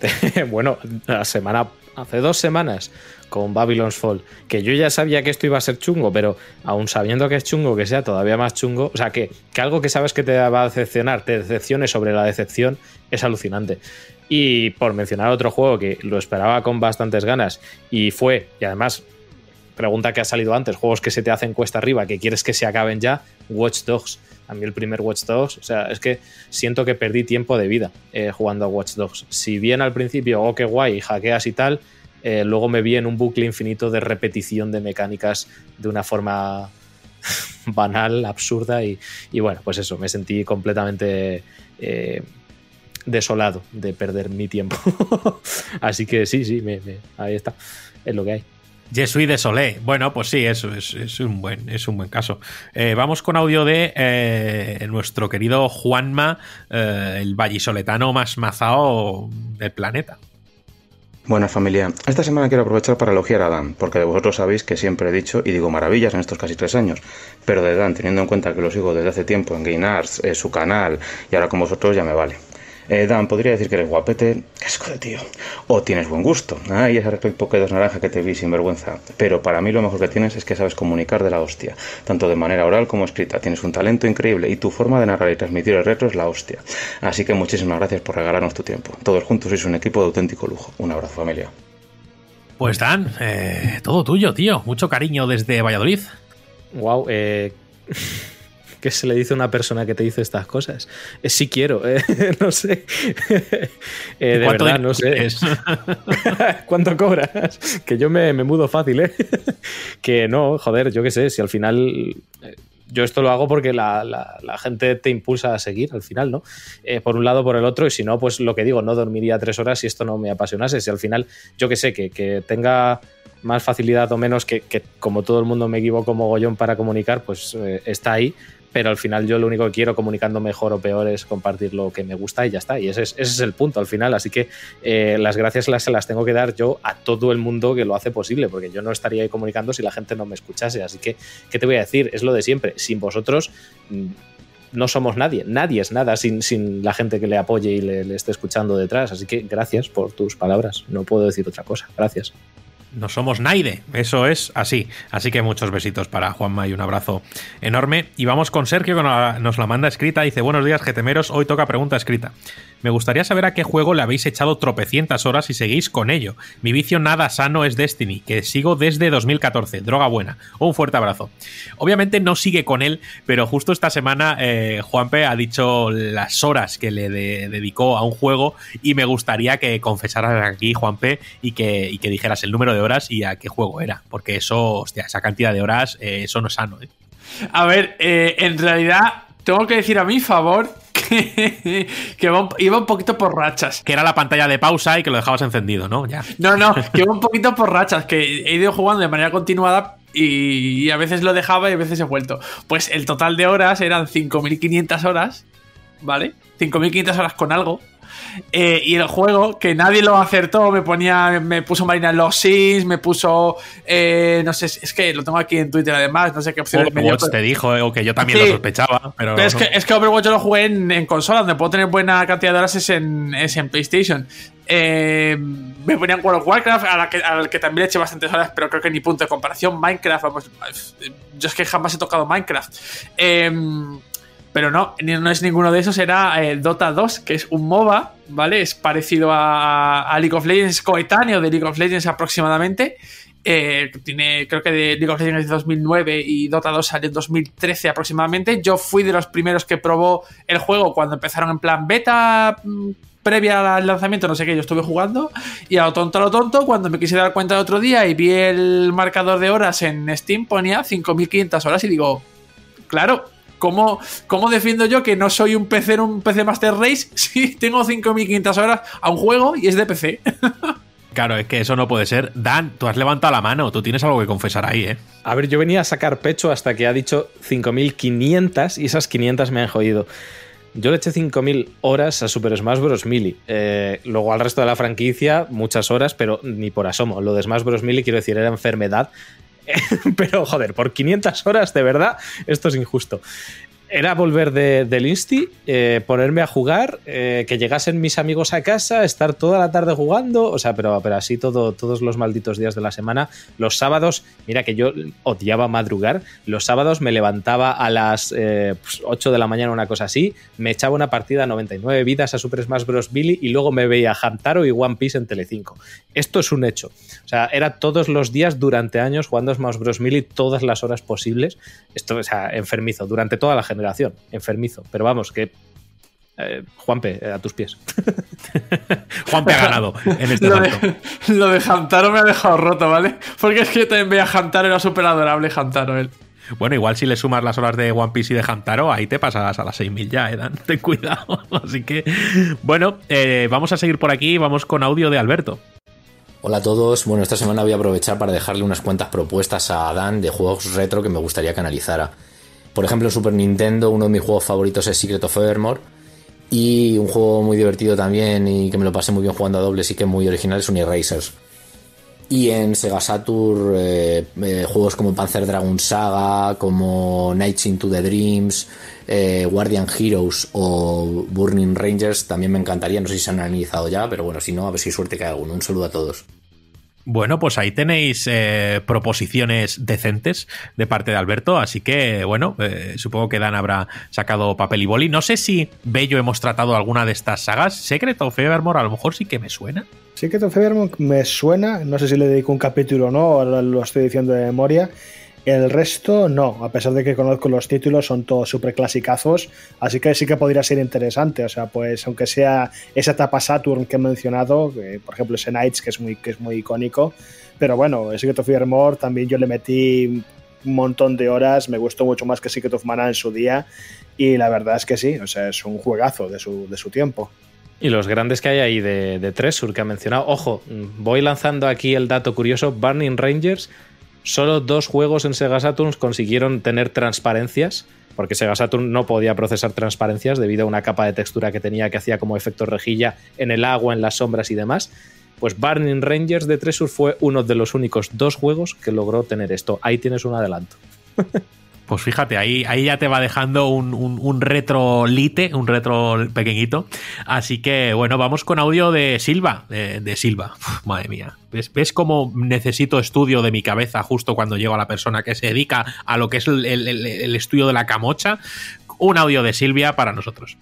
bueno, la semana, hace dos semanas con Babylon's Fall, que yo ya sabía que esto iba a ser chungo, pero aún sabiendo que es chungo, que sea todavía más chungo, o sea, que, que algo que sabes que te va a decepcionar, te decepcione sobre la decepción, es alucinante. Y por mencionar otro juego que lo esperaba con bastantes ganas y fue, y además, pregunta que ha salido antes, juegos que se te hacen cuesta arriba, que quieres que se acaben ya, Watch Dogs. A mí el primer Watch Dogs, o sea, es que siento que perdí tiempo de vida eh, jugando a Watch Dogs. Si bien al principio, oh, qué guay, hackeas y tal, eh, luego me vi en un bucle infinito de repetición de mecánicas de una forma banal, absurda y, y bueno, pues eso, me sentí completamente eh, desolado de perder mi tiempo. Así que sí, sí, me- ahí está, es lo que hay. Je suis désolé. Bueno, pues sí, eso es, un, buen, es un buen caso. Eh, vamos con audio de eh, nuestro querido Juanma, eh, el vallisoletano más mazao del planeta. Buenas familia, esta semana quiero aprovechar para elogiar a Dan, porque de vosotros sabéis que siempre he dicho y digo maravillas en estos casi tres años, pero de Dan, teniendo en cuenta que lo sigo desde hace tiempo en eh, su canal y ahora con vosotros ya me vale. Eh, Dan, podría decir que eres guapete, asco de tío, o tienes buen gusto, ay, ese respecto que dos naranja que te vi sin vergüenza, pero para mí lo mejor que tienes es que sabes comunicar de la hostia, tanto de manera oral como escrita, tienes un talento increíble y tu forma de narrar y transmitir el retro es la hostia. Así que muchísimas gracias por regalarnos tu tiempo. Todos juntos sois un equipo de auténtico lujo. Un abrazo familia. Pues Dan, eh, todo tuyo, tío. Mucho cariño desde Valladolid. Wow, eh, ¿qué se le dice a una persona que te dice estas cosas? Eh, sí quiero, eh, no sé. Eh, de ¿Cuánto verdad, no sé. ¿Cuánto cobras? Que yo me, me mudo fácil, ¿eh? que no, joder, yo qué sé, si al final... eh, Yo esto lo hago porque la, la- la gente te impulsa a seguir al final, ¿no? Eh, por un lado, por el otro, y si no, pues lo que digo, no dormiría tres horas si esto no me apasionase. Si al final, yo que sé, que, que tenga más facilidad o menos, que, que como todo el mundo me equivoco mogollón para comunicar, pues eh, está ahí. Pero al final yo lo único que quiero comunicando mejor o peor es compartir lo que me gusta y ya está. Y ese es, ese es el punto al final. Así que eh, las gracias las, se las tengo que dar yo a todo el mundo que lo hace posible, porque yo no estaría ahí comunicando si la gente no me escuchase. Así que, ¿qué te voy a decir? Es lo de siempre. Sin vosotros mm, no somos nadie. Nadie es nada sin, sin la gente que le apoye y le, le esté escuchando detrás. Así que gracias por tus palabras. No puedo decir otra cosa. Gracias. No somos Naide, eso es así. Así que muchos besitos para Juanma y un abrazo enorme. Y vamos con Sergio que nos la- manda escrita. Dice, buenos días, getemeros. Hoy toca pregunta escrita. Me gustaría saber a qué juego le habéis echado tropecientas horas y seguís con ello. Mi vicio nada sano es Destiny, que sigo desde 2014. Droga buena. Un fuerte abrazo. Obviamente no sigue con él, pero justo esta semana eh, Juanpe ha dicho las horas que le de- dedicó a un juego y me gustaría que confesaras aquí, Juanpe, y que, y que dijeras el número de horas y a qué juego era. Porque eso, hostia, esa cantidad de horas, eh, eso no es sano. ¿eh? A ver, eh, en realidad tengo que decir a mi favor que, que va un- iba un poquito por rachas. Que era la pantalla de pausa y que lo dejabas encendido, ¿no? Ya. No, no, que iba un poquito por rachas, que he ido jugando de manera continuada y, y a veces lo dejaba y a veces he vuelto. Pues el total de horas eran 5.500 horas, ¿vale? 5.500 horas con algo. Eh, y el juego, que nadie lo acertó, me ponía, me puso Marina en los Sims, me puso, eh, no sé, es que lo tengo aquí en Twitter además, no sé qué opciones me dio, Overwatch te dijo, eh, o que yo también Sí. lo sospechaba, pero, Pero es, que, es que Overwatch yo lo jugué en, en consola, donde puedo tener buena cantidad de horas es en, es en PlayStation. Eh, me ponían World of Warcraft, a la que, al que también le eché bastantes horas, pero creo que ni punto de comparación. Minecraft, vamos, yo es que jamás he tocado Minecraft. Eh, pero no, no es ninguno de esos, era eh, Dota 2, que es un MOBA, ¿vale? Es parecido a, League of Legends, coetáneo de League of Legends aproximadamente. Eh, tiene, creo que de League of Legends de 2009 y Dota 2 salió en 2013 aproximadamente. Yo fui de los primeros que probó el juego cuando empezaron en plan beta mm, previa al lanzamiento, no sé qué, yo estuve jugando y a lo tonto a lo tonto, cuando me quise dar cuenta el otro día y vi el marcador de horas en Steam ponía 5500 horas y digo, claro, ¿cómo, cómo defiendo yo que no soy un PC en un PC Master Race si tengo 5500 horas a un juego y es de PC? Claro, es que eso no puede ser. Dan, tú has levantado la mano, tú tienes algo que confesar ahí, ¿eh? A ver, yo venía a sacar pecho hasta que ha dicho 5.500 y esas 500 me han jodido. Yo le eché 5.000 horas a Super Smash Bros. Melee. Eh, luego al resto de la franquicia, muchas horas, pero ni por asomo. Lo de Smash Bros. Melee, quiero decir, era enfermedad. pero joder, por 500 horas, de verdad, esto es injusto. Era volver de- del Insti, eh, ponerme a jugar, eh, que llegasen mis amigos a casa, estar toda la tarde jugando, o sea, pero, así todo, todos los malditos días de la semana. Los sábados, mira que yo odiaba madrugar, los sábados me levantaba a las eh, pues, 8 de la mañana, una cosa así, me echaba una partida a 99 vidas a Super Smash Bros. Billy y luego me veía Hamtaro y One Piece en Telecinco. Esto es un hecho. O sea, era todos los días durante años jugando Smash Bros. Melee todas las horas posibles. Esto, o sea, enfermizo, durante toda la generación, enfermizo. Pero vamos, que. eh, Juanpe, eh, a tus pies. Juanpe ha ganado en este lo, de, lo de Hamtaro me ha dejado roto, ¿vale? Porque es que yo también veía a Hamtaro, era súper adorable Hamtaro él. Bueno, igual si le sumas las horas de One Piece y de Hamtaro, ahí te pasas a las 6.000 ya, ¿eh, Dan? Ten cuidado. Así que, bueno, eh, vamos a seguir por aquí. Vamos con audio de Alberto. Hola a todos. Bueno, esta semana voy a aprovechar para dejarle unas cuantas propuestas a Dan de juegos retro que me gustaría que analizara. Por ejemplo, Super Nintendo, uno de mis juegos favoritos es Secret of Evermore. Y un juego muy divertido también y que me lo pasé muy bien jugando a dobles y que es muy original es un. Y en Sega Saturn, eh, eh, juegos como Panzer Dragon Saga, como Nights into the Dreams, eh, Guardian Heroes o Burning Rangers también me encantaría. No sé si se han analizado ya, pero bueno, si no, a ver si suerte que hay alguno. Un saludo a todos. Bueno, pues ahí tenéis eh, proposiciones decentes de parte de Alberto, así que bueno, eh, supongo que Dan habrá sacado papel y boli. No sé si Bello hemos tratado alguna de estas sagas. Secret of Evermore a lo mejor sí que me suena. Sí que Evermore me suena, no sé si le dedico un capítulo o no, ahora lo estoy diciendo de memoria. El resto no, a pesar de que conozco los títulos, son todos súper clasicazos, así que sí que podría ser interesante. O sea, pues aunque sea esa etapa Saturn que he mencionado, por ejemplo ese Knights que es muy, que es muy icónico, pero bueno, Secret of Evermore también yo le metí un montón de horas, me gustó mucho más que Secret of Mana en su día, y la verdad es que sí, o sea, es un juegazo de su, de su tiempo. Y los grandes que hay ahí de, de Tresur que ha mencionado. Ojo, voy lanzando aquí el dato curioso. Burning Rangers, solo dos juegos en Sega Saturn consiguieron tener transparencias, porque Sega Saturn no podía procesar transparencias debido a una capa de textura que tenía que hacía como efecto rejilla en el agua, en las sombras y demás. Pues Burning Rangers de Tresur fue uno de los únicos dos juegos que logró tener esto. Ahí tienes un adelanto. Pues fíjate, ahí, ahí ya te va dejando un, un, un retro lite, un retro pequeñito. Así que bueno, vamos con audio de Silva, de, Silva. Madre mía. ¿Ves, ¿Ves cómo necesito estudio de mi cabeza justo cuando llego a la persona que se dedica a lo que es el, el, el estudio de la camocha? Un audio de Silvia para nosotros.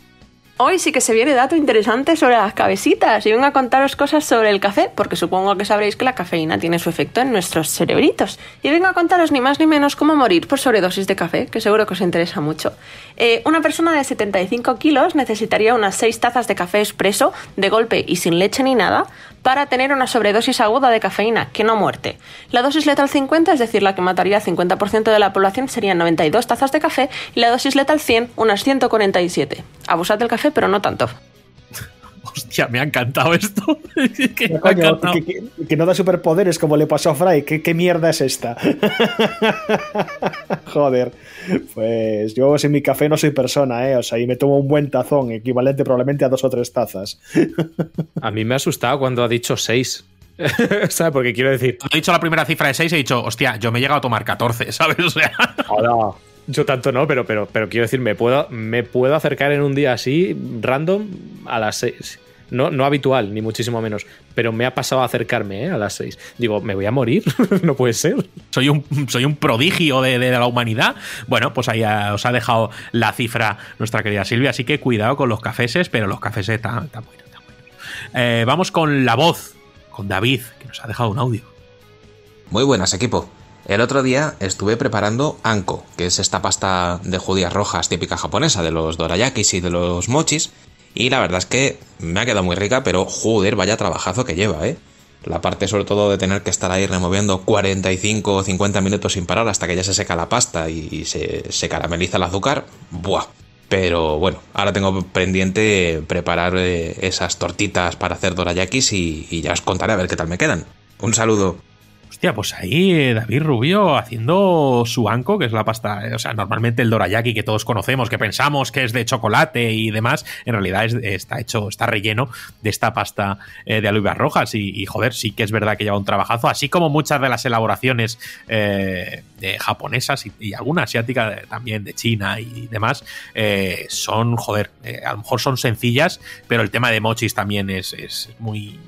Hoy sí que se viene dato interesante sobre las cabecitas y vengo a contaros cosas sobre el café, porque supongo que sabréis que la cafeína tiene su efecto en nuestros cerebritos. Y vengo a contaros ni más ni menos cómo morir por sobredosis de café, que seguro que os interesa mucho. Eh, una persona de 75 kilos necesitaría unas 6 tazas de café expreso, de golpe y sin leche ni nada, para tener una sobredosis aguda de cafeína, que no muerte. La dosis letal 50, es decir, la que mataría al 50% de la población, serían 92 tazas de café y la dosis letal 100, unas 147. Abusad del café, pero no tanto. Hostia, me ha encantado esto. que, me ha Coño, encantado. que, que- que no da superpoderes como le pasó a Fry. ¿Qué, qué mierda es esta? Joder. Pues yo sin mi café no soy persona, ¿eh? O sea, y me tomo un buen tazón, equivalente probablemente a dos o tres tazas. A mí me ha asustado cuando ha dicho 6. ¿Sabes? Porque quiero decir. Cuando he dicho la primera cifra de 6, he dicho, hostia, yo me he llegado a tomar 14, ¿sabes? O sea. Hola. Yo tanto no, pero, pero, pero quiero decir, me puedo, me puedo acercar en un día así, random, a las 6. No, no habitual, ni muchísimo menos. Pero me ha pasado a acercarme ¿eh? a las 6. Digo, ¿me voy a morir? no puede ser. Soy un, soy un prodigio de, de la humanidad. Bueno, pues ahí ah, os ha dejado la cifra nuestra querida Silvia. Así que cuidado con los cafeses, pero los cafeses están, están buenos, están buenos. Eh, vamos con la voz, con David, que nos ha dejado un audio. Muy buenas, equipo. El otro día estuve preparando anko, que es esta pasta de judías rojas típica japonesa, de los dorayakis y de los mochis, y la verdad es que me ha quedado muy rica, pero joder, vaya trabajazo que lleva, ¿eh? La parte sobre todo de tener que estar ahí removiendo 45 o 50 minutos sin parar hasta que ya se seca la pasta y se, se carameliza el azúcar, ¡buah! Pero bueno, ahora tengo pendiente preparar eh, esas tortitas para hacer dorayakis y, y ya os contaré a ver qué tal me quedan. Un saludo. Hostia, pues ahí eh, David Rubio haciendo su anco, que es la pasta, eh, o sea, normalmente el dorayaki que todos conocemos, que pensamos que es de chocolate y demás, en realidad es- está hecho, está relleno de esta pasta eh, de alubas rojas. Y, joder, sí que es verdad que lleva un trabajazo, así como muchas de las elaboraciones japonesas y, alguna asiática también de China y demás, son, joder, a lo mejor son sencillas, pero el tema de mochis también es, es muy,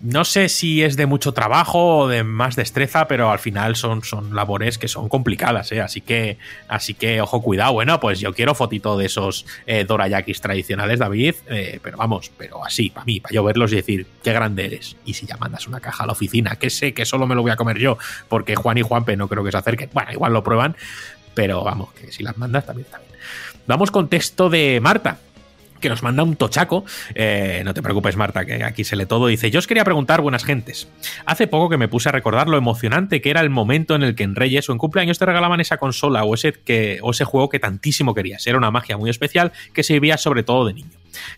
no sé si es de mucho trabajo o de más destreza, pero al final son, son labores que son complicadas, ¿eh? Así que, así que, ojo, cuidado. Bueno, pues yo quiero fotito de esos eh, dorayakis tradicionales, David, eh, pero vamos, pero así, para mí, para yo verlos y decir, qué grande eres. Y si ya mandas una caja a la oficina, que sé que solo me lo voy a comer yo, porque Juan y Juanpe no creo que se acerquen. Bueno, igual lo prueban, pero vamos, que si las mandas también bien. Vamos con texto de Marta que nos manda un tochaco. Eh, no te preocupes, Marta, que aquí se lee todo. Dice: Yo os quería preguntar, buenas gentes. Hace poco que me puse a recordar lo emocionante que era el momento en el que en Reyes o en cumpleaños te regalaban esa consola o ese, que, o ese juego que tantísimo querías. Era una magia muy especial que se vivía sobre todo de niño.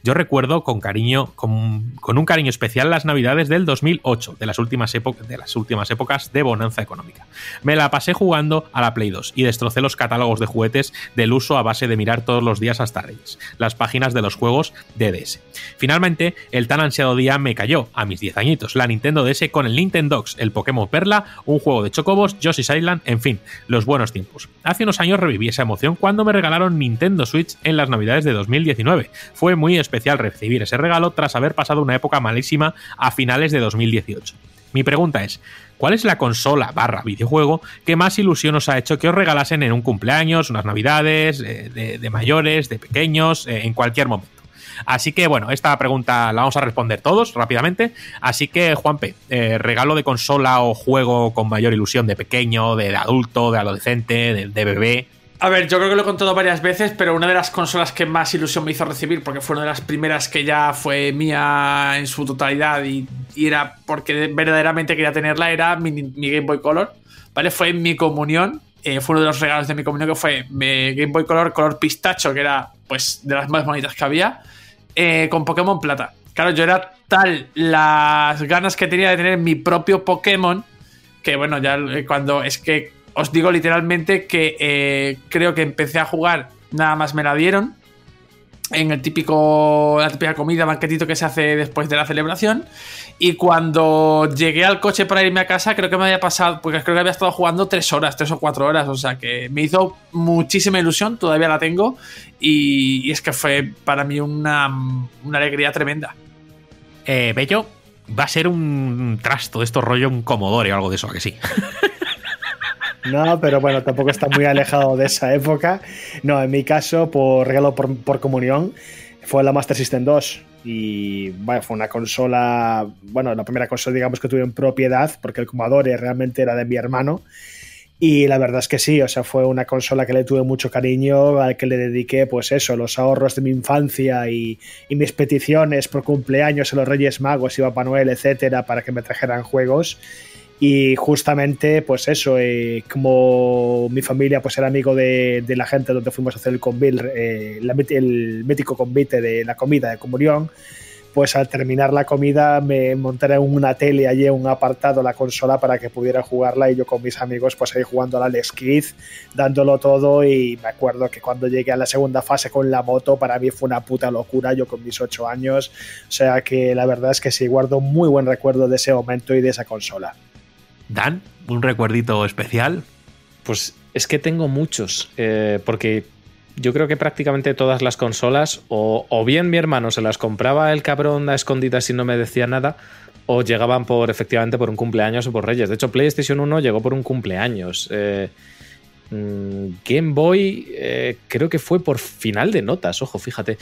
Yo recuerdo con cariño, con, un cariño especial las navidades del 2008, de las, últimas de las últimas épocas de bonanza económica. Me la pasé jugando a la Play 2 y destrocé los catálogos de juguetes del uso a base de mirar todos los días hasta Reyes, las páginas de los juegos de DS. Finalmente, el tan ansiado día me cayó, a mis 10 añitos, la Nintendo DS con el Nintendox, el Pokémon Perla, un juego de chocobos, Yoshi's Island, en fin, los buenos tiempos. Hace unos años reviví esa emoción cuando me regalaron Nintendo Switch en las navidades de 2019. Fue muy especial recibir ese regalo tras haber pasado una época malísima a finales de 2018. Mi pregunta es, ¿cuál es la consola barra videojuego que más ilusión os ha hecho que os regalasen en un cumpleaños, unas navidades, eh, de, mayores, de pequeños, eh, en cualquier momento? Así que bueno, esta pregunta la vamos a responder todos rápidamente. Así que, Juanpe, eh, regalo de consola o juego con mayor ilusión de pequeño, de, adulto, de adolescente, de bebé. A ver, yo creo que lo he contado varias veces, pero una de las consolas que más ilusión me hizo recibir, porque fue una de las primeras que ya fue mía en su totalidad y, era porque verdaderamente quería tenerla, era mi, Game Boy Color, ¿vale? Fue mi comunión, eh, fue uno de los regalos de mi comunión que fue mi Game Boy Color color pistacho, que era pues de las más bonitas que había, eh, con Pokémon Plata. Claro, yo era tal las ganas que tenía de tener mi propio Pokémon, que bueno, ya eh, cuando es que os digo literalmente que eh, creo que empecé a jugar, nada más me la dieron. En el típico, la típica comida, banquetito que se hace después de la celebración. Y cuando llegué al coche para irme a casa, creo que me había pasado, porque creo que había estado jugando tres horas, tres o cuatro horas. O sea que me hizo muchísima ilusión, todavía la tengo. Y, es que fue para mí una, una alegría tremenda. Eh, Bello, va a ser un trasto de estos rollo, un Commodore o algo de eso, ¿a que sí? No, pero bueno, tampoco está muy alejado de esa época. No, en mi caso, por regalo por, por comunión, fue la Master System 2. Y bueno, fue una consola, bueno, la primera consola, digamos, que tuve en propiedad, porque el Commodore realmente era de mi hermano. Y la verdad es que sí, o sea, fue una consola que le tuve mucho cariño, al que le dediqué, pues eso, los ahorros de mi infancia y, y mis peticiones por cumpleaños a los Reyes Magos y Papá Noel, etcétera, para que me trajeran juegos. Y justamente, pues eso, eh, como mi familia pues era amigo de, de la gente donde fuimos a hacer el convite, eh, la- el mítico convite de la comida de comunión, pues al terminar la comida me monté en una tele allí en un apartado la consola para que pudiera jugarla y yo con mis amigos pues ahí jugando al Kidd, dándolo todo y me acuerdo que cuando llegué a la segunda fase con la moto para mí fue una puta locura, yo con mis ocho años, o sea que la verdad es que sí, guardo muy buen recuerdo de ese momento y de esa consola. Dan, un recuerdito especial. Pues es que tengo muchos, eh, porque yo creo que prácticamente todas las consolas, o, bien mi hermano se las compraba el cabrón a escondidas y no me decía nada, o llegaban por efectivamente por un cumpleaños o por Reyes. De hecho, PlayStation 1 llegó por un cumpleaños. Eh, mm, Game Boy eh, creo que fue por final de notas, ojo, fíjate.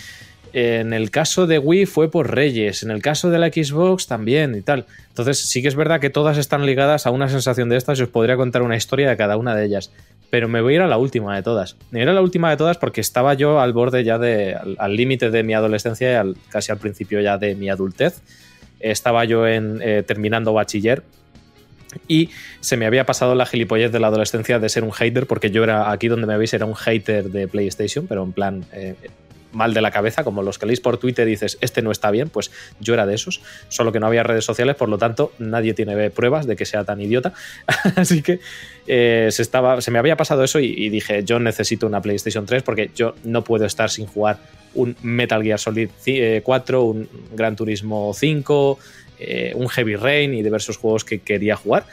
En el caso de Wii fue por Reyes, en el caso de la Xbox también y tal. Entonces sí que es verdad que todas están ligadas a una sensación de estas y os podría contar una historia de cada una de ellas. Pero me voy a ir a la última de todas. Me voy a ir a la última de todas porque estaba yo al borde ya de, al límite de mi adolescencia y al- casi al principio ya de mi adultez. Estaba yo en, eh, terminando bachiller y se me había pasado la gilipollez de la adolescencia de ser un hater, porque yo era, aquí donde me veis, era un hater de PlayStation, pero en plan eh, mal de la cabeza, como los que leéis por Twitter dices, este no está bien, pues yo era de esos, solo que no había redes sociales, por lo tanto nadie tiene pruebas de que sea tan idiota, así que eh, se, estaba, se me había pasado eso y, dije, yo necesito una PlayStation 3 porque yo no puedo estar sin jugar un Metal Gear Solid ci- eh, 4, un Gran Turismo 5, eh, un Heavy Rain y diversos juegos que quería jugar.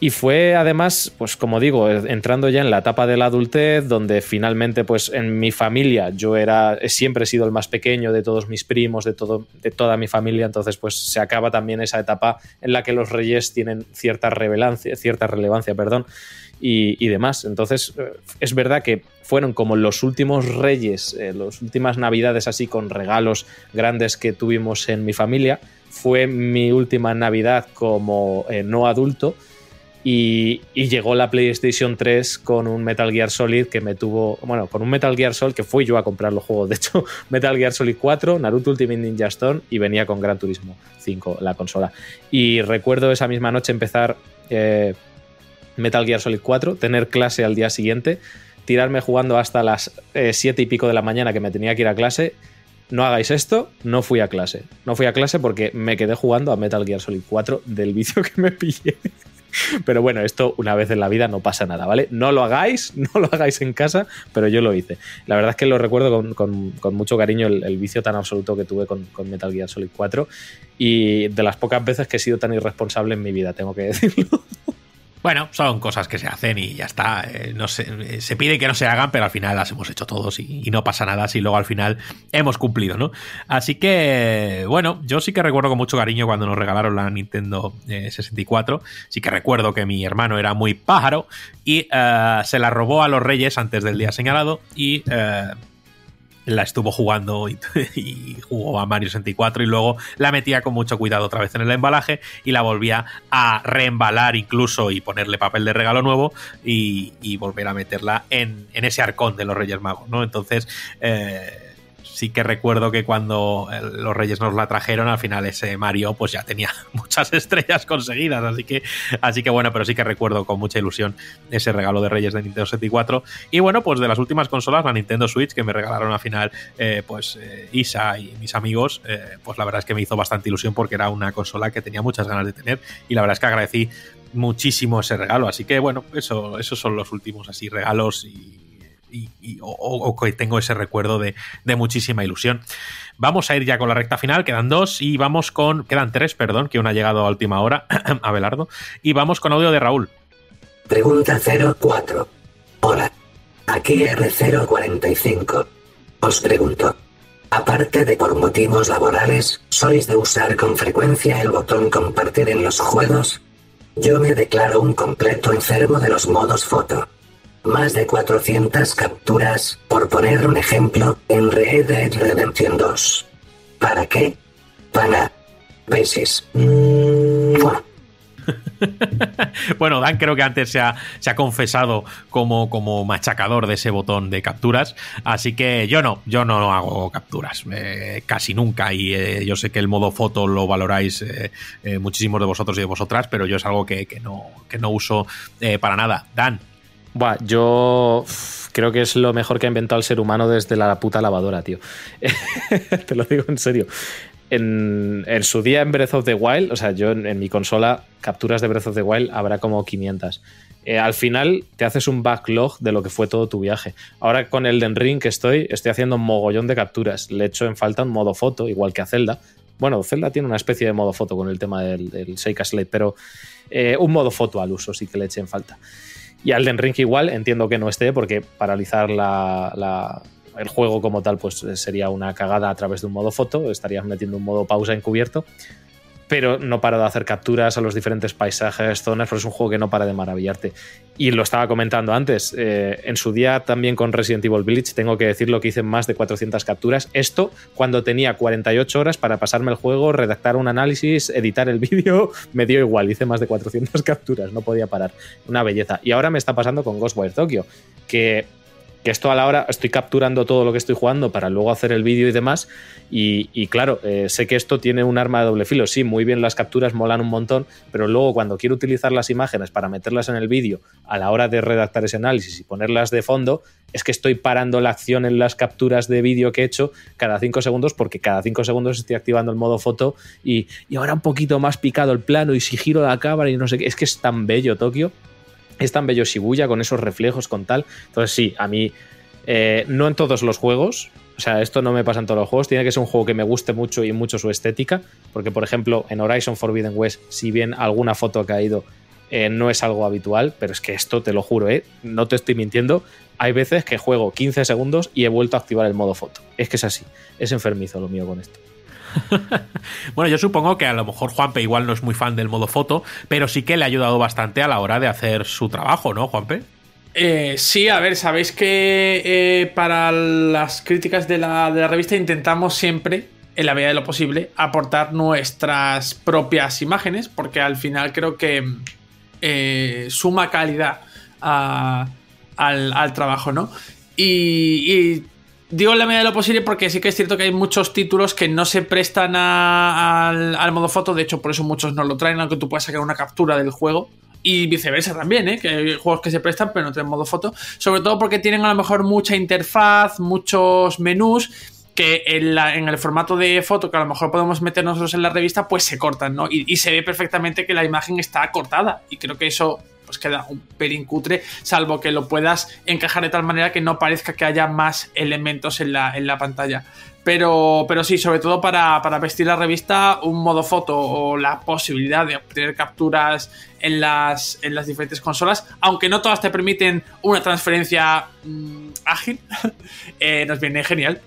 Y fue además, pues como digo, eh, entrando ya en la etapa de la adultez, donde finalmente, pues en mi familia, yo era, siempre he sido el más pequeño de todos mis primos, de, todo, de toda mi familia, entonces pues se acaba también esa etapa en la que los reyes tienen cierta relevancia, cierta relevancia, perdón, y, demás. Entonces, eh, es verdad que fueron como los últimos reyes, eh, las últimas navidades así con regalos grandes que tuvimos en mi familia. Fue mi última Navidad como eh, no adulto. Y, llegó la PlayStation 3 con un Metal Gear Solid que me tuvo. Bueno, con un Metal Gear Solid que fui yo a comprar los juegos. De hecho, Metal Gear Solid 4, Naruto Ultimate Ninja Storm y venía con Gran Turismo 5 la consola. Y recuerdo esa misma noche empezar eh, Metal Gear Solid 4, tener clase al día siguiente, tirarme jugando hasta las 7 y pico de la mañana que me tenía que ir a clase. No hagáis esto, no fui a clase. No fui a clase porque me quedé jugando a Metal Gear Solid 4 del vicio que me pillé. Pero bueno, esto una vez en la vida no pasa nada, ¿vale? No lo hagáis, no lo hagáis en casa, pero yo lo hice. La verdad es que lo recuerdo con, con- mucho cariño el, el vicio tan absoluto que tuve con, con Metal Gear Solid 4 y de las pocas veces que he sido tan irresponsable en mi vida, tengo que decirlo. Bueno, son cosas que se hacen y ya está. Eh, no se, eh, se pide que no se hagan, pero al final las hemos hecho todos y, no pasa nada si luego al final hemos cumplido, ¿no? Así que, bueno, yo sí que recuerdo con mucho cariño cuando nos regalaron la Nintendo eh, 64. Sí que recuerdo que mi hermano era muy pájaro y eh, se la robó a los Reyes antes del día señalado y eh, la estuvo jugando y, jugó a Mario 64 y luego la metía con mucho cuidado otra vez en el embalaje y la volvía a reembalar incluso y ponerle papel de regalo nuevo y, y volver a meterla en, en ese arcón de los Reyes Magos, ¿no? Entonces, eh, sí que recuerdo que cuando eh, los Reyes nos la trajeron, al final ese Mario pues ya tenía muchas estrellas conseguidas, así que, así que bueno, pero sí que recuerdo con mucha ilusión ese regalo de Reyes de Nintendo 64. Y bueno, pues de las últimas consolas, la Nintendo Switch, que me regalaron al final, eh, pues eh, Isa y mis amigos, eh, pues la verdad es que me hizo bastante ilusión porque era una consola que tenía muchas ganas de tener y la verdad es que agradecí muchísimo ese regalo. Así que bueno, eso, esos son los últimos así regalos y, o, que tengo ese recuerdo de, muchísima ilusión. Vamos a ir ya con la recta final, quedan dos y vamos con. Quedan tres, perdón, que una ha llegado a última hora, Abelardo. Y vamos con audio de Raúl. Pregunta 04. Hola. Aquí R045. Os pregunto. Aparte de por motivos laborales, ¿sois de usar con frecuencia el botón compartir en los juegos? Yo me declaro un completo enfermo de los modos foto. Más de 400 capturas, por poner un ejemplo, en Red Dead Redemption 2. ¿Para qué? Para... Mua. bueno, Dan creo que antes se ha, se ha confesado como, como, machacador de ese botón de capturas, así que yo no, yo no hago capturas, eh, casi nunca, y eh, yo sé que el modo foto lo valoráis eh, muchísimos de vosotros y de vosotras, pero yo es algo que, que no, que no uso para nada. Dan. Buah, yo creo que es lo mejor que ha inventado el ser humano desde la puta lavadora, tío. Te lo digo en serio en, su día en Breath of the Wild, o sea, yo en, en, mi consola, capturas de Breath of the Wild habrá como 500. Eh, al final te haces un backlog de lo que fue todo tu viaje. Ahora con el Den Ring que estoy, estoy haciendo un mogollón de capturas. Le echo en falta un modo foto, igual que a Zelda. Bueno, Zelda tiene una especie de modo foto con el tema del, del Seika Slate, pero eh, un modo foto al uso sí que le eché en falta. Y al Den Ring igual entiendo que no esté porque paralizar la, el juego como tal pues sería una cagada a través de un modo foto, estarías metiendo un modo pausa encubierto, pero no para de hacer capturas a los diferentes paisajes, zonas, pero es un juego que no para de maravillarte. Y lo estaba comentando antes, eh, en su día también con Resident Evil Village tengo que decir lo que hice más de 400 capturas, esto cuando tenía 48 horas para pasarme el juego, redactar un análisis, editar el vídeo, me dio igual, hice más de 400 capturas, no podía parar, una belleza. Y ahora me está pasando con Ghostwire Tokyo, que que esto a la hora estoy capturando todo lo que estoy jugando para luego hacer el vídeo y demás. Y, claro, eh, sé que esto tiene un arma de doble filo. Sí, muy bien las capturas molan un montón, pero luego cuando quiero utilizar las imágenes para meterlas en el vídeo a la hora de redactar ese análisis y ponerlas de fondo, es que estoy parando la acción en las capturas de vídeo que he hecho cada 5 segundos porque cada 5 segundos estoy activando el modo foto y, y ahora un poquito más picado el plano y si giro la cámara y no sé qué. Es que es tan bello Tokio es tan bello Shibuya con esos reflejos, con tal. Entonces, sí, a mí, eh, no en todos los juegos, o sea, esto no me pasa en todos los juegos, tiene que ser un juego que me guste mucho y mucho su estética, porque, por ejemplo, en Horizon Forbidden West, si bien alguna foto ha caído, eh, no es algo habitual, pero es que esto, te lo juro, ¿eh? no te estoy mintiendo, hay veces que juego 15 segundos y he vuelto a activar el modo foto. Es que es así, es enfermizo lo mío con esto. bueno, yo supongo que a lo mejor Juanpe igual no es muy fan del modo foto, pero sí que le ha ayudado bastante a la hora de hacer su trabajo, ¿no, Juanpe? Eh, sí, a ver, sabéis que eh, para las críticas de la, revista intentamos siempre, en la medida de lo posible, aportar nuestras propias imágenes, porque al final creo que eh, suma calidad a, al, trabajo, ¿no? Y Digo en la medida de lo posible porque sí que es cierto que hay muchos títulos que no se prestan a, al, modo foto, de hecho por eso muchos no lo traen, aunque tú puedas sacar una captura del juego. Y viceversa también, ¿eh? que hay juegos que se prestan pero no tienen modo foto. Sobre todo porque tienen a lo mejor mucha interfaz, muchos menús que en, el formato de foto que a lo mejor podemos meter nosotros en la revista, pues se cortan, ¿no? Y, se ve perfectamente que la imagen está cortada. Y creo que eso pues queda un pelín cutre, salvo que lo puedas encajar de tal manera que no parezca que haya más elementos en la, en la pantalla. Pero, pero sí, sobre todo para, vestir la revista, un modo foto o la posibilidad de obtener capturas en las, en las diferentes consolas, aunque no todas te permiten una transferencia mmm, ágil, eh, nos viene genial.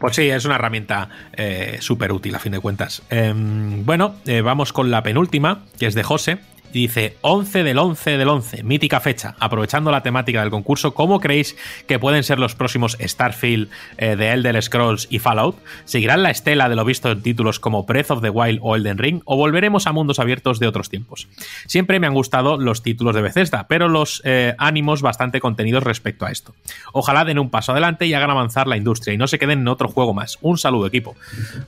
Pues sí, es una herramienta eh, súper útil a fin de cuentas. Eh, bueno, vamos con la penúltima, que es de José, Dice 11 del 11 del 11, mítica fecha. Aprovechando la temática del concurso, ¿cómo creéis que pueden ser los próximos Starfield eh, de Elder Scrolls y Fallout? ¿Seguirán la estela de lo visto en títulos como Breath of the Wild o Elden Ring? ¿O volveremos a mundos abiertos de otros tiempos? Siempre me han gustado los títulos de Bethesda, pero los eh, ánimos bastante contenidos respecto a esto. Ojalá den un paso adelante y hagan avanzar la industria y no se queden en otro juego más. Un saludo, equipo.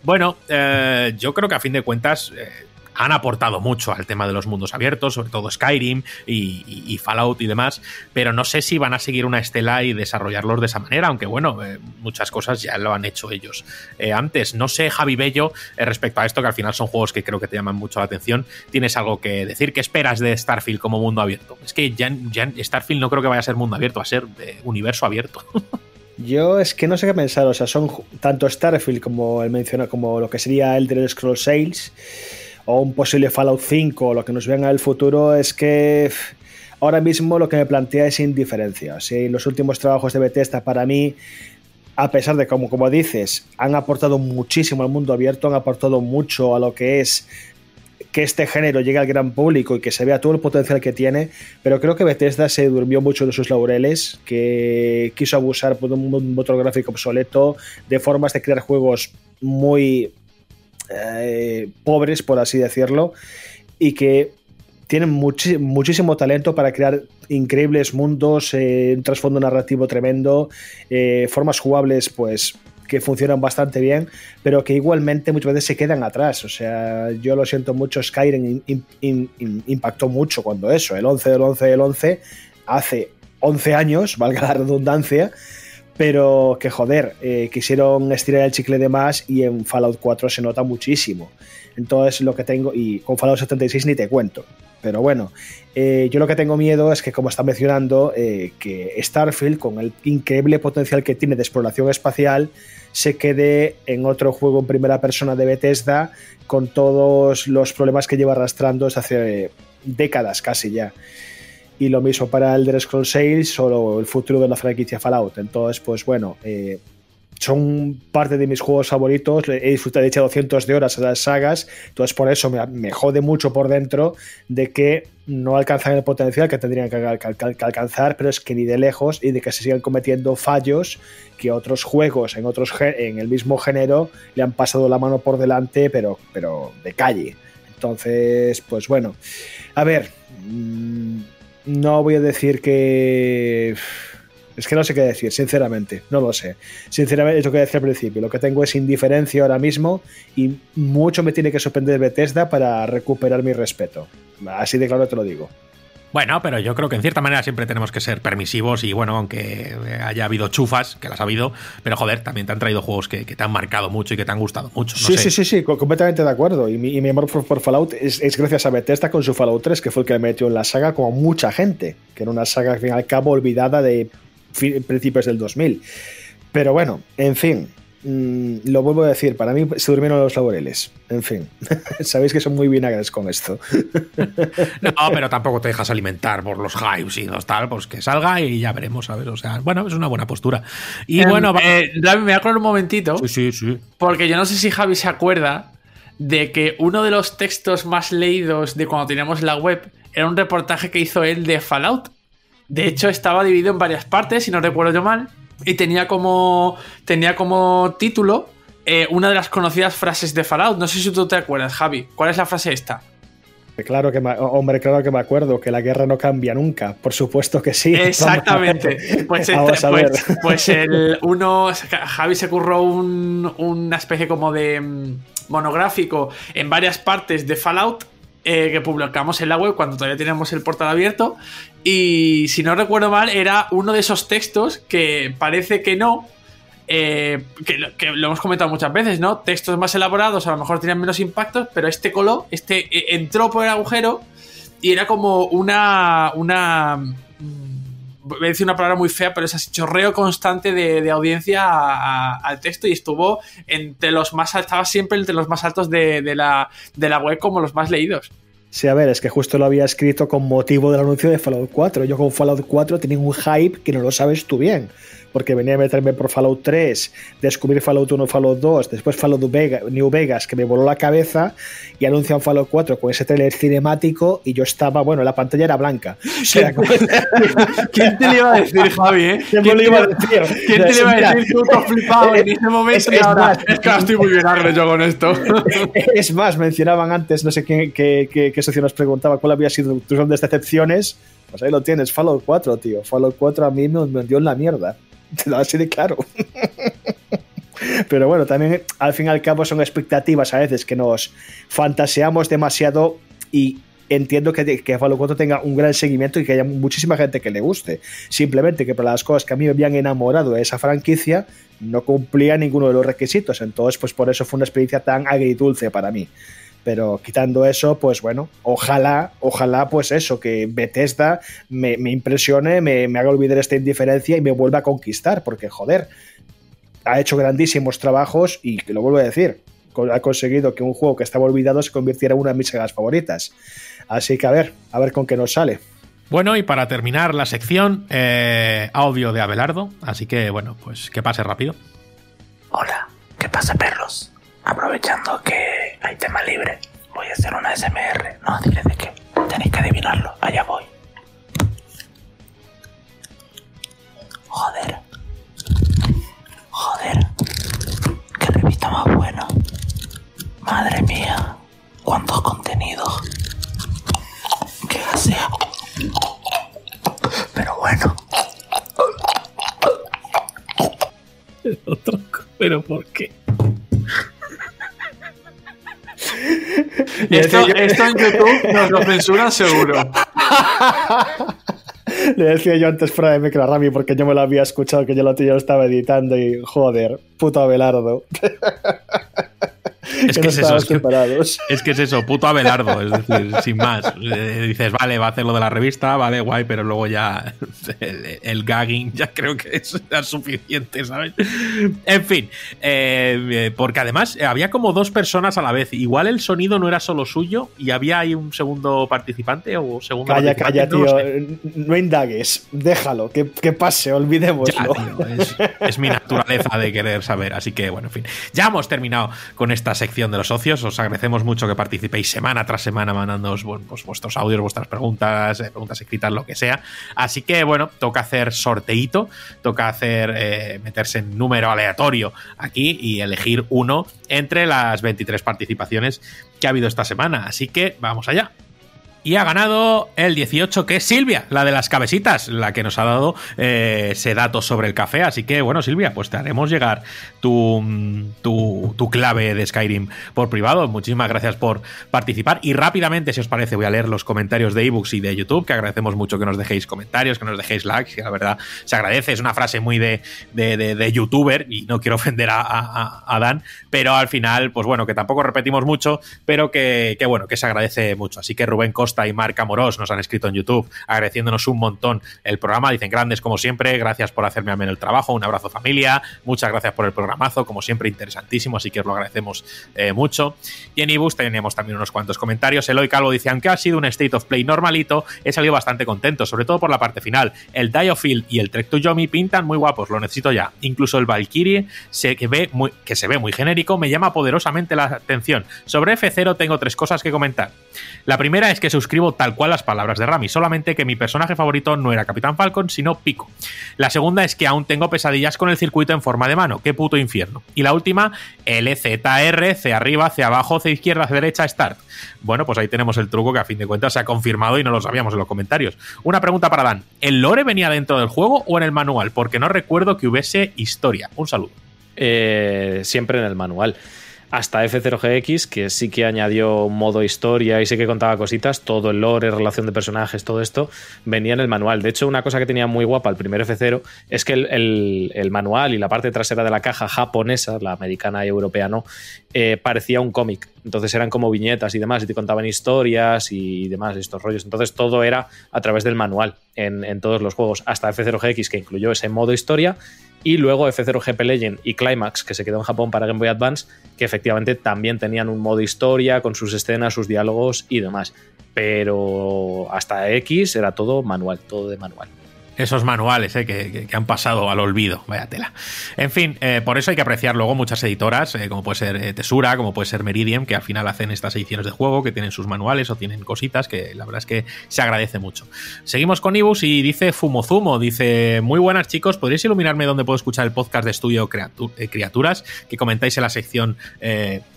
Bueno, eh, yo creo que a fin de cuentas han aportado mucho al tema de los mundos abiertos, sobre todo Skyrim y, Fallout y demás, pero no sé si van a seguir una estela y desarrollarlos de esa manera, aunque bueno, eh, muchas cosas ya lo han hecho ellos eh, antes. No sé, Javi Bello, eh, respecto a esto, que al final son juegos que creo que te llaman mucho la atención, ¿tienes algo que decir? ¿Qué esperas de Starfield como mundo abierto? Es que Starfield no creo que vaya a ser mundo abierto, va a ser universo abierto. Yo es que no sé qué pensar, o sea, son tanto Starfield como el menciona, como lo que sería Elder Scrolls Sales o un posible Fallout 5 o lo que nos venga en el futuro es que ahora mismo lo que me plantea es indiferencia. Si los últimos trabajos de Bethesda para mí, a pesar de como, como dices, han aportado muchísimo al mundo abierto, han aportado mucho a lo que es que este género llegue al gran público y que se vea todo el potencial que tiene, pero creo que Bethesda se durmió mucho de sus laureles, que quiso abusar por un motor gráfico obsoleto, de formas de crear juegos muy eh, pobres, por así decirlo, y que tienen muchísimo talento para crear increíbles mundos, eh, un trasfondo narrativo tremendo, eh, formas jugables, pues que funcionan bastante bien, pero que igualmente muchas veces se quedan atrás. O sea, yo lo siento mucho, Skyrim im- im- im- impactó mucho cuando eso, el 11 del 11 del 11, hace 11 años, valga la redundancia, pero que joder, eh, quisieron estirar el chicle de más y en Fallout 4 se nota muchísimo. Entonces lo que tengo, y con Fallout 76 ni te cuento, pero bueno, eh, yo lo que tengo miedo es que como está mencionando, eh, que Starfield con el increíble potencial que tiene de exploración espacial, se quede en otro juego en primera persona de Bethesda con todos los problemas que lleva arrastrando desde hace décadas casi ya. Y lo mismo para el Scrolls 6 o el futuro de la franquicia Fallout. Entonces, pues bueno, eh, son parte de mis juegos favoritos. He disfrutado, he echado cientos de horas a las sagas. Entonces, por eso me, jode mucho por dentro de que no alcanzan el potencial que tendrían que, al- que- que alcanzar, pero es que ni de lejos y de que se sigan cometiendo fallos que otros juegos en, otros, en el mismo género le han pasado la mano por delante, pero, pero de calle. Entonces, pues bueno. A ver, mm, no voy a decir que. Es que no sé qué decir, sinceramente, no lo sé. Sinceramente, es lo que decía al principio. Lo que tengo es indiferencia ahora mismo y mucho me tiene que sorprender Bethesda para recuperar mi respeto. Así de claro te lo digo. Bueno, pero yo creo que en cierta manera siempre tenemos que ser permisivos y bueno, aunque haya habido chufas, que las ha habido, pero joder, también te han traído juegos que, que te han marcado mucho y que te han gustado mucho. No sí, sé. sí, sí, sí, co- completamente de acuerdo. Y mi, y mi amor por, por Fallout es, es gracias a Bethesda con su Fallout 3, que fue el que le metió en la saga como mucha gente, que era una saga al fin y al cabo olvidada de principios del 2000. Pero bueno, en fin, mm, lo vuelvo a decir, para mí se durmieron los laureles. En fin, sabéis que son muy vinagres con esto. No, pero tampoco te dejas alimentar por los hypes y los tal, pues que salga y ya veremos, ¿sabes? O sea, bueno, es una buena postura. Y Em, bueno, eh, David, me voy a acordar un momentito. Sí, sí, sí. Porque yo no sé si Javi se acuerda de que uno de los textos más leídos de cuando teníamos la web era un reportaje que hizo él de Fallout. De hecho, estaba dividido en varias partes, si no recuerdo yo mal, y tenía como, tenía como título eh, una de las conocidas frases de Fallout. No sé si tú te acuerdas, Javi. ¿Cuál es la frase esta? Claro que me, hombre, claro que me acuerdo que la guerra no cambia nunca. Por supuesto que sí. Exactamente. Pues, el- Vamos a ver. pues, pues el uno. Javi se curró un- una especie como de mm, monográfico en varias partes de Fallout. Eh, que publicamos en la web cuando todavía teníamos el portal abierto. Y si no recuerdo mal, era uno de esos textos que parece que no. eh, que, que lo hemos comentado muchas veces, ¿no? Textos más elaborados a lo mejor tenían menos impactos, pero este coló, este eh, entró por el agujero y era como una. una voy a decir una palabra muy fea, pero es así, chorreo constante de, de audiencia al texto y estuvo entre los más estaba siempre entre los más altos de, de la, de la web como los más leídos. Sí, a ver, es que justo lo había escrito con motivo del anuncio de Fallout 4. Yo con Fallout 4 tenía un hype que no lo sabes tú bien. Porque venía a meterme por Fallout 3, descubrir Fallout 1, Fallout 2, después Fallout New Vegas, que me voló la cabeza, y anuncian Fallout 4 con ese trailer cinemático, y yo estaba, bueno, la pantalla era blanca. O sea, como- ¿Quién te le iba a decir, Javi? eh? ¿Quién me lo iba a decir? ¿Quién te le iba a decir? Tú te flipado en ese momento es- y es ahora, más. es que estoy muy vinagre yo con esto. Es más, mencionaban antes, no sé qué, qué, qué- qué socio nos preguntaba cuál había sido tu son de decepciones. Pues ahí lo tienes, Fallout 4, tío. Fallout 4 a mí me me dio en la mierda. Te lo así de claro. Pero bueno, también al fin y al cabo son expectativas a veces que nos fantaseamos demasiado y entiendo que, que Fallout 4 tenga un gran seguimiento y que haya muchísima gente que le guste. Simplemente que para las cosas que a mí me habían enamorado de esa franquicia no cumplía ninguno de los requisitos. Entonces, pues por eso fue una experiencia tan agridulce para mí. Pero quitando eso, pues bueno, ojalá, ojalá, pues eso, que Bethesda me, me impresione, me, me haga olvidar esta indiferencia y me vuelva a conquistar, porque joder, ha hecho grandísimos trabajos y que lo vuelvo a decir, ha conseguido que un juego que estaba olvidado se convirtiera en una de mis sagas favoritas. Así que a ver, a ver con qué nos sale. Bueno, y para terminar la sección, eh, audio de Abelardo. Así que, bueno, pues que pase rápido. Hola, ¿qué pasa perros? Aprovechando que hay tema libre, voy a hacer una SMR. No diré de qué, tenéis que adivinarlo, allá voy. Joder. Joder. Qué revista más buena. Madre mía, cuántos contenidos. sea. Pero bueno. Pero ¿por qué? Esto, esto en YouTube nos lo censuran seguro. Le decía yo antes fuera de micro a Rami porque yo me lo había escuchado que yo lo, yo lo estaba editando y joder, puto Abelardo. Es que, es eso, es que, es que, es eso, puto Abelardo, es decir, sin más. Eh, dices, vale, va a hacer lo de la revista, vale, guay, pero luego ya el, el gagging ya creo que es, suficiente, ¿sabes? En fin, eh, porque además había como dos personas a la vez. Igual el sonido no era solo suyo y había ahí un segundo participante o segundo Calla, calla, no tío. No indagues, déjalo, que, que pase, olvidémoslo. Ya, tío, es, es mi naturaleza de querer saber. Así que, bueno, en fin. Ya hemos terminado con esta sección de los socios. Os agradecemos mucho que participéis semana tras semana mandándoos pues vuestros audios, vuestras preguntas, eh, preguntas escritas, lo que sea. Así que bueno, toca hacer sorteito, toca hacer eh, meterse en número aleatorio aquí y elegir uno entre las 23 participaciones que ha habido esta semana. Así que vamos allá. Y ha ganado el 18, que es Silvia, la de las cabecitas, la que nos ha dado eh, ese dato sobre el café. Así que, bueno, Silvia, pues te haremos llegar tu, tu, clave de Skyrim por privado. Muchísimas gracias por participar. Y rápidamente, si os parece, voy a leer los comentarios de ebooks y de YouTube, que agradecemos mucho que nos dejéis comentarios, que nos dejéis likes, que la verdad se agradece. Es una frase muy de, de, de, de youtuber y no quiero ofender a, a, a, Dan, pero al final, pues bueno, que tampoco repetimos mucho, pero que, que bueno, que se agradece mucho. Así que Rubén Costa y Marc Amorós nos han escrito en YouTube agradeciéndonos un montón el programa. Dicen grandes como siempre, gracias por hacerme ameno el trabajo, un abrazo familia, muchas gracias por el programazo, como siempre interesantísimo, así que os lo agradecemos eh, mucho. Y en Ibus tenemos también unos cuantos comentarios. Eloy Calvo dice, aunque ha sido un State of Play normalito, he salido bastante contento, sobre todo por la parte final. El Diofield y el Trek to Yomi pintan muy guapos, lo necesito ya. Incluso el Valkyrie, se, ve que se ve muy genérico, me llama poderosamente la atención. Sobre F0 tengo tres cosas que comentar. La primera es que suscribo tal cual las palabras de Rami, solamente que mi personaje favorito no era Capitán Falcon, sino Pico. La segunda es que aún tengo pesadillas con el circuito en forma de mano, qué puto infierno. Y la última, LZR, C arriba, C abajo, C izquierda, C derecha, Start. Bueno, pues ahí tenemos el truco que a fin de cuentas se ha confirmado y no lo sabíamos en los comentarios. Una pregunta para Dan, ¿el lore venía dentro del juego o en el manual? Porque no recuerdo que hubiese historia. Un saludo. Eh, siempre en el manual hasta F0GX, que sí que añadió modo historia y sí que contaba cositas, todo el lore, relación de personajes, todo esto venía en el manual. De hecho, una cosa que tenía muy guapa el primer F0 es que el, manual y la parte trasera de la caja japonesa, la americana y europea no, eh, parecía un cómic. Entonces eran como viñetas y demás, y te contaban historias y demás, estos rollos. Entonces todo era a través del manual en todos los juegos, hasta F0GX, que incluyó ese modo historia y luego F0 GP Legend y Climax, que se quedó en Japón para Game Boy Advance, que efectivamente también tenían un modo historia con sus escenas, sus diálogos y demás. Pero hasta X era todo manual, todo de manual. Esos manuales eh, que, que, han pasado al olvido, vaya tela. En fin, eh, por eso hay que apreciar luego muchas editoras, eh, como puede ser Tesura, como puede ser Meridian, que al final hacen estas ediciones de juego, que tienen sus manuales o tienen cositas, que la verdad es que se agradece mucho. Seguimos con Ibus y dice Fumozumo, dice, muy buenas chicos, ¿podríais iluminarme dónde puedo escuchar el podcast de estudio Criaturas que comentáis en la sección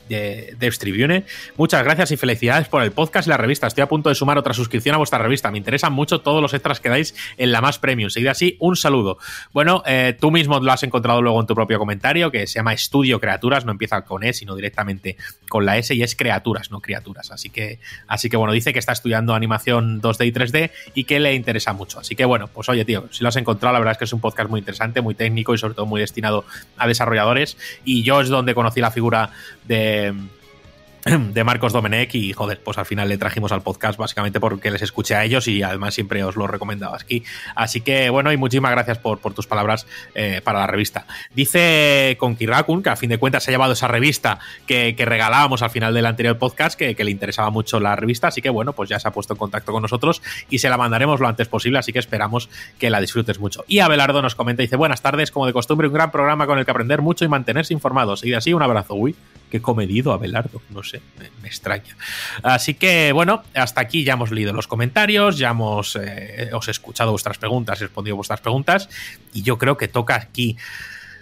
de Devs Tribune. Muchas gracias y felicidades por el podcast y la revista. Estoy a punto de sumar otra suscripción a vuestra revista. Me interesan mucho todos los extras que dais en la más premium. Seguid así, un saludo. Bueno, eh, tú mismo lo has encontrado luego en tu propio comentario, que se llama Estudio Creaturas, no empieza con E, sino directamente con la S y es Creaturas, no Criaturas. Así que, así que bueno, dice que está estudiando animación 2D y 3D y que le interesa mucho. Así que bueno, pues oye, tío, si lo has encontrado, la verdad es que es un podcast muy interesante, muy técnico y sobre todo muy destinado a desarrolladores. Y yo es donde conocí la figura de de Marcos Domenech y joder, pues al final le trajimos al podcast básicamente porque les escuché a ellos y además siempre os lo recomendaba aquí. Así que bueno, y muchísimas gracias por, tus palabras eh, para la revista. Dice con Kirakun, que a fin de cuentas se ha llevado esa revista que, regalábamos al final del anterior podcast, que, le interesaba mucho la revista, así que bueno, pues ya se ha puesto en contacto con nosotros y se la mandaremos lo antes posible, así que esperamos que la disfrutes mucho. Y Abelardo nos comenta, dice, buenas tardes, como de costumbre, un gran programa con el que aprender mucho y mantenerse informados. Y así, un abrazo. Uy, qué comedido Abelardo, no sé, me, extraña. Así que bueno, hasta aquí ya hemos leído los comentarios, ya hemos eh, os escuchado vuestras preguntas, he respondido vuestras preguntas y yo creo que toca aquí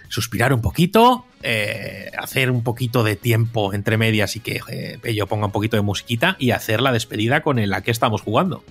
suspirar un poquito, eh, hacer un poquito de tiempo entre medias y que eh, yo ponga un poquito de musiquita y hacer la despedida con el a que estamos jugando.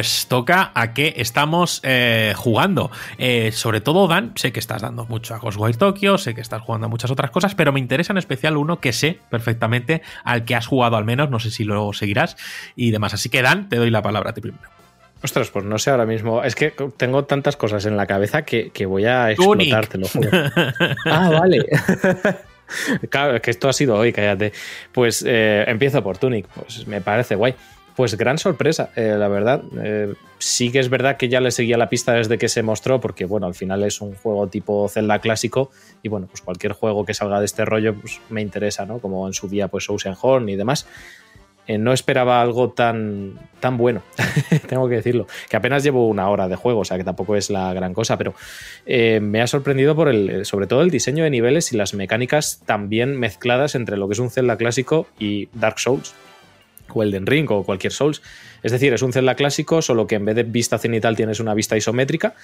Pues toca a qué estamos eh, jugando. Eh, sobre todo, Dan, sé que estás dando mucho a Ghostwire Tokyo, sé que estás jugando a muchas otras cosas, pero me interesa en especial uno que sé perfectamente al que has jugado al menos, no sé si lo seguirás y demás. Así que, Dan, te doy la palabra a ti primero. Ostras, pues no sé ahora mismo. Es que tengo tantas cosas en la cabeza que, que voy a explotar, te lo juro. ah, vale. claro, que esto ha sido hoy, cállate. Pues eh, empiezo por Tunic, pues me parece guay. Pues gran sorpresa, eh, la verdad. Eh, sí que es verdad que ya le seguía la pista desde que se mostró, porque bueno, al final es un juego tipo Zelda clásico y bueno, pues cualquier juego que salga de este rollo pues me interesa, ¿no? Como en su día pues Oceanhorn y demás. Eh, no esperaba algo tan, tan bueno, tengo que decirlo. Que apenas llevo una hora de juego, o sea que tampoco es la gran cosa, pero me ha sorprendido por el, sobre todo el diseño de niveles y las mecánicas también mezcladas entre lo que es un Zelda clásico y Dark Souls o Elden Ring o cualquier Souls. Es decir, es un Zelda clásico, solo que en vez de vista cenital tienes una vista isométrica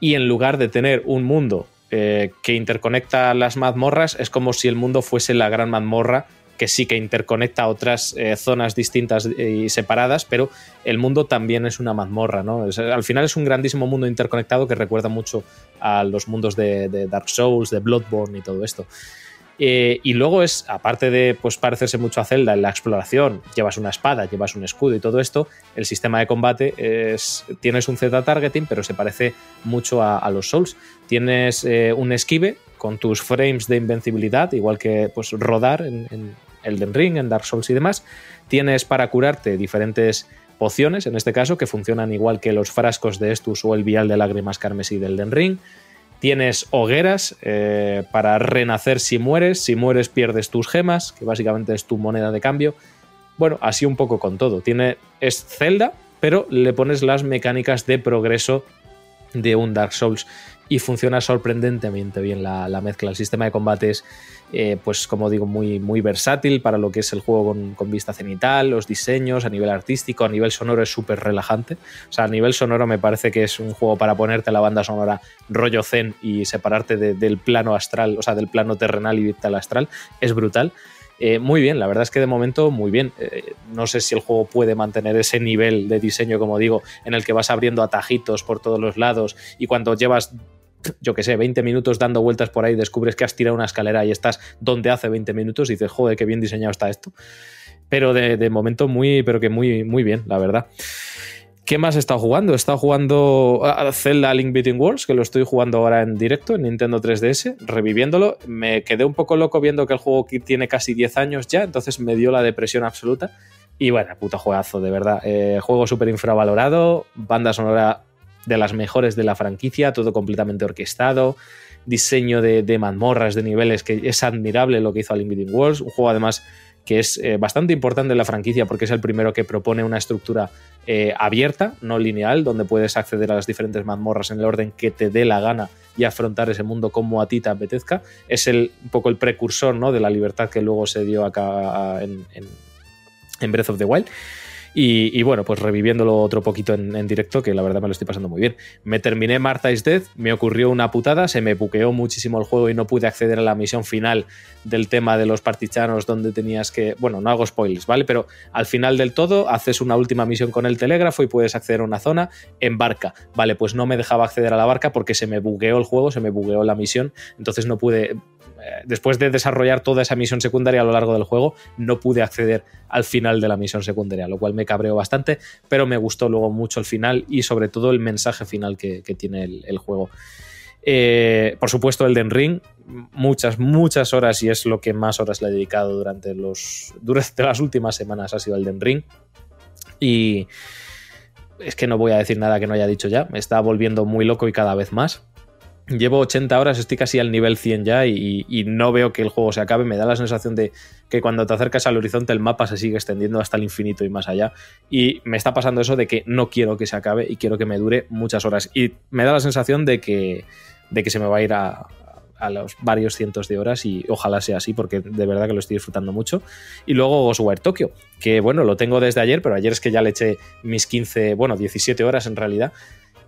y en lugar de tener un mundo eh, que interconecta las mazmorras, es como si el mundo fuese la gran mazmorra que sí que interconecta otras eh, zonas distintas y separadas, pero el mundo también es una mazmorra, ¿no? al final es un grandísimo mundo interconectado que recuerda mucho a los mundos de Dark Souls, de Bloodborne y todo esto. Eh, y luego es, aparte de pues, parecerse mucho a Zelda en la exploración, llevas una espada, llevas un escudo y todo esto, el sistema de combate es, tienes un Z-targeting, pero se parece mucho a, los Souls. Tienes eh, un esquive con tus frames de invencibilidad, igual que pues, rodar en, en Elden Ring, en Dark Souls y demás. Tienes para curarte diferentes pociones, en este caso, que funcionan igual que los frascos de Estus o el vial de lágrimas carmesí del Elden Ring. Tienes hogueras eh, para renacer si mueres. Si mueres pierdes tus gemas, que básicamente es tu moneda de cambio. Bueno, así un poco con todo. Tiene, es Zelda, pero le pones las mecánicas de progreso de un Dark Souls y funciona sorprendentemente bien la, la mezcla. El sistema de combate es eh, pues como digo, muy, muy versátil para lo que es el juego con, vista cenital, los diseños, a nivel artístico, a nivel sonoro es súper relajante. O sea, a nivel sonoro me parece que es un juego para ponerte la banda sonora rollo zen y separarte del plano astral, o sea, del plano terrenal y vital astral. Es brutal. Eh, muy bien, la verdad es que de momento muy bien. Eh, no sé si el juego puede mantener ese nivel de diseño, como digo, en el que vas abriendo atajitos por todos los lados y cuando llevas yo qué sé, 20 minutos dando vueltas por ahí, descubres que has tirado una escalera y estás donde hace 20 minutos y dices, joder, qué bien diseñado está esto. Pero de, momento muy, pero que muy, muy bien, la verdad. ¿Qué más he estado jugando? He estado jugando a Zelda Link Between Worlds, que lo estoy jugando ahora en directo en Nintendo 3DS, reviviéndolo. Me quedé un poco loco viendo que el juego tiene casi 10 años ya, entonces me dio la depresión absoluta. Y bueno, puto juegazo, de verdad. Eh, juego súper infravalorado, banda sonora de las mejores de la franquicia, todo completamente orquestado, diseño de, mazmorras, de niveles, que es admirable lo que hizo Unlimited Wars, un juego además que es eh, bastante importante en la franquicia porque es el primero que propone una estructura eh, abierta, no lineal, donde puedes acceder a las diferentes mazmorras en el orden que te dé la gana y afrontar ese mundo como a ti te apetezca. Es el, un poco el precursor ¿no? de la libertad que luego se dio acá en, en Breath of the Wild. Y, bueno, pues reviviéndolo otro poquito en, directo, que la verdad me lo estoy pasando muy bien. Me terminé Martha is Dead, me ocurrió una putada, se me buqueó muchísimo el juego y no pude acceder a la misión final del tema de los partichanos, donde tenías que. Bueno, no hago spoilers, ¿vale? Pero al final del todo haces una última misión con el telégrafo y puedes acceder a una zona en barca. Vale, pues no me dejaba acceder a la barca porque se me bugueó el juego, se me bugueó la misión, entonces no pude después de desarrollar toda esa misión secundaria a lo largo del juego, no pude acceder al final de la misión secundaria, lo cual me cabreó bastante, pero me gustó luego mucho el final y sobre todo el mensaje final que, tiene el, juego. Eh, por supuesto, el Den Ring, muchas, muchas horas y es lo que más horas le he dedicado durante, los, durante las últimas semanas ha sido el Den Ring. Y es que no voy a decir nada que no haya dicho ya, me está volviendo muy loco y cada vez más. Llevo 80 horas, estoy casi al nivel 100 ya y, no veo que el juego se acabe. Me da la sensación de que cuando te acercas al horizonte el mapa se sigue extendiendo hasta el infinito y más allá. Y me está pasando eso de que no quiero que se acabe y quiero que me dure muchas horas. Y me da la sensación de que, de que se me va a ir a, los varios cientos de horas y ojalá sea así porque de verdad que lo estoy disfrutando mucho. Y luego Ghostwire Tokyo, que bueno, lo tengo desde ayer, pero ayer es que ya le eché mis 15, bueno, 17 horas en realidad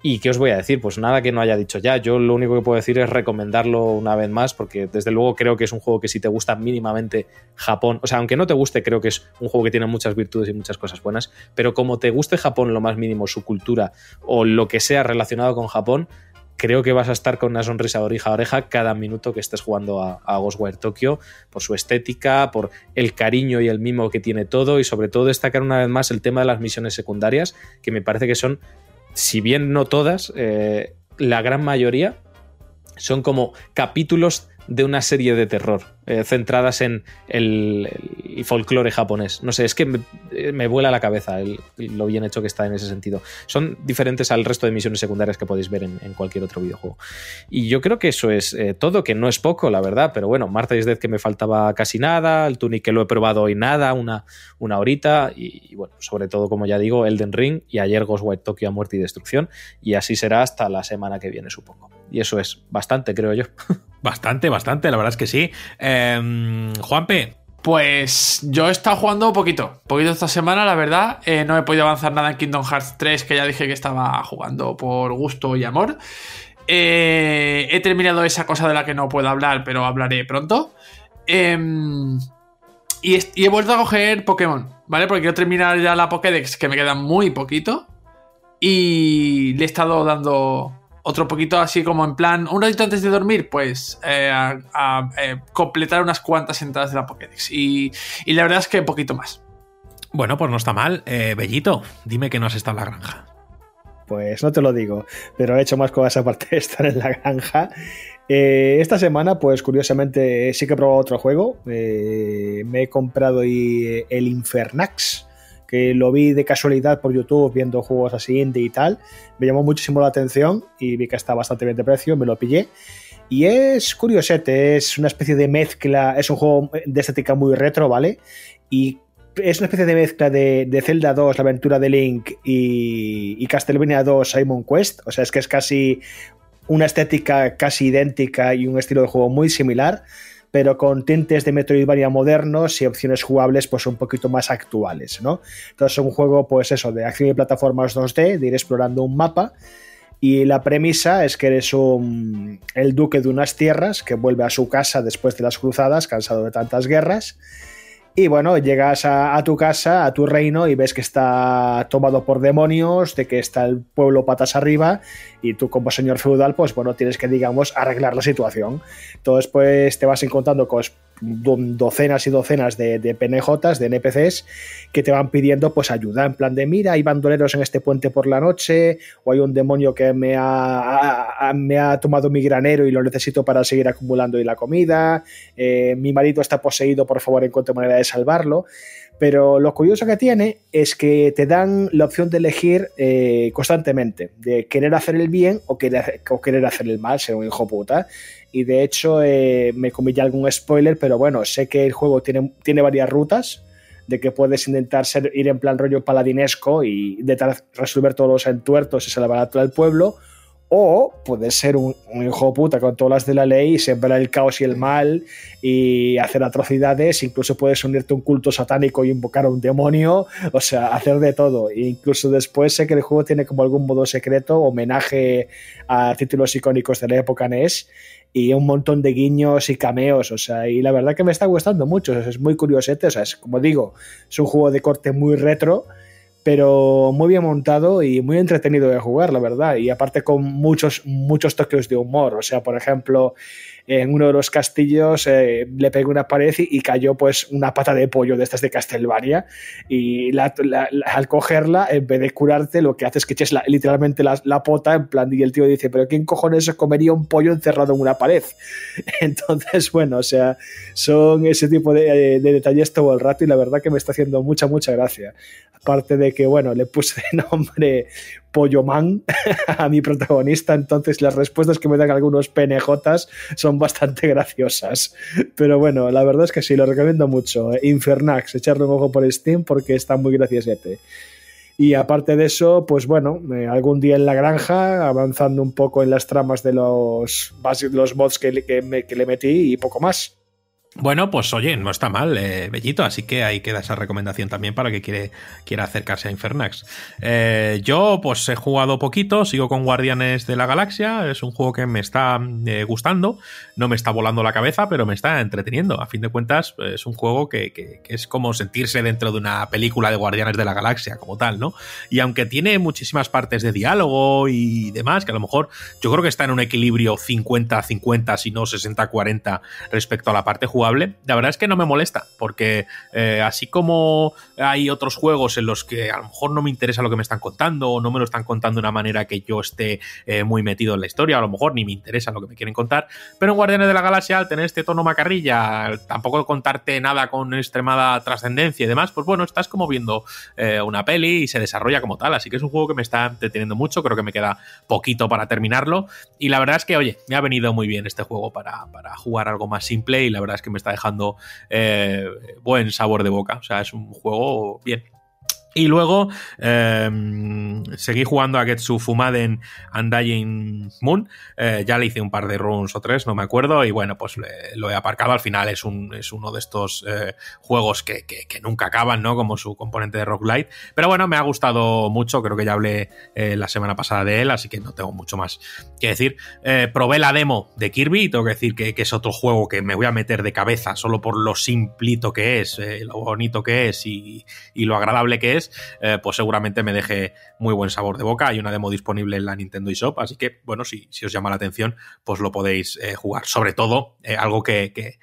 Y qué os voy a decir, pues nada que no haya dicho ya. Yo lo único que puedo decir es recomendarlo una vez más, porque desde luego creo que es un juego que si te gusta mínimamente Japón, o sea, aunque no te guste, creo que es un juego que tiene muchas virtudes y muchas cosas buenas, pero como te guste Japón lo más mínimo, su cultura o lo que sea relacionado con Japón, creo que vas a estar con una sonrisa de oreja a oreja cada minuto que estés jugando a, a Ghostwire Tokyo, por su estética, por el cariño y el mimo que tiene todo, y sobre todo destacar una vez más el tema de las misiones secundarias, que me parece que son, si bien no todas, eh, la gran mayoría son como capítulos de una serie de terror eh, centradas en el, folclore japonés. No sé, es que me, eh, me vuela la cabeza el- lo bien hecho que está en ese sentido. Son diferentes al resto de misiones secundarias que podéis ver en, cualquier otro videojuego. Y yo creo que eso es eh, todo, que no es poco, la verdad, pero bueno, Marta is Dead que me faltaba casi nada, el Tunic que lo he probado hoy nada, una, una horita, y, y bueno, sobre todo, como ya digo, Elden Ring y ayer Ghostwire Tokyo a muerte y destrucción, y así será hasta la semana que viene, supongo. Y eso es bastante, creo yo. Bastante, bastante, la verdad es que sí. Eh, Juanpe. Pues yo he estado jugando poquito, poquito esta semana, la verdad. Eh, no he podido avanzar nada en Kingdom Hearts 3, que ya dije que estaba jugando por gusto y amor. Eh, he terminado esa cosa de la que no puedo hablar, pero hablaré pronto. Em, y, y he vuelto a coger Pokémon, ¿vale? Porque quiero terminar ya la Pokédex, que me queda muy poquito. Y le he estado dando otro poquito así como en plan, un ratito antes de dormir, pues eh, a, a, eh, completar unas cuantas entradas de la Pokédex. Y, y la verdad es que poquito más. Bueno, pues no está mal. Eh, Bellito, dime que no has estado en la granja. Pues no te lo digo, pero he hecho más cosas aparte de estar en la granja. Eh, esta semana, pues curiosamente, sí que he probado otro juego. Eh, me he comprado y- el Infernax, que lo vi de casualidad por YouTube viendo juegos así indie y tal. Me llamó muchísimo la atención y vi que está bastante bien de precio, me lo pillé. Y es curiosete, es una especie de mezcla, es un juego de estética muy retro, ¿vale? Y es una especie de mezcla de, de Zelda 2, la aventura de Link, y, y Castlevania 2, Simon Quest. O sea, es que es casi una estética casi idéntica y un estilo de juego muy similar, pero con tintes de Metroidvania modernos y opciones jugables pues un poquito más actuales, ¿no? Entonces es un juego, pues eso, de acción y plataformas 2D, de ir explorando un mapa. Y la premisa es que eres un, el duque de unas tierras que vuelve a su casa después de las cruzadas, cansado de tantas guerras. Y bueno, llegas a, tu casa, a tu reino, y ves que está tomado por demonios, de que está el pueblo patas arriba, y tú como señor feudal, pues bueno, tienes que, digamos, arreglar la situación. Entonces, pues te vas encontrando con docenas y docenas de, PNJs, de NPCs, que te van pidiendo pues ayuda, en plan de, mira, hay bandoleros en este puente por la noche, o hay un demonio que me ha- me ha tomado mi granero y lo necesito para seguir acumulando y la comida, eh, mi marido está poseído, por favor, encuentre manera de salvarlo. Pero lo curioso que tiene es que te dan la opción de elegir eh, constantemente, de querer hacer el bien o querer, o querer hacer el mal, ser un hijo puta. Y de hecho, eh, me comí ya algún spoiler, pero bueno, sé que el juego tiene, tiene varias rutas, de que puedes intentar ser, ir en plan rollo paladinesco y intentar resolver todos los entuertos y salvar a todo el pueblo, o puedes ser un, un hijo puta con todas las de la ley y sembrar el caos y el mal y hacer atrocidades, incluso puedes unirte a un culto satánico y invocar a un demonio, o sea, hacer de todo. E incluso después sé que el juego tiene como algún modo secreto, homenaje a títulos icónicos de la época NES y un montón de guiños y cameos, o sea, y la verdad que me está gustando mucho, es muy curiosete, o sea, es como digo, es un juego de corte muy retro, pero muy bien montado y muy entretenido de jugar, la verdad. Y aparte con muchos, muchos toques de humor. O sea, por ejemplo, en uno de los castillos eh, le pegué una pared y, cayó pues una pata de pollo de estas de Castelvania. Y al cogerla, en vez de curarte, lo que hace es que eches literalmente la, pota, en plan, y el tío dice, pero ¿quién cojones comería un pollo encerrado en una pared? Entonces, bueno, o sea, son ese tipo de, de detalles todo el rato y la verdad que me está haciendo mucha, mucha gracia. Aparte de que, bueno, le puse nombre Pollo Man a mi protagonista, entonces las respuestas que me dan algunos PNJs son bastante graciosas. Pero bueno, la verdad es que sí, lo recomiendo mucho. Infernax, echarle un ojo por Steam porque está muy graciosete. Y aparte de eso, pues bueno, eh, algún día en la granja, avanzando un poco en las tramas de los, los mods que, que le metí y poco más. Bueno, pues oye, no está mal, eh, Bellito, así que ahí queda esa recomendación también para que quiera acercarse a Infernax. Eh, yo, pues he jugado poquito, sigo con Guardianes de la Galaxia, es un juego que me está eh, gustando, no me está volando la cabeza, pero me está entreteniendo. A fin de cuentas, es un juego que, que- es como sentirse dentro de una película de Guardianes de la Galaxia, como tal, ¿no? Y aunque tiene muchísimas partes de diálogo y demás, que a lo mejor yo creo que está en un equilibrio 50-50, si no 60-40 respecto a la parte jugable, la verdad es que no me molesta, porque eh, así como hay otros juegos en los que a lo mejor no me interesa lo que me están contando o no me lo están contando de una manera que yo esté eh, muy metido en la historia, a lo mejor ni me interesa lo que me quieren contar, pero en Guardianes de la Galaxia, al tener este tono macarrilla, tampoco contarte nada con extremada trascendencia y demás, pues bueno, estás como viendo eh, una peli y se desarrolla como tal, así que es un juego que me está entreteniendo mucho, creo que me queda poquito para terminarlo y la verdad es que, oye, me ha venido muy bien este juego para, para jugar algo más simple y la verdad es que me está dejando eh, buen sabor de boca, o sea, es un juego bien. Y luego eh, seguí jugando a Getsu Fumaden Undying Moon. Eh, ya le hice un par de runs o tres, no me acuerdo. Y bueno, pues lo he aparcado. Al final es, un, es uno de estos eh, juegos que, que- nunca acaban, ¿no? Como su componente de roguelite. Pero bueno, me ha gustado mucho. Creo que ya hablé eh, la semana pasada de él, así que no tengo mucho más que decir. Probé la demo de Kirby y tengo que decir que, que es otro juego que me voy a meter de cabeza solo por lo simplito que es, lo bonito que es y, y lo agradable que es, eh, pues seguramente me deje muy buen sabor de boca. Hay una demo disponible en la Nintendo eShop, así que, bueno, si, si os llama la atención, pues lo podéis eh, jugar. Sobre todo, eh, algo que, que,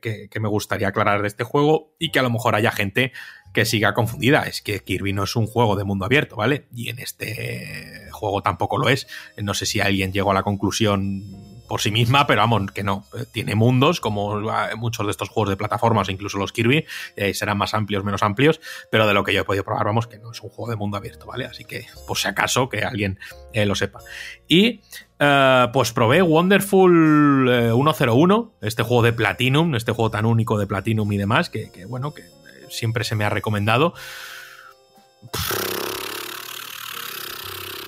que- que me gustaría aclarar de este juego y que a lo mejor haya gente que siga confundida. Es que Kirby no es un juego de mundo abierto, ¿vale? Y en este juego tampoco lo es. No sé si alguien llegó a la conclusión por sí misma, pero vamos, que no. Eh, Tiene mundos, como eh, muchos de estos juegos de plataformas, incluso los Kirby, eh, serán más amplios, menos amplios, pero de lo que yo he podido probar, vamos, que no es un juego de mundo abierto, ¿vale? Así que, por si acaso, que alguien eh, lo sepa. Y pues probé Wonderful eh, 101, este juego de Platinum, este juego tan único de Platinum y demás, que, bueno, que siempre se me ha recomendado.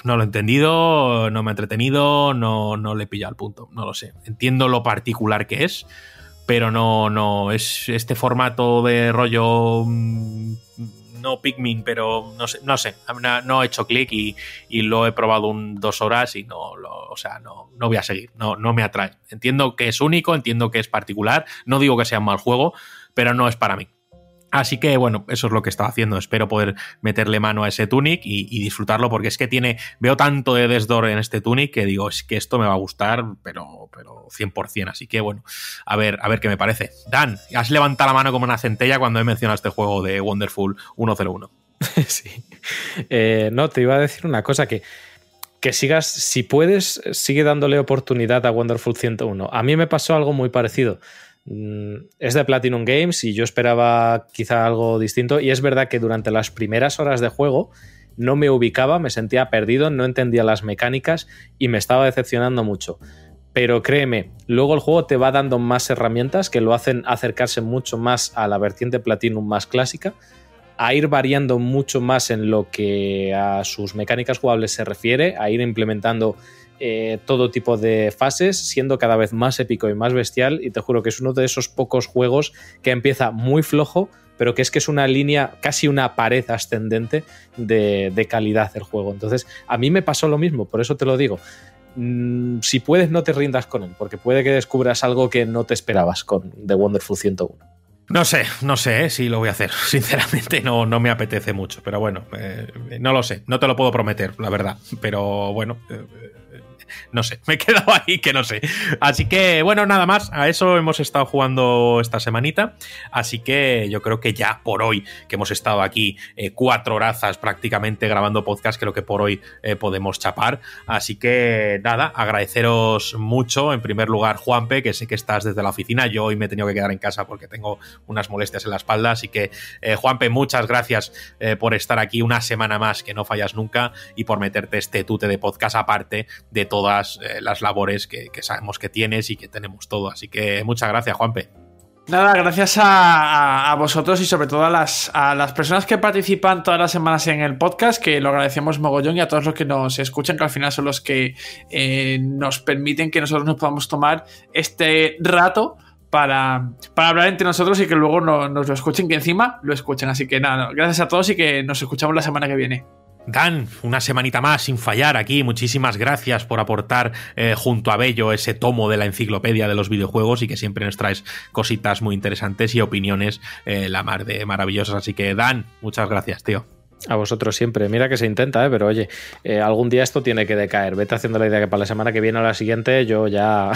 No lo he entendido, no me ha entretenido, no, no le he pillado al punto, no lo sé. Entiendo lo particular que es, pero no, no, es este formato de rollo. mm, No Pikmin, pero no sé, no sé, no he hecho clic y, y lo he probado un, dos horas y no, lo, o sea, no, no voy a seguir, no, no me atrae. Entiendo que es único, entiendo que es particular, no digo que sea un mal juego, pero no es para mí. Así que bueno, eso es lo que estaba haciendo. Espero poder meterle mano a ese Tunic y, disfrutarlo, porque es que tiene. Veo tanto de Desdor en este Tunic que digo, es que esto me va a gustar, pero, pero 100%. Así que bueno, a ver, a ver qué me parece. Dan, has levantado la mano como una centella cuando he mencionado este juego de Wonderful 101. sí. Eh, no, te iba a decir una cosa que. Que sigas, si puedes, sigue dándole oportunidad a Wonderful 101. A mí me pasó algo muy parecido. Mm, Es de Platinum Games y yo esperaba quizá algo distinto. Y es verdad que durante las primeras horas de juego no me ubicaba, me sentía perdido, no entendía las mecánicas y me estaba decepcionando mucho. Pero créeme, luego el juego te va dando más herramientas que lo hacen acercarse mucho más a la vertiente Platinum más clásica, a ir variando mucho más en lo que a sus mecánicas jugables se refiere, a ir implementando eh, todo tipo de fases, siendo cada vez más épico y más bestial. Y te juro que es uno de esos pocos juegos que empieza muy flojo, pero que es que es una línea, casi una pared ascendente de, calidad el juego. Entonces, a mí me pasó lo mismo, por eso te lo digo. Mm, si puedes, no te rindas con él, porque puede que descubras algo que no te esperabas con The Wonderful 101. No sé, no sé eh, si lo voy a hacer. Sinceramente, no, no me apetece mucho. Pero bueno, eh, no lo sé. No te lo puedo prometer, la verdad. Pero bueno. no sé, me he quedado ahí que no sé. Así que, bueno, nada más. A eso hemos estado jugando esta semanita. Así que yo creo que ya por hoy, que hemos estado aquí eh, cuatro horazas prácticamente grabando podcast, creo que por hoy eh, podemos chapar. Así que, nada, agradeceros mucho. En primer lugar, Juanpe, que sé que estás desde la oficina. Yo hoy me he tenido que quedar en casa porque tengo unas molestias en la espalda. Así que, eh, Juanpe, muchas gracias por estar aquí una semana más, que no fallas nunca, y por meterte este tute de podcast aparte de todas eh, las labores que, sabemos que tienes y que tenemos todo. Así que muchas gracias, Juanpe. Nada, gracias a vosotros y sobre todo a las, a las personas que participan todas las semanas en el podcast, que lo agradecemos mogollón, y a todos los que nos escuchan, que al final son los que eh, nos permiten que nosotros nos podamos tomar este rato para, para hablar entre nosotros y que luego no- nos lo escuchen, que encima lo escuchen. Así que nada, gracias a todos y que nos escuchamos la semana que viene. Dan, una semanita más sin fallar aquí. Muchísimas gracias por aportar eh, junto a Bello ese tomo de la enciclopedia de los videojuegos y que siempre nos traes cositas muy interesantes y opiniones eh, la mar de maravillosas. Así que Dan, muchas gracias, tío. A vosotros siempre. Mira que se intenta, ¿eh? pero oye, eh, algún día esto tiene que decaer. Vete haciendo la idea que para la semana que viene o la siguiente yo ya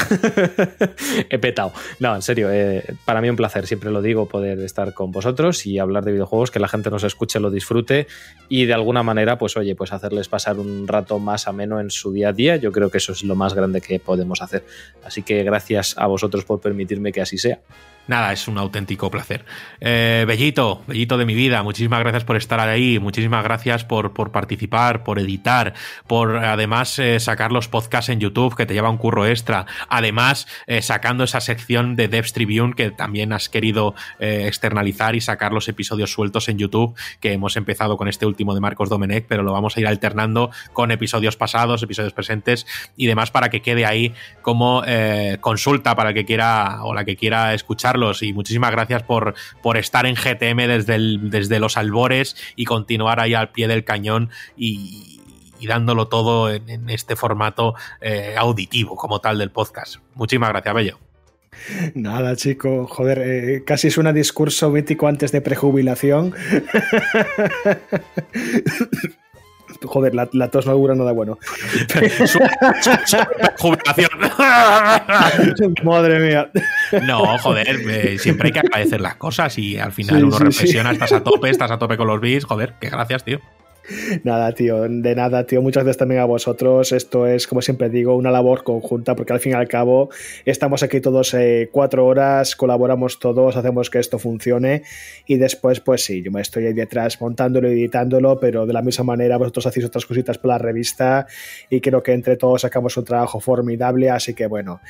he petado. No, en serio, eh, para mí un placer, siempre lo digo, poder estar con vosotros y hablar de videojuegos, que la gente nos escuche, lo disfrute y de alguna manera, pues oye, pues hacerles pasar un rato más ameno en su día a día. Yo creo que eso es lo más grande que podemos hacer. Así que gracias a vosotros por permitirme que así sea. Nada, es un auténtico placer. Eh, Bellito, Bellito de mi vida, muchísimas gracias por estar ahí, muchísimas gracias por, por participar, por editar, por además eh, sacar los podcasts en YouTube, que te lleva un curro extra. Además, eh, sacando esa sección de Devs Tribune que también has querido externalizar y sacar los episodios sueltos en YouTube, que hemos empezado con este último de Marcos Domenech, pero lo vamos a ir alternando con episodios pasados, episodios presentes y demás para que quede ahí como consulta para el que quiera o la que quiera escucharlos. Y muchísimas gracias por, por estar en GTM desde, desde los albores y continuar ahí al pie del cañón y, dándolo todo en, en este formato eh, auditivo como tal del podcast. Muchísimas gracias, Bello. Nada, chico, joder, eh, casi es un discurso mítico antes de prejubilación. joder, la, la tos no dura nada bueno. Jubilación. Madre mía. No, joder, eh, siempre hay que agradecer las cosas y al final Sí, uno sí, reflexiona, sí. estás a tope, estás a tope con los bits, joder, qué gracias, tío. Nada, tío, de nada, tío. Muchas gracias también a vosotros. Esto es, como siempre digo, una labor conjunta, porque al fin y al cabo estamos aquí todos eh, cuatro horas, colaboramos todos, hacemos que esto funcione y después, pues sí, yo me estoy ahí detrás montándolo y editándolo, pero de la misma manera vosotros hacéis otras cositas para la revista y creo que entre todos sacamos un trabajo formidable, así que bueno.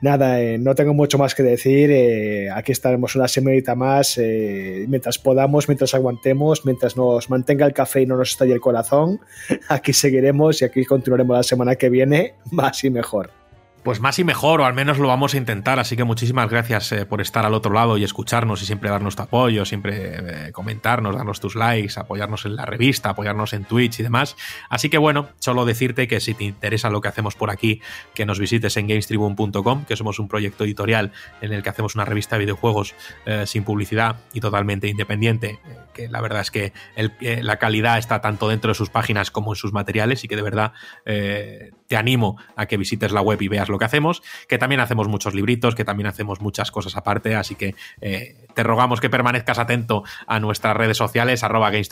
Nada, eh, no tengo mucho más que decir. eh, aquí estaremos una semanita más eh, mientras podamos, mientras aguantemos, mientras nos mantenga el café y no nos estalle el corazón. Aquí seguiremos y aquí continuaremos la semana que viene más y mejor. Pues más y mejor, o al menos lo vamos a intentar. Así que muchísimas gracias eh, por estar al otro lado y escucharnos y siempre darnos tu apoyo, siempre eh, comentarnos, darnos tus likes, apoyarnos en la revista, apoyarnos en Twitch y demás. Así que bueno, solo decirte que si te interesa lo que hacemos por aquí, que nos visites en gamestribune.com, que somos un proyecto editorial en el que hacemos una revista de videojuegos eh, sin publicidad y totalmente independiente, que la verdad es que la calidad está tanto dentro de sus páginas como en sus materiales y que de verdad te animo a que visites la web y veas lo que hacemos, que también hacemos muchos libritos, que también hacemos muchas cosas aparte, así que eh, te rogamos que permanezcas atento a nuestras redes sociales, arroba Games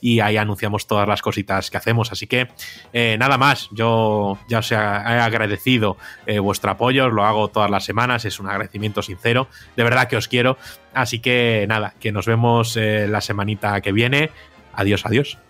y ahí anunciamos todas las cositas que hacemos. Así que eh, nada más, yo ya os he agradecido eh, vuestro apoyo, os lo hago todas las semanas, es un agradecimiento sincero, de verdad que os quiero, así que nada, que nos vemos la semanita que viene. Adiós, adiós.